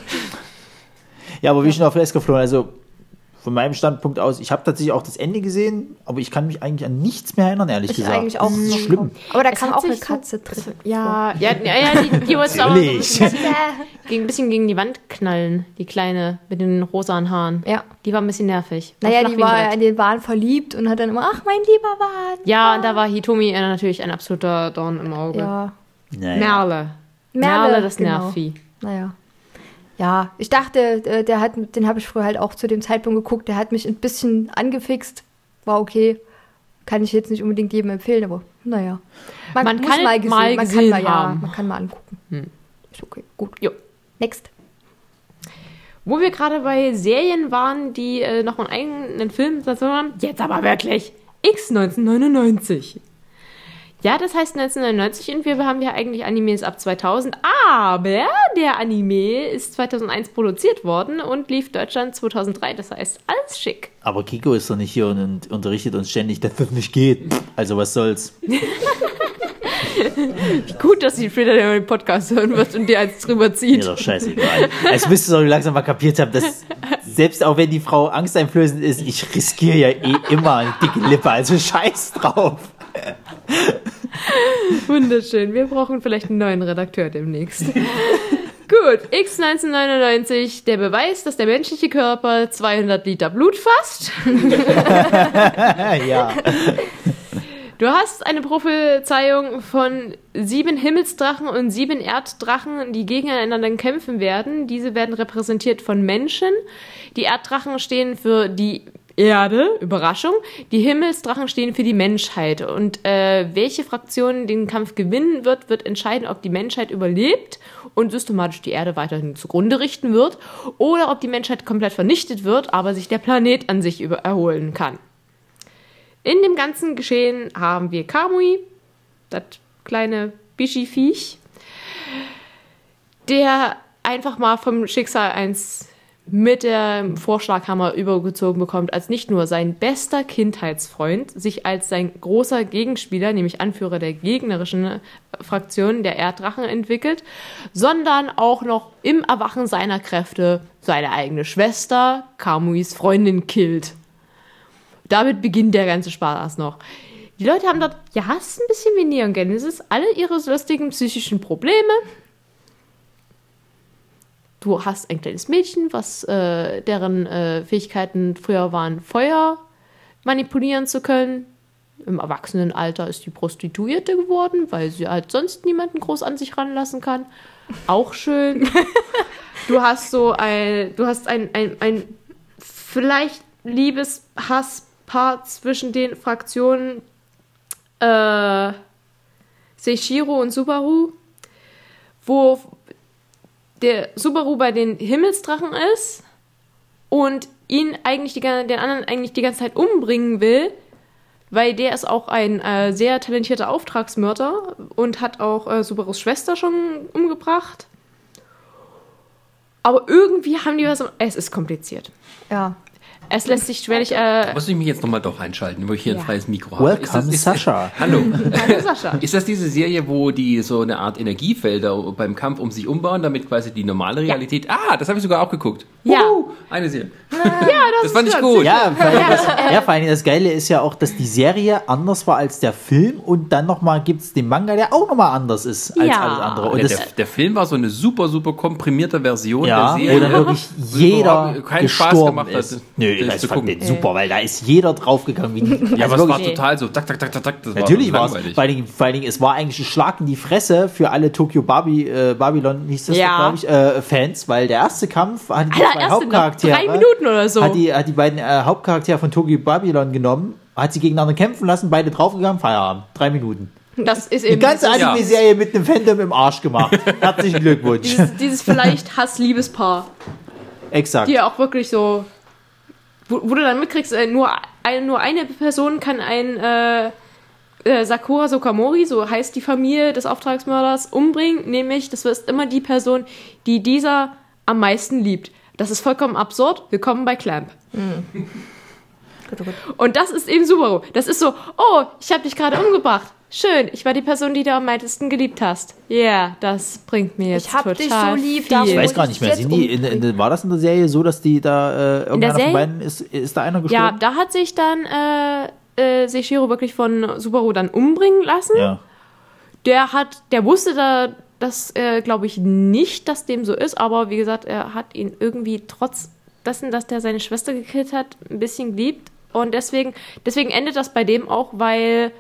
Ja, aber wie schon auf Flash geflogen, also von meinem Standpunkt aus, ich habe tatsächlich auch das Ende gesehen, aber ich kann mich eigentlich an nichts mehr erinnern, ehrlich Ich gesagt. eigentlich auch das ist schlimm. Aber da Es kam auch eine Katze drin. Ja, ja, ja, ja die, die wolltest du aber so ein bisschen, gegen, ein bisschen gegen die Wand knallen. Die kleine mit den rosanen Haaren. Ja. Die war ein bisschen nervig. Naja, die war in den Wahn verliebt und hat dann immer, ach, mein lieber Wahn. Ja, und da war Hitomi äh, natürlich ein absoluter Dorn im Auge. Ja. Naja. Merle. Merle, Merle, das genau. Nervvieh. Naja. Ja, ich dachte, äh, der hat, den habe ich früher halt auch zu dem Zeitpunkt geguckt, der hat mich ein bisschen angefixt. War okay. Kann ich jetzt nicht unbedingt jedem empfehlen, aber naja. Man muss kann mal es gesehen, mal man gesehen kann mal, ja, haben. man kann mal angucken. Hm. Ist okay, gut. Jo. Next. Wo wir gerade bei Serien waren, die äh, noch einen eigenen Film dazu haben, jetzt aber wirklich X 1999. Ja, das heißt 1999 und wir haben ja eigentlich Animes ab 2000, aber der Anime ist 2001 produziert worden und lief Deutschland 2003, das heißt alles schick. Aber Kiko ist doch nicht hier und, unterrichtet uns ständig, dass das nicht geht. Also was soll's. Wie gut, dass die später den Podcast hören wird und dir eins drüber Mir zieht. doch scheißegal. Es müsste doch langsam mal kapiert haben, dass selbst auch wenn die Frau angsteinflößend ist, ich riskiere ja eh immer eine dicke Lippe, also scheiß drauf. Wunderschön. Wir brauchen vielleicht einen neuen Redakteur demnächst. Gut, X 1999, der Beweis, dass der menschliche Körper 200 Liter Blut fasst. ja. Du hast eine Prophezeiung von sieben Himmelsdrachen und sieben Erddrachen, die gegeneinander kämpfen werden. Diese werden repräsentiert von Menschen. Die Erddrachen stehen für die Erde, Überraschung. Die Himmelsdrachen stehen für die Menschheit. Und äh, welche Fraktion den Kampf gewinnen wird, wird entscheiden, ob die Menschheit überlebt und systematisch die Erde weiterhin zugrunde richten wird oder ob die Menschheit komplett vernichtet wird, aber sich der Planet an sich über erholen kann. In dem ganzen Geschehen haben wir Kamui, das kleine Bischi-Viech, der einfach mal vom Schicksal eins mit dem Vorschlaghammer übergezogen bekommt, als nicht nur sein bester Kindheitsfreund sich als sein großer Gegenspieler, nämlich Anführer der gegnerischen Fraktion der Erddrachen entwickelt, sondern auch noch im Erwachen seiner Kräfte seine eigene Schwester, Kamuis Freundin, killt. Damit beginnt der ganze Spaß noch. Die Leute haben dort, ja, es ist ein bisschen wie Neon Genesis, alle ihre lustigen psychischen Probleme. Du hast ein kleines Mädchen, was äh, deren äh, Fähigkeiten früher waren, Feuer manipulieren zu können. Im Erwachsenenalter ist die Prostituierte geworden, weil sie halt sonst niemanden groß an sich ranlassen kann. Auch schön. du hast so ein, du hast ein, ein, ein vielleicht Liebes-Hass-Paar zwischen den Fraktionen äh, Seishiro und Subaru, wo der Subaru bei den Himmelsdrachen ist und ihn eigentlich die, den anderen eigentlich die ganze Zeit umbringen will, weil der ist auch ein äh, sehr talentierter Auftragsmörder und hat auch äh, Subarus Schwester schon umgebracht. Aber irgendwie haben die was. Es ist kompliziert. Ja. Es lässt sich schwerlich. Äh, Muss ich mich jetzt nochmal doch einschalten, wo ich hier ein Ja. freies Mikro habe? Welcome, Sascha. Hallo. Hallo Sascha. Ist das diese Serie, wo die so eine Art Energiefelder beim Kampf um sich umbauen, damit quasi die normale Realität. Ah, das habe ich sogar auch geguckt. Ja. Uhu, eine Serie. Ja, das, Das fand ist ich gut. Ja, vor allem das, ja, vor allem das Geile ist ja auch, dass die Serie anders war als der Film und dann nochmal gibt es den Manga, der auch nochmal anders ist als Ja. alles andere. Und Der, das, der, der Film war so eine super, super komprimierte Version ja, der wo Serie. dann wirklich Wo jeder keinen Spaß gemacht hat, ist. Nö, das zu fand gucken. den super, weil da ist jeder draufgegangen. Wie die, Ja, also aber es war total so, tak, tak, tak, tak, tak. Das Natürlich war es. Vor allen, Dingen, vor allen Dingen, es war eigentlich ein Schlag in die Fresse für alle Tokyo Barbie, äh, Babylon, hieß das, Ja. glaube ich, äh, Fans, weil der erste Kampf hat die Alter, zwei Hauptcharaktere. drei Minuten oder so. Hat die, hat die beiden äh, Hauptcharaktere von Tokyo Babylon genommen, hat sie gegeneinander kämpfen lassen, beide draufgegangen, Feierabend. Drei Minuten. Das ist Die eben ganze dieses, Anime-Serie mit einem Phantom im Arsch gemacht. Herzlichen Glückwunsch. dieses, dieses vielleicht Hass-Liebespaar, Exakt. die auch wirklich so, wo, wo du dann mitkriegst, äh, nur, ein, nur eine Person kann ein äh, äh, Sakura Sokamori, so heißt die Familie des Auftragsmörders, umbringen, nämlich das ist immer die Person, die dieser am meisten liebt. Das ist vollkommen absurd. Willkommen bei Clamp. Gut, gut. Und das ist eben Subaru. Das ist so, oh, ich habe dich gerade umgebracht. Schön, ich war die Person, die du am meisten geliebt hast. Ja, yeah, das bringt mir jetzt Ich hab total dich so lieb, viel. Ich weiß gar ich nicht mehr. die in, in, war das in der Serie so, dass die da äh, irgendeiner von beiden ist, ist da einer Ja, gestorben? da hat sich dann äh, äh, Seishiro wirklich von Subaru dann umbringen lassen. Ja. Der hat, der wusste da, das äh, glaube ich nicht, dass dem so ist, aber wie gesagt, er hat ihn irgendwie trotz dessen, dass der seine Schwester gekillt hat, ein bisschen geliebt. Und deswegen, deswegen endet das bei dem auch, weil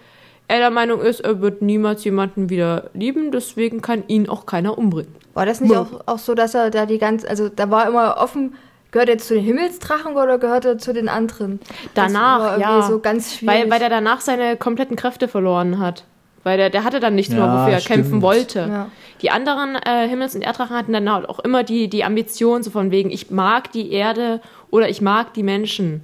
er der Meinung ist, er wird niemals jemanden wieder lieben, deswegen kann ihn auch keiner umbringen. War das nicht auch, auch so, dass er da die ganze, also da war immer offen, gehört er zu den Himmelsdrachen oder gehört er zu den anderen? Danach, das war ja. irgendwie so ganz schwierig. Weil, weil er danach seine kompletten Kräfte verloren hat. Weil der, der hatte dann nichts mehr, Ja, wofür er stimmt. kämpfen wollte. Ja. Die anderen äh, Himmels- und Erddrachen hatten dann auch immer die, die Ambition, so von wegen, ich mag die Erde oder ich mag die Menschen.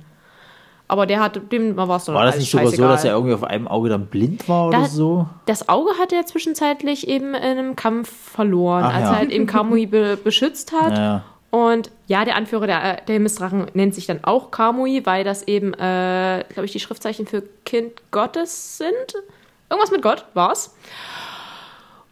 Aber der hat, dem war es dann War das alles nicht sogar so, dass er irgendwie auf einem Auge dann blind war oder Da- so? Das Auge hat er zwischenzeitlich eben in einem Kampf verloren, Ach als ja. er halt eben Kamui be beschützt hat. Ja. Und ja, der Anführer der, der Himmelsdrachen nennt sich dann auch Kamui, weil das eben, äh, glaube ich, die Schriftzeichen für Kind Gottes sind. Irgendwas mit Gott war's.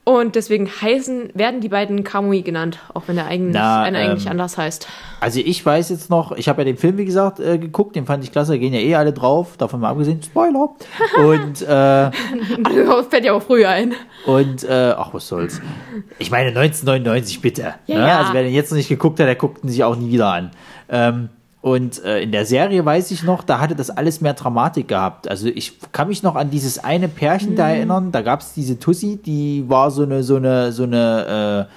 Und deswegen heißen, werden die beiden Kamui genannt, auch wenn der eigentlich, Na, einer eigentlich ähm, anders heißt. Also ich weiß jetzt noch, ich habe ja den Film, wie gesagt, äh, geguckt, den fand ich klasse, da gehen ja eh alle drauf, davon mal abgesehen, Spoiler. Und, äh, Also, fällt ja auch früher ein. und, äh, ach, was soll's. Ich meine, 1999, bitte. Ja, ne? ja. Also wer den jetzt noch nicht geguckt hat, der guckt ihn sich auch nie wieder an. Ähm, und äh, in der Serie weiß ich noch, da hatte das alles mehr Dramatik gehabt. Also ich kann mich noch an dieses eine Pärchen Mhm. da erinnern. Da gab es diese Tussi, die war so eine, so eine, so eine, äh,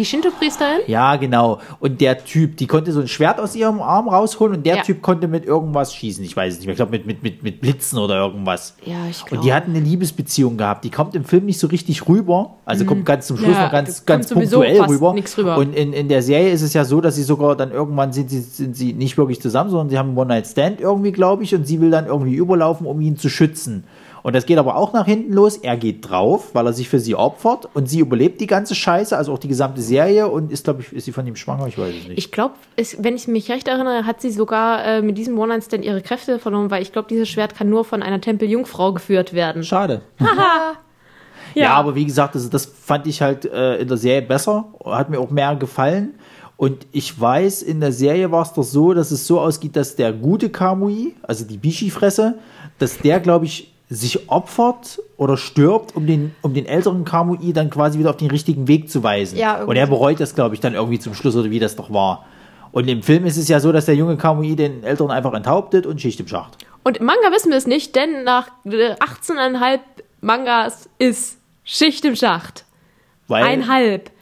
Die Shinto-Priesterin? Ja, genau. Und der Typ, die konnte so ein Schwert aus ihrem Arm rausholen und der Ja. Typ konnte mit irgendwas schießen. Ich weiß es nicht mehr. Ich glaube, mit, mit, mit, mit Blitzen oder irgendwas. Ja, ich glaube. Und die hatten eine Liebesbeziehung gehabt. Die kommt im Film nicht so richtig rüber. Also kommt ganz zum Schluss Mhm. Ja, noch ganz, ganz punktuell rüber. rüber. Und in, in der Serie ist es ja so, dass sie sogar dann irgendwann sind sie, sind sie nicht wirklich zusammen, sondern sie haben einen One-Night-Stand irgendwie, glaube ich, und sie will dann irgendwie überlaufen, um ihn zu schützen. Und das geht aber auch nach hinten los. Er geht drauf, weil er sich für sie opfert und sie überlebt die ganze Scheiße, also auch die gesamte Serie und ist, glaube ich, ist sie von ihm schwanger? Ich weiß es nicht. Ich glaube, wenn ich mich recht erinnere, hat sie sogar äh, mit diesem One-Night-Stand ihre Kräfte verloren, weil ich glaube, dieses Schwert kann nur von einer Tempeljungfrau geführt werden. Schade. Ja, aber wie gesagt, das, das fand ich halt äh, in der Serie besser, hat mir auch mehr gefallen. Und ich weiß, in der Serie war es doch so, dass es so ausgeht, dass der gute Kamui, also die Bishi-Fresse, dass der, glaube ich, sich opfert oder stirbt, um den, um den älteren Kamui dann quasi wieder auf den richtigen Weg zu weisen. Ja, irgendwie Und er bereut das, glaube ich, dann irgendwie zum Schluss oder wie das doch war. Und im Film ist es ja so, dass der junge Kamui den älteren einfach enthauptet und Schicht im Schacht. Und im Manga wissen wir es nicht, denn nach äh, 18,5 Mangas ist Schicht im Schacht. Weil, Einhalb.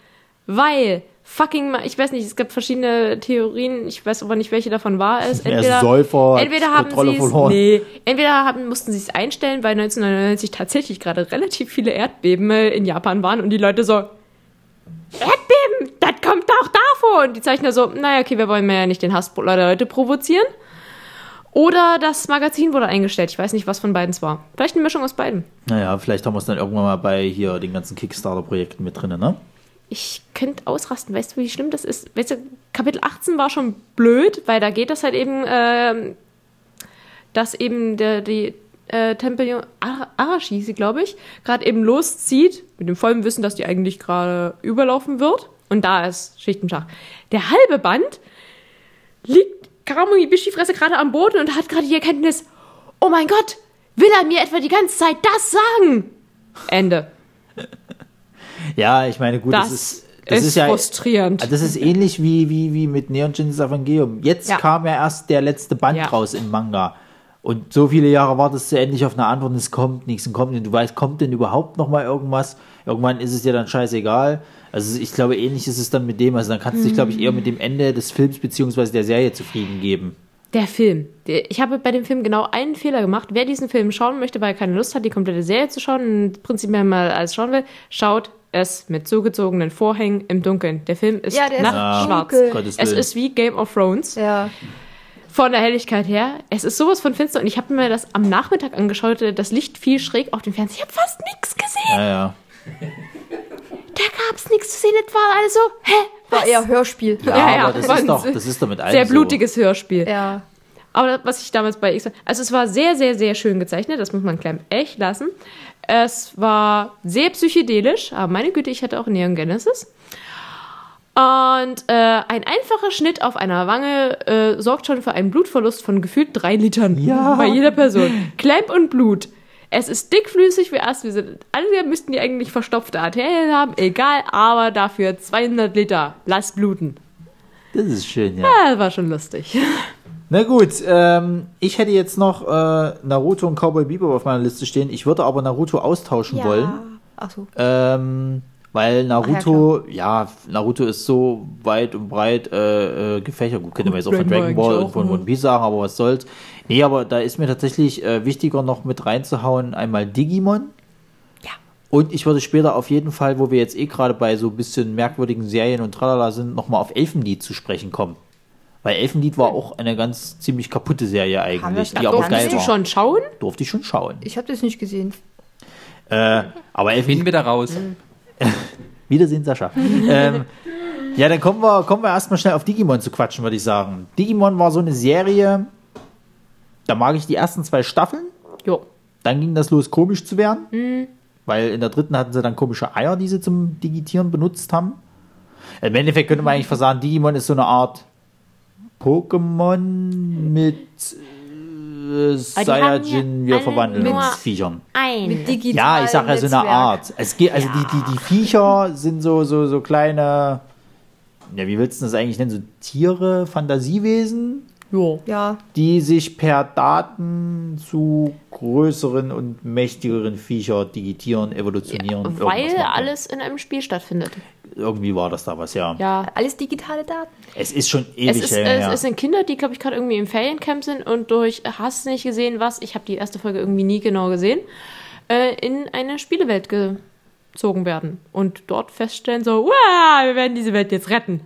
Weil fucking, ich weiß nicht, es gab verschiedene Theorien, ich weiß aber nicht, welche davon wahr ist. Er ist Säufer, entweder haben sie es, nee, entweder haben, mussten sie es einstellen, weil 1999 tatsächlich gerade relativ viele Erdbeben äh, in Japan waren und die Leute so, Erdbeben, das kommt doch davor. Und die Zeichner so, naja, okay, wir wollen mehr ja nicht den Hass der Leute provozieren. Oder das Magazin wurde eingestellt. Ich weiß nicht, was von beiden es war. Vielleicht eine Mischung aus beiden. Naja, vielleicht haben wir es dann irgendwann mal bei hier den ganzen Kickstarter-Projekten mit drin, ne? Ich könnte ausrasten. Weißt du, wie schlimm das ist? Weißt du, Kapitel 18 war schon blöd, weil da geht das halt eben, ähm, dass eben der, die äh, Tempel Ara- Arashi, sie glaube ich, gerade eben loszieht, mit dem vollen Wissen, dass die eigentlich gerade überlaufen wird. Und da ist Schicht im Schach. Der halbe Band liegt Karamui Bishi-Fresse gerade am Boden und hat gerade die Erkenntnis, oh mein Gott, will er mir etwa die ganze Zeit das sagen? Ende. Ja, ich meine, gut, das, ist, das ist, ist, ja. frustrierend. Das ist ähnlich wie, wie, wie mit Neon Genesis Evangelium. Jetzt Ja. kam ja erst der letzte Band Ja. raus im Manga. Und so viele Jahre wartest du endlich auf eine Antwort und es kommt nichts und kommt nicht. Du weißt, kommt denn überhaupt noch mal irgendwas? Irgendwann ist es dir dann scheißegal. Also ich glaube, ähnlich ist es dann mit dem. Also dann kannst du dich, glaube ich, eher mit dem Ende des Films beziehungsweise der Serie zufrieden geben. Der Film. Ich habe bei dem Film genau einen Fehler gemacht. Wer diesen Film schauen möchte, weil er keine Lust hat, die komplette Serie zu schauen und prinzipiell mal alles schauen will, schaut es mit zugezogenen Vorhängen im Dunkeln. Der Film ist Ja, der ist nachtschwarz. dunkel. Gottes Es ist wie Game of Thrones. Ja. Von der Helligkeit her. Es ist sowas von finster und ich habe mir das am Nachmittag angeschaut. Das Licht fiel schräg auf den Fernseher. Ich habe fast nichts gesehen. Ja, ja. Da gab es nichts zu sehen. Das war also, hä? War eher Hörspiel. Ja, Ja, ja, aber das war ist doch, sehr- das ist doch mit allem Sehr so. blutiges Hörspiel. Ja. Aber was ich damals bei X. Also, es war sehr, sehr, sehr schön gezeichnet. Das muss man Clamp echt lassen. Es war sehr psychedelisch. Aber meine Güte, ich hatte auch Neon Genesis. Und äh, ein einfacher Schnitt auf einer Wange äh, sorgt schon für einen Blutverlust von gefühlt drei Litern Ja. bei jeder Person. Clamp und Blut. Es ist dickflüssig wie Ast. Wir sind, alle müssten die eigentlich verstopfte Arterien haben. Egal, aber dafür 200 Liter. Lass bluten. Das ist schön, ja. Ja, das war schon lustig. Na gut, ähm, ich hätte jetzt noch äh, Naruto und Cowboy Bebop auf meiner Liste stehen. Ich würde aber Naruto austauschen wollen. Achso. Ähm, weil Naruto, ja, Naruto ist so weit und breit äh, äh, gefächert. Gut, könnte man jetzt auch von Dragon Ball und von ne? One Piece sagen, aber was soll's. Nee, aber da ist mir tatsächlich äh, wichtiger noch mit reinzuhauen, einmal Digimon. Und ich würde später auf jeden Fall, wo wir jetzt eh gerade bei so ein bisschen merkwürdigen Serien und tralala sind, nochmal auf Elfenlied zu sprechen kommen. Weil Elfenlied war auch eine ganz ziemlich kaputte Serie eigentlich, die aber geil Willst du war. schon schauen? Durfte ich schon schauen. Ich habe das nicht gesehen. Äh, aber Finden Elfenlied, wir da raus. Wiedersehen, Sascha. ähm, ja, dann kommen wir, kommen wir erstmal schnell auf Digimon zu quatschen, würde ich sagen. Digimon war so eine Serie, da mag ich die ersten zwei Staffeln. Jo. Dann ging das los, komisch zu werden. Weil in der dritten hatten sie dann komische Eier, die sie zum Digitieren benutzt haben. Im Endeffekt könnte man eigentlich fast sagen, Digimon ist so eine Art Pokémon mit äh, Saiyajin, wir verwandeln uns Viechern. Ein. Ja, ich sag ja so eine. Art. Es geht, also die, die, die Viecher sind so, so, so kleine, ja, wie willst du das eigentlich nennen? So Tiere, Fantasiewesen, Jo. Ja, die sich per Daten zu größeren und mächtigeren Viecher digitieren, evolutionieren. irgendwas Weil alles in einem Spiel stattfindet. Irgendwie war das da was, ja. Ja. alles digitale Daten. Es ist schon Es, ewig ist, her. es, es sind Kinder, die, glaube ich, gerade irgendwie im Feriencamp sind und durch Hast nicht gesehen was, ich habe die erste Folge irgendwie nie genau gesehen, äh, in eine Spielewelt gezogen werden. Und dort feststellen so, wir werden diese Welt jetzt retten.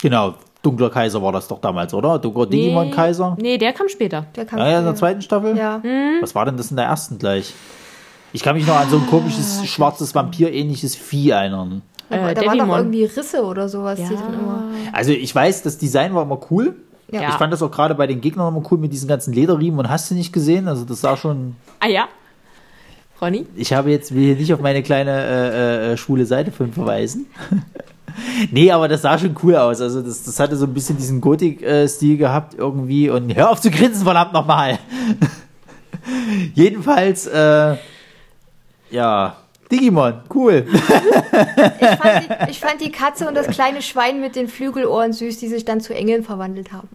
genau, Dunkler Kaiser war das doch damals, oder? Dunkler Digimon-Kaiser? Nee, der kam später. Der kann Ja, ja, in der zweiten Staffel? Ja. Was war denn das in der ersten gleich? Ich kann mich noch an so ein komisches, schwarzes Vampir-ähnliches Vieh erinnern. Äh, da waren doch irgendwie Risse oder sowas. Immer Also ich weiß, das Design war immer cool. Ja. Ich fand das auch gerade bei den Gegnern immer cool mit diesen ganzen Lederriemen und hast du nicht gesehen? Also das sah schon. Ah ja. Ronny? Ich habe jetzt will hier nicht auf meine kleine äh, äh, schwule Seite von verweisen. nee, aber das sah schon cool aus. Also das, das hatte so ein bisschen diesen Gotik-Stil gehabt irgendwie. Und hör auf zu grinsen, verdammt nochmal. Jedenfalls, äh, ja, Digimon, cool. ich, fand die, ich fand die Katze und das kleine Schwein mit den Flügelohren süß, die sich dann zu Engeln verwandelt haben.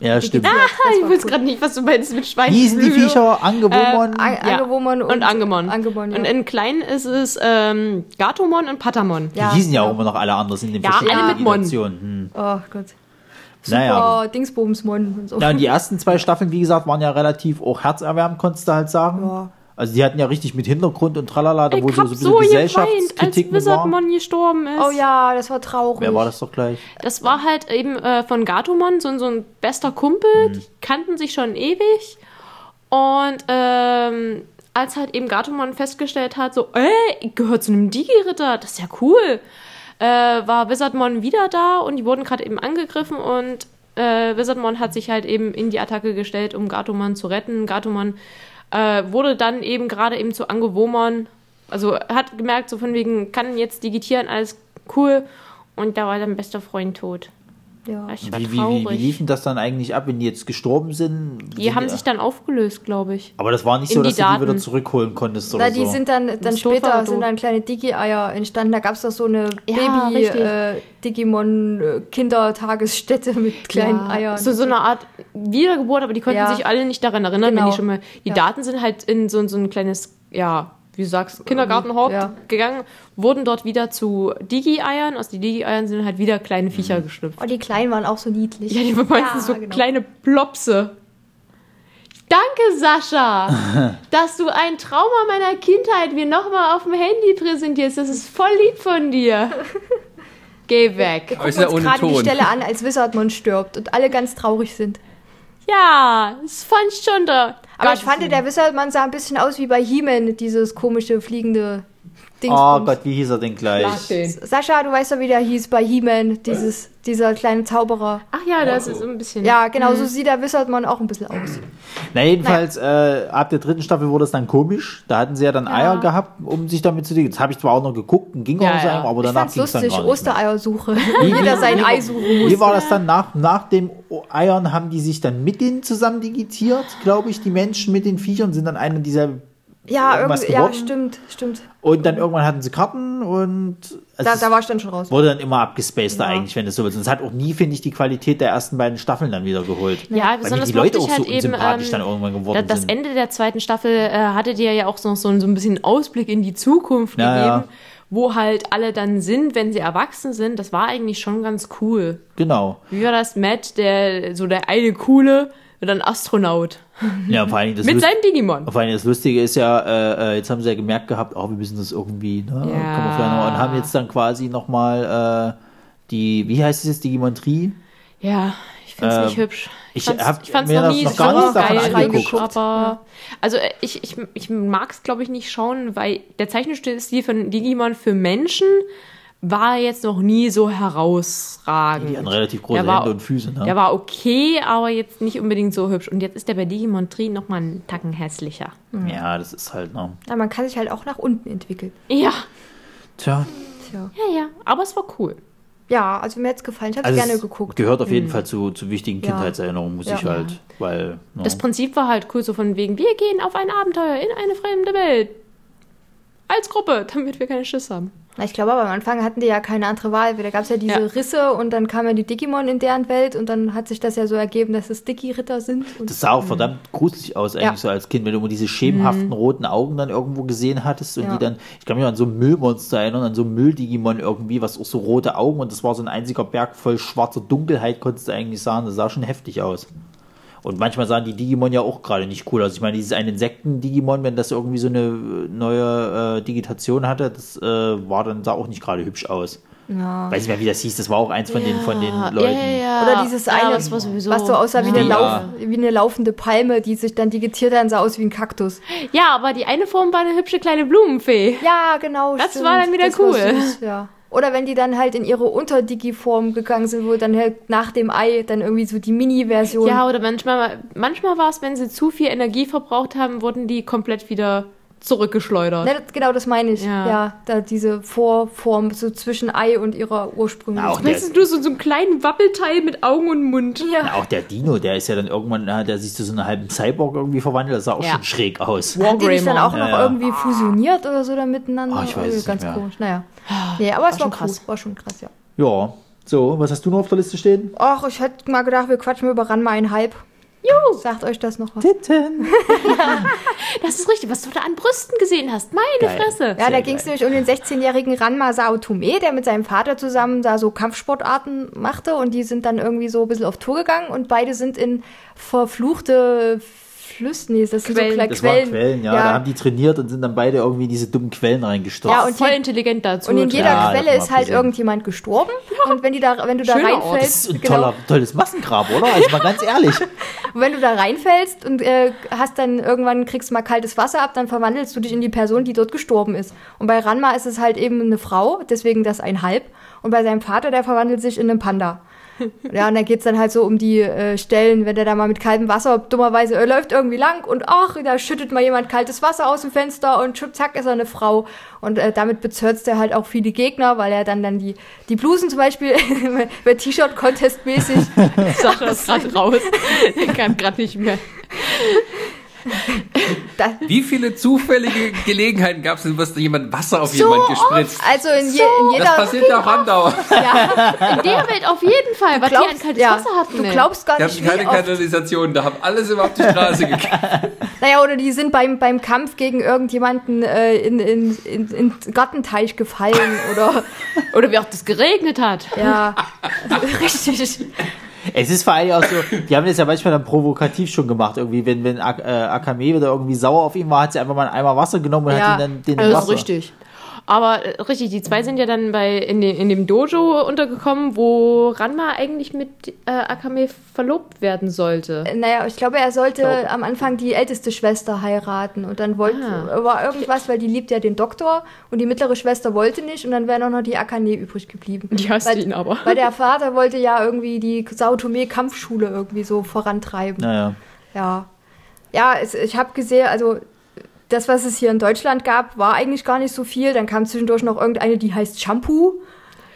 Ja, stimmt. Das ich weiß cool. gerade nicht, was du meinst mit Schwein. Hießen die Viecher Angewomon? An Ja. Angewomon und, und Angemon. Angemon, ja. Und in kleinen ist es ähm, Gatomon und Patamon. die ja, hießen ja auch immer noch alle anders in den Ja, verschiedenen alle mit Mon. Hm. Oh Gott. Super Naja. Dingsbumsmon und so. Ja, und die ersten zwei Staffeln, wie gesagt, waren ja relativ auch herzerwärmend, konntest du halt sagen. Ja. Also die hatten ja richtig mit Hintergrund und tralala, da Ich wo so, so hab ein so bisschen geweint, als Gesellschaftskritik mit war. Wizardmon gestorben ist. Oh ja, das war traurig. Wer war das doch gleich? Das war halt eben äh, von Gatomon so, ein- so ein bester Kumpel. Mhm. Die kannten sich schon ewig. Und ähm, als halt eben Gatomon festgestellt hat, so, ey, ich gehöre zu einem Digi-Ritter, das ist ja cool, äh, war Wizardmon wieder da und die wurden gerade eben angegriffen und äh, Wizardmon hat sich halt eben in die Attacke gestellt, um Gatomon zu retten. Gatomon äh, wurde dann eben gerade eben zu Angewomon, also hat gemerkt, so von wegen, kann jetzt digitieren, alles cool. Und da war sein bester Freund tot. Ja. Ich war Wie, wie, wie, traurig. wie liefen das dann eigentlich ab, wenn die jetzt gestorben sind? die Sind haben sich dann aufgelöst, glaube ich. aber das war nicht so, die dass du die wieder zurückholen konntest oder Na, die so. sind dann, dann Das später sind dann kleine Digi-Eier entstanden. Da gab es doch so eine Ja. Baby-Digimon-Kindertagesstätte mit kleinen Ja. Eiern. So, so eine Art Wiedergeburt, aber die konnten Ja. sich alle nicht daran erinnern, Genau. wenn die schon mal. Die Ja. Daten sind halt in so, so ein kleines, ja, wie du sagst, Kindergartenhaupt Ja. gegangen, wurden dort wieder zu Digi-Eiern. Aus den Digi-Eiern sind halt wieder kleine Viecher geschlüpft. Oh, die Kleinen waren auch so niedlich. Ja, die waren meistens so genau. kleine Plopse. Danke, Sascha, dass du ein Trauma meiner Kindheit mir nochmal auf dem Handy präsentierst. Das ist voll lieb von dir. Geh weg. Aber ist Gucken ja uns gerade die. Stelle an, als Wizardmon stirbt und alle ganz traurig sind. Ja, das fand ich schon da. Aber ich fand, der Wizardman sah ein bisschen aus wie bei He-Man, dieses komische fliegende Ding. Oh Gott, wie hieß er denn gleich? Sascha, du weißt doch, wie der hieß bei He-Man, dieses, dieser kleine Zauberer. Ach ja, das ist so ein bisschen. Ja, genau, so sieht der Wizardman auch ein bisschen aus. Na, jedenfalls, äh, ab der dritten Staffel wurde es dann komisch. Da hatten sie ja dann Eier gehabt, um sich damit zu legen. Das habe ich zwar auch noch geguckt, und ging Ja, auch so, ja. aber Ich danach ging es dann lustig, nicht. Ostereiersuche. Jeder sein Ei suchen muss. Wie war das dann nach, nach dem Eiern? Haben die sich dann mit denen zusammen digitiert, glaube ich? Die Menschen mit den Viechern sind dann eine dieser. Ja, irgendwas irgendwie, ja, geworden? stimmt, stimmt. Und dann irgendwann hatten sie Karten und. also Da, da war ich dann schon raus. wurde dann immer abgespaced Ja. eigentlich, wenn es so ist. Und es hat auch nie, finde ich, die Qualität der ersten beiden Staffeln dann wieder geholt. Ja, Weil besonders die Leute auch so halt eben, unsympathisch ähm, dann irgendwann geworden Da- Das sind. Ende der zweiten Staffel äh, hatte dir ja auch so, so, so ein bisschen Ausblick in die Zukunft Ja, gegeben, ja. wo halt alle dann sind, wenn sie erwachsen sind. Das war eigentlich schon ganz cool. Genau. Wie war das? Matt, der so der eine coole, Und dann Astronaut. Ja, vor allem das, Mit Lust, seinem Digimon. vor allem das Lustige ist ja, äh, äh, jetzt haben sie ja gemerkt gehabt, oh, wir müssen das irgendwie, ne, Ja. und haben jetzt dann quasi nochmal äh, die, wie heißt es jetzt, Digimon Tree? Ja, ich find's Ähm, nicht hübsch. ich ich fand's mir noch nie noch so gar davon geil, angeguckt. aber also äh, ich, ich, ich mag's glaube ich nicht schauen, weil der Zeichenstil von Digimon für Menschen war jetzt noch nie so herausragend. Die hatten relativ große war- Hände und Füße, ne? Der war okay, aber jetzt nicht unbedingt so hübsch. Und jetzt ist der bei Digimon Tree noch mal einen Tacken hässlicher. Ja, das ist halt, ne. Ja, man kann sich halt auch nach unten entwickeln. Ja, Tja, Tja. ja, ja. Aber es war cool. Ja, also mir hat's gefallen. Ich habe also gerne es geguckt. gehört auf jeden Fall zu, zu wichtigen Ja. Kindheitserinnerungen, muss Ja. ich halt, weil, ne. Das Prinzip war halt cool, so von wegen, wir gehen auf ein Abenteuer in eine fremde Welt. Als Gruppe, damit wir keine Schiss haben. Na, ich glaube aber am Anfang hatten die ja keine andere Wahl. Da gab es ja diese Ja. Risse und dann kamen ja die Digimon in deren Welt und dann hat sich das ja so ergeben, dass es Dicky-Ritter sind. Und Das sah auch verdammt gruselig aus, eigentlich Ja. so als Kind, wenn du immer diese schemenhaften roten Augen dann irgendwo gesehen hattest und Ja. die dann, ich kann mich an so ein Müllmonster erinnern, an so ein Müll-Digimon irgendwie, was auch so rote Augen und das war so ein einziger Berg voll schwarzer Dunkelheit, konntest du eigentlich sagen, das sah schon heftig aus. Und manchmal sahen die Digimon ja auch gerade nicht cool aus. Ich meine, dieses ein Insekten-Digimon, wenn das irgendwie so eine äh, neue äh, Digitation hatte, das äh, war dann, sah auch nicht gerade hübsch aus. ja. Weiß nicht mehr, wie das hieß, das war auch eins von den, von den Leuten. Ja, ja, ja. Oder dieses eine, sowieso. was so aussah wie, eine Ja. Lauf, wie eine laufende Palme, die sich dann digitiert hat und sah aus wie ein Kaktus. Ja, aber die eine Form war eine hübsche kleine Blumenfee. Ja, genau. Das war dann wieder Das war cool. süß, ja. Oder wenn die dann halt in ihre Unterdigi-Form gegangen sind, wo dann halt nach dem Ei dann irgendwie so die Mini-Version. Ja, oder manchmal, manchmal war es, wenn sie zu viel Energie verbraucht haben, wurden die komplett wieder zurückgeschleudert. Ne, das- genau, das meine ich. Ja. Ja. da diese Vorform so zwischen Ei und ihrer ursprünglichen. Auch der- du, so, so einen kleinen Wappelteil mit Augen und Mund. Na, auch der Dino, der ist ja dann irgendwann, na, der siehst du so einen halben Cyborg irgendwie verwandelt, das sah auch Ja. schon schräg aus. Haben die nicht dann auch Ja, noch ja. irgendwie fusioniert oder so dann miteinander? Ah, ich weiß es Ganz nicht mehr. komisch. Naja. Nee, aber es war, schon cool. krass. War schon krass, ja. Ja. So, was hast du noch auf der Liste stehen? Ach, ich hätte mal gedacht, wir quatschen über Ranma ein Hype. Juhu. Sagt euch das noch was? Titten. Das ist richtig, was du da an Brüsten gesehen hast. Meine Geil. Fresse. Ja, Sehr da ging es nämlich um den 16-jährigen Ranma Saotome, der mit seinem Vater zusammen da so Kampfsportarten machte und die sind dann irgendwie so ein bisschen auf Tour gegangen und beide sind in verfluchte Flüsse, nee, das sind Quellen. so kleine Das waren Quellen, ja. Da haben die trainiert und sind dann beide irgendwie in diese dummen Quellen reingestürzt. Ja, und Voll intelligent dazu. und in jeder Ja, Quelle ist halt irgendjemand gestorben und wenn, die da, wenn du da Schöner Ort. das reinfällst, ist ein genau, toller, tolles Massengrab, oder? Also mal ganz ehrlich. Und wenn du da reinfällst und äh, hast dann irgendwann kriegst mal kaltes Wasser ab, dann verwandelst du dich in die Person, die dort gestorben ist. Und bei Ranma ist es halt eben eine Frau, deswegen das ein Halb. Und bei seinem Vater, der verwandelt sich in einen Panda. Ja, und da geht's dann halt so um die äh, Stellen, wenn der da mal mit kaltem Wasser, dummerweise, er läuft irgendwie lang und ach, da schüttet mal jemand kaltes Wasser aus dem Fenster und schub, zack ist er eine Frau. Und äh, damit bezirzt er halt auch viele Gegner, weil er dann dann die, die Blusen zum Beispiel bei T-Shirt-Contest mäßig Sache ist gerade raus. Ich kann gerade nicht mehr. Wie viele zufällige Gelegenheiten gab es denn, dass da jemand Wasser auf jemand gespritzt? Also in, je, in jeder. Das passiert ja auch andauernd. In der Welt auf jeden Fall, weil die ein glaubst, kaltes ja, Wasser hatten. du ey. glaubst gar Die nicht, hatten keine oft. Kanalisation, da haben alles immer auf die Straße gekippt. Naja, oder die sind beim, beim Kampf gegen irgendjemanden äh, in, in, in, in den Gartenteich gefallen oder Oder wie auch das geregnet hat. ja, richtig. Es ist vor allem auch so, die haben das ja manchmal dann provokativ schon gemacht. Irgendwie, wenn, wenn Ak äh, Akame wieder irgendwie sauer auf ihn war, hat sie einfach mal einen Eimer Wasser genommen und Ja, hat ihn dann den Also Wasser. richtig. Aber äh, richtig, die zwei sind ja dann bei in, dem, in dem Dojo untergekommen, wo Ranma eigentlich mit äh, Akame verlobt werden sollte. Naja, ich glaube, er sollte Glaub. am Anfang die älteste Schwester heiraten und dann wollte, Ah. war irgendwas, weil die liebt ja den Doktor und die mittlere Schwester wollte nicht und dann wäre noch die Akane übrig geblieben. Die hasst weil, ihn aber. Weil der Vater wollte ja irgendwie die Saotome-Kampfschule irgendwie so vorantreiben. Naja. Ja. Ja, es, ich habe gesehen, also das, was es hier in Deutschland gab, war eigentlich gar nicht so viel. Dann kam zwischendurch noch irgendeine, die heißt Shampoo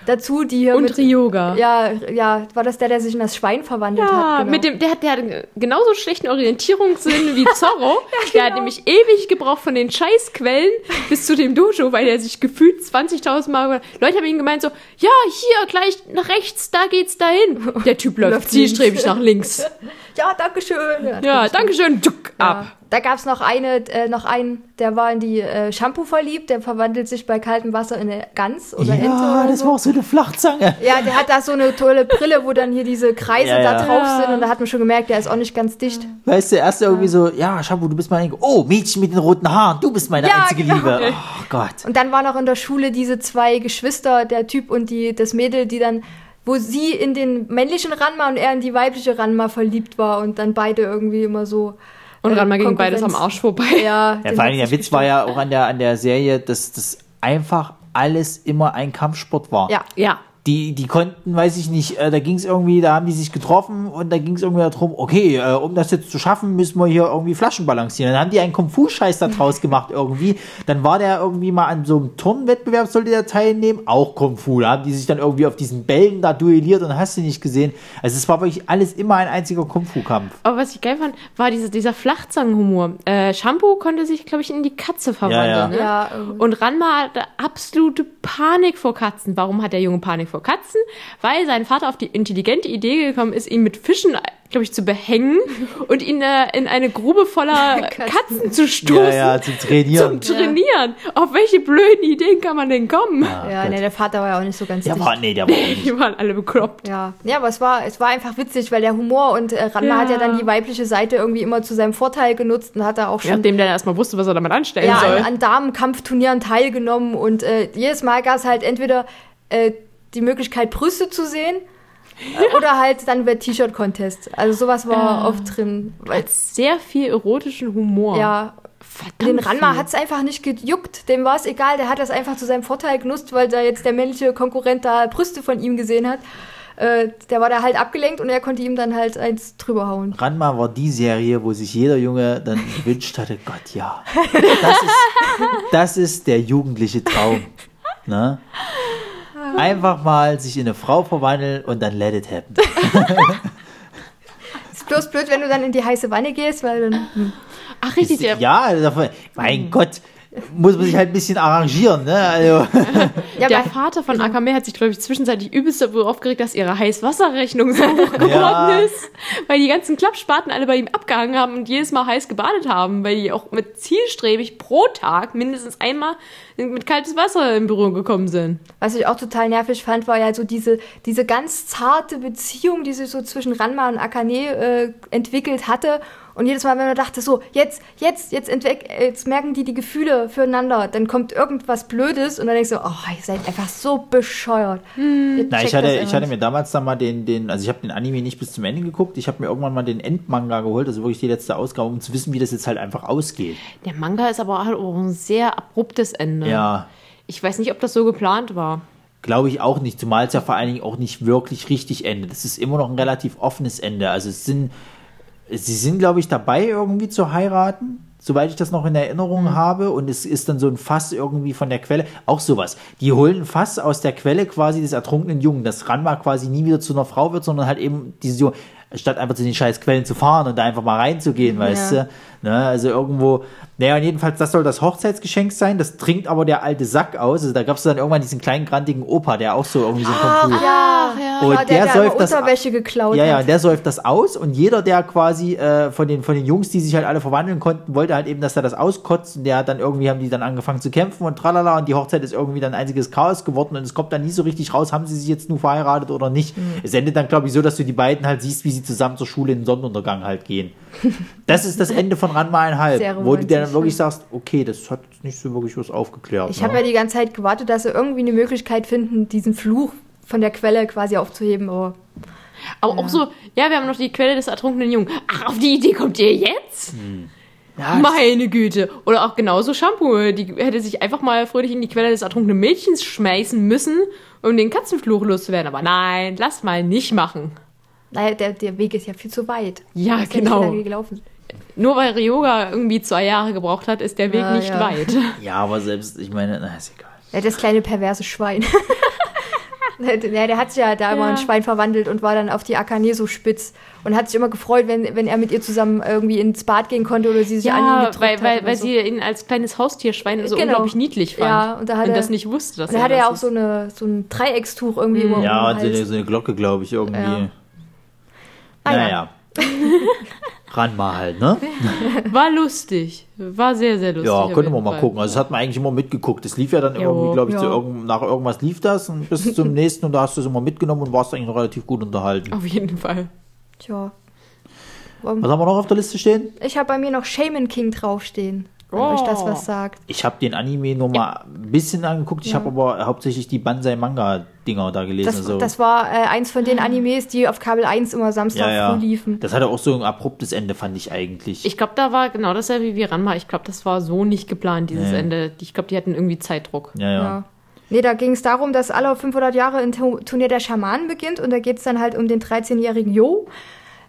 dazu, die hier Und mit, Ryoga. Ja, ja, war das der, der sich in das Schwein verwandelt Ja, hat? Genau. mit dem, der hat, der hat genauso schlechten Orientierungssinn wie Zorro. Der hat genau. nämlich ewig gebraucht von den Scheißquellen bis zu dem Dojo, weil er sich gefühlt 20.000 Mal. Leute haben ihn gemeint so, ja, hier gleich nach rechts, da geht's dahin. Der Typ läuft zielstrebig nach links. ja, danke schön. Ja, danke schön. Tschuk, ab. Ja. Da gab es noch eine, äh, noch einen, der war in die äh, Shampoo verliebt, der verwandelt sich bei kaltem Wasser in eine Gans oder Ente. Ja, das so. war auch so eine Flachzange. Ja, der hat da so eine tolle Brille, wo dann hier diese Kreise Ja, da ja. drauf Ja. sind und da hat man schon gemerkt, der ist auch nicht ganz dicht. Weißt du, erst irgendwie so, ja, Shampoo, du bist meine, oh, Mädchen mit den roten Haaren, du bist meine Ja, einzige genau. Liebe. Oh Gott. Und dann war noch in der Schule diese zwei Geschwister, der Typ und die, das Mädel, die dann, wo sie in den männlichen Ranma und er in die weibliche Ranma verliebt war und dann beide irgendwie immer so. Und äh, Ranma ging beides am. Arsch vorbei. Ja, Ja, vor allem der Witz war ja auch an der, an der Serie, dass das einfach alles immer ein Kampfsport war. Ja. Ja. Die, die konnten, weiß ich nicht, äh, da ging es irgendwie, da haben die sich getroffen und da ging es irgendwie darum, okay, äh, um das jetzt zu schaffen, müssen wir hier irgendwie Flaschen balancieren. Dann haben die einen Kung-Fu-Scheiß da draus gemacht irgendwie. Dann war der irgendwie mal an so einem Turnwettbewerb, sollte der teilnehmen, auch Kung-Fu. Da haben die sich dann irgendwie auf diesen Bällen da duelliert und hast du nicht gesehen. Also es war wirklich alles immer ein einziger Kung-Fu-Kampf. Aber was ich geil fand, war diese, dieser Flachzangenhumor. Äh, Shampoo konnte sich, glaube ich, in die Katze verwandeln. Ja, ja. Ne? Ja. Und Ranma hatte absolute Panik vor Katzen. Warum hat der Junge Panik vor Katzen? Weil sein Vater auf die intelligente Idee gekommen ist, ihn mit Fischen, glaube ich, zu behängen und ihn äh, in eine Grube voller Katzen zu stoßen. Ja, ja, zum Trainieren. Zum Trainieren. Auf welche blöden Ideen kann man denn kommen? Ja, Gott. ne, der Vater war ja auch nicht so ganz Der dicht. war, nee, der war nicht. Die waren alle bekloppt. Ja, ja, aber es war, es war einfach witzig, weil der Humor und äh, Ranma Ja. hat ja dann die weibliche Seite irgendwie immer zu seinem Vorteil genutzt und hat da auch schon Nachdem der erstmal wusste, was er damit anstellen ja, soll. an, an Damenkampfturnieren teilgenommen und äh, jedes Mal gab es halt entweder äh, die Möglichkeit, Brüste zu sehen äh, oder halt dann der T-Shirt-Contest. Also sowas war Ja. oft drin. Weil, Sehr viel erotischen Humor. ja, Verdammt den Ranma hat es einfach nicht gejuckt. Dem war es egal, der hat das einfach zu seinem Vorteil genutzt, weil da jetzt der männliche Konkurrent da Brüste von ihm gesehen hat. Äh, der war da halt abgelenkt und er konnte ihm dann halt eins drüber hauen. Ranma war die Serie, wo sich jeder Junge dann gewünscht hatte, Gott, ja. Das ist, das ist der jugendliche Traum. Ne? Einfach mal sich in eine Frau verwandeln und dann let it happen. Ist bloß blöd, wenn du dann in die heiße Wanne gehst, weil dann. Hm. Ach, richtig. Der, Ja, davon- mein Gott, muss man sich halt ein bisschen arrangieren. Ne? Also, Ja, der Vater von Akame hat sich, glaube ich, zwischenzeitlich übelst darüber aufgeregt, dass ihre Heißwasserrechnung so hoch geworden Ja. ist. Weil die ganzen Klappspaten alle bei ihm abgehangen haben und jedes Mal heiß gebadet haben, weil die auch mit zielstrebig pro Tag mindestens einmal mit kaltes Wasser in Berührung gekommen sind. Was ich auch total nervig fand, war ja so diese, diese ganz zarte Beziehung, die sich so zwischen Ranma und Akane äh, entwickelt hatte. Und jedes Mal, wenn man dachte, so, jetzt, jetzt, jetzt, entweck, jetzt merken die die Gefühle füreinander, dann kommt irgendwas Blödes und dann denkst du, oh, ihr seid einfach so bescheuert. Ihr na, ich hatte, ich hatte mir damals dann mal den, den also ich habe den Anime nicht bis zum Ende geguckt, ich habe mir irgendwann mal den Endmanga geholt, also wirklich die letzte Ausgabe, um zu wissen, wie das jetzt halt einfach ausgeht. Der Manga ist aber halt auch ein sehr abruptes Ende. Ja, Ich weiß nicht, ob das so geplant war. Glaube ich auch nicht, zumal es ja vor allen Dingen auch nicht wirklich richtig endet. Es ist immer noch ein relativ offenes Ende. Also es sind, sie sind, glaube ich, dabei irgendwie zu heiraten, soweit ich das noch in Erinnerung habe. Und es ist dann so ein Fass irgendwie von der Quelle. Auch sowas. Die holen ein Fass aus der Quelle quasi des ertrunkenen Jungen, dass Ranma quasi nie wieder zu einer Frau wird, sondern halt eben diese statt einfach zu den scheiß Quellen zu fahren und da einfach mal reinzugehen, weißt Ja. du. Ne, also irgendwo, naja, und jedenfalls, das soll das Hochzeitsgeschenk sein. Das trinkt aber der alte Sack aus. Also da gab es dann irgendwann diesen kleinen, grantigen Opa, der auch so irgendwie so ein Kung Fu. Ja, Und ja, der, der der, säuft das- Unterwäsche geklaut Ja, ja, hat. der säuft das aus und jeder, der quasi äh, von, den, von den Jungs, die sich halt alle verwandeln konnten, wollte halt eben, dass er das auskotzt und der hat dann irgendwie, haben die dann angefangen zu kämpfen und tralala und die Hochzeit ist irgendwie dann ein einziges Chaos geworden und es kommt dann nie so richtig raus, haben sie sich jetzt nur verheiratet oder nicht. Mhm. Es endet dann, glaube ich, so, dass du die beiden halt siehst, wie sie zusammen zur Schule in den Sonnenuntergang halt gehen. Das ist das Ende von Ranma einhalb, Sehr wo du dir dann wirklich sagst, okay, das hat nicht so wirklich was aufgeklärt. Ich ne? habe ja die ganze Zeit gewartet, dass sie irgendwie eine Möglichkeit finden, diesen Fluch von der Quelle quasi aufzuheben, aber Aber auch so, ja, wir haben noch die Quelle des ertrunkenen Jungen. Ach, auf die Idee kommt ihr jetzt? ja, Meine Güte. Oder auch genauso Shampoo. Die hätte sich einfach mal fröhlich in die Quelle des ertrunkenen Mädchens schmeißen müssen, um den Katzenfluch loszuwerden. Aber nein, lass mal nicht machen. naja, der, der Weg ist ja viel zu weit. Ja, Ja genau. lange gelaufen. Nur weil Ryoga irgendwie zwei Jahre gebraucht hat, ist der Weg Ja, nicht ja. weit. ja, aber selbst, ich meine, na, ist egal. Ja, das kleine perverse Schwein. ja, der hat sich ja da immer Ja. in Schwein verwandelt und war dann auf die Akane so spitz und hat sich immer gefreut, wenn, wenn er mit ihr zusammen irgendwie ins Bad gehen konnte oder sie sich an ihn Ja, gedrückt weil, hat weil, weil so. sie ihn als kleines Haustierschwein so Genau. unglaublich niedlich fand. Ja, und da hat er- das nicht wusste, dass Und dann hat er ja auch ist. so, eine, so ein Dreieckstuch irgendwie immer um Ja, und so eine, Glocke, glaube ich, irgendwie. Ja. Naja. Naja. Ranma halt, ne? War lustig. War sehr, sehr lustig. Ja, jeden man mal Fall. gucken. Also das hat man eigentlich immer mitgeguckt. Das lief ja dann Jo, irgendwie, glaube ich, zu ja. irgend, nach irgendwas lief das und bis zum nächsten und da hast du es immer mitgenommen und warst eigentlich noch relativ gut unterhalten. Auf jeden Fall. Tja. Was haben wir noch auf der Liste stehen? Ich habe bei mir noch Shaman King draufstehen. Wenn Oh. euch das was sagt. Ich habe den Anime nur mal ein bisschen angeguckt. Ich Ja. habe aber hauptsächlich die Banzai-Manga-Dinger da gelesen. Das, also. das war äh, eins von den Animes, die auf Kabel 1 immer Samstag ja, ja. früh liefen. Das hatte auch so ein abruptes Ende, fand ich eigentlich. Ich glaube, da war genau dasselbe wie Ranma. Ich glaube, das war so nicht geplant, dieses Nee. Ende. Ich glaube, die hatten irgendwie Zeitdruck. ja, ja. Ja. Nee, da ging es darum, dass alle 500 Jahre ein Tu- Turnier der Schamanen beginnt und da geht es dann halt um den 13-jährigen Jo,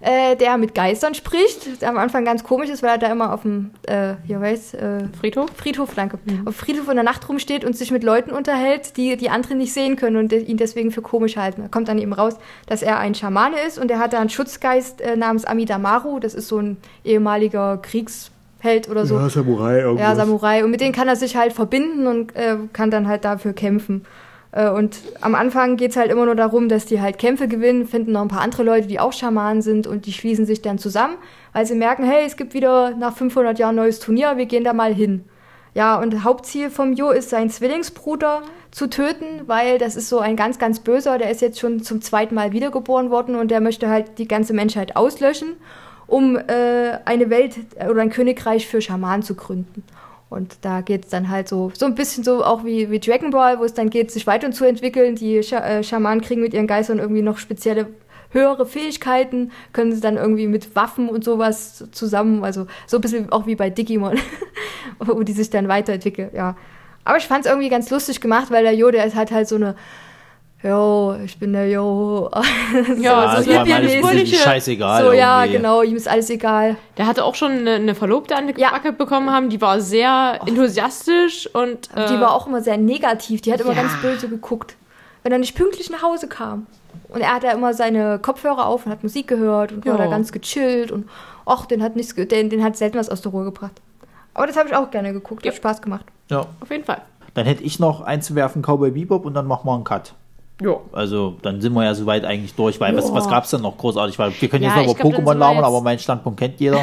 äh, der mit Geistern spricht. Der am Anfang ganz komisch ist, weil er da immer auf dem, äh, hier weiß, äh, Friedhof? Friedhof, danke, auf Friedhof in der Nacht rumsteht und sich mit Leuten unterhält, die die anderen nicht sehen können und ihn deswegen für komisch halten. Da kommt dann eben raus, dass er ein Schamane ist und er hat da einen Schutzgeist äh, namens Amidamaru. Das ist so ein ehemaliger Kriegsheld oder so. Samurai irgendwas. Ja, Samurai. Und mit denen kann er sich halt verbinden und äh, kann dann halt dafür kämpfen. Äh, und am Anfang geht's halt immer nur darum, dass die halt Kämpfe gewinnen, finden noch ein paar andere Leute, die auch Schamanen sind und die schließen sich dann zusammen, weil sie merken, hey, es gibt wieder nach 500 Jahren neues Turnier, wir gehen da mal hin. Ja, und Hauptziel vom Jo ist, seinen Zwillingsbruder zu töten, weil das ist so ein ganz, ganz böser, der ist jetzt schon zum zweiten Mal wiedergeboren worden und der möchte halt die ganze Menschheit auslöschen, um äh, eine Welt oder ein Königreich für Schamanen zu gründen. Und da geht's dann halt so, so ein bisschen so auch wie, wie Dragon Ball, wo es dann geht, sich weiterzuentwickeln. Die Scha äh, Schamanen kriegen mit ihren Geistern irgendwie noch spezielle höhere Fähigkeiten, können sie dann irgendwie mit Waffen und sowas zusammen, also so ein bisschen auch wie bei Digimon, wo die sich dann weiterentwickeln, ja. Aber ich fand es irgendwie ganz lustig gemacht, weil der der ist halt halt so eine, jo, ich bin der Jo. Ja, das so war alles hippie-mäßige- scheißegal. so, ja, irgendwie. genau, ihm ist alles egal. Der hatte auch schon eine, eine Verlobte an die Ja. Backe bekommen haben, die war sehr enthusiastisch und Aber die äh, war auch immer sehr negativ. Die hat immer ja. ganz böse geguckt, wenn er nicht pünktlich nach Hause kam. Und er hat da immer seine Kopfhörer auf und hat Musik gehört und war Ja. da ganz gechillt und ach, den hat nichts, den, den hat selten was aus der Ruhe gebracht. Aber das habe ich auch gerne geguckt, Ja. hat Spaß gemacht. Ja. auf jeden Fall. Dann hätte ich noch einzuwerfen Cowboy Bebop und dann machen wir einen Cut. Ja. Also dann sind wir ja soweit eigentlich durch, weil was, was gab es denn noch großartig? Weil wir können Ja, jetzt noch über glaub, Pokémon labern, aber meinen Standpunkt kennt jeder.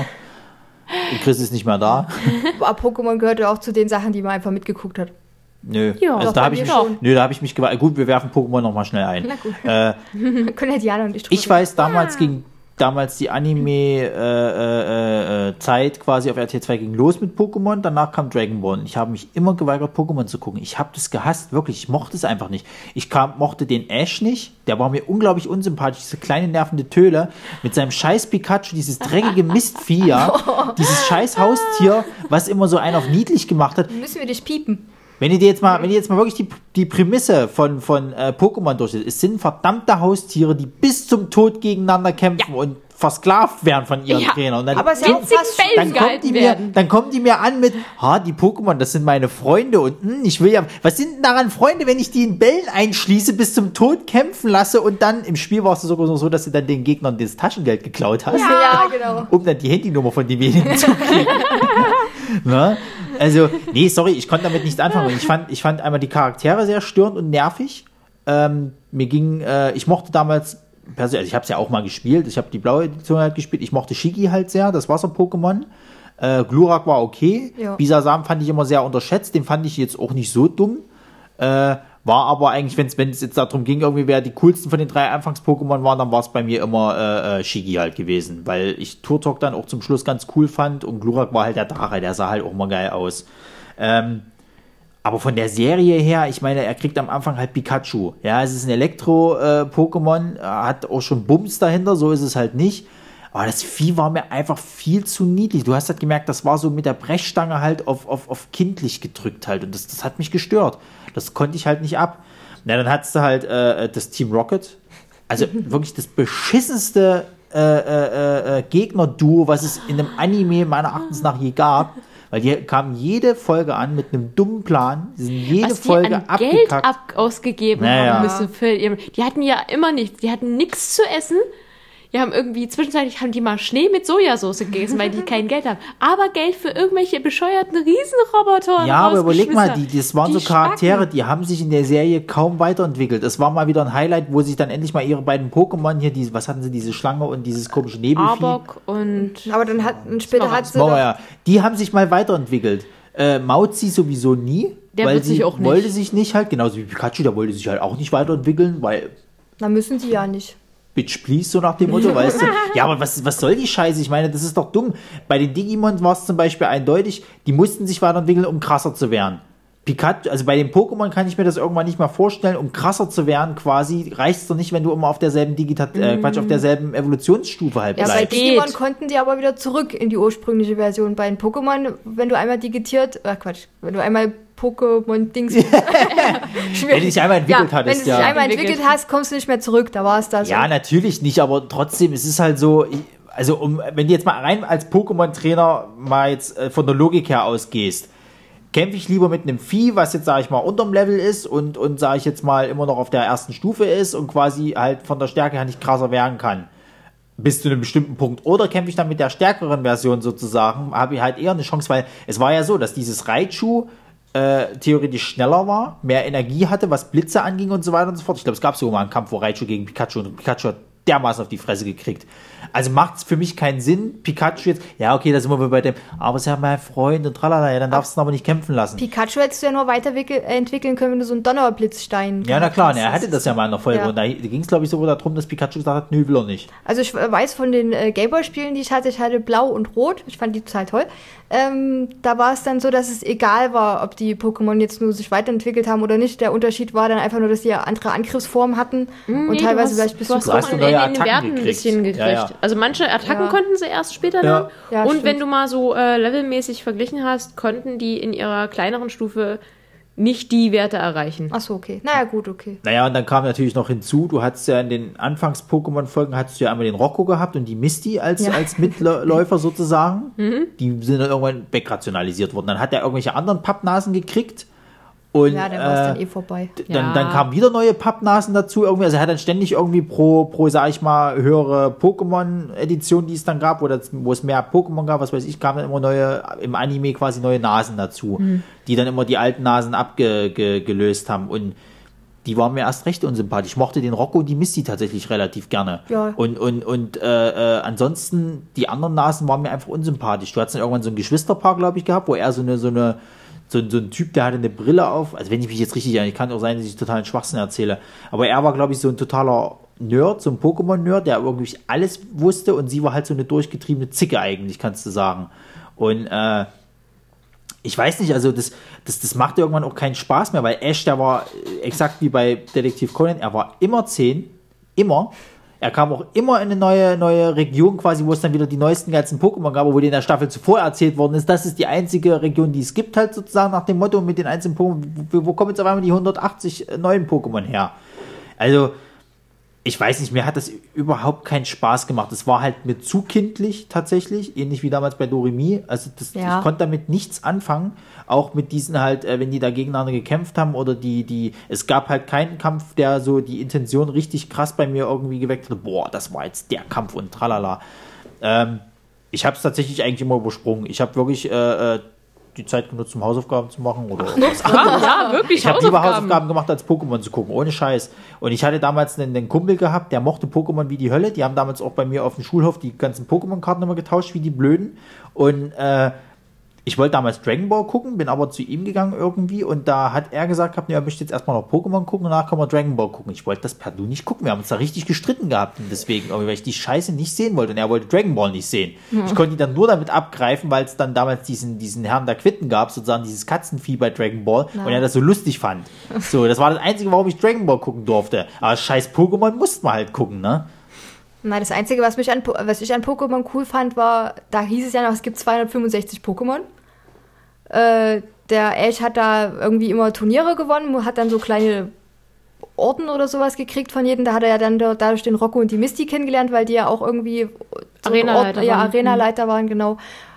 Und Chris ist nicht mehr da. Aber Pokémon gehörte auch zu den Sachen, die man einfach mitgeguckt hat. Nö. Ja, also da habe ich mich, nö, da habe ich mich gewa- Gut, wir werfen Pokémon noch mal schnell ein. Na gut. Äh, Können ja Diana und ich drüber ich weiß, damals ging damals die Anime-Zeit äh, äh, äh, Zeit quasi auf RT 2 ging los mit Pokémon, danach kam Dragon Ball. Ich habe mich immer geweigert, Pokémon zu gucken. Ich habe das gehasst, wirklich. Ich mochte es einfach nicht. Ich kam, mochte den Ash nicht. Der war mir unglaublich unsympathisch. Diese kleine nervende Töle mit seinem scheiß Pikachu, dieses dreckige Mistvieh, ja. Dieses scheiß Haustier, was immer so einen auf niedlich gemacht hat. Müssen wir dich piepen. Wenn ihr dir jetzt mal, wenn ihr jetzt mal wirklich die, die Prämisse von, von äh, Pokémon durchseht, es sind verdammte Haustiere, die bis zum Tod gegeneinander kämpfen und versklavt werden von ihren Ja. Trainern. Dann, Aber ja auch Winzig fast dann, gehalten die mir, dann kommen die mir an mit, ha, die Pokémon, das sind meine Freunde und hm, ich will ja, was sind denn daran Freunde, wenn ich die in Bällen einschließe, bis zum Tod kämpfen lasse und dann im Spiel war es sogar so, dass du dann den Gegnern das Taschengeld geklaut hast Ja, genau. um dann die Handynummer von demjenigen zu kriegen. ne? Also, nee, sorry, ich konnte damit nichts anfangen. Ich fand, ich fand einmal die Charaktere sehr störend und nervig. Ähm, mir ging, äh, ich mochte damals, persönlich, also ich habe es ja auch mal gespielt, ich habe die blaue Edition halt gespielt, ich mochte Shigi halt sehr, das Wasser-Pokémon. Äh, Glurak war okay. Ja. Bisasam fand ich immer sehr unterschätzt, den fand ich jetzt auch nicht so dumm. Äh, war aber eigentlich, wenn es jetzt darum ging, irgendwie wer die coolsten von den drei Anfangs-Pokémon waren, dann war es bei mir immer äh, äh, Shigi halt gewesen, weil ich Turtok dann auch zum Schluss ganz cool fand und Glurak war halt der Drache, der sah halt auch mal geil aus. Ähm, aber von der Serie her, ich meine, er kriegt am Anfang halt Pikachu. Ja, es ist ein Elektro-Pokémon, hat auch schon Bums dahinter, so ist es halt nicht. Aber das Vieh war mir einfach viel zu niedlich. Du hast halt gemerkt, das war so mit der Brechstange halt auf, auf, auf kindlich gedrückt halt. Und das, das hat mich gestört. Das konnte ich halt nicht ab. Na, dann hattest du halt äh, das Team Rocket. Also wirklich das beschissenste äh, äh, äh, Gegner-Duo, was es in einem Anime meiner Erachtens nach je gab. Weil die kamen jede Folge an mit einem dummen Plan. Die sind jede Was die Folge an Geld abgekackt. ab ausgegeben Naja. haben müssen für ihr. Die hatten ja immer nichts. Die hatten nichts zu essen. Die haben irgendwie, zwischenzeitlich haben die mal Schnee mit Sojasauce gegessen, weil die kein Geld haben. Aber Geld für irgendwelche bescheuerten Riesenroboter. Ja, aber überleg mal, die, das waren Die so Charaktere, Spacken. die haben sich in der Serie kaum weiterentwickelt. Es war mal wieder ein Highlight, wo sich dann endlich mal ihre beiden Pokémon hier, die, was hatten sie, diese Schlange und dieses komische Nebelvieh. Arbok und Aber dann hat und später hat sie Oh, doch, ja. Die haben sich mal weiterentwickelt. Äh, Mauzi sowieso nie. Der weil sie sich auch nicht. wollte sich nicht halt, genauso wie Pikachu, der wollte sich halt auch nicht weiterentwickeln, weil na müssen sie ja nicht. Bitch, please, so nach dem Motto, weißt du? Ja, aber was, was soll die Scheiße? Ich meine, das ist doch dumm. Bei den Digimon war es zum Beispiel eindeutig, die mussten sich weiterentwickeln, um krasser zu werden. Pikachu, also bei den Pokémon kann ich mir das irgendwann nicht mehr vorstellen, um krasser zu werden quasi, reicht es doch nicht, wenn du immer auf derselben Digita äh, Quatsch, auf derselben Evolutionsstufe halt Ja, bei bleibst. Digimon konnten die aber wieder zurück in die ursprüngliche Version. Bei den Pokémon, wenn du einmal digitiert, äh Quatsch, wenn du einmal Pokémon-Dings. Wenn du dich einmal entwickelt ja, wenn du hattest, dich ja. einmal Entwickelt. entwickelt hast, kommst du nicht mehr zurück. Da war es das. Ja, natürlich nicht, aber trotzdem, es ist halt so, ich- also um, wenn du jetzt mal rein als Pokémon-Trainer mal jetzt äh, von der Logik her ausgehst, kämpfe ich lieber mit einem Vieh, was jetzt, sage ich mal, unterm Level ist und, und sage ich jetzt mal, immer noch auf der ersten Stufe ist und quasi halt von der Stärke her nicht krasser werden kann. Bis zu einem bestimmten Punkt. Oder kämpfe ich dann mit der stärkeren Version sozusagen, habe ich halt eher eine Chance, weil es war ja so, dass dieses Raichu äh, theoretisch schneller war, mehr Energie hatte, was Blitze anging und so weiter und so fort. Ich glaube, es gab sogar mal einen Kampf, wo Raichu gegen Pikachu und Pikachu hat dermaßen auf die Fresse gekriegt. Also macht es für mich keinen Sinn, Pikachu jetzt, ja okay, da sind wir bei dem, aber es ist ja mein Freund und tralala, ja, dann darfst du ihn aber nicht kämpfen lassen. Pikachu hättest du ja nur weiterentwickeln können, wenn du so einen Donnerblitzstein. Ja, na klar, er hast. hatte das ja mal in der Folge. Ja. Und da ging es, glaube ich, sogar darum, dass Pikachu gesagt hat, nö, will er nicht. Also ich weiß von den äh, Gameboy-Spielen, die ich hatte, ich hatte Blau und Rot. Ich fand die total toll. Ähm, da war es dann so, dass es egal war, ob die Pokémon jetzt nur sich weiterentwickelt haben oder nicht. Der Unterschied war dann einfach nur, dass die ja andere Angriffsformen hatten und Nee, teilweise du vielleicht hast, ein du hast hast neue in den Attacken Werten ein gekriegt. bisschen gekriegt. Ja, ja. Also manche Attacken Ja. konnten sie erst später Ja. dann. Ja, und stimmt. wenn du mal so äh, levelmäßig verglichen hast, konnten die in ihrer kleineren Stufe nicht die Werte erreichen. Ach so, okay. Naja, gut, okay. Naja, und dann kam natürlich noch hinzu, du hattest ja in den Anfangs-Pokémon-Folgen hattest du ja einmal den Rocco gehabt und die Misty als, Ja. als Mitläufer sozusagen. Die sind dann irgendwann wegrationalisiert worden. Dann hat er irgendwelche anderen Pappnasen gekriegt. Und, Ja, dann war es äh, dann eh vorbei. Dann, Ja. dann kamen wieder neue Pappnasen dazu. Irgendwie, also er hat dann ständig irgendwie pro, pro sag ich mal, höhere Pokémon-Edition, die es dann gab, wo, das, wo es mehr Pokémon gab, was weiß ich, kamen dann immer neue, im Anime quasi neue Nasen dazu, Mhm. die dann immer die alten Nasen abgelöst haben. Und die waren mir erst recht unsympathisch. Ich mochte den Rocco und die Misty tatsächlich relativ gerne. Ja. Und, und, und äh, äh, ansonsten, die anderen Nasen waren mir einfach unsympathisch. Du hattest dann irgendwann so ein Geschwisterpaar, glaube ich, gehabt, wo er so eine, so eine, so, ein- so ein Typ, der hatte eine Brille auf. Also wenn ich mich jetzt richtig erinnere, kann auch sein, dass ich totalen Schwachsinn erzähle. Aber er war, glaube ich, so ein totaler Nerd, so ein Pokémon-Nerd, der irgendwie alles wusste und sie war halt so eine durchgetriebene Zicke eigentlich, kannst du sagen. Und äh, ich weiß nicht, also das, das, das macht irgendwann auch keinen Spaß mehr, weil Ash, der war äh, exakt wie bei Detektiv Conan, er war immer 10, immer. Er kam auch immer in eine neue, neue Region quasi, wo es dann wieder die neuesten ganzen Pokémon gab, wo dir in der Staffel zuvor erzählt worden ist, das ist die einzige Region, die es gibt halt sozusagen nach dem Motto mit den einzelnen Pokémon, wo, wo kommen jetzt auf einmal die 180 neuen Pokémon her? Also, ich weiß nicht, mir hat das überhaupt keinen Spaß gemacht. Es war halt mir zu kindlich tatsächlich, ähnlich wie damals bei Doremi. Also das, Ja. ich konnte damit nichts anfangen. Auch mit diesen halt, äh, wenn die da gegeneinander gekämpft haben oder die, die, es gab halt keinen Kampf, der so die Intention richtig krass bei mir irgendwie geweckt hat. Boah, das war jetzt der Kampf und tralala. Ähm, ich habe es tatsächlich eigentlich immer übersprungen. Ich habe wirklich äh, äh, die Zeit genutzt, um Hausaufgaben zu machen oder was anderes. Ja, wirklich Ich habe lieber Hausaufgaben. Hausaufgaben gemacht, als Pokémon zu gucken, ohne Scheiß. Und ich hatte damals einen, einen Kumpel gehabt, der mochte Pokémon wie die Hölle. Die haben damals auch bei mir auf dem Schulhof die ganzen Pokémon-Karten immer getauscht, wie die Blöden. Und äh, ich wollte damals Dragon Ball gucken, bin aber zu ihm gegangen irgendwie und da hat er gesagt gehabt, nee, er möchte jetzt erstmal noch Pokémon gucken und danach können wir Dragon Ball gucken. Ich wollte das per Du nicht gucken. Wir haben uns da richtig gestritten gehabt und deswegen, weil ich die Scheiße nicht sehen wollte und er wollte Dragon Ball nicht sehen. Ich konnte ihn dann nur damit abgreifen, weil es dann damals diesen, diesen Herrn der Quitten gab, sozusagen dieses Katzenvieh bei Dragon Ball und er das so lustig fand. So, das war das Einzige, warum ich Dragon Ball gucken durfte. Aber scheiß Pokémon musste man halt gucken, ne? Nein, das Einzige, was, mich an, was ich an Pokémon cool fand, war, da hieß es ja noch, es gibt 265 Pokémon. Äh, der Ash hat da irgendwie immer Turniere gewonnen, hat dann so kleine Orden oder sowas gekriegt von jedem. Da hat er ja dann dadurch den Rocco und die Misty kennengelernt, weil die ja auch irgendwie so Arenaleiter Orden- ja, waren. Arenaleiter waren, genau.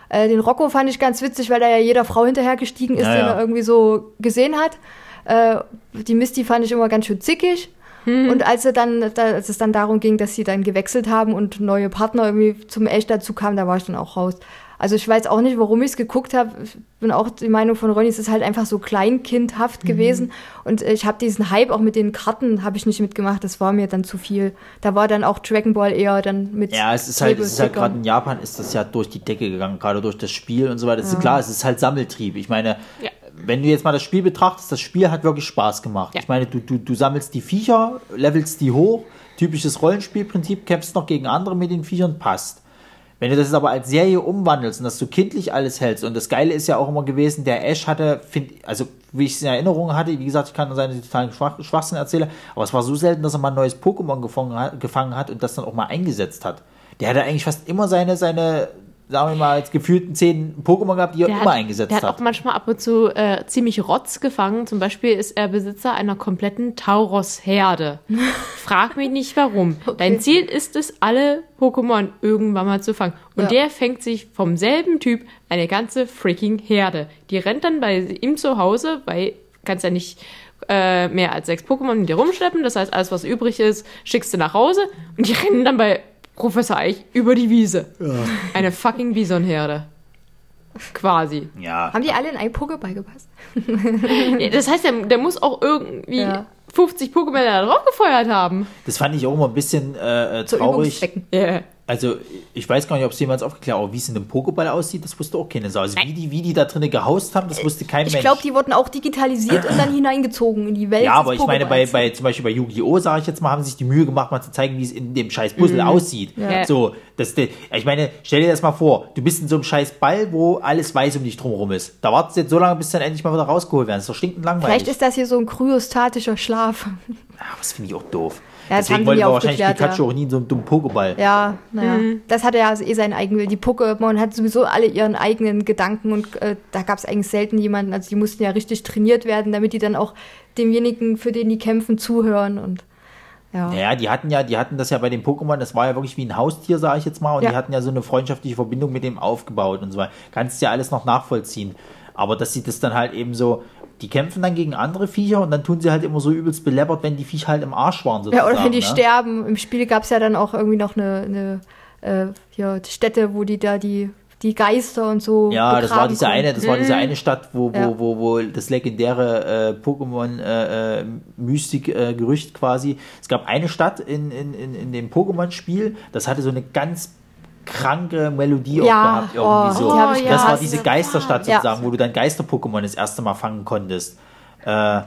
Äh, den Rocco fand ich ganz witzig, weil da ja jeder Frau hinterhergestiegen ist, Ja, den ja. er irgendwie so gesehen hat. Äh, die Misty fand ich immer ganz schön zickig. Und als, sie dann, da, als es dann darum ging, dass sie dann gewechselt haben und neue Partner irgendwie zum Echt dazu kamen, da war ich dann auch raus. Also ich weiß auch nicht, warum ich es geguckt habe. Ich bin auch die Meinung von Ronny, es ist halt einfach so kleinkindhaft Mhm. gewesen. Und ich habe diesen Hype auch mit den Karten, habe ich nicht mitgemacht. Das war mir dann zu viel. Da war dann auch Dragon Ball eher dann mit Ja, es ist halt, es ist halt gerade in Japan ist das ja durch die Decke gegangen, gerade durch das Spiel und so weiter. Das ist klar, es ist halt Sammeltrieb. Ich meine, Ja. Wenn du jetzt mal das Spiel betrachtest, das Spiel hat wirklich Spaß gemacht. Ja. Ich meine, du, du, du sammelst die Viecher, levelst die hoch, typisches Rollenspielprinzip, kämpfst noch gegen andere mit den Viechern, passt. Wenn du das jetzt aber als Serie umwandelst und dass du kindlich alles hältst, und das Geile ist ja auch immer gewesen, der Ash hatte, find, also wie ich es in Erinnerung hatte, wie gesagt, ich kann seine totalen Schwach, Schwachsinn erzählen, aber es war so selten, dass er mal ein neues Pokémon gefangen hat, gefangen hat und das dann auch mal eingesetzt hat. Der hatte eigentlich fast immer seine, seine, sagen wir mal, als gefühlten zehn Pokémon gehabt, die er Der immer hat, eingesetzt der hat hat. auch manchmal ab und zu äh, ziemlich Rotz gefangen. Zum Beispiel ist er Besitzer einer kompletten Tauros-Herde. Frag mich nicht warum. Dein Ziel ist es, alle Pokémon irgendwann mal zu fangen. Und Ja. der fängt sich vom selben Typ eine ganze freaking Herde. Die rennt dann bei ihm zu Hause, weil kannst ja nicht äh, mehr als sechs Pokémon mit dir rumschleppen. Das heißt, alles, was übrig ist, schickst du nach Hause. Und die rennen dann bei Professor Eich über die Wiese. Eine fucking Bisonherde. Quasi. ja. Haben die alle in einen Pokéball gepasst? Ja, Das heißt, der, der muss auch irgendwie Ja. 50 Pokémon da drauf gefeuert haben. Das fand ich auch immer ein bisschen äh, äh, Zu traurig. Übungszwecken. Ja. Also, ich weiß gar nicht, ob es jemals aufgeklärt hat, aber wie es in einem Pokéball aussieht, das wusste auch keine Sau. Also, wie die, wie die da drinnen gehaust haben, das wusste kein Ich Mensch. glaube, die wurden auch digitalisiert und dann hineingezogen in die Welt. ja, des aber ich meine, bei, bei, zum Beispiel bei Yu-Gi-Oh!, sage ich jetzt mal, haben sie sich die Mühe gemacht, mal zu zeigen, wie es in dem scheiß Puzzle aussieht. Ja. So, das, ich meine, stell dir das mal vor, du bist in so einem scheiß Ball, wo alles weiß um dich drumherum ist. Da wartest du jetzt so lange, bis dann endlich mal wieder rausgeholt werden. Das ist doch stinkend langweilig. Vielleicht ist das hier so ein kryostatischer Schlaf. ja, das finde ich auch doof. Ja, das Deswegen wollte man wahrscheinlich Pikachu ja. auch nie in so einem dummen Pokéball. Ja, naja. Das hatte ja eh seinen eigenen. Die Pokémon hat sowieso alle ihren eigenen Gedanken und äh, da gab es eigentlich selten jemanden. Also die mussten ja richtig trainiert werden, damit die dann auch demjenigen, für den die kämpfen, zuhören und ja. Ja, die hatten ja, die hatten das ja bei den Pokémon, das war ja wirklich wie ein Haustier, sage ich jetzt mal, und Ja. die hatten ja so eine freundschaftliche Verbindung mit dem aufgebaut und so weiter. Kannst ja alles noch nachvollziehen. Aber dass sie das dann halt eben so, die kämpfen dann gegen andere Viecher und dann tun sie halt immer so übelst beleppert, wenn die Viecher halt im Arsch waren sozusagen. Ja, oder wenn die ne? sterben. Im Spiel gab es ja dann auch irgendwie noch eine, eine äh, ja, Stätte, wo die da die, die Geister und so. Ja, das war diese konnten. eine, das war diese eine Stadt, wo, wo, Ja. wo, wo das legendäre äh, Pokémon äh, äh, Mystik äh, Gerücht quasi. Es gab eine Stadt in, in, in, in dem Pokémon-Spiel, das hatte so eine ganz kranke Melodie auch Ja, gehabt, irgendwie oh, so. ich das war diese Geisterstadt Ja. sozusagen, wo du dann Geister-Pokémon das erste Mal fangen konntest. Äh,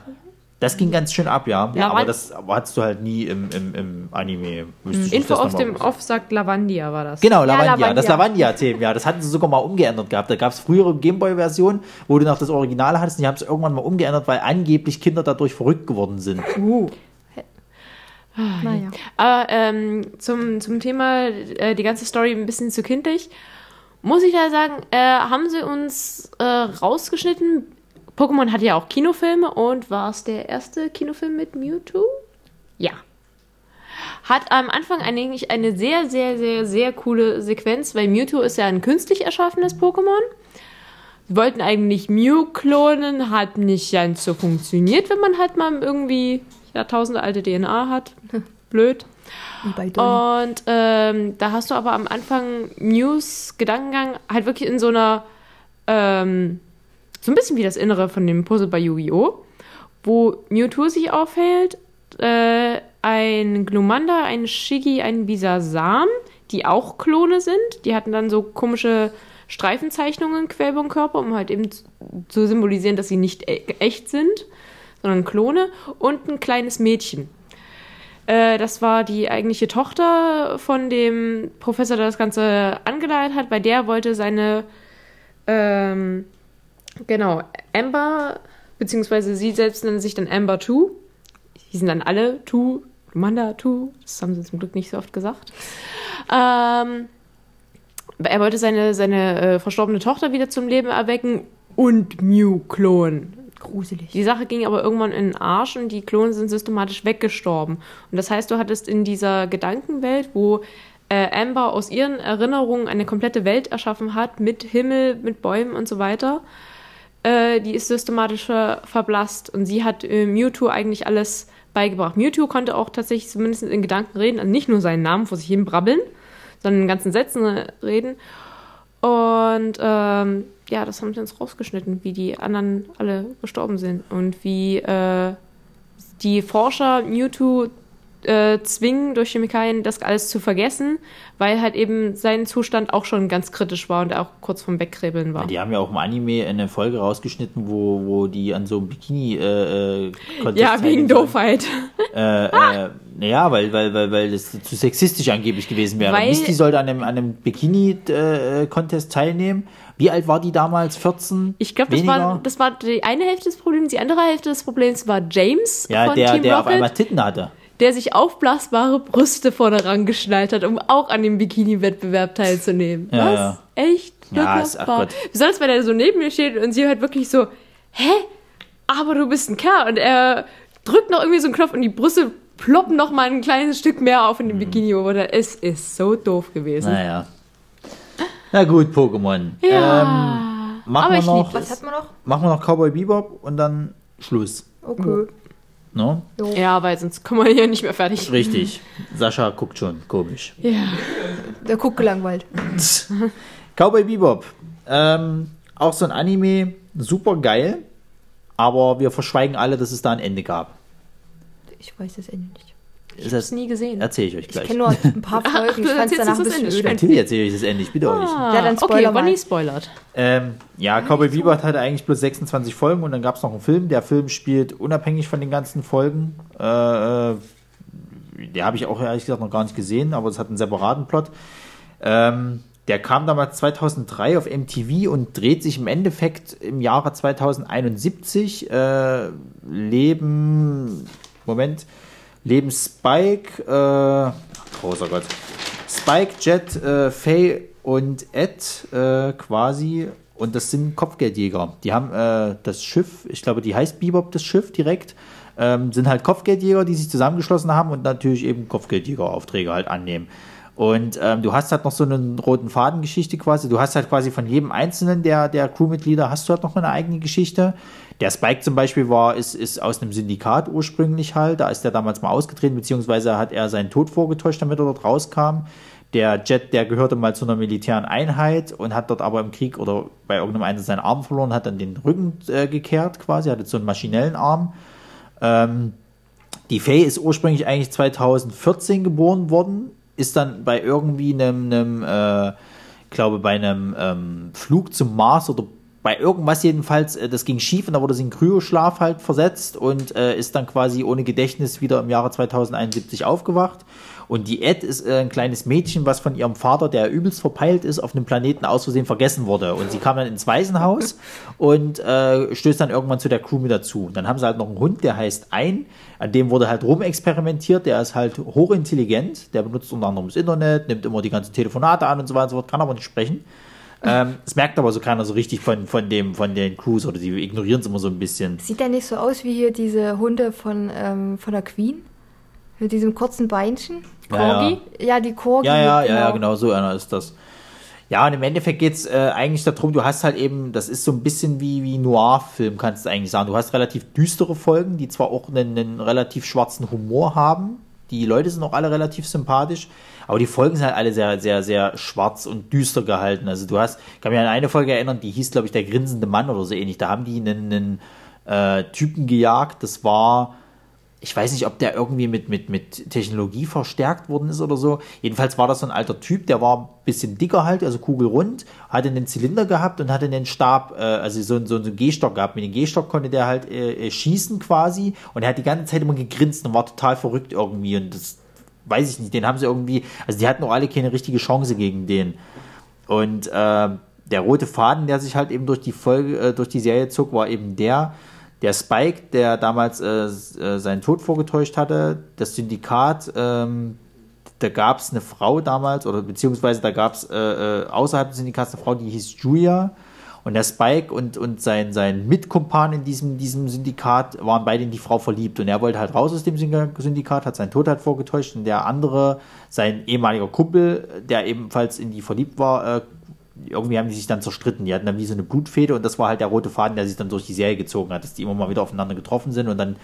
das ging ganz schön ab, ja. Ja, aber das aber hattest du halt nie im, im, im Anime. Ich Info das auf dem wissen. Off sagt Lavandia war das. Genau, Lavandia. Das Lavandia. Lavandia-Themen, ja. Das hatten sie sogar mal umgeändert gehabt. Da gab es frühere Gameboy-Versionen, wo du noch das Original hattest. Und die haben es irgendwann mal umgeändert, weil angeblich Kinder dadurch verrückt geworden sind. Naja. Aber ähm, zum, zum Thema äh, die ganze Story ein bisschen zu kindlich, muss ich da sagen, äh, haben sie uns äh, rausgeschnitten. Pokémon hatte ja auch Kinofilme und war es der erste Kinofilm mit Mewtwo? Ja. Hat am Anfang eigentlich eine sehr, sehr, sehr, sehr coole Sequenz, weil Mewtwo ist ja ein künstlich erschaffenes Pokémon. Sie wollten eigentlich Mew klonen, hat nicht ganz so funktioniert, wenn man halt mal irgendwie Jahrtausende alte DNA hat. Blöd. Und ähm, da hast du aber am Anfang Mews Gedankengang halt wirklich in so einer, ähm, so ein bisschen wie das Innere von dem Puzzle bei Yu-Gi-Oh!, wo Mewtwo sich aufhält, äh, ein Glumanda, ein Shiggy, ein Bisasam, die auch Klone sind. Die hatten dann so komische Streifenzeichnungen quer über den Körper, um halt eben zu, zu symbolisieren, dass sie nicht e echt sind, sondern Klone. Und ein kleines Mädchen. Äh, das war die eigentliche Tochter von dem Professor, der das Ganze angeleitet hat, weil der wollte seine, ähm, genau, Amber, beziehungsweise sie selbst nennen sich dann Amber 2. Die sind dann alle 2, Lumanda 2, das haben sie zum Glück nicht so oft gesagt. Ähm, er wollte seine, seine äh, verstorbene Tochter wieder zum Leben erwecken und Mew klonen. Gruselig. Die Sache ging aber irgendwann in den Arsch und die Klone sind systematisch weggestorben. Und das heißt, du hattest in dieser Gedankenwelt, wo äh, Amber aus ihren Erinnerungen eine komplette Welt erschaffen hat, mit Himmel, mit Bäumen und so weiter, äh, die ist systematisch ver verblasst. Und sie hat äh, Mewtwo eigentlich alles beigebracht. Mewtwo konnte auch tatsächlich zumindest in Gedanken reden, also nicht nur seinen Namen vor sich hin brabbeln, sondern in ganzen Sätzen reden. Und ähm, ja, das haben sie uns rausgeschnitten, wie die anderen alle gestorben sind und wie äh, die Forscher Mewtwo äh, zwingen, durch Chemikalien das alles zu vergessen, weil halt eben sein Zustand auch schon ganz kritisch war und auch kurz vorm Wegkrebeln war. Die haben ja auch im Anime eine Folge rausgeschnitten, wo, wo die an so einem Bikini äh, äh, ja, wegen. Doofheit. Äh, äh, naja, weil, weil, weil, weil das zu sexistisch angeblich gewesen wäre. Weil- Misty sollte an einem, an einem Bikini-Contest teilnehmen. Wie alt war die damals? 14? Ich glaube, das war, das war die eine Hälfte des Problems. Die andere Hälfte des Problems war James ja, von der, Team der auf Rocket, einmal Titten hatte. der sich aufblasbare Brüste vorne rangeschnallt hat, um auch an dem Bikini-Wettbewerb teilzunehmen. Ja, Was? ja. Echt? Ja, ist- ach. Gott. Besonders, wenn er so neben mir steht und sie halt wirklich so, hä? Aber du bist ein Kerl. Und er drückt noch irgendwie so einen Knopf und die Brüste ploppen noch mal ein kleines Stück mehr auf in dem Bikini. Oder es ist so doof gewesen. Naja. Na gut, Pokémon. Ja. Ähm, machen, Aber wir ich noch, Was hat man noch? machen wir noch Cowboy Bebop und dann Schluss. Okay. No? Ja, weil sonst kommen wir hier nicht mehr fertig. Richtig. Sascha guckt schon komisch. Ja. Der guckt gelangweilt. Cowboy Bebop. Ähm, auch so ein Anime, super geil. Aber wir verschweigen alle, dass es da ein Ende gab. Ich weiß das Ende nicht. Ist hab's das nie gesehen. Erzähle ich euch Ich gleich. kenne nur ein paar Folgen. Ich du fand es danach ein bisschen öde. Natürlich erzähle ich das Ende, ich bitte euch. Ja, dann okay, spoiler mal. Bonnie spoilert. Ähm, ja, Cowboy Bebop hatte eigentlich bloß 26 Folgen und dann gab es noch einen Film. Der Film spielt unabhängig von den ganzen Folgen. Äh, äh, der habe ich auch ehrlich gesagt noch gar nicht gesehen, aber es hat einen separaten Plot. Ähm, der kam damals 2003 auf MTV und dreht sich im Endeffekt im Jahre 2071. Äh, leben, Moment, leben Spike, äh, großer Gott, Spike, Jet, äh, Faye und Ed äh, quasi. Und das sind Kopfgeldjäger. Die haben äh, das Schiff, ich glaube, die heißt Bebop, das Schiff direkt. Ähm, sind halt Kopfgeldjäger, die sich zusammengeschlossen haben und natürlich eben Kopfgeldjägeraufträge halt annehmen. Und ähm, du hast halt noch so eine roten Fadengeschichte quasi. Du hast halt quasi von jedem einzelnen der, der Crewmitglieder hast du halt noch eine eigene Geschichte. Der Spike zum Beispiel war, ist, ist aus einem Syndikat ursprünglich halt. Da ist er damals mal ausgetreten, beziehungsweise hat er seinen Tod vorgetäuscht, damit er dort rauskam. Der Jet, der gehörte mal zu einer militären Einheit und hat dort aber im Krieg oder bei irgendeinem Einsatz seinen Arm verloren, hat dann den Rücken äh, gekehrt quasi, hatte so einen maschinellen Arm. Ähm, die Faye ist ursprünglich eigentlich 2014 geboren worden, ist dann bei irgendwie einem, einem äh, glaube bei einem ähm, Flug zum Mars oder bei irgendwas jedenfalls, äh, das ging schief und da wurde sie in Kryoschlaf halt versetzt und äh, ist dann quasi ohne Gedächtnis wieder im Jahre 2071 aufgewacht. Und die Ed ist äh, ein kleines Mädchen, was von ihrem Vater, der übelst verpeilt ist, auf einem Planeten aus Versehen vergessen wurde. Und sie kam dann ins Waisenhaus und äh, stößt dann irgendwann zu der Crew mit dazu. Und dann haben sie halt noch einen Hund, der heißt Ein. An dem wurde halt rumexperimentiert. Der ist halt hochintelligent. Der benutzt unter anderem das Internet, nimmt immer die ganzen Telefonate an und so weiter und so fort, kann aber nicht sprechen. Ähm, es merkt aber so keiner so richtig von, von, dem, von den Crews oder die ignorieren es immer so ein bisschen. Sieht der nicht so aus wie hier diese Hunde von, ähm, von der Queen? Mit diesem kurzen Beinchen? Ja, Corgi? Ja, die Corgi. Ja, ja, ja, ja, genau, so einer ist das. Ja, und im Endeffekt geht's äh, eigentlich darum, du hast halt eben, das ist so ein bisschen wie, wie Noir-Film, kannst du eigentlich sagen. Du hast relativ düstere Folgen, die zwar auch einen, einen relativ schwarzen Humor haben. Die Leute sind auch alle relativ sympathisch, aber die Folgen sind halt alle sehr, sehr, sehr schwarz und düster gehalten. Also du hast, ich kann mich an eine Folge erinnern, die hieß, glaube ich, der grinsende Mann oder so ähnlich. Da haben die einen, einen äh, Typen gejagt, das war, ich weiß nicht, ob der irgendwie mit, mit, mit Technologie verstärkt worden ist oder so. Jedenfalls war das so ein alter Typ, der war ein bisschen dicker halt, also kugelrund, hatte einen Zylinder gehabt und hatte einen Stab, äh, also so, so, so einen Gehstock gehabt. Mit dem Gehstock konnte der halt äh, äh, schießen quasi und er hat die ganze Zeit immer gegrinst und war total verrückt irgendwie und das weiß ich nicht, den haben sie irgendwie, also die hatten auch alle keine richtige Chance gegen den. Und äh, der rote Faden, der sich halt eben durch die Folge, äh, durch die Serie zog, war eben der, der Spike, der damals äh, äh, seinen Tod vorgetäuscht hatte, das Syndikat, ähm, da gab es eine Frau damals, oder beziehungsweise da gab es äh, äh, außerhalb des Syndikats eine Frau, die hieß Julia. Und der Spike und, und sein, sein Mitkumpan in diesem, diesem Syndikat waren beide in die Frau verliebt. Und er wollte halt raus aus dem Syndikat, hat seinen Tod halt vorgetäuscht. Und der andere, sein ehemaliger Kumpel, der ebenfalls in die verliebt war, äh, irgendwie haben die sich dann zerstritten. Die hatten dann wie so eine Blutfede und das war halt der rote Faden, der sich dann durch die Serie gezogen hat, dass die immer mal wieder aufeinander getroffen sind und dann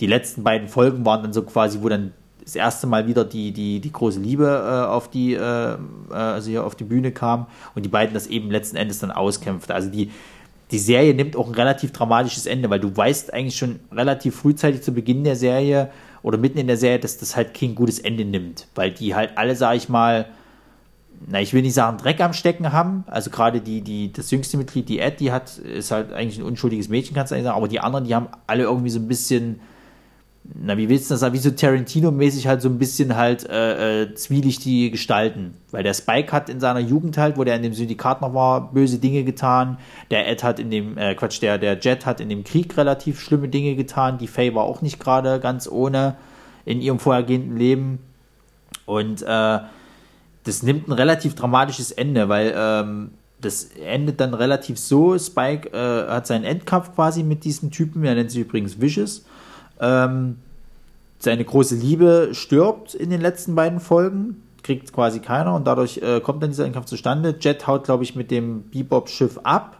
die letzten beiden Folgen waren dann so quasi, wo dann das erste Mal wieder die, die, die große Liebe äh, auf die, äh, äh, also hier auf die Bühne kam und die beiden das eben letzten Endes dann auskämpften. Also die, die Serie nimmt auch ein relativ dramatisches Ende, weil du weißt eigentlich schon relativ frühzeitig zu Beginn der Serie oder mitten in der Serie, dass das halt kein gutes Ende nimmt, weil die halt alle, sag ich mal, na, ich will nicht sagen, Dreck am Stecken haben. Also gerade die, die, das jüngste Mitglied, die Ed, die hat, ist halt eigentlich ein unschuldiges Mädchen, kannst du eigentlich sagen, aber die anderen, die haben alle irgendwie so ein bisschen, na, wie willst du das sagen, wie so Tarantino-mäßig halt so ein bisschen halt äh, äh, zwielichtige Gestalten. Weil der Spike hat in seiner Jugend halt, wo der in dem Syndikat noch war, böse Dinge getan. Der Ed hat in dem, äh, Quatsch, der, der Jet hat in dem Krieg relativ schlimme Dinge getan. Die Faye war auch nicht gerade ganz ohne in ihrem vorhergehenden Leben. Und äh, das nimmt ein relativ dramatisches Ende, weil ähm, das endet dann relativ so. Spike äh, hat seinen Endkampf quasi mit diesem Typen, er nennt sich übrigens Vicious. Ähm, seine große Liebe stirbt in den letzten beiden Folgen, kriegt quasi keiner und dadurch äh, kommt dann dieser Endkampf zustande. Jet haut, glaube ich, mit dem Bebop-Schiff ab.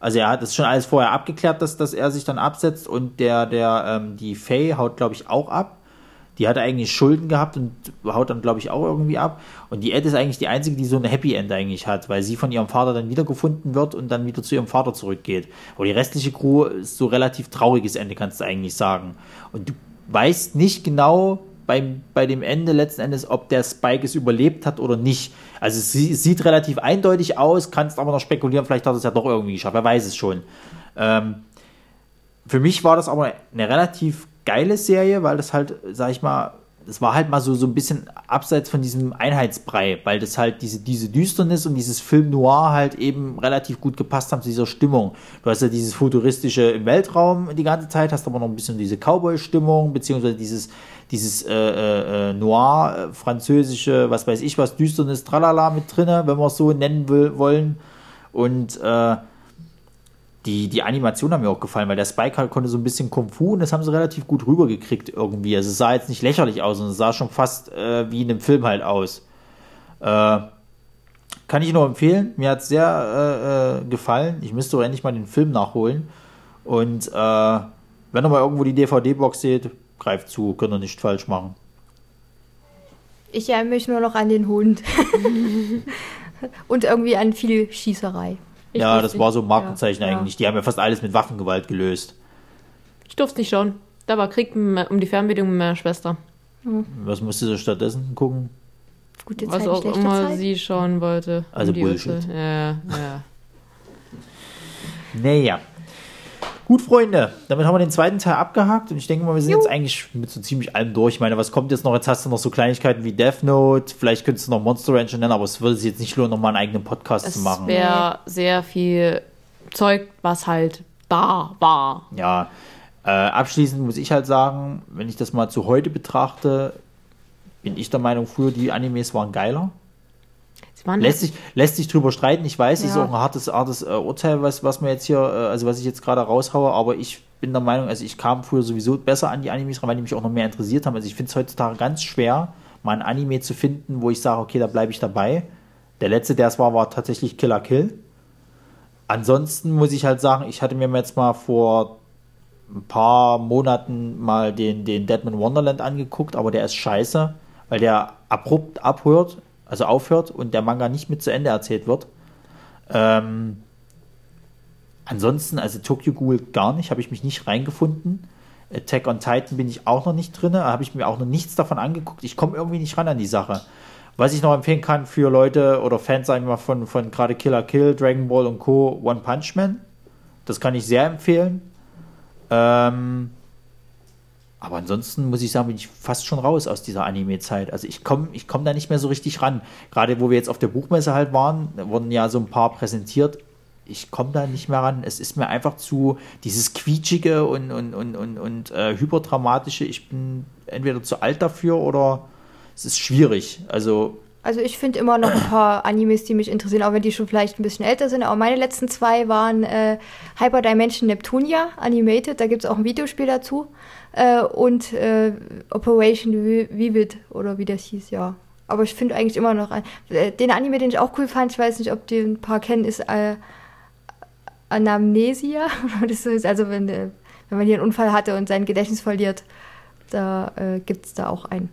Also er hat das schon alles vorher abgeklärt, dass, dass er sich dann absetzt und der, der, ähm, die Faye haut, glaube ich, auch ab. Die hatte eigentlich Schulden gehabt und haut dann, glaube ich, auch irgendwie ab. Und die Ed ist eigentlich die einzige, die so ein Happy End eigentlich hat, weil sie von ihrem Vater dann wiedergefunden wird und dann wieder zu ihrem Vater zurückgeht. Aber die restliche Crew ist so relativ trauriges Ende, kannst du eigentlich sagen. Und du weißt nicht genau beim, bei dem Ende letzten Endes, ob der Spike es überlebt hat oder nicht. Also es sieht relativ eindeutig aus, kannst aber noch spekulieren, vielleicht hat es ja doch irgendwie geschafft, wer weiß es schon. Ähm, für mich war das aber eine relativ geile Serie, weil das halt, sag ich mal, das war halt mal so, so ein bisschen abseits von diesem Einheitsbrei, weil das halt diese, diese Düsternis und dieses Film Noir halt eben relativ gut gepasst haben zu dieser Stimmung. Du hast ja dieses futuristische im Weltraum die ganze Zeit, hast aber noch ein bisschen diese Cowboy-Stimmung, beziehungsweise dieses, dieses äh, äh, Noir, äh, französische, was weiß ich was, Düsternis, Tralala mit drinne, wenn wir es so nennen will, wollen. Und äh, die, die Animation haben mir auch gefallen, weil der Spike halt konnte so ein bisschen Kung Fu und das haben sie relativ gut rübergekriegt irgendwie. Also es sah jetzt nicht lächerlich aus, sondern es sah schon fast äh, wie in einem Film halt aus. Äh, kann ich nur empfehlen. Mir hat es sehr äh, äh, gefallen. Ich müsste auch endlich mal den Film nachholen. Und äh, wenn ihr mal irgendwo die DVD-Box seht, greift zu, könnt ihr nicht falsch machen. Ich erinnere mich nur noch an den Hund. Und irgendwie an viel Schießerei. Ich ja, das war so ein nicht. Markenzeichen Ja, ja. eigentlich. Die haben ja fast alles mit Waffengewalt gelöst. Ich durfte nicht schauen. Da war Krieg um die Fernbedienung mit meiner Schwester. Was musste sie stattdessen gucken? Gute Was Zeit, auch schlechte immer Zeit. sie schauen wollte. Also die Bullshit. Ja, ja. Naja. Gut, Freunde, damit haben wir den zweiten Teil abgehakt und ich denke mal, wir sind jetzt eigentlich mit so ziemlich allem durch. Ich meine, was kommt jetzt noch? Jetzt hast du noch so Kleinigkeiten wie Death Note, vielleicht könntest du noch Monster Rancher nennen, aber es würde sich jetzt nicht lohnen, nochmal einen eigenen Podcast zu Es machen. wäre sehr viel Zeug, was halt da war. Ja, äh, abschließend muss ich halt sagen, wenn ich das mal zu heute betrachte, bin ich der Meinung, früher die Animes waren geiler. Lässt sich, lässt sich drüber streiten. Ich weiß, es ist Ja. auch ein hartes, hartes äh, Urteil, was, was mir jetzt hier, äh, also was ich jetzt gerade raushaue, aber ich bin der Meinung, also ich kam früher sowieso besser an die Animes ran, weil die mich auch noch mehr interessiert haben. Also ich finde es heutzutage ganz schwer, mal ein Anime zu finden, wo ich sage, okay, da bleibe ich dabei. Der letzte, der es war, war tatsächlich Killer Kill. Ansonsten muss ich halt sagen, ich hatte mir jetzt mal vor ein paar Monaten mal den, den Deadman Wonderland angeguckt, aber der ist scheiße, weil der abrupt abhört, also aufhört und der Manga nicht mit zu Ende erzählt wird. Ähm, ansonsten, also Tokyo Ghoul gar nicht, habe ich mich nicht reingefunden. Attack on Titan bin ich auch noch nicht drin, habe ich mir auch noch nichts davon angeguckt. Ich komme irgendwie nicht ran an die Sache. Was ich noch empfehlen kann für Leute oder Fans, sagen wir mal, von, von gerade Killer Kill, Dragon Ball und Co., One Punch Man. Das kann ich sehr empfehlen. Ähm, aber ansonsten muss ich sagen, bin ich fast schon raus aus dieser Anime-Zeit. Also ich komme ich komm da nicht mehr so richtig ran. Gerade wo wir jetzt auf der Buchmesse halt waren, wurden ja so ein paar präsentiert. Ich komme da nicht mehr ran. Es ist mir einfach zu dieses quietschige und, und, und, und, und äh, hyperdramatische. Ich bin entweder zu alt dafür oder es ist schwierig. Also Also ich finde immer noch ein paar Animes, die mich interessieren, auch wenn die schon vielleicht ein bisschen älter sind. Aber meine letzten zwei waren äh, Hyper Dimension Neptunia Animated, da gibt es auch ein Videospiel dazu. Äh, und äh, Operation Vi- Vivid oder wie das hieß, ja. Aber ich finde eigentlich immer noch äh, den Anime, den ich auch cool fand, ich weiß nicht, ob die ein paar kennen, ist äh, Anamnesia. das ist also wenn, äh, wenn man hier einen Unfall hatte und sein Gedächtnis verliert, da äh, gibt es da auch ein,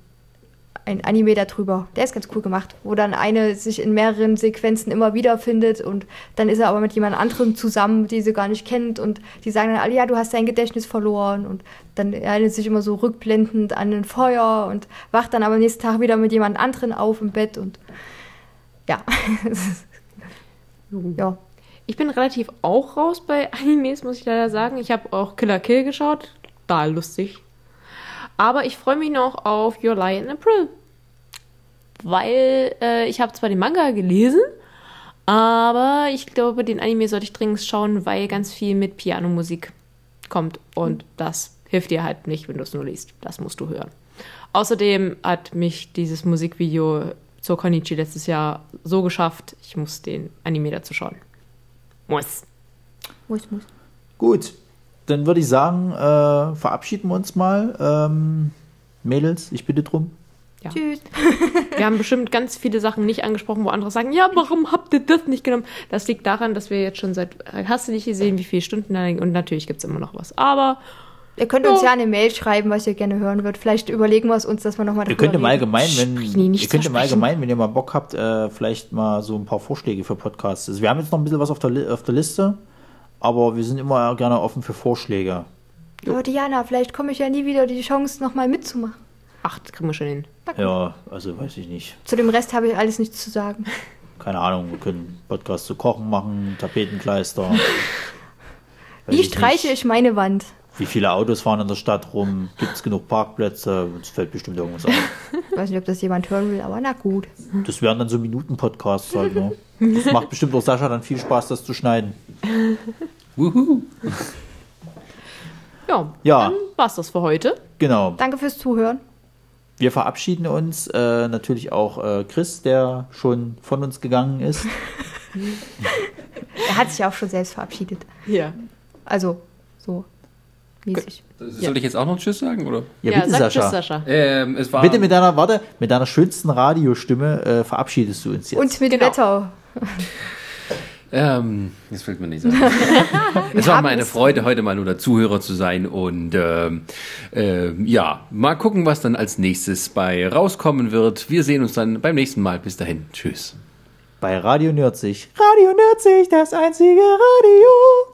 ein Anime darüber. Der ist ganz cool gemacht, wo dann eine sich in mehreren Sequenzen immer wieder findet und dann ist er aber mit jemand anderem zusammen, die sie gar nicht kennt und die sagen dann alle, ja, du hast dein Gedächtnis verloren und dann erinnert sich immer so rückblendend an ein Feuer und wacht dann aber am nächsten Tag wieder mit jemand anderen auf im Bett und ja. ja. Ich bin relativ auch raus bei Animes, muss ich leider sagen. Ich habe auch Killer Kill geschaut. Da lustig. Aber ich freue mich noch auf Your Lie in April. Weil äh, ich habe zwar den Manga gelesen, aber ich glaube, den Anime sollte ich dringend schauen, weil ganz viel mit Pianomusik kommt. Und das hilft dir halt nicht, wenn du es nur liest. Das musst du hören. Außerdem hat mich dieses Musikvideo zur Konichi letztes Jahr so geschafft, ich muss den Anime dazu schauen. Muss. Muss, muss. Gut, dann würde ich sagen, äh, verabschieden wir uns mal. Ähm, Mädels, ich bitte drum. Ja. Tschüss. Wir haben bestimmt ganz viele Sachen nicht angesprochen, wo andere sagen, ja, warum habt ihr das nicht genommen? Das liegt daran, dass wir jetzt schon seit, hast du nicht gesehen, wie viele Stunden da und natürlich gibt es immer noch was. Aber Ihr könnt uns ja eine Mail schreiben, was ihr gerne hören würdet. Vielleicht überlegen wir es uns, dass wir nochmal Ihr könnt im Allgemeinen, wenn, ihr könnt im? Allgemeinen, wenn ihr mal Bock habt, äh, vielleicht mal so ein paar Vorschläge für Podcasts. Also wir haben jetzt noch ein bisschen was auf der, auf der Liste, aber wir sind immer gerne offen für Vorschläge. Aber Diana, vielleicht komme ich ja nie wieder die Chance, nochmal mitzumachen. ach, das kriegen wir schon hin. Ja, also weiß ich nicht. Zu dem Rest habe ich alles nichts zu sagen. Keine Ahnung, wir können Podcasts zu Kochen machen, Tapetenkleister. Wie ich streiche ich meine Wand? Wie viele Autos fahren in der Stadt rum? Gibt es genug Parkplätze? Uns fällt bestimmt irgendwas auf. Ich weiß nicht, ob das jemand hören will, aber na gut. Das wären dann so Minuten-Podcasts halt, ne? Das macht bestimmt auch Sascha dann viel Spaß, das zu schneiden. Wuhu. Ja, Ja. dann war's das für heute. Genau. Danke fürs Zuhören. Wir verabschieden uns. Äh, natürlich auch äh, Chris, der schon von uns gegangen ist. Er hat sich auch schon selbst verabschiedet. Ja. Also, so mäßig. Soll ich jetzt auch noch Tschüss sagen, oder? Ja, Ja, bitte, sag Sascha. Tschüss, Sascha. Ähm, es war Bitte mit deiner, warte, mit deiner schönsten Radiostimme äh, verabschiedest du uns jetzt. Und mit Genau. Wetter. Ähm, das fällt mir nicht sagen. es war meine. Freude, heute mal nur der Zuhörer zu sein und ähm, ähm, ja, mal gucken, was dann als nächstes bei rauskommen wird. Wir sehen uns dann beim nächsten Mal. Bis dahin. Tschüss. Bei Radio Nerdsig. Radio Nerdsig, das einzige Radio.